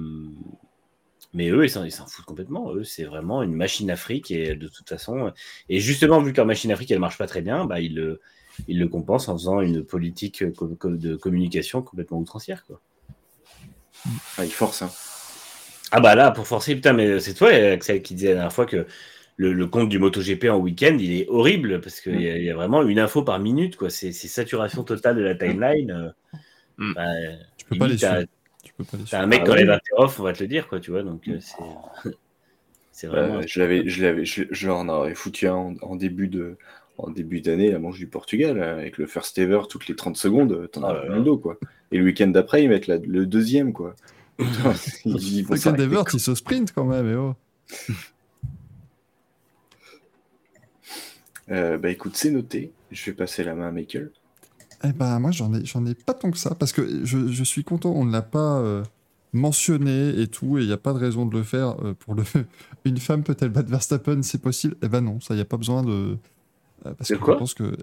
mais eux, ils s'en, ils foutent complètement. Eux, c'est vraiment une machine afrique et de toute façon. Et justement, vu que leur machine afrique, elle marche pas très bien, bah, ils le, ils le compensent en faisant une politique de communication complètement outrancière. Quoi.
Ah, il force, hein.
Ah bah là, pour forcer, putain, mais c'est toi, Axel, qui disait la dernière fois que le, le compte du MotoGP en week-end, il est horrible parce qu'il y, a- y a vraiment une info par minute, quoi. C'est c'est saturation totale de la timeline. euh.
Mm.
Bah,
Tu peux pas
limite.
Tu peux pas les
T'as
suivre.
un mec
Ah
qui enlève un off, on va te le dire, quoi, tu vois. Donc, euh, c'est. [LAUGHS] c'est vraiment.
Euh, je l'avais, je l'avais, je, je en aurais foutu un en, en début de, en début d'année, la manche du Portugal, euh, avec le first ever toutes les 30 secondes, euh, t'en as le dos, quoi. Et le week-end d'après, ils mettent la- le deuxième, quoi. [LAUGHS] Putain, ils vont
Fucking
s'arrêter,
Devert,
quoi.
il se sprint quand même, et oh.
Euh, bah écoute, c'est noté. Je vais passer la main à Michael.
Eh ben, moi, j'en ai, j'en ai pas tant que ça, parce que je, je suis content, on ne l'a pas euh, mentionné et tout, et il n'y a pas de raison de le faire. euh, pour le... [LAUGHS] Une femme peut-elle battre Verstappen, c'est possible? Eh ben non, ça, il n'y a pas besoin de... euh, Parce que
quoi?
je pense que...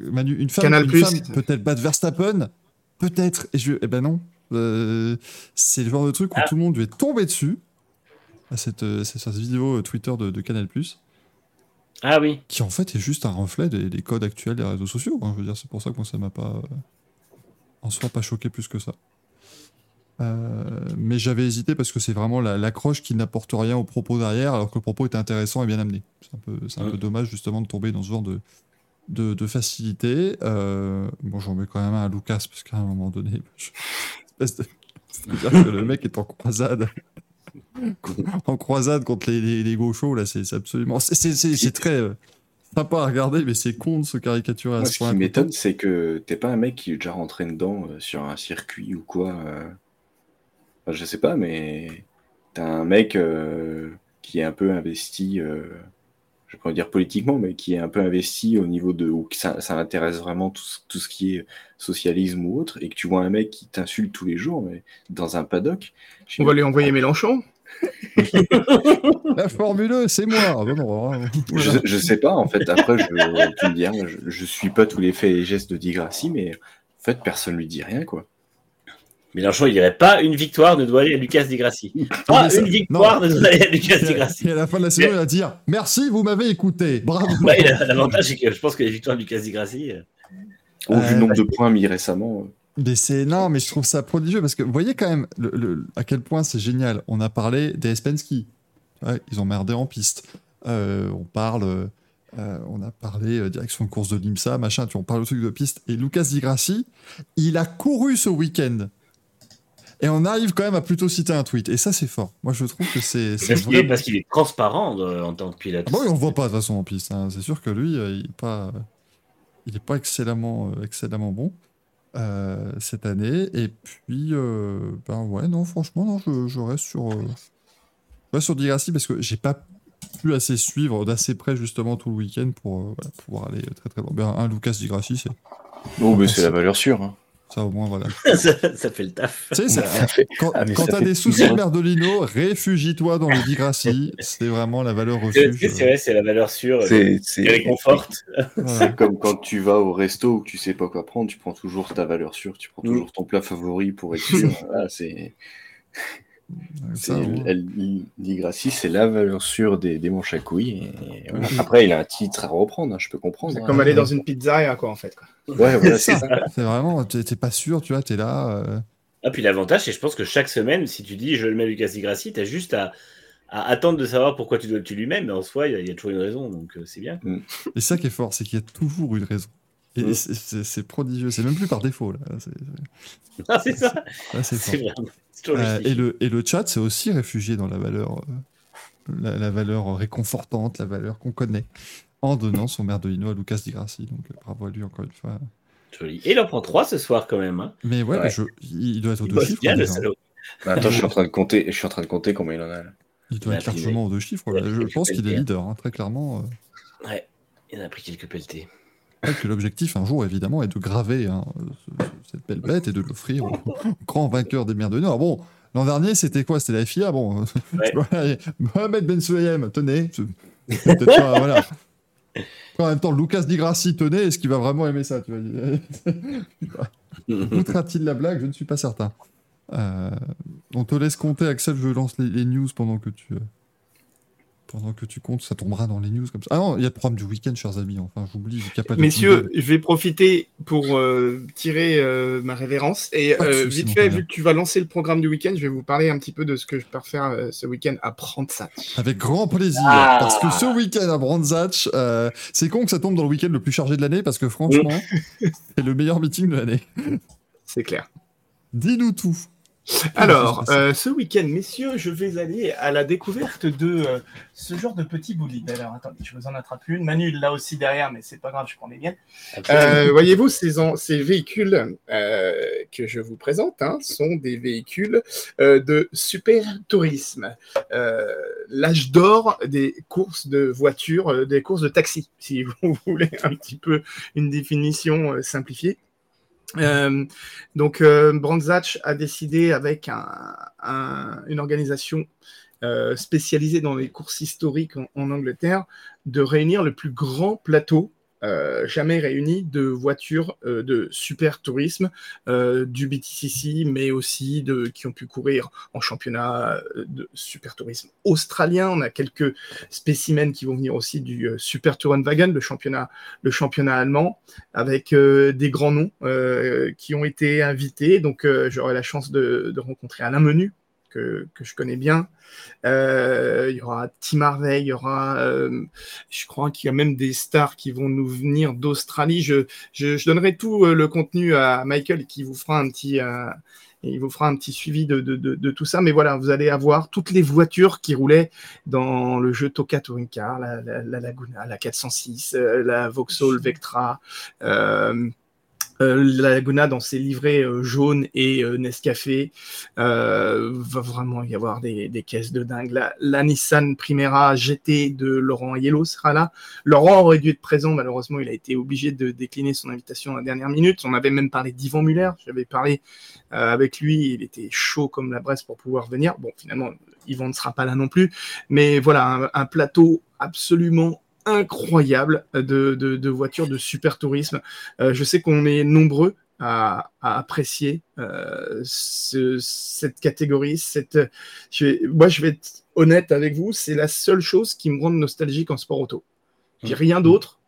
Manu, une femme,
Canal+.
une femme peut-elle battre Verstappen? Peut-être. Et je... Eh ben non. Euh, c'est le genre de truc où
Ah.
tout le monde devait tomber dessus. À cette, euh, c'est cette vidéo Twitter de, de Canal+,
Ah oui.
qui en fait est juste un reflet des, des codes actuels des réseaux sociaux. hein. Je veux dire, c'est pour ça que moi, ça m'a pas... euh, en soi, pas choqué plus que ça. Euh, mais j'avais hésité parce que c'est vraiment la- l'accroche qui n'apporte rien au propos derrière, alors que le propos était intéressant et bien amené. C'est un peu, un
Ouais.
peu dommage justement de tomber dans ce genre de, de, de facilité. Euh, bon, j'en mets quand même un à Lucas parce qu'à un moment donné, [LAUGHS] je... de- c'est-à-dire que le mec est en croisade. [LAUGHS] en croisade contre les, les, les gauchos, là, c'est absolument. C'est- très euh, sympa à regarder, mais c'est con de se caricaturer à
Moi,
ce
ce
point.
qui m'étonne, c'est que t'es pas un mec qui est déjà rentré dedans euh, sur un circuit ou quoi. euh. Enfin, je sais pas, mais t'as un mec euh, qui est un peu investi, euh, je vais pas dire politiquement, mais qui est un peu investi au niveau de où que ça, ça intéresse vraiment tout, ce- tout ce qui est socialisme ou autre, et que tu vois un mec qui t'insulte tous les jours, mais dans un paddock.
On va lui envoyer Mélenchon. [LAUGHS]
La Formule 1, c'est moi. Ah, bah non, alors,
Je, je sais pas, en fait, après, je, tu me diras, je, je suis pas tous les faits et gestes de Digrassi, mais en fait, personne lui dit rien, quoi.
Mélenchon, il dirait pas une victoire ne doit aller à Lucas Di Grassi. [LAUGHS] Pas une victoire
non.
ne doit aller à Lucas Di
Et à,
Grassi.
et à la fin de la saison, il va dire Merci, vous m'avez écouté. Bravo.
L'avantage, c'est que je pense que les victoires de Lucas Di Grassi. euh,
Au vu du nombre de points mis récemment. euh,
Mais c'est non, mais je trouve ça prodigieux parce que vous voyez quand même le- le- à quel point c'est génial. On a parlé des Spensky. Ouais, ils ont merdé en piste. Euh, on parle, euh, on a parlé euh, direction de course de l'IMSA, machin. Tu vois, on parle de trucs de piste. Et Lucas Di Grassi, il a couru ce week-end. Et on arrive quand même à plutôt citer un tweet. Et ça, c'est fort. Moi, je trouve que c'est. c'est
Parce qu'il est,
vraiment-
parce qu'il est transparent en tant que pilote.
Ah oui, on voit pas de toute façon en piste. hein. C'est sûr que lui, il n'est pas, il est pas excellemment, excellemment bon euh, cette année. Et puis, euh, ben ouais, non, franchement, non, je, je reste sur, euh, je reste sur Di Grassi parce que j'ai pas pu assez suivre d'assez près justement tout le week-end pour voilà, pouvoir aller très très loin. Ben, un Lucas Di Grassi, c'est
Oh, mais c'est la valeur sûre. hein.
Ça au moins voilà. [LAUGHS]
ça, ça fait le taf.
tu sais, c'est-
Ça fait-
quand,
Ah,
quand t'as
fait
des soucis de Merdolino, réfugie-toi dans le Di Grassi. [LAUGHS] C'est vraiment la valeur
C'est
refuge.
c'est vrai, c'est la valeur sûre.
C'est
réconforte.
Voilà.
c'est comme quand tu vas au resto où tu sais pas quoi prendre, tu prends toujours ta valeur sûre, tu prends
Mm.
toujours ton plat favori pour être sûr. [LAUGHS] Voilà, c'est-
Ça,
Digrassi, c'est la valeur sûre des, des manches à couilles. et voilà. Après, il a un titre à reprendre, hein, je peux comprendre.
C'est
hein.
comme aller dans une pizzeria, quoi, en fait. Quoi.
Ouais, voilà, c'est ça.
C'est vraiment, t'es t'es pas sûr, tu vois, t'es là. euh,
Ah, puis l'avantage, c'est je pense que chaque semaine, si tu dis je le mets à Lucas Di Grassi, tu as juste à, à attendre de savoir pourquoi tu dois tu lui mets, mais en soi, il y, a- il y a toujours une raison, donc euh, c'est bien.
Et ça qui est fort, c'est qu'il y a toujours une raison. Et
Mm.
c'est- prodigieux, c'est même plus par défaut. Là,
Ah, c'est ça.
c'est Euh, et, le, et le chat, c'est aussi réfugié dans la valeur, euh, la, la valeur réconfortante, la valeur qu'on connaît, en donnant son merdolino à Lucas Di Grassi. Donc euh, bravo à lui encore une fois.
Joli. Et il en prend trois ce soir quand même. Hein.
Mais ouais,
Ouais.
mais je- il doit être aux
Il
deux chiffres.
bien, le.
Attends, je suis en train de compter, je suis en train de compter combien il en a. là.
Il doit
Il
être largement aux deux chiffres. là. Je pense qu'il est leader, hein, très clairement. euh.
Ouais, il en a pris quelques pelletés.
Que l'objectif un jour évidemment est de graver hein, ce- cette belle bête et de l'offrir au [LAUGHS] grand vainqueur des mers de Nord. Bon, l'an dernier c'était quoi? C'était la FIA. Bon, [LAUGHS]
Ouais.
Allez, Mohamed Ben Sulayem, tenez. peut-être pas- [LAUGHS] voilà. En même temps, Lucas Di Grassi, tenez, est-ce qu'il va vraiment aimer ça tu vois? Goûtera-t-il la blague? Je ne suis pas certain. Euh, on te laisse compter, Axel. Je lance les, les news pendant que tu. Pendant que tu comptes, ça tombera dans les news comme ça. Ah non, il y a le programme du week-end, chers amis. Enfin, j'oublie,
Messieurs, je vais profiter pour euh, tirer euh, ma révérence. Et euh, vite fait, vu que tu vas lancer le programme du week-end, je vais vous parler un petit peu de ce que je pars faire euh, ce week-end à Prantsat.
Avec grand plaisir.
Ah.
Parce que ce week-end à Brandzach, euh, c'est con que ça tombe dans le week-end le plus chargé de l'année, parce que franchement, c'est le meilleur meeting de l'année.
C'est clair.
Dis-nous tout.
Alors,
se passe
euh, ce week-end, messieurs, je vais aller à la découverte de euh, ce genre de petits boulis. Alors, attendez, je vous en attrape une. Manu, là aussi derrière, mais c'est pas grave, je prends les miennes. Euh, Voyez-vous, ces, véhicules euh, que je vous présente hein, sont des véhicules euh, de super tourisme. Euh, L'âge d'or des courses de voitures, euh, des courses de taxi, si [LAUGHS] vous voulez un petit peu une définition euh, simplifiée. Euh, donc, euh, Brandzach a décidé avec un- un- une organisation euh, spécialisée dans les courses historiques en, Angleterre de réunir le plus grand plateau jamais réuni de voitures euh, de super tourisme euh, du BTCC, mais aussi qui ont pu courir en championnat euh, de super tourisme australien. On a quelques spécimens qui vont venir aussi du euh, Super Tourenwagen, le championnat, le championnat allemand, avec euh, des grands noms euh, qui ont été invités. Donc, euh, j'aurai la chance de, de rencontrer Alain Menu, que, que je connais bien. Euh, il y aura Tim Harvey, il y aura, euh, je crois qu'il y a même des stars qui vont nous venir d'Australie. Je, je, je donnerai tout euh, le contenu à Michael qui vous fera un petit, euh, il vous fera un petit suivi de, de, de, de tout ça. Mais voilà, vous allez avoir toutes les voitures qui roulaient dans le jeu Toka Touring Car, la, la, la Laguna, la 406, euh, la Vauxhall Vectra. Euh, euh, la Laguna dans ses livrets euh, jaunes et euh, Nescafé, va vraiment y avoir des, caisses de dingue. La, Nissan Primera GT de Laurent Yellow sera là. Laurent aurait dû être présent, malheureusement, il a été obligé de décliner son invitation à la dernière minute. On avait même parlé d'Yvan Muller, j'avais parlé avec lui, il était chaud comme la Bresse pour pouvoir venir. Bon, finalement, Yvan ne sera pas là non plus, mais voilà, un, un plateau absolument incroyable de, de, de voitures de super tourisme. Euh, je sais qu'on est nombreux à, à apprécier euh, ce- cette catégorie. Cette, je vais- moi, je vais être honnête avec vous, c'est la seule chose qui me rend nostalgique en sport auto. J'ai rien d'autre.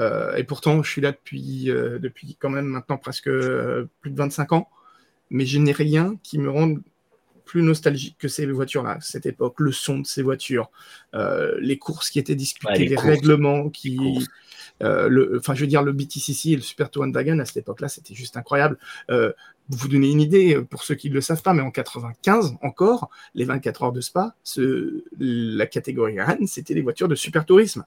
Euh, et pourtant, je suis là depuis, depuis quand même maintenant presque plus de 25 ans. Mais je n'ai rien qui me rende plus nostalgique que ces voitures-là, cette époque, le son de ces voitures, euh, les courses qui étaient disputées,
Ouais, les
règlements qui, euh, le, enfin, je veux dire, le BTCC et le Super Tourenwagen à cette époque-là, c'était juste incroyable. Euh, vous donner une idée, pour ceux qui ne le savent pas, mais en 95 encore, les 24 heures de Spa, ce, la catégorie Rennes, c'était les voitures de super tourisme.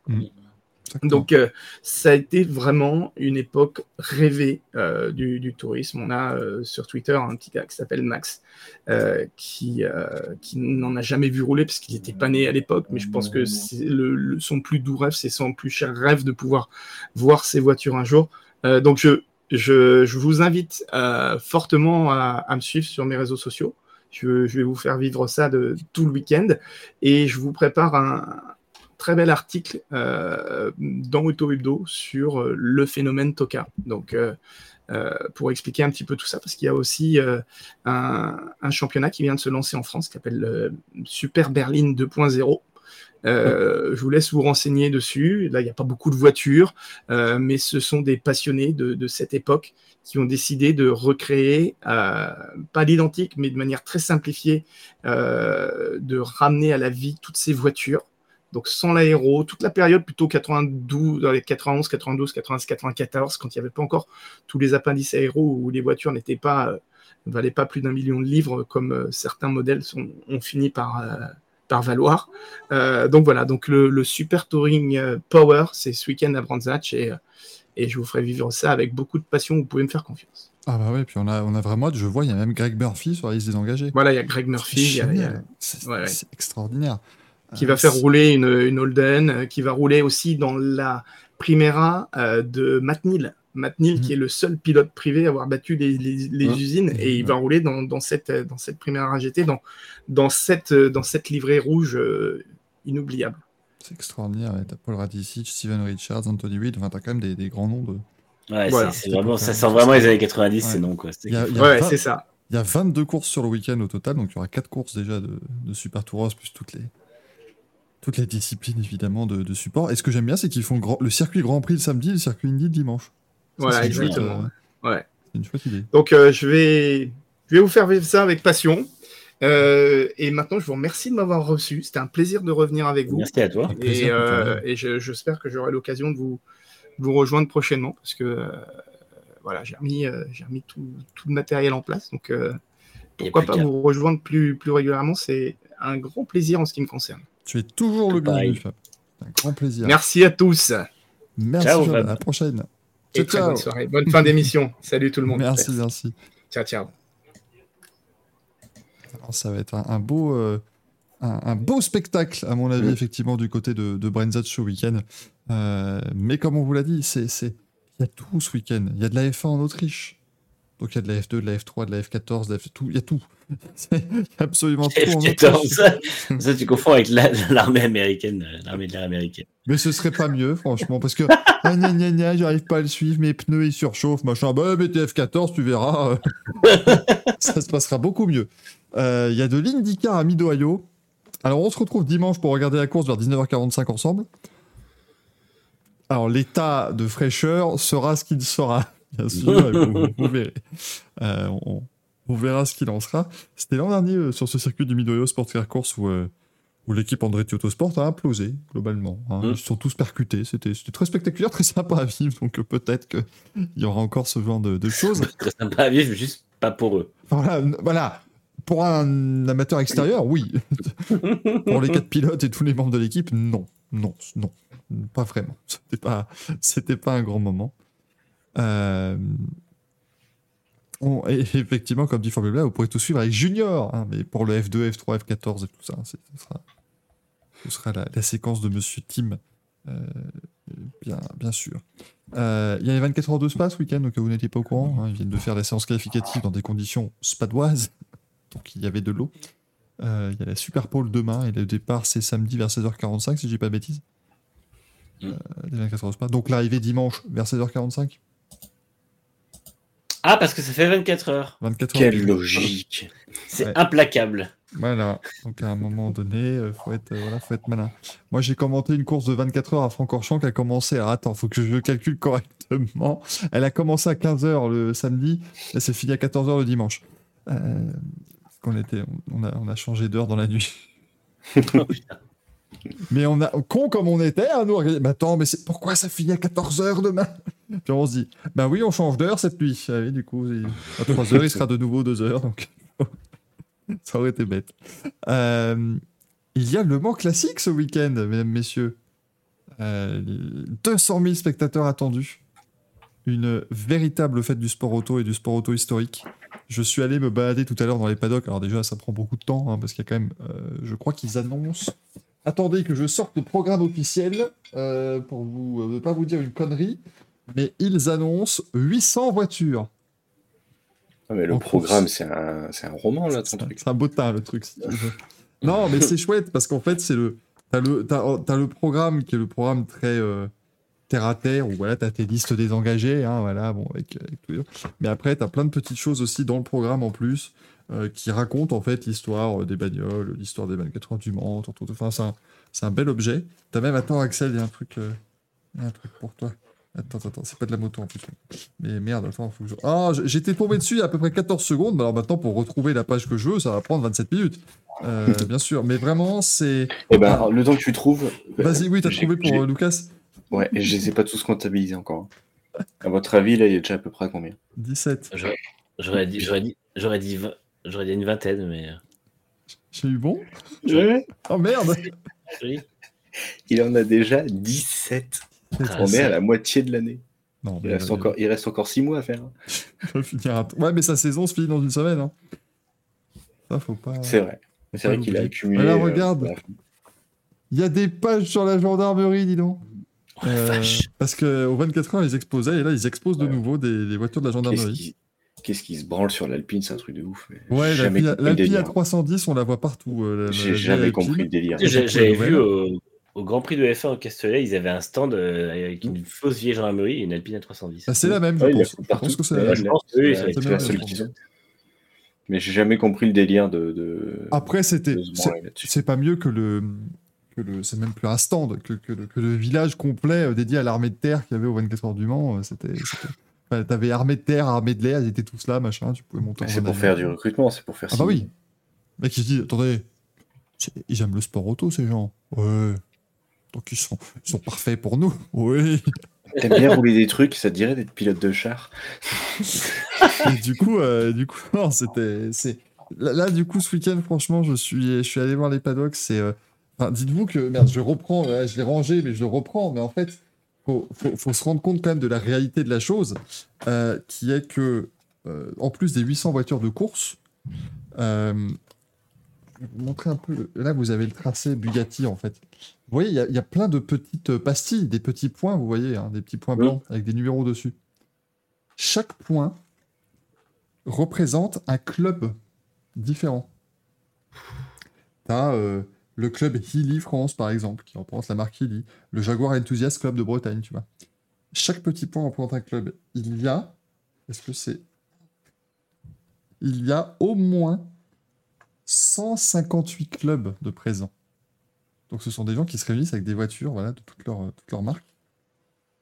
Donc, euh, ça a été vraiment une époque rêvée euh, du, du tourisme. On a euh, sur Twitter un petit gars qui s'appelle Max, euh, qui, euh, qui n'en a jamais vu rouler parce qu'il n'était pas né à l'époque, mais je pense que le, le- son plus doux rêve, c'est son plus cher rêve de pouvoir voir ces voitures un jour. Euh, donc, je, je, je vous invite fortement à, à me suivre sur mes réseaux sociaux. Je, je vais vous faire vivre ça de tout le week-end et je vous prépare un, très bel article euh, dans Auto Hebdo sur euh, le phénomène Toka. Donc, euh, pour expliquer un petit peu tout ça, parce qu'il y a aussi un, championnat qui vient de se lancer en France qui s'appelle Super Berlin 2.0. Euh, je vous laisse vous renseigner dessus. Là, il n'y a pas beaucoup de voitures, mais ce sont des passionnés de, cette époque qui ont décidé de recréer, pas l'identique, mais de manière très simplifiée, de ramener à la vie toutes ces voitures donc sans l'aéro, toute la période plutôt 92, dans les 91, 92, 93, 94, quand il n'y avait pas encore tous les appendices aéro où les voitures n'étaient pas, euh, ne valaient pas plus d'un million de livres comme euh, certains modèles sont, ont fini par, euh, par valoir. Euh, donc voilà, donc le, le Super Touring Power, c'est ce week-end à Brandzach et, et je vous ferai vivre ça avec beaucoup de passion, vous pouvez me faire confiance.
Ah bah ouais, puis on a, on a vraiment, je vois, il y a même Greg Murphy sur la liste des engagés.
Voilà, il y a Greg Murphy, Ouais, ouais.
c'est extraordinaire.
Qui va faire rouler une, une Holden, euh, qui va rouler aussi dans la Primera euh, de Matt Neal. Matt Neal,
Mhm.
qui est le seul pilote privé à avoir battu les, les- les
Mhm.
usines, et il va rouler dans, dans cette, euh, dans cette Primera GT, dans, dans, cette, dans cette livrée rouge euh, inoubliable.
C'est extraordinaire. T'as Paul Radicic, Steven Richards, Anthony Reid. Enfin, t'as quand même des, des grands noms de.
Ouais,
Voilà.
c'est- c'est vraiment, ça sent vraiment les années 90,
Ouais.
ces noms. Quoi. C'est-
Il y a- il y a
Ouais, c'est ça.
Il y a 22 courses sur le week-end au total, donc il y aura 4 courses déjà de, de Super Touros, plus toutes les, toutes les disciplines évidemment de, de support. Et ce que j'aime bien, c'est qu'ils font le grand- le circuit Grand Prix le samedi le circuit Indy le dimanche. Ça,
Voilà,
c'est une chouette,
exactement.
euh,
Ouais.
c'est une chouette idée.
Donc, euh, je, vais... je vais vous faire vivre ça avec passion. Euh, et maintenant, je vous remercie de m'avoir reçu. C'était un plaisir de revenir avec vous.
Merci à toi.
Et, euh, je- j'espère que j'aurai l'occasion de vous, vous rejoindre prochainement parce que euh, voilà, j'ai remis, euh, j'ai remis tout, tout le matériel en place. Donc, euh, pourquoi pas vous rejoindre plus, plus régulièrement C'est un grand plaisir en ce qui me concerne.
Tu es toujours
Tout
le bienvenu. Fab. Un grand plaisir.
Merci à tous
Merci,
Ciao,
Fab. À la prochaine.
et
Ciao,
très
ciao.
bonne soirée. Bonne fin d'émission. [LAUGHS] Salut tout le monde.
Merci, merci.
Ciao, ciao.
Alors, ça va être un, un beau, euh, un, un beau spectacle, à mon avis, effectivement, du côté de, de Brenzat ce week-end. Euh, mais comme on vous l'a dit, c'est, c'est, il y a tout ce week-end. Il y a de la F1 en Autriche. Donc il y a de la F2, de la F3, de la F14, de la F... tout. Il y a tout. C'est- absolument tout en.
F14. Ça, tu confonds avec la- l'armée américaine, euh, l'armée de l'air américaine.
Mais ce serait pas mieux, franchement, parce que ah, gna, gna, gna, j'arrive pas à le suivre, mes pneus ils surchauffent, machin. Bah, mais t'es F14, tu verras. euh, [LAUGHS] ça se passera beaucoup mieux. Euh, Il y a de l'IndyCar à Mid-Ohio. Alors, on se retrouve dimanche pour regarder la course vers 19h45 ensemble. Alors, l'état de fraîcheur sera ce qu'il sera, [LAUGHS] bien sûr, vous, vous verrez. Euh, on, on verra ce qu'il en sera. C'était l'an dernier euh, sur ce circuit du Mid-Ohio Sport Car Course où. euh, où l'équipe Andretti Autosport a implosé, globalement. hein.
Mm.
Ils se sont tous percutés. C'était c'était très spectaculaire, très sympa à vivre. Donc euh, peut-être qu'il y aura encore ce genre de, de [LAUGHS] choses.
Très sympa à vivre, juste pas pour eux.
Voilà, n- voilà. Pour un amateur extérieur, oui. [LAUGHS] Pour les quatre pilotes et tous les membres de l'équipe, non. Non, non. Pas vraiment. C'était pas, c'était pas un grand moment. Euh, on- et [LAUGHS] effectivement, comme dit Formule 1, vous pourrez tout suivre avec Junior. hein, mais pour le F2, F3, F14 et tout ça, c'est- ce sera, ce sera la, la séquence de Monsieur Tim. euh, bien, bien sûr. Euh, Il y a les 24 heures de spa ce week-end, où vous n'étiez pas au courant. hein, ils viennent de faire la séance qualificative dans des conditions spadoises. [LAUGHS] Donc il y avait de l'eau. Euh, Il y a la Super Pole demain et le départ c'est samedi vers 16h45 si je dis pas de bêtises.
Mm.
Euh, des 24 heures de spa. Donc l'arrivée dimanche vers 16h45.
Ah, parce que ça fait 24 heures.
24 heures.
Quelle logique.
C'est
Ouais.
implacable.
Voilà. Donc à un moment donné, euh, faut être, euh, voilà, faut être malin. Moi j'ai commenté une course de 24 heures à Francorchamps qui a commencé. Alors attends, faut que je calcule correctement. Elle a commencé à 15h le samedi. Elle s'est finie à 14h le dimanche. Euh, qu'on était, on a, on a changé d'heure dans la nuit. [LAUGHS]
Oh, putain.
Mais on a, con comme on était, à nous, regarder, mais attends, mais pourquoi ça finit à 14h demain? [LAUGHS] Puis on se dit, bah oui, on change d'heure cette nuit. Ah du coup, à 3h, il sera de nouveau 2h, donc [LAUGHS] ça aurait été bête. Euh, il y a le Mans classique ce week-end, mesdames, messieurs. Euh, 200 000 spectateurs attendus. Une véritable fête du sport auto et du sport auto historique. Je suis allé me balader tout à l'heure dans les paddocks. Alors déjà, ça prend beaucoup de temps, hein, parce qu'il y a quand même... euh, je crois qu'ils annoncent... Attendez que je sorte le programme officiel euh, pour vous euh, ne pas vous dire une connerie, mais ils annoncent 800 voitures.
Ah, mais le
En
programme, c'est un, un roman, là, ton
C'est un-
truc.
c'est un beau teint, le truc. si tu veux. non, mais c'est chouette parce qu'en fait, c'est le. T'as le, t'as- t'as le programme qui est le programme très euh, terre à terre où voilà, t'as tes listes des engagés, hein, voilà, bon, avec, avec tout. Mais après, t'as plein de petites choses aussi dans le programme en plus euh, qui racontent en fait l'histoire euh, des bagnoles, l'histoire des 24 heures du Mans, tout, tout, tout. Enfin, c'est un, c'est un bel objet. T'as même, attends, Axel, il y a un truc, euh, il y a un truc pour toi. Attends, attends, c'est pas de la moto en plus. Mais merde, attends, faut que je... Ah, j'étais tombé dessus il y a à peu près 14 secondes. Alors maintenant, pour retrouver la page que je veux, ça va prendre 27 minutes. Euh, [LAUGHS] bien sûr, mais vraiment, c'est.
Eh ben, le temps que tu trouves.
Vas-y, oui, t'as trouvé pour euh, Lucas
Ouais, et je les ai pas tous comptabilisés encore. hein. À votre avis, là, il y a déjà à peu près combien?
17.
J'aurais- dit, j'aurais dit, j'aurais dit, vingt- j'aurais dit une vingtaine, mais. euh,
J'ai eu bon
Ouais.
Oh merde. [LAUGHS]
Il en a déjà 17.
Ah,
On est à la moitié de l'année.
Non,
Il reste encore, il reste encore 6 mois à faire. hein. [LAUGHS]
à- Ouais, mais sa saison se finit dans une semaine. Hein. Ça, faut pas.
C'est vrai. C'est vrai qu'il a accumulé.
Voilà,
euh,
regarde. Il y a des pages sur la gendarmerie, dis donc.
Oh, la
Euh,
vache.
parce qu'au 24 heures, ils exposaient, et là, ils exposent de
Ouais.
nouveau des, des voitures de la
Qu'est-ce
gendarmerie.
Qu'est-ce qui se branle sur l'Alpine C'est un truc de ouf. mais
Ouais, l'Alpine à
délire.
310, on la voit partout. euh,
J'ai jamais compris le délire.
J'avais vu au, au Grand Prix de F1 au Castellet, ils avaient un stand euh, avec une fausse vieille gendarmerie et une Alpine à 310.
Bah, c'est la même, je
Ouais,
pense. Je pense que c'est la
seule qu'ils ont. Mais j'ai jamais compris le délire de. de...
Après, c'était. c'est- pas mieux que le. Que le c'est même plus un stand, que, que le, que le village complet euh, dédié à l'armée de terre qu'il y avait au 24 heures du Mans. C'était. Enfin, T'avais armée de terre, armée de l'air, ils étaient tous là, machin, tu pouvais monter
C'est pour
avion.
faire du recrutement, c'est pour faire
Ah bah oui. Mec, il se dit, attendez, ils aiment le sport auto, ces gens. Ouais. Donc ils sont, ils sont parfaits pour nous. [LAUGHS] Oui.
T'aimes bien rouler des trucs, ça te dirait d'être pilote de char [LAUGHS]
Et du coup, euh, du coup, non, c'était, c'est là, là, du coup, ce week-end, franchement, je suis, je suis allé voir les paddocks. C'est, euh, enfin, dites-vous que merde, je reprends, je l'ai rangé, mais je le reprends. Mais en fait, faut, faut, faut se rendre compte quand même de la réalité de la chose, euh, qui est que, euh, en plus des 800 voitures de course, euh, je vais vous montrer un peu. le- Là, vous avez le tracé Bugatti, en fait. Vous voyez, il y, a- il y a plein de petites euh, pastilles, des petits points, vous voyez, hein, des petits points blancs avec des numéros dessus. Chaque point représente un club différent. Tu as le club Hilly France, par exemple, qui représente la marque Hilly, le Jaguar Enthusiast Club de Bretagne, tu vois. Chaque petit point représente un club. Il y a, est-ce que c'est... Il y a au moins 158 clubs de présents. Donc ce sont des gens qui se réunissent avec des voitures voilà, de toutes leurs marques.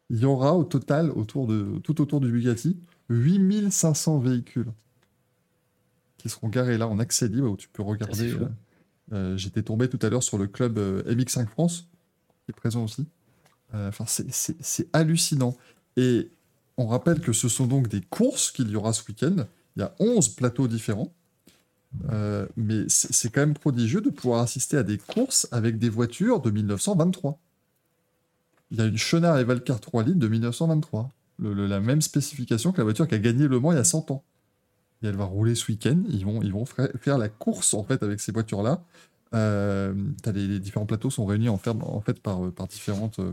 Il y aura au total, autour de, tout autour du Bugatti, 8500 véhicules qui seront garés là en accès libre où tu peux regarder. J'étais tombé tout à l'heure sur le club euh, MX5 France qui est présent aussi. Euh, c'est- hallucinant. Et on rappelle que ce sont donc des courses qu'il y aura ce week-end. Il y a 11 plateaux différents. Euh, mais c'est quand même prodigieux de pouvoir assister à des courses avec des voitures de 1923. Il y a une Chenard Evalcar 3 litres de 1923. Le- le- la même spécification que la voiture qui a gagné Le Mans il y a 100 ans. Et elle va rouler ce week-end. Ils vont, ils vont fra- faire la course en fait avec ces voitures-là. Euh, les, les différents plateaux sont réunis en, fait- en fait par, par différentes, euh,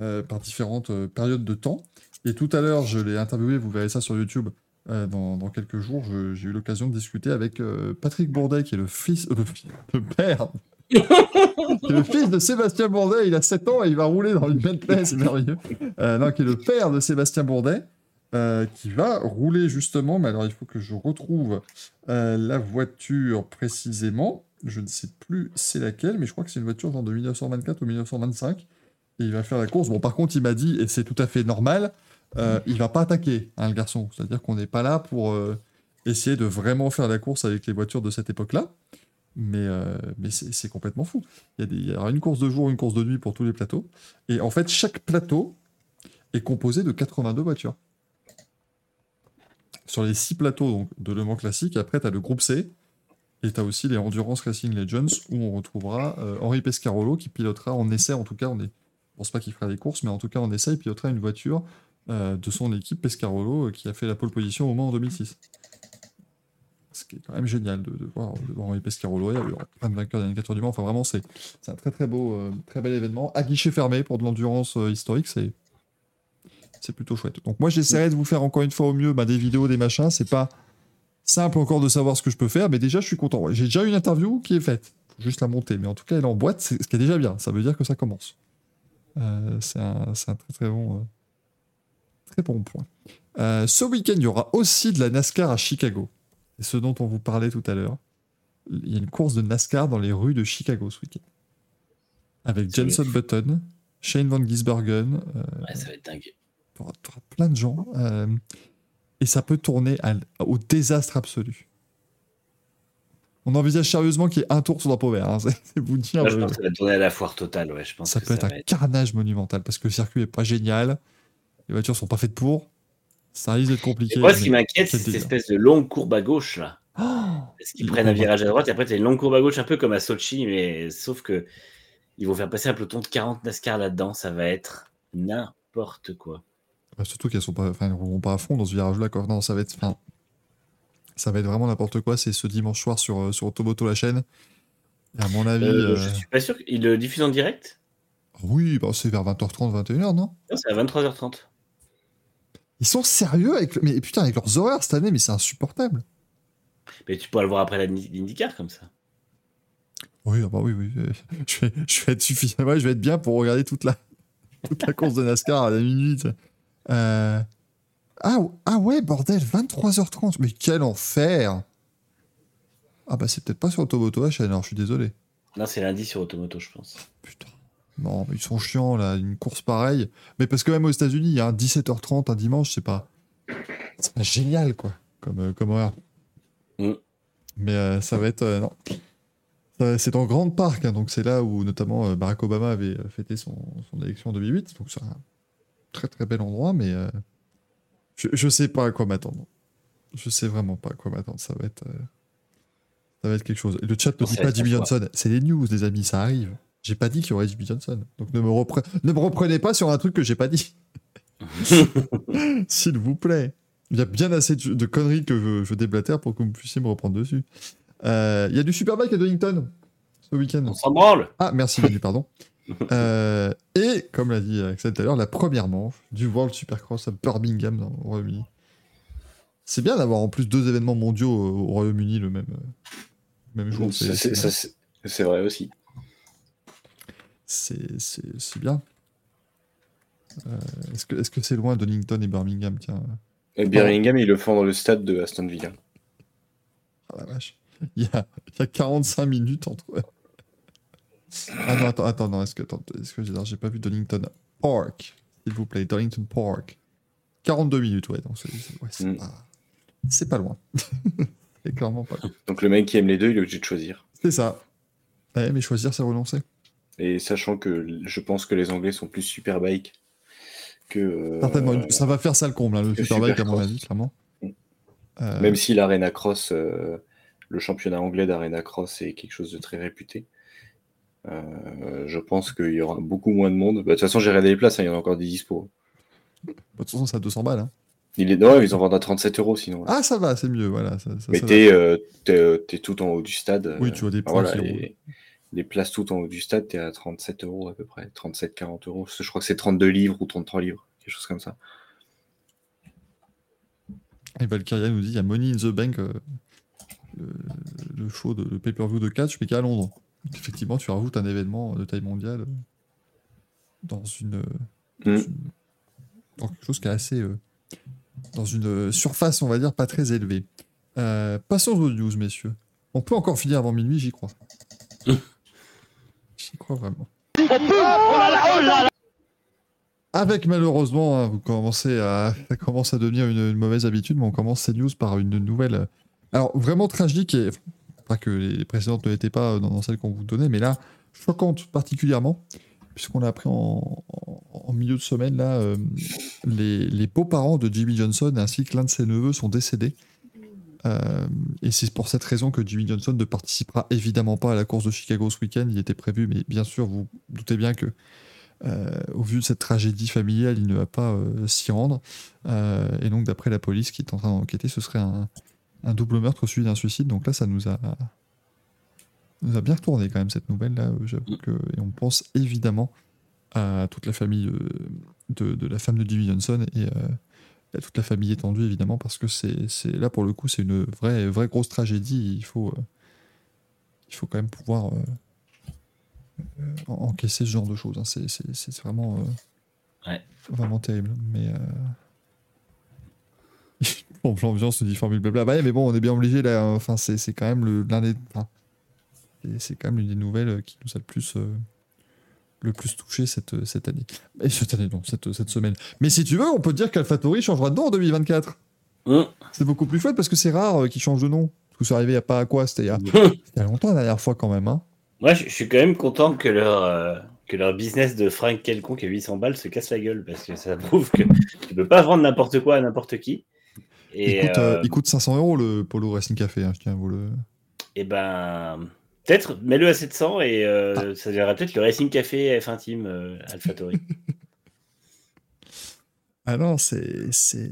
euh, par différentes périodes de temps. Et tout à l'heure, je l'ai interviewé, vous verrez ça sur YouTube euh, dans, dans quelques jours. J'ai eu l'occasion de discuter avec Patrick Bourdet, qui est le fils, le, père, [LAUGHS] le fils de Sébastien Bourdet. Il a 7 ans et il va rouler dans une Bentley, c'est merveilleux. Euh, non, qui est le père de Sébastien Bourdet. Euh, qui va rouler justement, mais alors il faut que je retrouve euh, la voiture précisément. Je ne sais plus c'est laquelle, mais je crois que c'est une voiture genre de 1924 ou 1925. Et il va faire la course. Bon, par contre, il m'a dit, et c'est tout à fait normal, euh, il va pas attaquer, hein, le garçon. C'est-à-dire qu'on n'est pas là pour euh, essayer de vraiment faire la course avec les voitures de cette époque-là. Mais, euh, mais c'est c'est complètement fou. Il y, a des, il y aura une course de jour, une course de nuit pour tous les plateaux. Et en fait, chaque plateau est composé de 82 voitures. Sur les six plateaux donc, de Le Mans classique, après, tu as le groupe C. Et tu as aussi les Endurance Racing Legends où on retrouvera euh, Henri Pescarolo qui pilotera en essai, en tout cas, on je pense pas qu'il fera des courses, mais en tout cas en essai, il pilotera une voiture euh, de son équipe Pescarolo euh, qui a fait la pole position au Mans en 2006. Ce qui est quand même génial de, voir, Henri Pescarolo. Il y a eu plein de vainqueurs des 4 du Mans. Enfin, vraiment, c'est un très très beau, très bel événement. À guichet fermé pour de l'endurance historique, c'est c'est plutôt chouette. Donc moi, j'essaierai de vous faire encore une fois au mieux bah, des vidéos, des machins. C'est pas simple encore de savoir ce que je peux faire, mais déjà, je suis content. J'ai déjà une interview qui est faite. Faut juste la monter. Mais en tout cas, elle est en boîte, ce qui est déjà bien. Ça veut dire que ça commence. Euh, c'est un, très très bon, euh, très bon point. Euh, ce week-end, il y aura aussi de la NASCAR à Chicago. C'est ce dont on vous parlait tout à l'heure. Il y a une course de NASCAR dans les rues de Chicago ce week-end. Avec Jenson Button, Shane Van Gisbergen,
Ouais, ça va être dingue.
Plein de gens. euh, et ça peut tourner à au désastre absolu. On envisage sérieusement qu'il y ait un tour sur drapeau vert. hein, [LAUGHS] c'est vous dire.
Je
euh,
pense que ça va tourner à la foire totale. Ouais, je pense
ça
que
peut être un
être-
carnage monumental parce que le circuit est pas génial. Les voitures sont pas faites pour. Ça risque d'être compliqué.
Et moi, ce qui m'inquiète, c'est cette espèce de longue courbe à gauche là.
Oh
Parce qu'ils
Ils
prennent un virage à droite et après, tu as une longue courbe à gauche, un peu comme à Sochi, mais sauf que ils vont faire passer un peloton de 40 NASCAR là-dedans. Ça va être n'importe quoi.
Ouais, surtout qu'elles sont pas, elles rouleront pas à fond dans ce virage-là. quoi. Non, ça va être, enfin, ça va être vraiment n'importe quoi. C'est ce dimanche soir sur euh, sur Automoto la chaîne. Et à mon avis,
Euh,
euh,
Je suis pas sûr qu'ils le diffusent en direct.
oui, bah, c'est vers 20h30, 21h, non?
Non, c'est à 23h30.
Ils sont sérieux avec, le- mais putain, avec leurs horaires cette année, mais c'est insupportable.
Mais tu pourras le voir après la- l'IndyCar comme ça.
Oui, ah bah oui, oui. [LAUGHS] Je vais, je vais être suffisant, ouais, je vais être bien pour regarder toute la, toute la course de NASCAR à la minute. Euh, Ah, ah ouais, bordel, 23h30. Mais quel enfer Ah bah c'est peut-être pas sur Automoto HN, alors je suis désolé.
Non, c'est lundi sur Automoto, je pense.
Putain. Non, mais ils sont chiants là, une course pareille. Mais parce que même aux États-Unis, hein, 17h30 un dimanche, c'est pas. C'est pas génial quoi, comme, euh, comme horaire.
Mm.
Mais euh, ça va être. euh, non. C'est dans Grand Park, hein, donc c'est là où notamment Barack Obama avait fêté son, son élection en 2008. Donc c'est un très très bel endroit, mais euh, je, je sais pas à quoi m'attendre. Je sais vraiment pas à quoi m'attendre. Ça va être. euh, ça va être quelque chose. Et le chat ne dit pas Jimmy Johnson. C'est les news, les amis, ça arrive. J'ai pas dit qu'il y aurait Jimmy Johnson. Donc ne me, repre- ne me reprenez pas sur un truc que j'ai pas dit. [LAUGHS] S'il vous plaît. Il y a bien assez de, de conneries que je, je déblatère pour que vous puissiez me reprendre dessus. Euh, Il y a du Superbike à Donington ce week-end.
On s'en branle
Ah, merci Manu, pardon. [LAUGHS] Euh, et, comme l'a dit Axel tout à l'heure, la première manche du World Supercross à Birmingham au Royaume-Uni. C'est bien d'avoir en plus deux événements mondiaux au au Royaume-Uni le même, même jour. C'est-
c'est-
c'est-
c'est- c'est vrai aussi.
C'est c'est- c'est bien. Euh, Est-ce que est-ce que c'est loin Donington et Birmingham Tiens,
Et Birmingham, ils le font dans le stade de Aston Villa.
ah la vache. Il y a, il y a 45 minutes entre. Ah non, attends, attends, non, est-ce que, attends, est-ce que j'ai pas vu Donington Park, s'il vous plaît, Donington Park. 42 minutes, ouais, donc c'est ouais,
Mm.
pas, loin. [LAUGHS] c'est clairement pas loin.
Donc le mec qui aime les deux, il est obligé de choisir.
C'est ça. Ouais, mais choisir, c'est renoncer.
Et sachant que je pense que les Anglais sont plus Superbike que. euh,
Certainement, ça va faire ça le comble, hein, le Superbike, à mon avis, clairement.
Mm.
Euh,
Même si l'Arena Cross, euh, le championnat anglais d'Arena Cross est quelque chose de très réputé, euh, je pense qu'il y aura beaucoup moins de monde. Bah, De toute façon, j'ai regardé les places, hein, il y en a encore des dispo.
De toute façon, c'est à 200 balles. hein.
Il est... Non, ils en vendent à 37 euros sinon. là.
Ah, ça va, c'est mieux, voilà. Ça, ça-
Mais t'es euh, t'es- t'es tout en haut du stade.
Oui,
euh,
tu vois des
voilà,
qui
les, les places tout en haut du stade, t'es à 37 euros à peu près. 37-40 euros. Je crois que c'est 32 livres ou 33 livres, quelque chose comme ça.
Et Valkyria nous dit il y a Money in the Bank, euh, le, le show, de, le pay-per-view de catch, mais qui est à Londres. Effectivement, tu rajoutes un événement de taille mondiale dans une. euh, dans,
Mm.
une- dans quelque chose qui est assez. euh, dans une euh, surface, on va dire, pas très élevée. Euh, passons aux news, messieurs. On peut encore finir avant minuit, j'y crois. [LAUGHS] j'y crois vraiment. Avec malheureusement, hein, vous commencez à, ça commence à devenir une, une mauvaise habitude, mais on commence ces news par une nouvelle. Alors vraiment tragique et que les précédentes ne l'étaient pas dans, dans celles qu'on vous donnait, mais là choquante particulièrement, puisqu'on a appris en, milieu de semaine là, euh, les, les beaux-parents de Jimmy Johnson ainsi que l'un de ses neveux sont décédés. Euh, et c'est pour cette raison que Jimmy Johnson ne participera évidemment pas à la course de Chicago ce week-end. Il était prévu, mais bien sûr, vous doutez bien que euh, au vu de cette tragédie familiale, il ne va pas euh, s'y rendre. Euh, et donc, d'après la police qui est en train d'enquêter, ce serait un, un double meurtre suivi d'un suicide. Donc là, ça nous a, nous a bien retourné quand même cette nouvelle. Là, Euh, j'avoue que, et on pense évidemment à toute la famille euh, de, de la femme de Jimmy Johnson et euh, à toute la famille étendue évidemment parce que c'est c'est- là pour le coup c'est une vraie vraie grosse tragédie. Il faut euh, il faut quand même pouvoir euh, en- encaisser ce genre de choses. hein. C'est- C'est c'est vraiment
Ouais.
vraiment terrible. Mais. Bon, l'ambiance dit formule blabla. Bah, mais bon, on est bien obligé là. hein. Enfin, c'est c'est quand même le- l'un des. enfin, c'est- quand même l'une des nouvelles qui nous a le plus. euh, le plus touché cette, cette année. Et cette année, non, cette, cette semaine. Mais si tu veux, on peut dire qu'AlphaTauri changera de nom en 2024.
Hum.
C'est beaucoup plus fun parce que c'est rare euh, qu'ils changent de nom. Parce que c'est arrivé il a pas à quoi, c'était il, y a- [LAUGHS] c'était il y a longtemps la dernière fois quand même. Hein.
Moi, je, je suis quand même content que leur, euh, que leur business de fringues quelconque à 800 balles se casse la gueule parce que ça prouve que tu peux pas vendre n'importe quoi à n'importe qui.
Il,
Et,
coûte, euh,
euh,
il coûte 500 euros le Polo Racing Café, hein, je tiens à vous le.
et ben, peut-être mets-le à 700 et euh, ça deviendra peut-être le Racing Café F1 Team euh, AlphaTauri. [LAUGHS]
Ah non, c'est. C'est.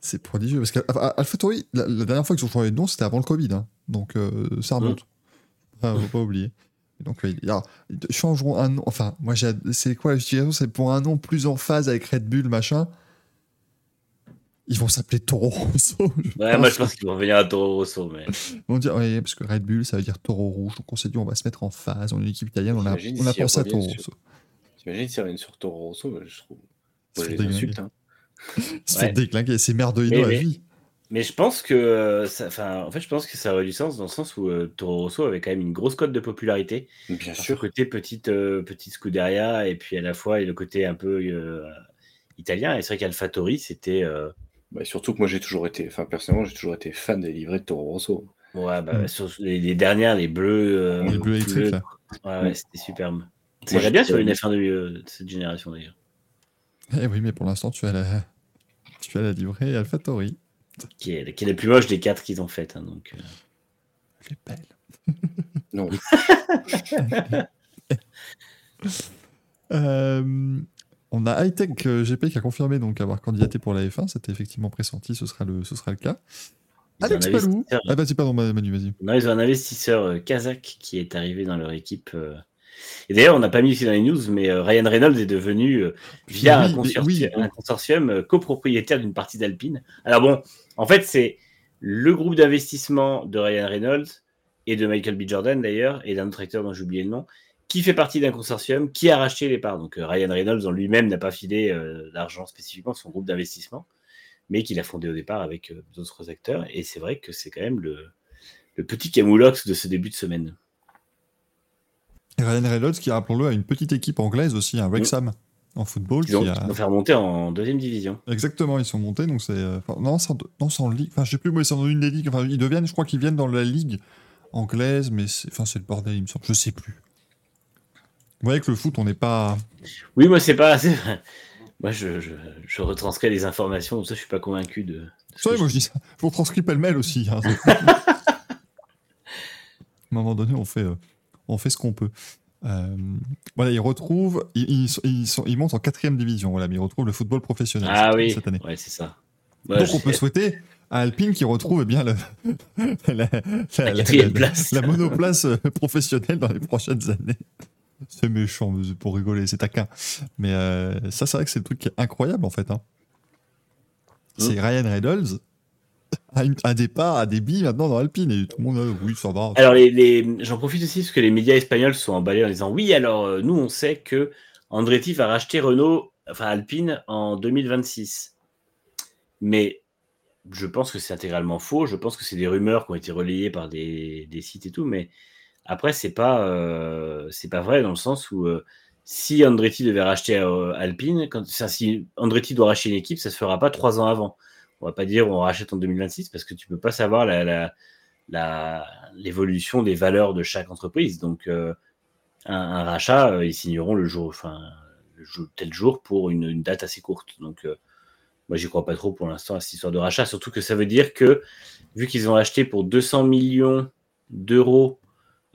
C'est prodigieux. Parce qu'AlphaTauri, la, la dernière fois qu'ils ont changé de nom, c'était avant le Covid. hein. Donc ça remonte. Ah, faut pas oublier. Donc, alors, ils changeront un nom. Enfin, moi, j'ai- c'est quoi la justification C'est pour un nom plus en phase avec Red Bull, machin. Ils vont s'appeler Toro Rosso.
Ouais, moi je pense qu'ils vont venir à Toro Rosso, mais
Ils vont dire, oui, parce que Red Bull, ça veut dire taureau rouge. Donc on s'est dit, on va se mettre en phase. On est une équipe italienne, on a, on a
s'ils
pensé à Toro Rosso.
T'imagines s'ils reviennent sur Toro Rosso, je trouve.
Ils
Moi, je les insulte. hein. [LAUGHS]
C'est
Ouais.
déclingué, c'est merdouilleux
Mais-
à
mais-
vie.
Mais je pense que euh, ça, enfin, en fait, je pense que ça aurait du sens dans le sens où euh, Toro Rosso avait quand même une grosse cote de popularité.
Bien
Par
sûr.
côté petite, euh, petite Scuderia et puis à la fois et le côté un peu euh, italien. Et c'est vrai qu'AlphaTauri, c'était.
Bah, surtout que moi j'ai toujours été, enfin personnellement j'ai toujours été fan des livrets de Toro Rosso.
ouais, bah,
Mm.
sur les, les dernières, les bleus. euh,
Les bleus électriques, là.
Ouais, ouais, c'était superbe. C'est
j'étais-
bien sur une F1 de, euh, de cette génération d'ailleurs.
Eh oui, mais pour l'instant, tu as la, tu as la livrée AlphaTauri.
Qui est, qui est la plus moche des quatre qu'ils ont faites. hein, donc, euh.
Elle est belle.
Non, [LAUGHS]
Euh, on a Hightech euh, GP qui a confirmé donc avoir candidaté pour la F1. C'était effectivement pressenti, ce sera le, ce sera le cas.
Ils
Alex
un
Palou.
investisseur.
Ah, vas-y, pardon, Manu, vas-y.
Non, ils ont un investisseur euh, kazakh qui est arrivé dans leur équipe. euh. Et d'ailleurs, on n'a pas mis ici dans les news, mais Ryan Reynolds est devenu, via
Oui,
un, consortium,
oui.
un consortium, copropriétaire d'une partie d'Alpine. Alors bon, en fait, c'est le groupe d'investissement de Ryan Reynolds et de Michael B. Jordan d'ailleurs, et d'un autre acteur dont j'ai oublié le nom, qui fait partie d'un consortium qui a racheté les parts. Donc euh, Ryan Reynolds en lui-même n'a pas filé euh, l'argent spécifiquement à son groupe d'investissement, mais qu'il a fondé au départ avec euh, d'autres acteurs. Et c'est vrai que c'est quand même le, le petit camoulox de ce début de semaine.
Et Ryan Reynolds qui, rappelons-le, a une petite équipe anglaise aussi, un Wrexham en football.
Ils ont,
Qui a...
vont faire monter en deuxième division.
Exactement, ils sont montés, donc c'est. euh, enfin, non, c'est en, ligue. Enfin, je sais plus, moi, c'est dans une des ligues. Enfin, ils deviennent, je crois qu'ils viennent dans la ligue anglaise, mais c'est, enfin, c'est le bordel, il me semble. Je sais plus. Vous voyez que le foot, on n'est pas.
Oui, moi, c'est pas. [LAUGHS] Moi, je, je, je retranscris les informations, donc ça, je suis pas convaincu de. de
C'est vrai, moi
je-
je dis ça. Je vous retranscris pêle-mêle aussi. hein. [LAUGHS] à un moment donné, on fait, euh, on fait ce qu'on peut. Euh, voilà, ils retrouvent. Ils, ils, sont- ils, sont- ils montent en quatrième division, voilà, mais ils retrouvent le football professionnel
Ah
cette,
oui,
cette année.
ouais, c'est ça. Ouais,
Donc on peut souhaiter à Alpine qui retrouve eh bien le- [LAUGHS] la, la- la-
quatrième
la-
place.
la monoplace euh, professionnelle dans les prochaines années. C'est méchant, mais c'est pour rigoler, c'est taquin. Mais euh, ça, c'est vrai que c'est le truc qui est incroyable en fait. hein. C'est Ryan Reynolds [LAUGHS] une- un départ à des billes maintenant dans Alpine et tout le monde, euh, oui, ça va.
Alors, les, les- j'en profite aussi parce que les médias espagnols sont emballés en disant oui, alors euh, nous, on sait que Andretti va racheter Renault, enfin Alpine, en 2026. Mais je pense que c'est intégralement faux. Je pense que c'est des rumeurs qui ont été relayées par des, des sites et tout. Mais après, c'est pas, euh, c'est pas vrai dans le sens où euh, si Andretti devait racheter euh, Alpine, si Andretti doit racheter une équipe, ça se fera pas trois ans avant. On va pas dire on rachète en 2026 parce que tu peux pas savoir la, la, la- l'évolution des valeurs de chaque entreprise. Donc, un, rachat, ils signeront le jour, enfin, tel jour pour une, date assez courte. Donc, moi, j'y crois pas trop pour l'instant à cette histoire de rachat. Surtout que ça veut dire que, vu qu'ils ont acheté pour 200 millions d'euros,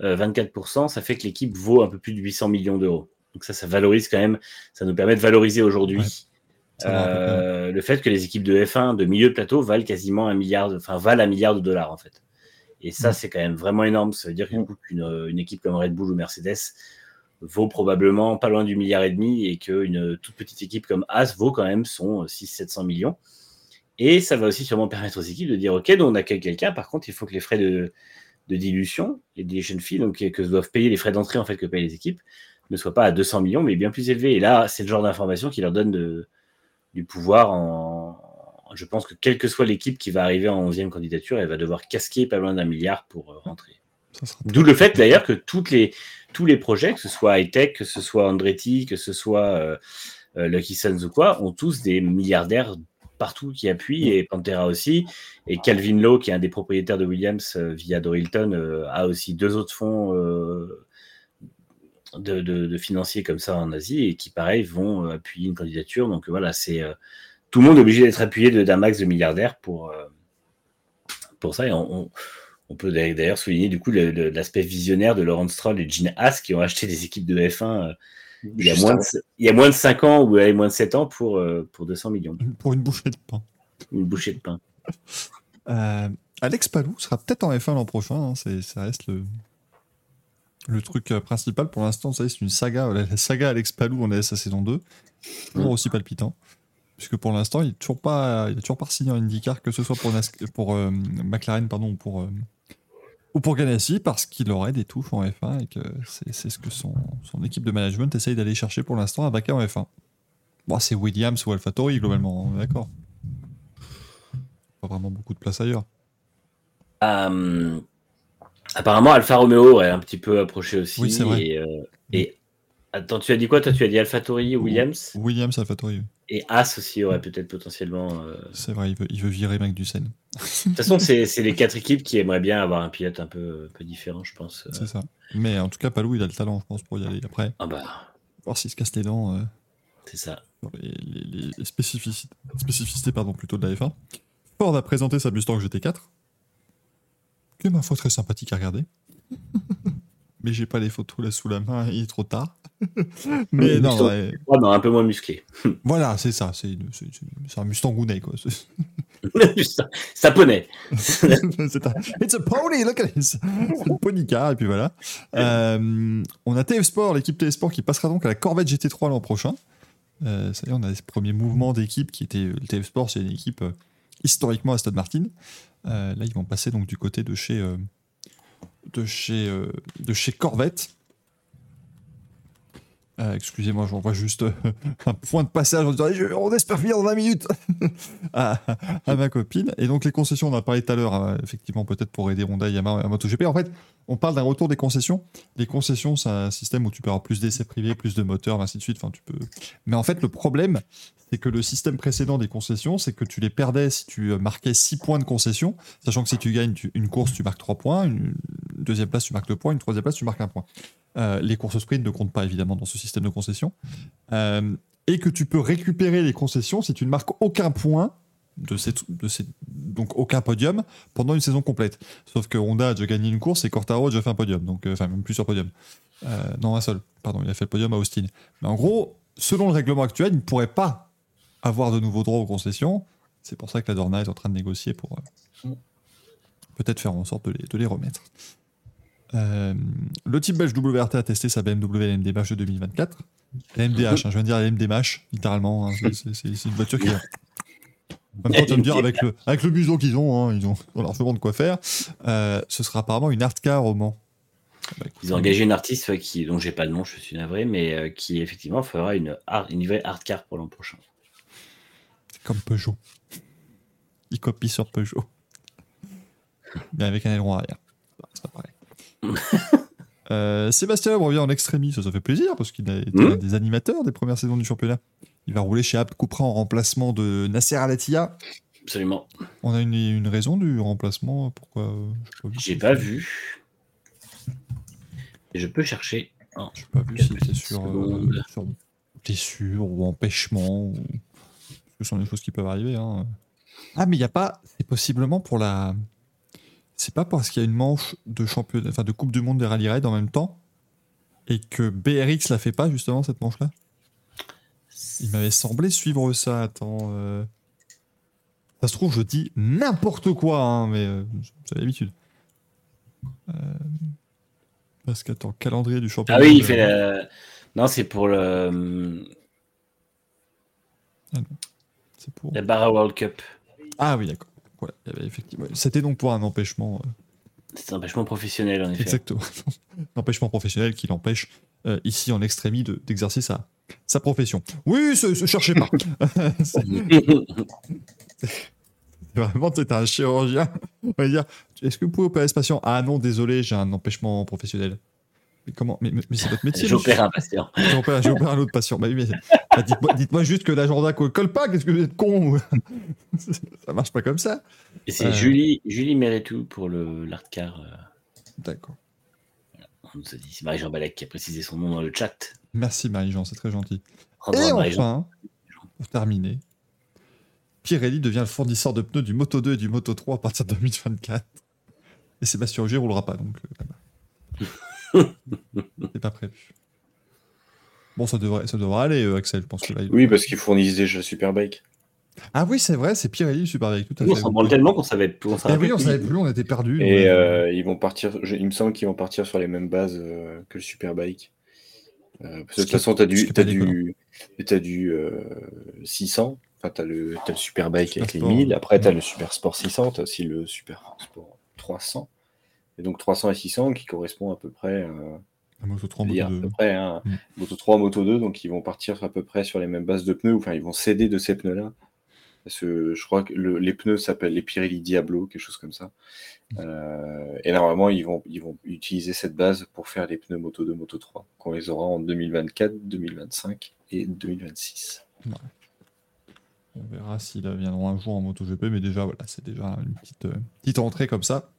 24%, ça fait que l'équipe vaut un peu plus de 800 millions d'euros. Donc, ça, ça valorise quand même, ça nous permet de valoriser aujourd'hui.
Ouais.
Euh, le fait que les équipes de F1 de milieu de plateau valent quasiment un milliard, de- enfin valent un milliard de dollars en fait. Et ça, c'est quand même vraiment énorme. Ça veut dire qu'une une, une équipe comme Red Bull ou Mercedes vaut probablement pas loin du milliard et demi et qu'une toute petite équipe comme As vaut quand même son 600-700 millions. Et ça va aussi sûrement permettre aux équipes de dire Ok, donc on accueille quelqu'un, par contre, il faut que les frais de, de dilution et de dilution fee, donc que doivent payer les frais d'entrée en fait que payent les équipes, ne soient pas à 200 millions, mais bien plus élevés. Et là, c'est le genre d'information qui leur donne de, du pouvoir en. Je pense que quelle que soit l'équipe qui va arriver en 11e candidature, elle va devoir casquer pas loin d'un milliard pour euh, rentrer. D'où le fait d'ailleurs que toutes les, tous les projets, que ce soit high-tech, que ce soit Andretti, que ce soit euh, euh, Lucky Sons ou quoi, ont tous des milliardaires partout qui appuient, et Pantera aussi. Et Calvin Lowe, qui est un des propriétaires de Williams euh, via Dorilton, euh, a aussi deux autres fonds euh, de, de- de financiers comme ça en Asie, et qui, pareil, vont appuyer une candidature. Donc voilà, c'est tout le monde est obligé d'être appuyé de- d'un max de milliardaires pour, pour ça. Et on, on- on peut d'ailleurs souligner du coup l'aspect visionnaire de Laurent Stroll et Gene Haas qui ont acheté des équipes de F1 euh, il, y a moins de, il y a moins de 5 ans ou allez, moins de 7 ans pour, euh, pour 200 millions.
pour une bouchée de pain.
Une bouchée de pain.
Euh, Alex Palou sera peut-être en F1 l'an prochain. hein, c'est, ça reste le, le truc euh, principal. Pour l'instant, c'est une saga. La, la saga Alex Palou, on est à sa saison 2. Toujours aussi palpitant. Puisque pour l'instant, il n'a toujours, pas- il toujours pas signé en IndyCar, que ce soit pour, Nas- pour euh, McLaren pardon, ou pour, euh, ou pour Ganassi, parce qu'il aurait des touches en F1 et que c'est, ce que son, son équipe de management essaye d'aller chercher pour l'instant à Vaca en F1. Bon, c'est Williams ou AlphaTauri globalement, d'accord. Pas vraiment beaucoup de place ailleurs.
Euh, apparemment, Alfa Romeo est un petit peu approché aussi.
Oui, c'est vrai.
Et, euh, et- attends, tu as dit quoi Toi, tu as dit AlphaTauri, Williams?
Williams, AlphaTauri. oui.
Et As aussi aurait peut-être potentiellement. euh,
C'est vrai, il veut, il veut virer Magnussen. [LAUGHS]
De toute façon, c'est c'est les quatre équipes qui aimeraient bien avoir un pilote un peu, un peu différent, je pense.
C'est ça. Mais en tout cas, Palou, il a le talent, je pense, pour y aller. Après,
Ah bah,
voir s'il se casse les dents. euh,
c'est ça.
les, les- les spécificités, spécificités pardon, plutôt de la F1. Ford a présenté sa Mustang GT4, qui est ma foi très sympathique à regarder. [LAUGHS] Mais j'ai pas les photos là sous la main, il est trop tard. [LAUGHS] Mais
Oui,
non, ouais,
un peu moins musclé. [LAUGHS]
voilà, c'est ça, c'est un Mustang Gounet, quoi. [LAUGHS] C'est-
ça, poney.
c'est un- It's a pony, look at this! Pony car, et puis voilà. Euh, on a TF Sport, l'équipe TF Sport qui passera donc à la Corvette GT3 l'an prochain. Euh, ça y est, on a ce premier mouvement d'équipe qui était. Le TF Sport, c'est une équipe euh, historiquement Aston Martin. Euh, là, ils vont passer donc du côté de chez, euh, de chez, euh, de chez Corvette. Euh, Excusez-moi, j'envoie juste euh, [LAUGHS] un point de passage en disant on espère finir dans 20 minutes [LAUGHS] à, ma copine. Et donc, les concessions, on en a parlé tout à l'heure, hein, effectivement, peut-être pour aider Honda et Yamaha à MotoGP. En fait, on parle d'un retour des concessions. Les concessions, c'est un système où tu peux avoir plus d'essais privés, plus de moteurs, ainsi de suite. Enfin, tu peux... Mais en fait, le problème, c'est que le système précédent des concessions, c'est que tu les perdais si tu euh, marquais 6 points de concession, sachant que si tu gagnes une course, tu marques 3 points, une deuxième place, tu marques 2 points, une troisième place, tu marques 1 point. Les courses sprint ne comptent pas évidemment dans ce système de concession. Euh, et que tu peux récupérer les concessions si tu ne marques aucun point de ces, de ces- donc aucun podium pendant une saison complète. Sauf que Honda a déjà gagné une course et Cortaro a déjà fait un podium, donc euh, enfin même plusieurs podiums. Euh, non, un seul. Pardon, il a fait le podium à Austin. Mais en gros, selon le règlement actuel, il ne pourrait pas avoir de nouveaux droits aux concessions. C'est pour ça que la Dorna est en train de négocier pour euh, peut-être faire en sorte de les, de les remettre. Euh, le type belge WRT a testé sa BMW LMD-MASH de 2024. La MDH, hein, je viens de dire la MD-MASH, littéralement. hein, c'est- une voiture qui. En même temps, tu vas me dire, avec le, avec le museau qu'ils ont, hein, ils ont on leur demande quoi faire. Euh, ce sera apparemment une art car au Mans. Bah,
Ils ont engagé une artiste qui, dont j'ai pas le nom, je suis navré, mais euh, qui effectivement fera une, art- une vraie art car pour l'an prochain.
C'est comme Peugeot. Il copie sur Peugeot. Mais avec un aileron arrière. C'est pas pareil. [LAUGHS] Euh, Sébastien revient en extrémie, ça, ça fait plaisir parce qu'il a été
Mhm.
un des animateurs des premières saisons du championnat. Il va rouler chez Abt Coupera en remplacement de Nasser Al-Attiyah.
Absolument.
On a une, une raison du remplacement Pourquoi euh,
J'ai pas vu. Et je peux chercher. Oh,
J'ai pas vu si c'était sur, euh, sur blessure ou empêchement. Ou... Ce sont des choses qui peuvent arriver. hein. Ah, mais il n'y a pas. C'est possiblement pour la. C'est pas parce qu'il y a une manche de championnat, enfin de Coupe du Monde des rallye raids en même temps et que BRX la fait pas justement cette manche-là? Il m'avait semblé suivre ça. Attends. euh, Ça se trouve, je dis n'importe quoi, hein, mais euh, c'est l'habitude. Euh, Parce qu'attends, calendrier du championnat.
Ah oui, il fait la... Non, c'est pour le...
C'est pour...
la Barra World Cup.
Ah oui, d'accord. Ouais, il y avait effectivement. C'était donc pour un empêchement. euh,
C'est un empêchement professionnel, en effet.
exactement. [LAUGHS] un empêchement professionnel qui l'empêche euh, ici en extrémie de- d'exercer sa, sa profession. Oui, se, se cherchez pas. [LAUGHS] [LAUGHS] C'est Vraiment, c'est un chirurgien. On va dire Est-ce que vous pouvez opérer ce patient Ah non, désolé, j'ai un empêchement professionnel. Mais comment Mais, c'est votre métier. [LAUGHS]
J'opère un patient.
J'opère un autre patient. Bah oui, bah, dites-moi juste que l'agenda co- colle pas. Qu'est-ce que vous êtes con [LAUGHS] Ça marche pas comme ça.
Et c'est
Euh.
Julie, Julie Méretou pour le l'art car. euh,
D'accord.
on nous a dit. C'est Marie-Jean Balek qui a précisé son nom dans le chat.
Merci Marie-Jean, c'est très gentil.
Rendons
Et enfin, pour terminer, Pirelli devient le fournisseur de pneus du Moto 2 et du Moto 3 à partir de 2024. Et Sébastien Ogier roulera pas, donc euh, là-bas. [LAUGHS] c'est pas prévu. Bon, ça devrait, ça devrait aller, euh, Axel, je pense que là. il-
Oui, parce qu'ils fournissent déjà Superbike.
Ah oui, c'est vrai, c'est Pirelli, le Superbike, tout à
On
fait.
s'en branle tellement qu'on savait. On
Eh
savait
oui, on
plus.
savait plus, on était perdus.
Et
Ouais.
euh, ils vont partir, je- il me semble qu'ils vont partir sur les mêmes bases euh, que le Superbike. Euh, parce que
Ce
de toute façon, tu as du,
pas
du, t'as du euh, 600, enfin, tu as le, t'as le Superbike
Super
avec les
Sport.
1000, après tu as le Super Sport 600, tu as aussi le Super Sport 300. Et donc 300 et 600 qui correspondent à peu près. euh,
La Moto 3,
Il y a
Moto
à
2.
peu près un
Mm.
Moto 3, Moto 2, donc ils vont partir à peu près sur les mêmes bases de pneus, enfin ils vont céder de ces pneus-là. Parce que je crois que le- les pneus s'appellent les Pirelli Diablo, quelque chose comme ça. Euh, et normalement, ils vont, ils vont utiliser cette base pour faire les pneus Moto 2, Moto 3, qu'on les aura en 2024, 2025 et 2026.
On verra s'ils viendront un jour en MotoGP, mais déjà, voilà, c'est déjà une petite, euh, petite entrée comme ça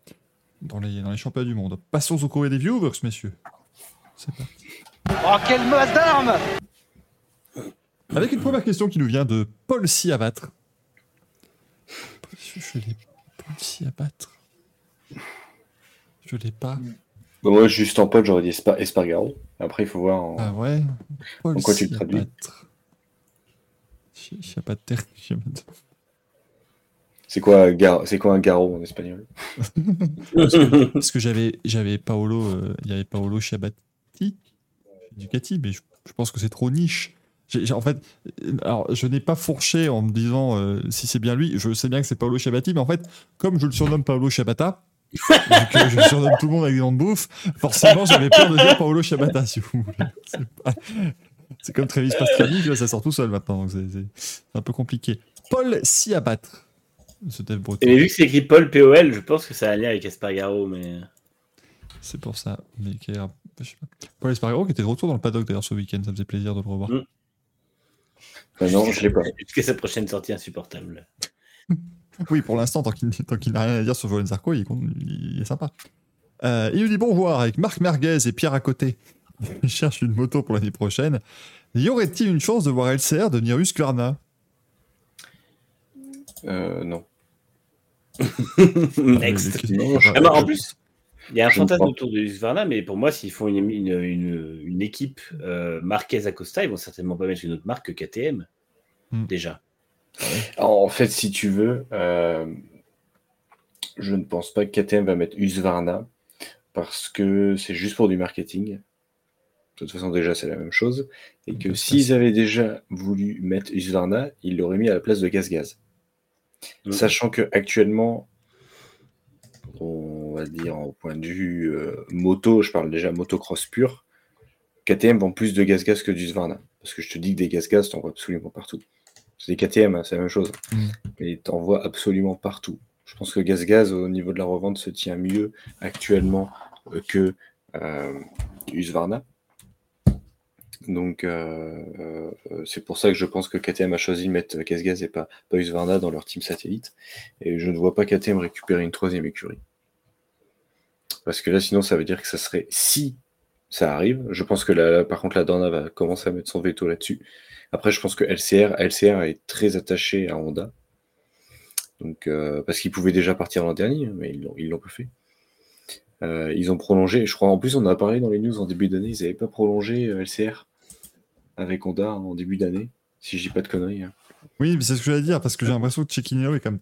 dans les, dans les championnats du monde. Passons au courrier des viewers, messieurs. C'est parti.
Oh, quelle masse d'armes
Avec une première question qui nous vient de Paul Siabattre. Je, je l'ai. Paul Siabattre. Je l'ai pas.
Bon, moi, juste en pote, j'aurais dit Espa- Espargaro. Après, il faut voir. en-
Ah ouais? Paul
En quoi tu le traduis
Siabattre. Chiabatter.
C'est quoi, un garo en espagnol?
Parce que j'avais, Paolo, euh, il y avait Paolo Chiabatti, Ducati, mais je, pense que c'est trop niche. En fait, euh, alors je n'ai pas fourché en me disant euh, si c'est bien lui. Je sais bien que c'est Paolo Chiabatti, mais en fait, comme je le surnomme Paolo Chiabatta, vu que je surnomme tout le monde avec des noms de bouffe, forcément j'avais peur de dire Paolo Chiabatta, si vous voulez. C'est, comme Travis Pastrani, ça sort tout seul maintenant, donc c'est, un peu compliqué. Paul Siabattre, ce dev breton.
Et vu que c'est écrit Paul POL, je pense que ça a un lien avec Espargaro, mais.
C'est pour ça. Mais qui est un- je sais pas. Paul Espargaro qui était de retour dans le paddock d'ailleurs ce week-end, ça me faisait plaisir de le revoir.
Mm.
Euh, Non, je l'ai pas.
Jusqu'à sa prochaine sortie insupportable? [LAUGHS]
Oui, pour l'instant, tant qu'il tant qu'il n'a rien à dire sur Joël Zarco, il, est con- il est sympa. Euh, il nous dit bonjour avec Marc Merguez et Pierre à côté. [LAUGHS] Il cherche une moto pour l'année prochaine. Y aurait-il une chance de voir LCR devenir Husqvarna
Euh, non. [LAUGHS]
Next.
Non, je-
Ah bah, en plus, il y a un fantasme autour de Husqvarna, mais pour moi, s'ils font une, une, une- une équipe euh, Marquez Acosta, ils vont certainement pas mettre une autre marque que KTM.
Hmm.
Déjà.
En fait, si tu veux, euh, je ne pense pas que KTM va mettre Husqvarna parce que c'est juste pour du marketing. De toute façon, déjà, c'est la même chose. Et que
De toute
s'ils avaient déjà voulu mettre Husqvarna, ils l'auraient mis à la place de Gaz Gaz.
Mm.
Sachant que actuellement, on va dire au point de vue euh, moto, je parle déjà motocross pur, KTM vend plus de Gaz Gaz que d'Husqvarna. Parce que je te dis que des Gaz Gaz, t'en vois absolument partout. C'est des KTM, hein, c'est la même chose.
Mm.
Mais t'en vois absolument partout. Je pense que Gaz Gaz, au niveau de la revente, se tient mieux actuellement euh, que euh, Husqvarna. Donc, euh, euh, c'est pour ça que je pense que KTM a choisi de mettre Gaz Gaz et pas, pas Husqvarna dans leur team satellite. Et je ne vois pas KTM récupérer une troisième écurie. Parce que là, sinon, ça veut dire que ça serait si ça arrive. Je pense que là, par contre, la Dorna va commencer à mettre son veto là-dessus. Après, je pense que LCR, LCR est très attaché à Honda. Donc, euh, parce qu'ils pouvaient déjà partir l'an dernier, mais ils l'ont, pas fait. Euh, ils ont prolongé, je crois, en plus, on en a parlé dans les news en début d'année, ils n'avaient pas prolongé euh, LCR avec Honda en début d'année, si je dis pas de conneries. hein.
Oui, mais c'est ce que j'allais dire, parce que j'ai l'impression que Chequinero est quand même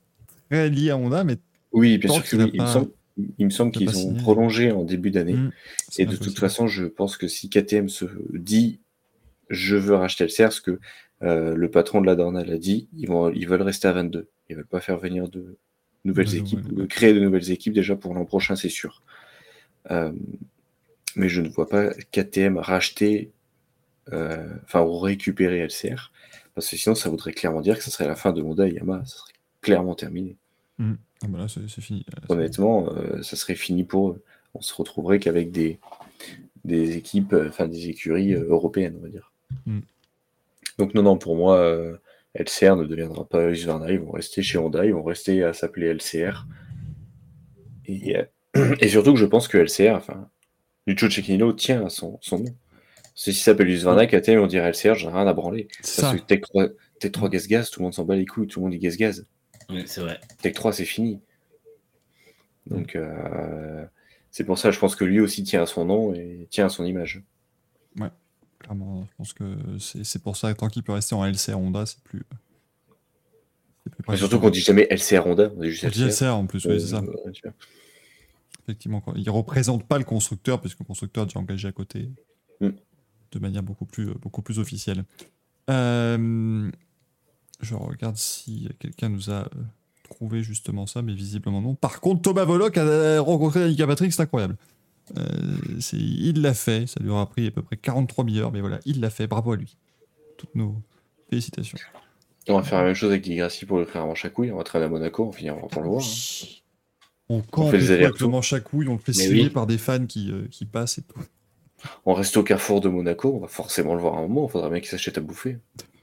très lié à Honda, mais
Oui, bien sûr que
a.
Il, me semble, il me semble
qu'il a
qu'ils ont prolongé en début d'année.
Mm, c'est
Et de toute
possible.
façon, je pense que si KTM se dit je veux racheter le CERS, que euh, le patron de la Dorna l'a dit, ils, vont, ils veulent rester à 22. Ils veulent pas faire venir de nouvelles équipes,
ouais.
créer de nouvelles équipes déjà pour l'an prochain, c'est sûr. Euh, mais je ne vois pas KTM racheter, enfin, ou récupérer LCR, parce que sinon, ça voudrait clairement dire que ce serait la fin de Honda et Yamaha. Ça serait clairement terminé.
Ah bah là, c'est fini.
Honnêtement, euh, ça serait fini pour eux. On se retrouverait qu'avec des, des équipes, euh, enfin des écuries euh, européennes, on va dire.
Mm.
Donc non, non, pour moi, euh, LCR ne deviendra pas Husqvarna, ils vont rester chez Honda, ils vont rester à s'appeler LCR. Et, euh, [CLEARS THROAT] et surtout que je pense que LCR, enfin, Lucio Cecchino tient à son, son nom. Si ça s'appelle Husqvarna, KTM, on dirait LCR, j'en ai rien à branler.
C'est
Parce
ça.
que Tech 3, Tech 3 Gaz Gaz, tout le monde s'en bat les couilles, tout le monde dit Gaz Gaz.
Oui, c'est vrai.
Tech 3, c'est fini. Donc, euh, c'est pour ça, je pense que lui aussi tient à son nom et tient à son image.
Clairement, je pense que c'est c'est pour ça, tant qu'il peut rester en LCR Honda, c'est plus.
Mais surtout qu'on dit jamais LCR Honda, on dit juste
On dit
LCR.
LCR en plus, oui, c'est ça.
Euh, ouais.
Effectivement, quoi. il représente pas le constructeur, puisque le constructeur est déjà engagé à côté. De manière beaucoup plus, beaucoup plus officielle. Euh, je regarde si quelqu'un nous a euh, trouvé justement ça, mais visiblement non. Par contre, Thomas Voloc a rencontré Annika Patrick, c'est incroyable. Euh, il l'a fait. Ça lui aura pris à peu près 43 millions, mais voilà, il l'a fait. Bravo à lui. Toutes nos félicitations.
On va faire la même chose avec Degrassi pour le manche à couilles. On va traîner à Monaco, on finira pour le voir. hein.
On campe avec le manche à couilles, on le fait signer
oui.
par des fans qui, euh, qui passent et tout.
On reste au carrefour de Monaco, on va forcément le voir à un moment. Il faudra bien qu'il s'achète à bouffer.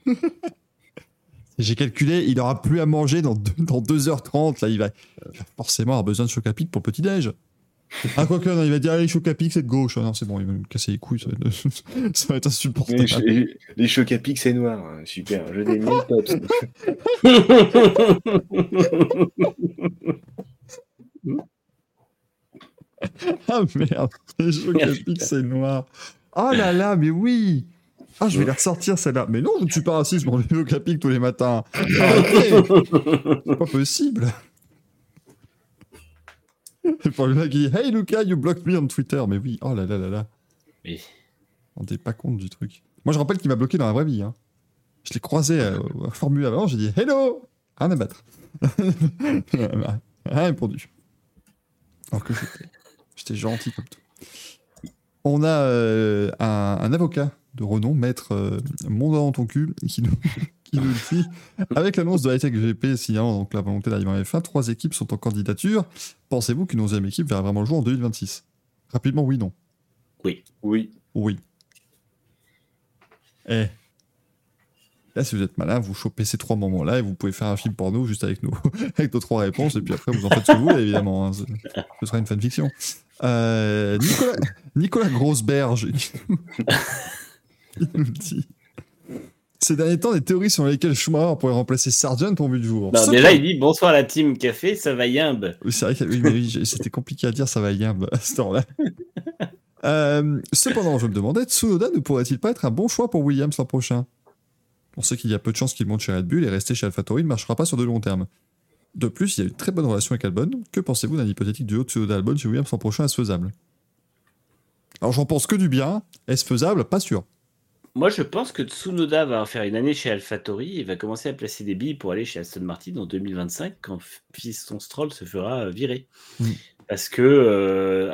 [LAUGHS]
J'ai calculé, il aura plus à manger dans, deux- dans 2h30. Là, il va, il va forcément avoir besoin de choc à pic pour petit-déj. Ah, quoique, non, il va dire, allez, choc à pic, c'est de gauche. Ah, non, c'est bon, il va me casser les couilles. Ça va être, [LAUGHS] ça va être insupportable.
Les, les, les chocs à pic, c'est noir. hein. Super, je des mille. [LAUGHS] [LAUGHS]
Ah merde, les à pic, c'est noir. Oh là là, mais oui Ah, je vais les ressortir celle-là. Mais non, je ne suis pas raciste, je mange des à pic tous les matins. Arrêtez C'est pas possible. Et pour le mec qui dit Hey Lucas, you blocked me on Twitter. Mais oui, oh là là là là.
Oui.
On n'est pas compte du truc. Moi, je rappelle qu'il m'a bloqué dans la vraie vie. hein. Je l'ai croisé euh, au Formule avant, j'ai dit Hello Rien à battre. [LAUGHS] Rien répondu. Alors que j'étais- j'étais gentil comme tout. On a euh, un, un avocat de renom, maître euh, Mon doigt dans ton cul, qui nous, [LAUGHS] qui nous dit Avec l'annonce de Hightech GP signalant donc la volonté d'arriver en F1, trois équipes sont en candidature. Pensez-vous qu'une onzième équipe verra vraiment le jour en 2026 Rapidement, oui, non?
Oui.
Oui. Eh. Là, si vous êtes malin, vous chopez ces trois moments-là et vous pouvez faire un film porno juste avec nos, [LAUGHS] avec nos trois réponses. Et puis après, vous en faites ce que vous voulez, évidemment. hein. Ce sera une fanfiction. Euh, Nicolas, Nicolas Grosberge il nous dit [LAUGHS] Ces derniers temps, des théories sur lesquelles Schumacher pourrait remplacer Sargent ont vu le jour.
Non, déjà, il dit bonsoir à la team café, ça va yimbe.
oui, c'est vrai que oui, c'était compliqué à dire, ça va bien à ce temps-là. Euh, cependant, je me demandais, Tsunoda ne pourrait-il pas être un bon choix pour Williams l'an prochain? On sait qu'il y a peu de chances qu'il monte chez Red Bull et rester chez AlphaTauri ne marchera pas sur de long terme. De plus, il y a une très bonne relation avec Albon. Que pensez-vous d'un hypothétique duo Tsunoda-Albon chez Williams l'an prochain? Est-ce faisable? Alors, j'en pense que du bien. Est-ce faisable? Pas sûr.
Moi, je pense que Tsunoda va faire une année chez AlphaTauri et va commencer à placer des billes pour aller chez Aston Martin en 2025 quand Piston Stroll se fera virer.
Mm.
Parce que euh,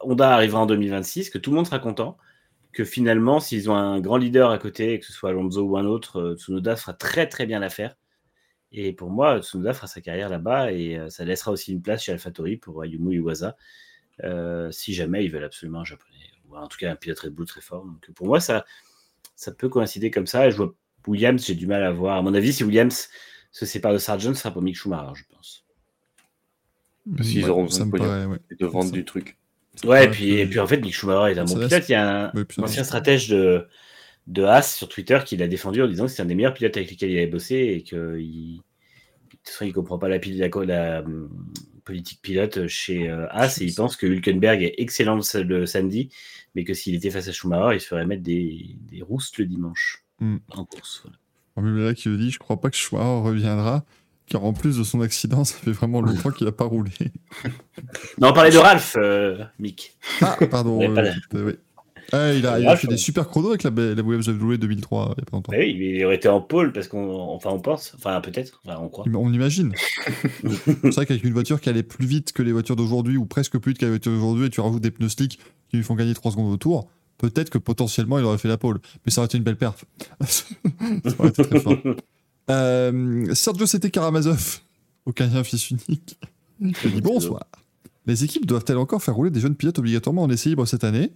Honda arrivera en 2026, que tout le monde sera content, que finalement, s'ils ont un grand leader à côté, que ce soit Alonso ou un autre, euh, Tsunoda fera très très bien l'affaire. Et pour moi, Tsunoda fera sa carrière là-bas et euh, ça laissera aussi une place chez AlphaTauri pour Ayumu Iwasa, euh, si jamais ils veulent absolument un japonais, ou en tout cas un pilote Red Bull très fort. Donc pour moi, ça, ça peut coïncider comme ça. Et je vois Williams, j'ai du mal à voir. À mon avis, si Williams se sépare de Sargent, ce sera pour Mick Schumacher, je pense.
Parce qu'ils
Ouais,
auront
ça
besoin
me
de
paraît, ouais.
De vendre
Ça-
du truc.
Ouais, et puis, et
puis-
en fait, Mick Schumacher est un bon pilote. Il y a un, ancien stratège de, de Haas sur Twitter qui l'a défendu en disant que c'est un des meilleurs pilotes avec lesquels il avait bossé et toute façon, il comprend pas la, pil- la, la, hum, politique pilote chez euh, Haas et il pense que Hülkenberg est excellent le, samedi, mais que s'il était face à Schumacher, il se ferait mettre des, des roustes le dimanche
Hmm.
en course. voilà.
Formule là qui le dit, je crois pas que Schumacher reviendra, car en plus de son accident, ça fait vraiment longtemps qu'il a pas roulé. [LAUGHS]
Non, on parlait de Ralph, euh, Mick.
Ah, pardon. Euh, oui. Ah, il a, il a
Ralph,
fait des super chronos avec la, la Louis 2003, il y a pas longtemps.
Bah oui, mais il aurait été en pôle parce qu'on, enfin, on pense, enfin, peut-être, enfin, on croit.
On imagine. [LAUGHS] C'est vrai qu'avec une voiture qui allait plus vite que les voitures d'aujourd'hui, ou presque plus vite que les voitures d'aujourd'hui, et tu rajoutes des pneus slicks qui lui font gagner 3 secondes au tour, peut-être que potentiellement il aurait fait la pole. Mais ça aurait été une belle perf. [LAUGHS] ça aurait été très fort. Euh, Sergio C'était Karamazov, aucun fils unique, je dis bonsoir. Les équipes doivent-elles encore faire rouler des jeunes pilotes obligatoirement en essai libre cette année?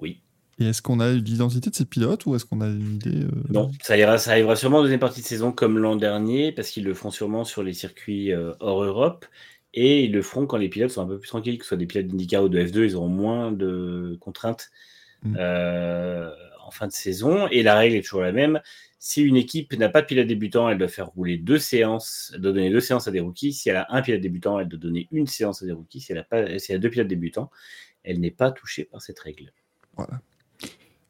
Oui.
Et est-ce qu'on a l'identité de ces pilotes ou est-ce qu'on a une idée euh,
Non, ça, ira, ça arrivera sûrement en deuxième partie de saison comme l'an dernier, parce qu'ils le feront sûrement sur les circuits euh, hors Europe, et ils le feront quand les pilotes sont un peu plus tranquilles, que ce soit des pilotes d'IndyCar ou de F2, ils auront moins de contraintes
Mm.
euh, en fin de saison, et la règle est toujours la même. Si une équipe n'a pas de pilote débutant, elle doit faire rouler deux séances, elle doit donner deux séances à des rookies. Si elle a un pilote débutant, elle doit donner une séance à des rookies. Si elle a, pas, si elle a deux pilotes débutants, elle n'est pas touchée par cette règle.
Voilà.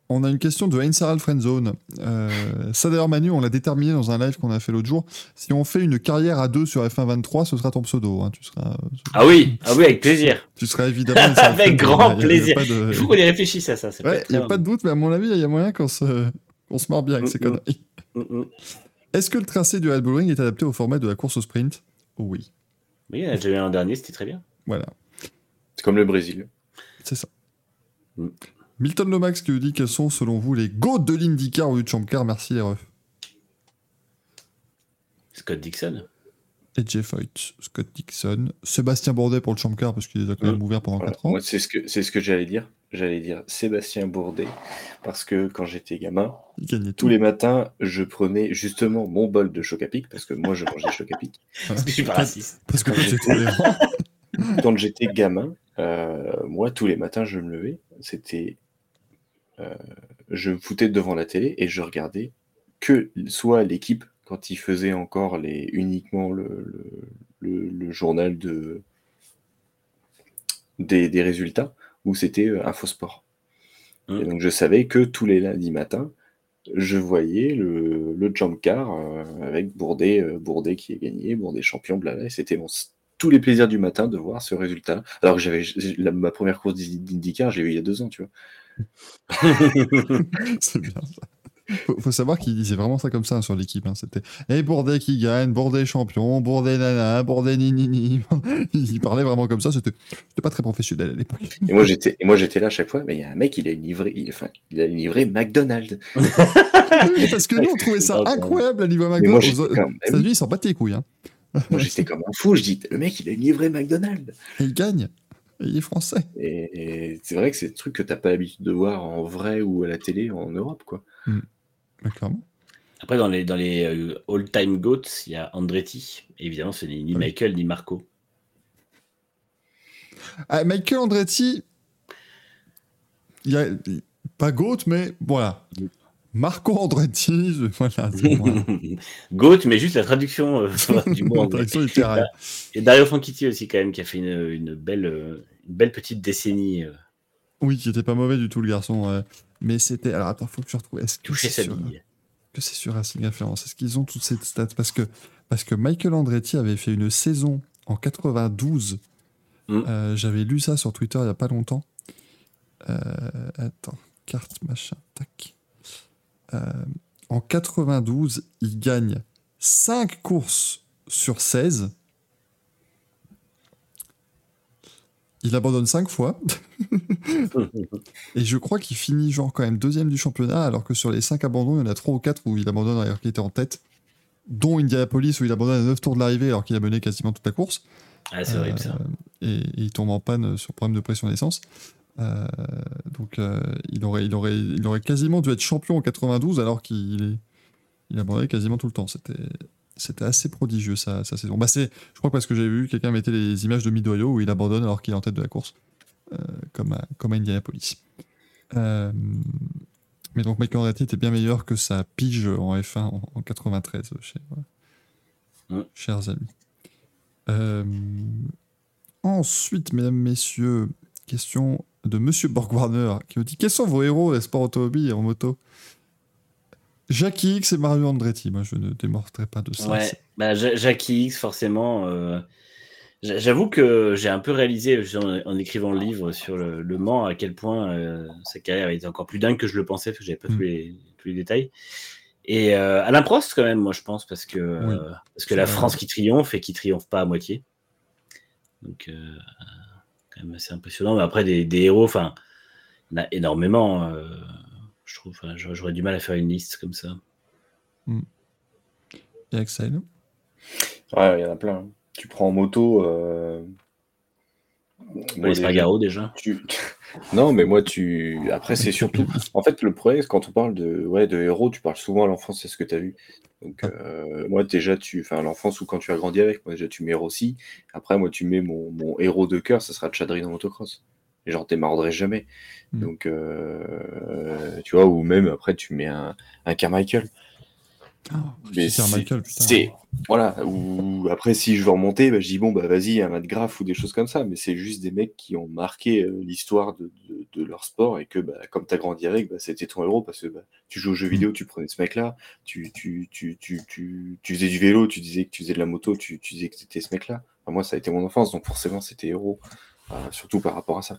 On a une question de Einsaral Friendzone. Euh, ça d'ailleurs, Manu, on l'a déterminé dans un live qu'on a fait l'autre jour. Si on fait une carrière à deux sur F1 23, ce sera ton pseudo. hein. Tu, seras,
Ah oui, ah oui, avec plaisir.
tu seras évidemment. [LAUGHS]
Avec grand
il a
plaisir.
de-
Il faut qu'on y réfléchisse à ça.
Ouais, il n'y a pas de doute, mais à mon avis, il y a moyen qu'on se, qu'on se marre bien avec ces
Mm, mm.
conneries.
Mm, mm.
Est-ce que le tracé du Red Bull Ring est adapté au format de la course au sprint? Oui.
Oui, on a déjà eu un dernier, c'était très bien.
Voilà.
C'est comme le Brésil.
C'est ça.
Mm.
Milton Lomax qui nous dit quels sont selon vous les GOAT de l'IndyCar ou du Champ Car? Merci les refs.
Scott Dixon.
AJ Foyt, Scott Dixon, Sébastien Bourdet pour le Champ Car parce qu'il les a quand même ouvert pendant
Voilà.
4 ans.
Moi, c'est ce que, c'est ce que j'allais dire. J'allais dire Sébastien Bourdet, parce que quand j'étais gamin, tous
tout.
les matins, je prenais justement mon bol de choc à pic, parce que moi, je mangeais choc à pic. [LAUGHS]
Parce que je suis pas raciste.
Parce que. [LAUGHS]
Quand j'étais gamin, euh, moi, tous les matins, je me levais. C'était. euh, je me foutais devant la télé et je regardais que soit l'équipe, quand ils faisaient encore les, uniquement le, le, le- le journal de, des, des résultats, ou c'était euh, Infosport.
Mm.
Et donc, je savais que tous les lundis matins, je voyais le, le jump car euh, avec Bourdet, euh, Bourdet qui est gagné, Bourdet champion, blabla. Et c'était mon, tous les plaisirs du matin de voir ce résultat. Alors que j'avais j'ai- la- ma première course d'IndyCar, je l'ai eu il y a deux ans, tu vois. [LAUGHS] [LAUGHS]
c'est bien ça. Faut, faut savoir qu'il disait vraiment ça comme ça hein, sur l'équipe. hein. C'était Et Bourdet qui gagne, Bourdet champion, Bourdet nana, Bourdet ni ni ni. [LAUGHS] Il parlait vraiment comme ça. C'était pas très professionnel à l'époque.
Et moi, j'étais, moi, j'étais là à chaque fois, mais il y a un mec, il a une livrée, il, enfin, il a une livrée McDonald's. [LAUGHS]
Parce que nous, on trouvait ça [LAUGHS] incroyable à niveau
Mais moi,
McDonald's.
bah oui,
États-Unis, ils s'en battaient les couilles. Hein.
moi, j'étais comme un fou. Je dis, le mec, il a une livrée McDonald's.
Et il gagne. Et il est français.
Et, et c'est vrai que c'est des trucs que t'as pas l'habitude de voir en vrai ou à la télé en Europe, quoi.
Mais clairement.
Après, dans les, dans les euh, all-time GOATs, il y a Andretti. Évidemment, ce n'est ni
Oui.
Michael ni Marco.
Ah, Michael Andretti, il y a pas Goat, mais voilà. Marco Andretti, je- voilà. [LAUGHS]
GOAT, mais juste la traduction euh, [LAUGHS] du mot anglais. Et Dario Franchitti aussi, quand même, qui a fait une, une belle, euh, une belle petite décennie. euh,
Oui, qui était pas mauvais du tout, le garçon. ouais. Mais c'était. Alors attends, faut que je retrouve. Est-ce que
toucher
c'est
sa
sur...
bille.
que c'est sur Racing Référence Est-ce qu'ils ont toutes ces stats? Parce que, parce que Michael Andretti avait fait une saison en 92.
Mm.
Euh, J'avais lu ça sur Twitter il y a pas longtemps. Euh, attends, carte machin, tac. Euh, en 92, il gagne 5 courses sur 16. Il abandonne 5 fois. [LAUGHS] Et je crois qu'il finit genre quand même deuxième du championnat, alors que sur les 5 abandons, il y en a 3 ou 4 où il abandonne alors qu'il était en tête, dont Indianapolis où il abandonne à 9 tours de l'arrivée alors qu'il a mené quasiment toute la course.
Ah, c'est horrible ça.
Et, et il tombe en panne sur problème de pression d'essence. Euh, donc euh, il, aurait, il, aurait, il aurait quasiment dû être champion en 92 alors qu'il est, il abandonnait quasiment tout le temps. C'était, c'était assez prodigieux sa, sa saison. Bah, c'est, je crois que parce que j'ai vu quelqu'un mettait les images de Midoyo où il abandonne alors qu'il est en tête de la course, euh, comme, à, comme à Indianapolis. Euh, mais donc Michael Andretti était bien meilleur que sa pige en F1 en, en 93, chez,
Mm.
chers amis. Euh, ensuite, mesdames, messieurs, question de Monsieur Borgwarner qui me dit Quels sont vos héros des sports automobiles et en moto? Jackie X et Mario Andretti. Moi, je ne démorterai pas de ça.
Ouais, bah, Ja- Jackie X, forcément. euh, j'a- J'avoue que j'ai un peu réalisé en, écrivant le livre sur le, le Mans à quel point euh, sa carrière était encore plus dingue que je le pensais, parce que j'avais pas
Mm.
tous, les, tous les détails. Et euh, Alain Prost, quand même, moi, je pense, parce que,
Oui.
euh, parce que la
vrai.
France qui triomphe et qui triomphe pas à moitié. Donc, quand même assez impressionnant. Mais après, des, des héros, enfin, il y en a énormément. Je trouve, Enfin, j'aurais du mal à faire une liste comme ça.
Et Axel?
Ouais, il y en a plein. Tu prends en moto. Euh...
Bon,
déjà,
Spargaro, déjà.
tu- [LAUGHS] Non, mais moi, tu. Après, c'est surtout. En fait, le problème, c'est quand on parle de, ouais, de héros, tu parles souvent à l'enfance, c'est ce que tu as vu. Donc, euh, moi, déjà, tu. Enfin, à l'enfance ou quand tu as grandi avec, moi, déjà, tu mets héros aussi. Après, moi, tu mets mon, mon héros de cœur, ça sera Chadri dans motocross. Et genre, t'émarderais jamais.
Mm.
Donc, euh, tu vois, ou même après, tu mets un, un Carmichael. Mais
Super
c'est- voilà ou après si je veux remonter bah, je dis bon bah vas-y un Matt Graff ou des choses comme ça mais c'est juste des mecs qui ont marqué euh, l'histoire de, de- de leur sport et que bah, comme tu as grandi avec bah, c'était ton héros parce que bah, tu joues aux jeux vidéo tu prenais ce mec là tu, tu, tu, tu, tu, tu faisais du vélo tu disais que tu faisais de la moto tu, disais que c'était ce mec là moi ça a été mon enfance donc forcément c'était héros euh, surtout par rapport à ça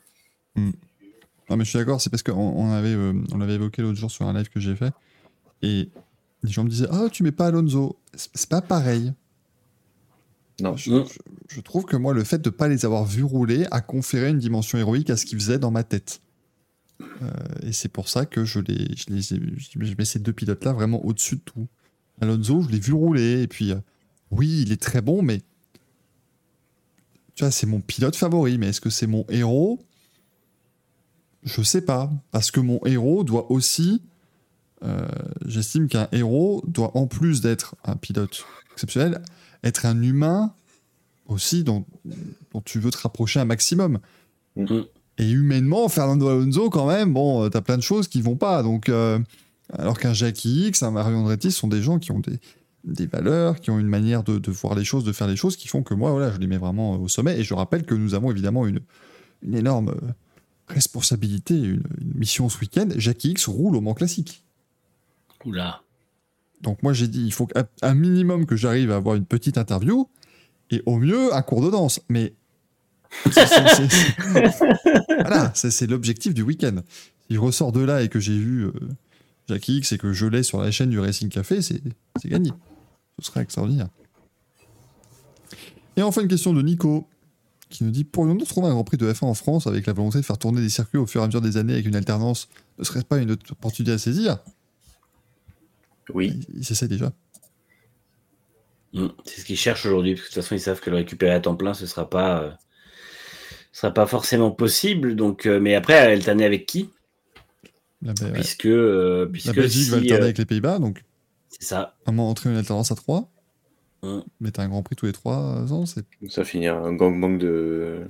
Non, mais je suis d'accord, c'est parce qu'on on avait, euh, on l'avait évoqué l'autre jour sur un live que j'ai fait. Et les gens me disaient Ah, tu mets pas Alonso. C'est pas pareil.
Non.
Je,
Mm.
je- je trouve que moi, le fait de ne pas les avoir vus rouler a conféré une dimension héroïque à ce qu'ils faisaient dans ma tête. Euh, et c'est pour ça que je, les, je, les, ai- je mets ces deux pilotes-là vraiment au-dessus de tout. Alonso, je l'ai vu rouler, et puis, euh, oui, il est très bon, mais tu vois, c'est mon pilote favori, mais est-ce que c'est mon héros? Je sais pas, parce que mon héros doit aussi, euh, j'estime qu'un héros doit, en plus d'être un pilote exceptionnel, être un humain aussi dont, dont tu veux te rapprocher un maximum.
Mhm.
Et humainement, Fernando Alonso, quand même, bon, euh, t'as plein de choses qui vont pas. Donc, euh, alors qu'un Jackie X, un Mario Andretti sont des gens qui ont des, des valeurs, qui ont une manière de, de voir les choses, de faire les choses, qui font que moi, voilà, je les mets vraiment au sommet. Et je rappelle que nous avons évidemment une, une énorme responsabilité, une, une mission ce week-end. Jackie X roule au Mans Classique.
Oula.
Donc moi j'ai dit, il faut un minimum que j'arrive à avoir une petite interview et au mieux un cours de danse. Mais [LAUGHS] voilà, c'est l'objectif du week-end. Si je ressors de là et que j'ai vu euh, Jackie X et que je l'ai sur la chaîne du Racing Café, c'est c'est gagné. Ce serait extraordinaire. Et enfin une question de Nico qui nous dit pourrions-nous trouver un Grand Prix de F1 en France avec la volonté de faire tourner des circuits au fur et à mesure des années avec une alternance? Ne serait-ce pas une autre opportunité à saisir?
Oui.
Il, il déjà.
Mm. C'est ce qu'ils cherchent aujourd'hui, parce que de toute façon, ils savent que le récupérer à temps plein, ce sera pas, euh, ce sera pas forcément possible. Donc, euh, mais après, alterner avec qui?
La, ouais.
Puisque, euh,
La
puisque
Belgique
si,
va alterner
euh,
avec les Pays-Bas, donc
c'est ça.
moment entrer une alternance à 3.
Mm.
Mais t'as un Grand Prix tous les 3 ans, c'est
Ça finit un gangbang de,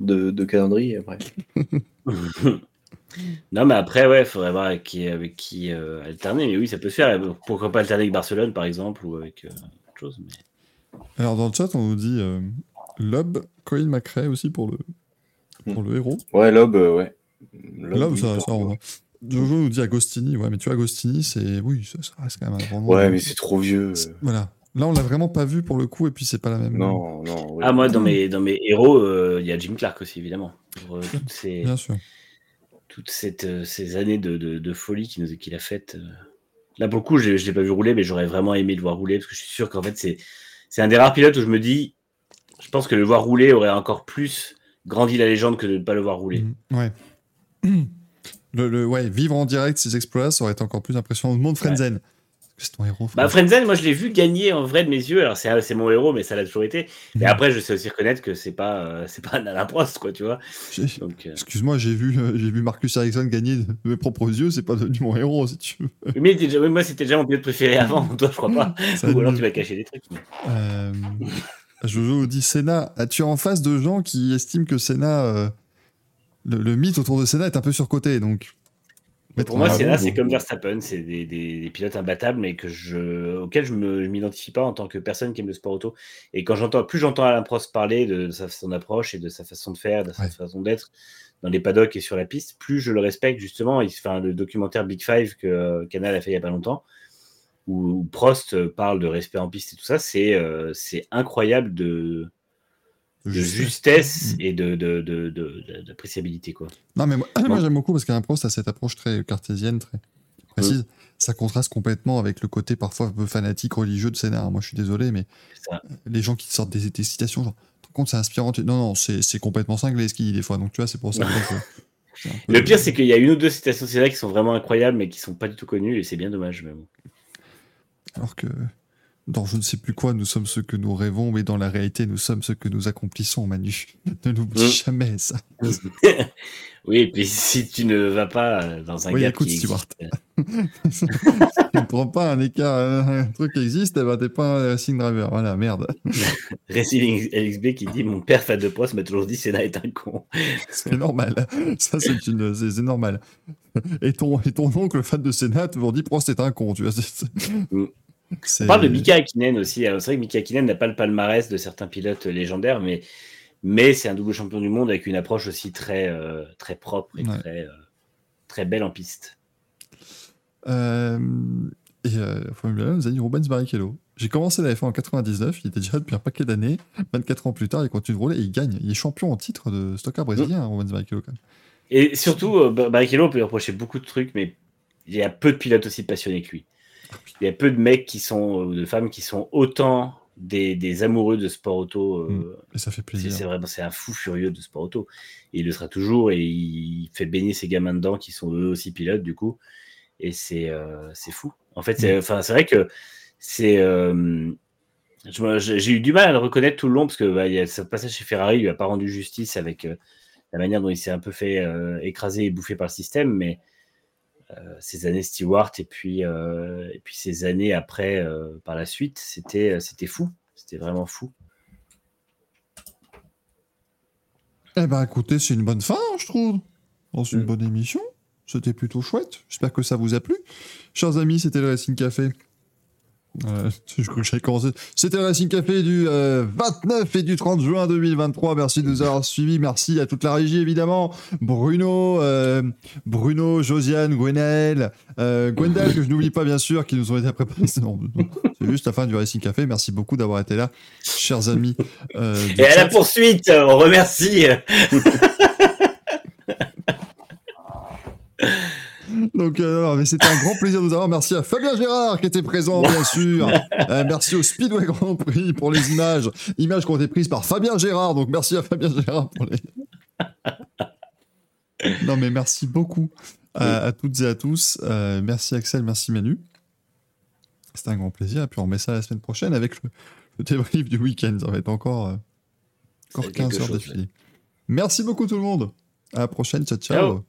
de, de calendrier après. [LAUGHS]
non, mais après, ouais, il faudrait voir avec qui, avec qui euh, alterner. Mais oui, ça peut se faire. Pourquoi pas alterner avec Barcelone, par exemple, ou avec euh, autre chose. Mais...
Alors dans le chat, on nous dit euh, Lob, Colin McRae aussi pour le, pour le héros.
Ouais, Lob, euh, ouais.
Lob,
oui,
ça, ça on- Jojo nous dit Agostini, ouais, mais tu vois, Agostini, c'est. Oui, ça, ça reste quand même un grand.
Ouais, mais c'est trop vieux.
Voilà. Là, on l'a vraiment pas vu pour le coup, et puis c'est pas la même.
Non, non. ouais.
Ah, moi, dans mes, dans mes héros, euh, il y a Jim Clark aussi, évidemment. Pour, euh, toutes ces,
Bien sûr.
toutes cette, euh, ces années de, de, de folie qu'il nous- qu'il a faites. Là, pour le coup, je ne l'ai pas vu rouler, mais j'aurais vraiment aimé le voir rouler, parce que je suis sûr qu'en fait, c'est c'est un des rares pilotes où je me dis, je pense que le voir rouler aurait encore plus grandi la légende que de ne pas le voir rouler.
Mm, Ouais. [CLEARS THROAT] Le, le- ouais, vivre en direct ses exploits, ça aurait été encore plus impressionnant. Le monde Frenzen. C'est ton héros.
Bah,
Frenzen.
Moi, je l'ai vu gagner en vrai de mes yeux. Alors, c'est c'est mon héros, mais ça l'a toujours été. Mais
Mhm.
après, je sais aussi reconnaître que c'est pas, euh, c'est pas un Alain Prost, quoi, tu vois. Euh,
Excuse-moi, j'ai vu, euh, j'ai vu Marcus Ericsson gagner de mes propres yeux, c'est pas devenu mon héros si tu veux.
Mais déjà- moi, c'était déjà mon pilote préféré avant. [LAUGHS] Toi, je crois pas. Ou alors, tu vas cacher des trucs. mais-
Euh, Jojo dit Senna. As-tu en face de gens qui estiment que Senna, le, le mythe autour de Senna est un peu surcoté, donc?
Pour moi, c'est là, c'est comme Verstappen, c'est des, des- des pilotes imbattables, mais que je, auxquels je ne m'identifie pas en tant que personne qui aime le sport auto. Et quand j'entends, plus j'entends Alain Prost parler de sa façon d'approche et de sa façon de faire, de sa
Ouais.
façon d'être dans les paddocks et sur la piste, plus je le respecte justement. Il un- le documentaire Big Five que euh, Canal a fait il y a pas longtemps, où, Prost euh, parle de respect en piste et tout ça. C'est euh, c'est incroyable de, de justesse
Mm.
et de, de, de, de- de- d'appréciabilité quoi.
Non, mais moi, [CLEARS THROAT]
Bon.
moi, j'aime beaucoup parce qu'un Prost a cette approche très cartésienne, très précise. Ça contraste complètement avec le côté parfois un peu fanatique, religieux de Senna. Moi, je suis désolé, mais
C'est
les gens qui te sortent des, des citations, genre, par contre, c'est inspirant. Non, non, c'est c'est complètement cinglé ce qu'il dit des fois. Donc, tu vois, c'est pour ça que. [LAUGHS] c'est un peu-
Le pire, c'est qu'il y a une ou deux citations de Senna qui sont vraiment incroyables, mais qui sont pas du tout connues, et c'est bien dommage. Bon.
Alors que dans je ne sais plus quoi, nous sommes ceux que nous rêvons, mais dans la réalité, nous sommes ceux que nous accomplissons, Manu. [LAUGHS] Ne l'oublie
Mm.
jamais, ça. [LAUGHS]
oui, et puis si tu ne vas pas euh, dans un
Oui,
gap
écoute,
qui
Stewart.
existe, [LAUGHS]
si tu ne prends pas un écart, un, un truc qui existe, eh ben, t'es pas un racing driver. Voilà, merde.
Racing LXB qui dit Mon père, fan de poste, m'a toujours dit Senna est un con.
C'est normal. Ça, c'est une, c'est c'est normal. Et ton, et ton oncle, fan de Senna, toujours dit Prost est un con, tu vois.
On parle de Mika Hakkinen aussi. C'est vrai que Mika Hakkinen n'a pas le palmarès de certains pilotes légendaires, mais, mais c'est un double champion du monde avec une approche aussi très, euh, très propre et
Ouais.
très, euh, très belle en piste.
Euh, et euh, Formule 1 nous a dit Rubens Barrichello. J'ai commencé la F1 en 99, il était déjà depuis un paquet d'années. 24 ans plus tard, il continue de rouler et il gagne. Il est champion en titre de stocker brésilien, Rubens Barrichello, quand même.
Et surtout, euh, Bar- Barrichello, on peut lui reprocher beaucoup de trucs, mais il y a peu de pilotes aussi passionnés que lui. Il y a peu de mecs qui sont, ou de femmes qui sont autant des, des amoureux de sport auto. euh,
Mm. Et ça fait plaisir.
c'est vraiment c'est un fou furieux de sport auto. Et il le sera toujours et il fait baigner ses gamins dedans qui sont eux aussi pilotes du coup. Et c'est euh, c'est fou. En fait, c'est enfin, c'est vrai que c'est. euh, j'ai eu du mal à le reconnaître tout le long parce que bah, il y a ce passage chez Ferrari, il lui a pas rendu justice avec euh, la manière dont il s'est un peu fait euh, écraser et bouffer par le système, mais euh, ces années Stewart et puis euh, et puis ces années après euh, par la suite, c'était c'était fou, c'était vraiment fou.
Eh ben écoutez, c'est une bonne fin, hein, je trouve. Dans une
Mm.
bonne émission. C'était plutôt chouette. J'espère que ça vous a plu. Chers amis, c'était le Racing Café. Euh, je crois que j'avais commencé. C'était le Racing Café du euh, 29 et du 30 juin 2023. Merci de nous avoir suivis. Merci à toute la régie, évidemment. Bruno, euh, Bruno, Josiane, Gwenaël, euh, Gwendal, que je n'oublie pas, bien sûr, qui nous ont été préparés. [LAUGHS] C'est juste la fin du Racing Café. Merci beaucoup d'avoir été là, chers amis. euh,
Et à
chat.
la poursuite, on remercie. [LAUGHS] euh,
Donc, euh, c'était un grand plaisir de vous avoir. Merci à Fabien Gérard qui était présent, bien [LAUGHS] sûr. Euh, merci au Speedway Grand Prix pour les images. Images qui ont été prises par Fabien Gérard. Donc, merci à Fabien Gérard pour les. [LAUGHS] non, mais merci beaucoup à, à toutes et à tous. Euh, merci Axel, merci Manu. C'était un grand plaisir. Et puis, on remet ça la semaine prochaine avec le, le débrief du week-end. Ça va être encore, euh, encore
être quelque
15 heures d'affilée. Merci beaucoup tout le monde. À la prochaine. Ciao, ciao.
Ciao.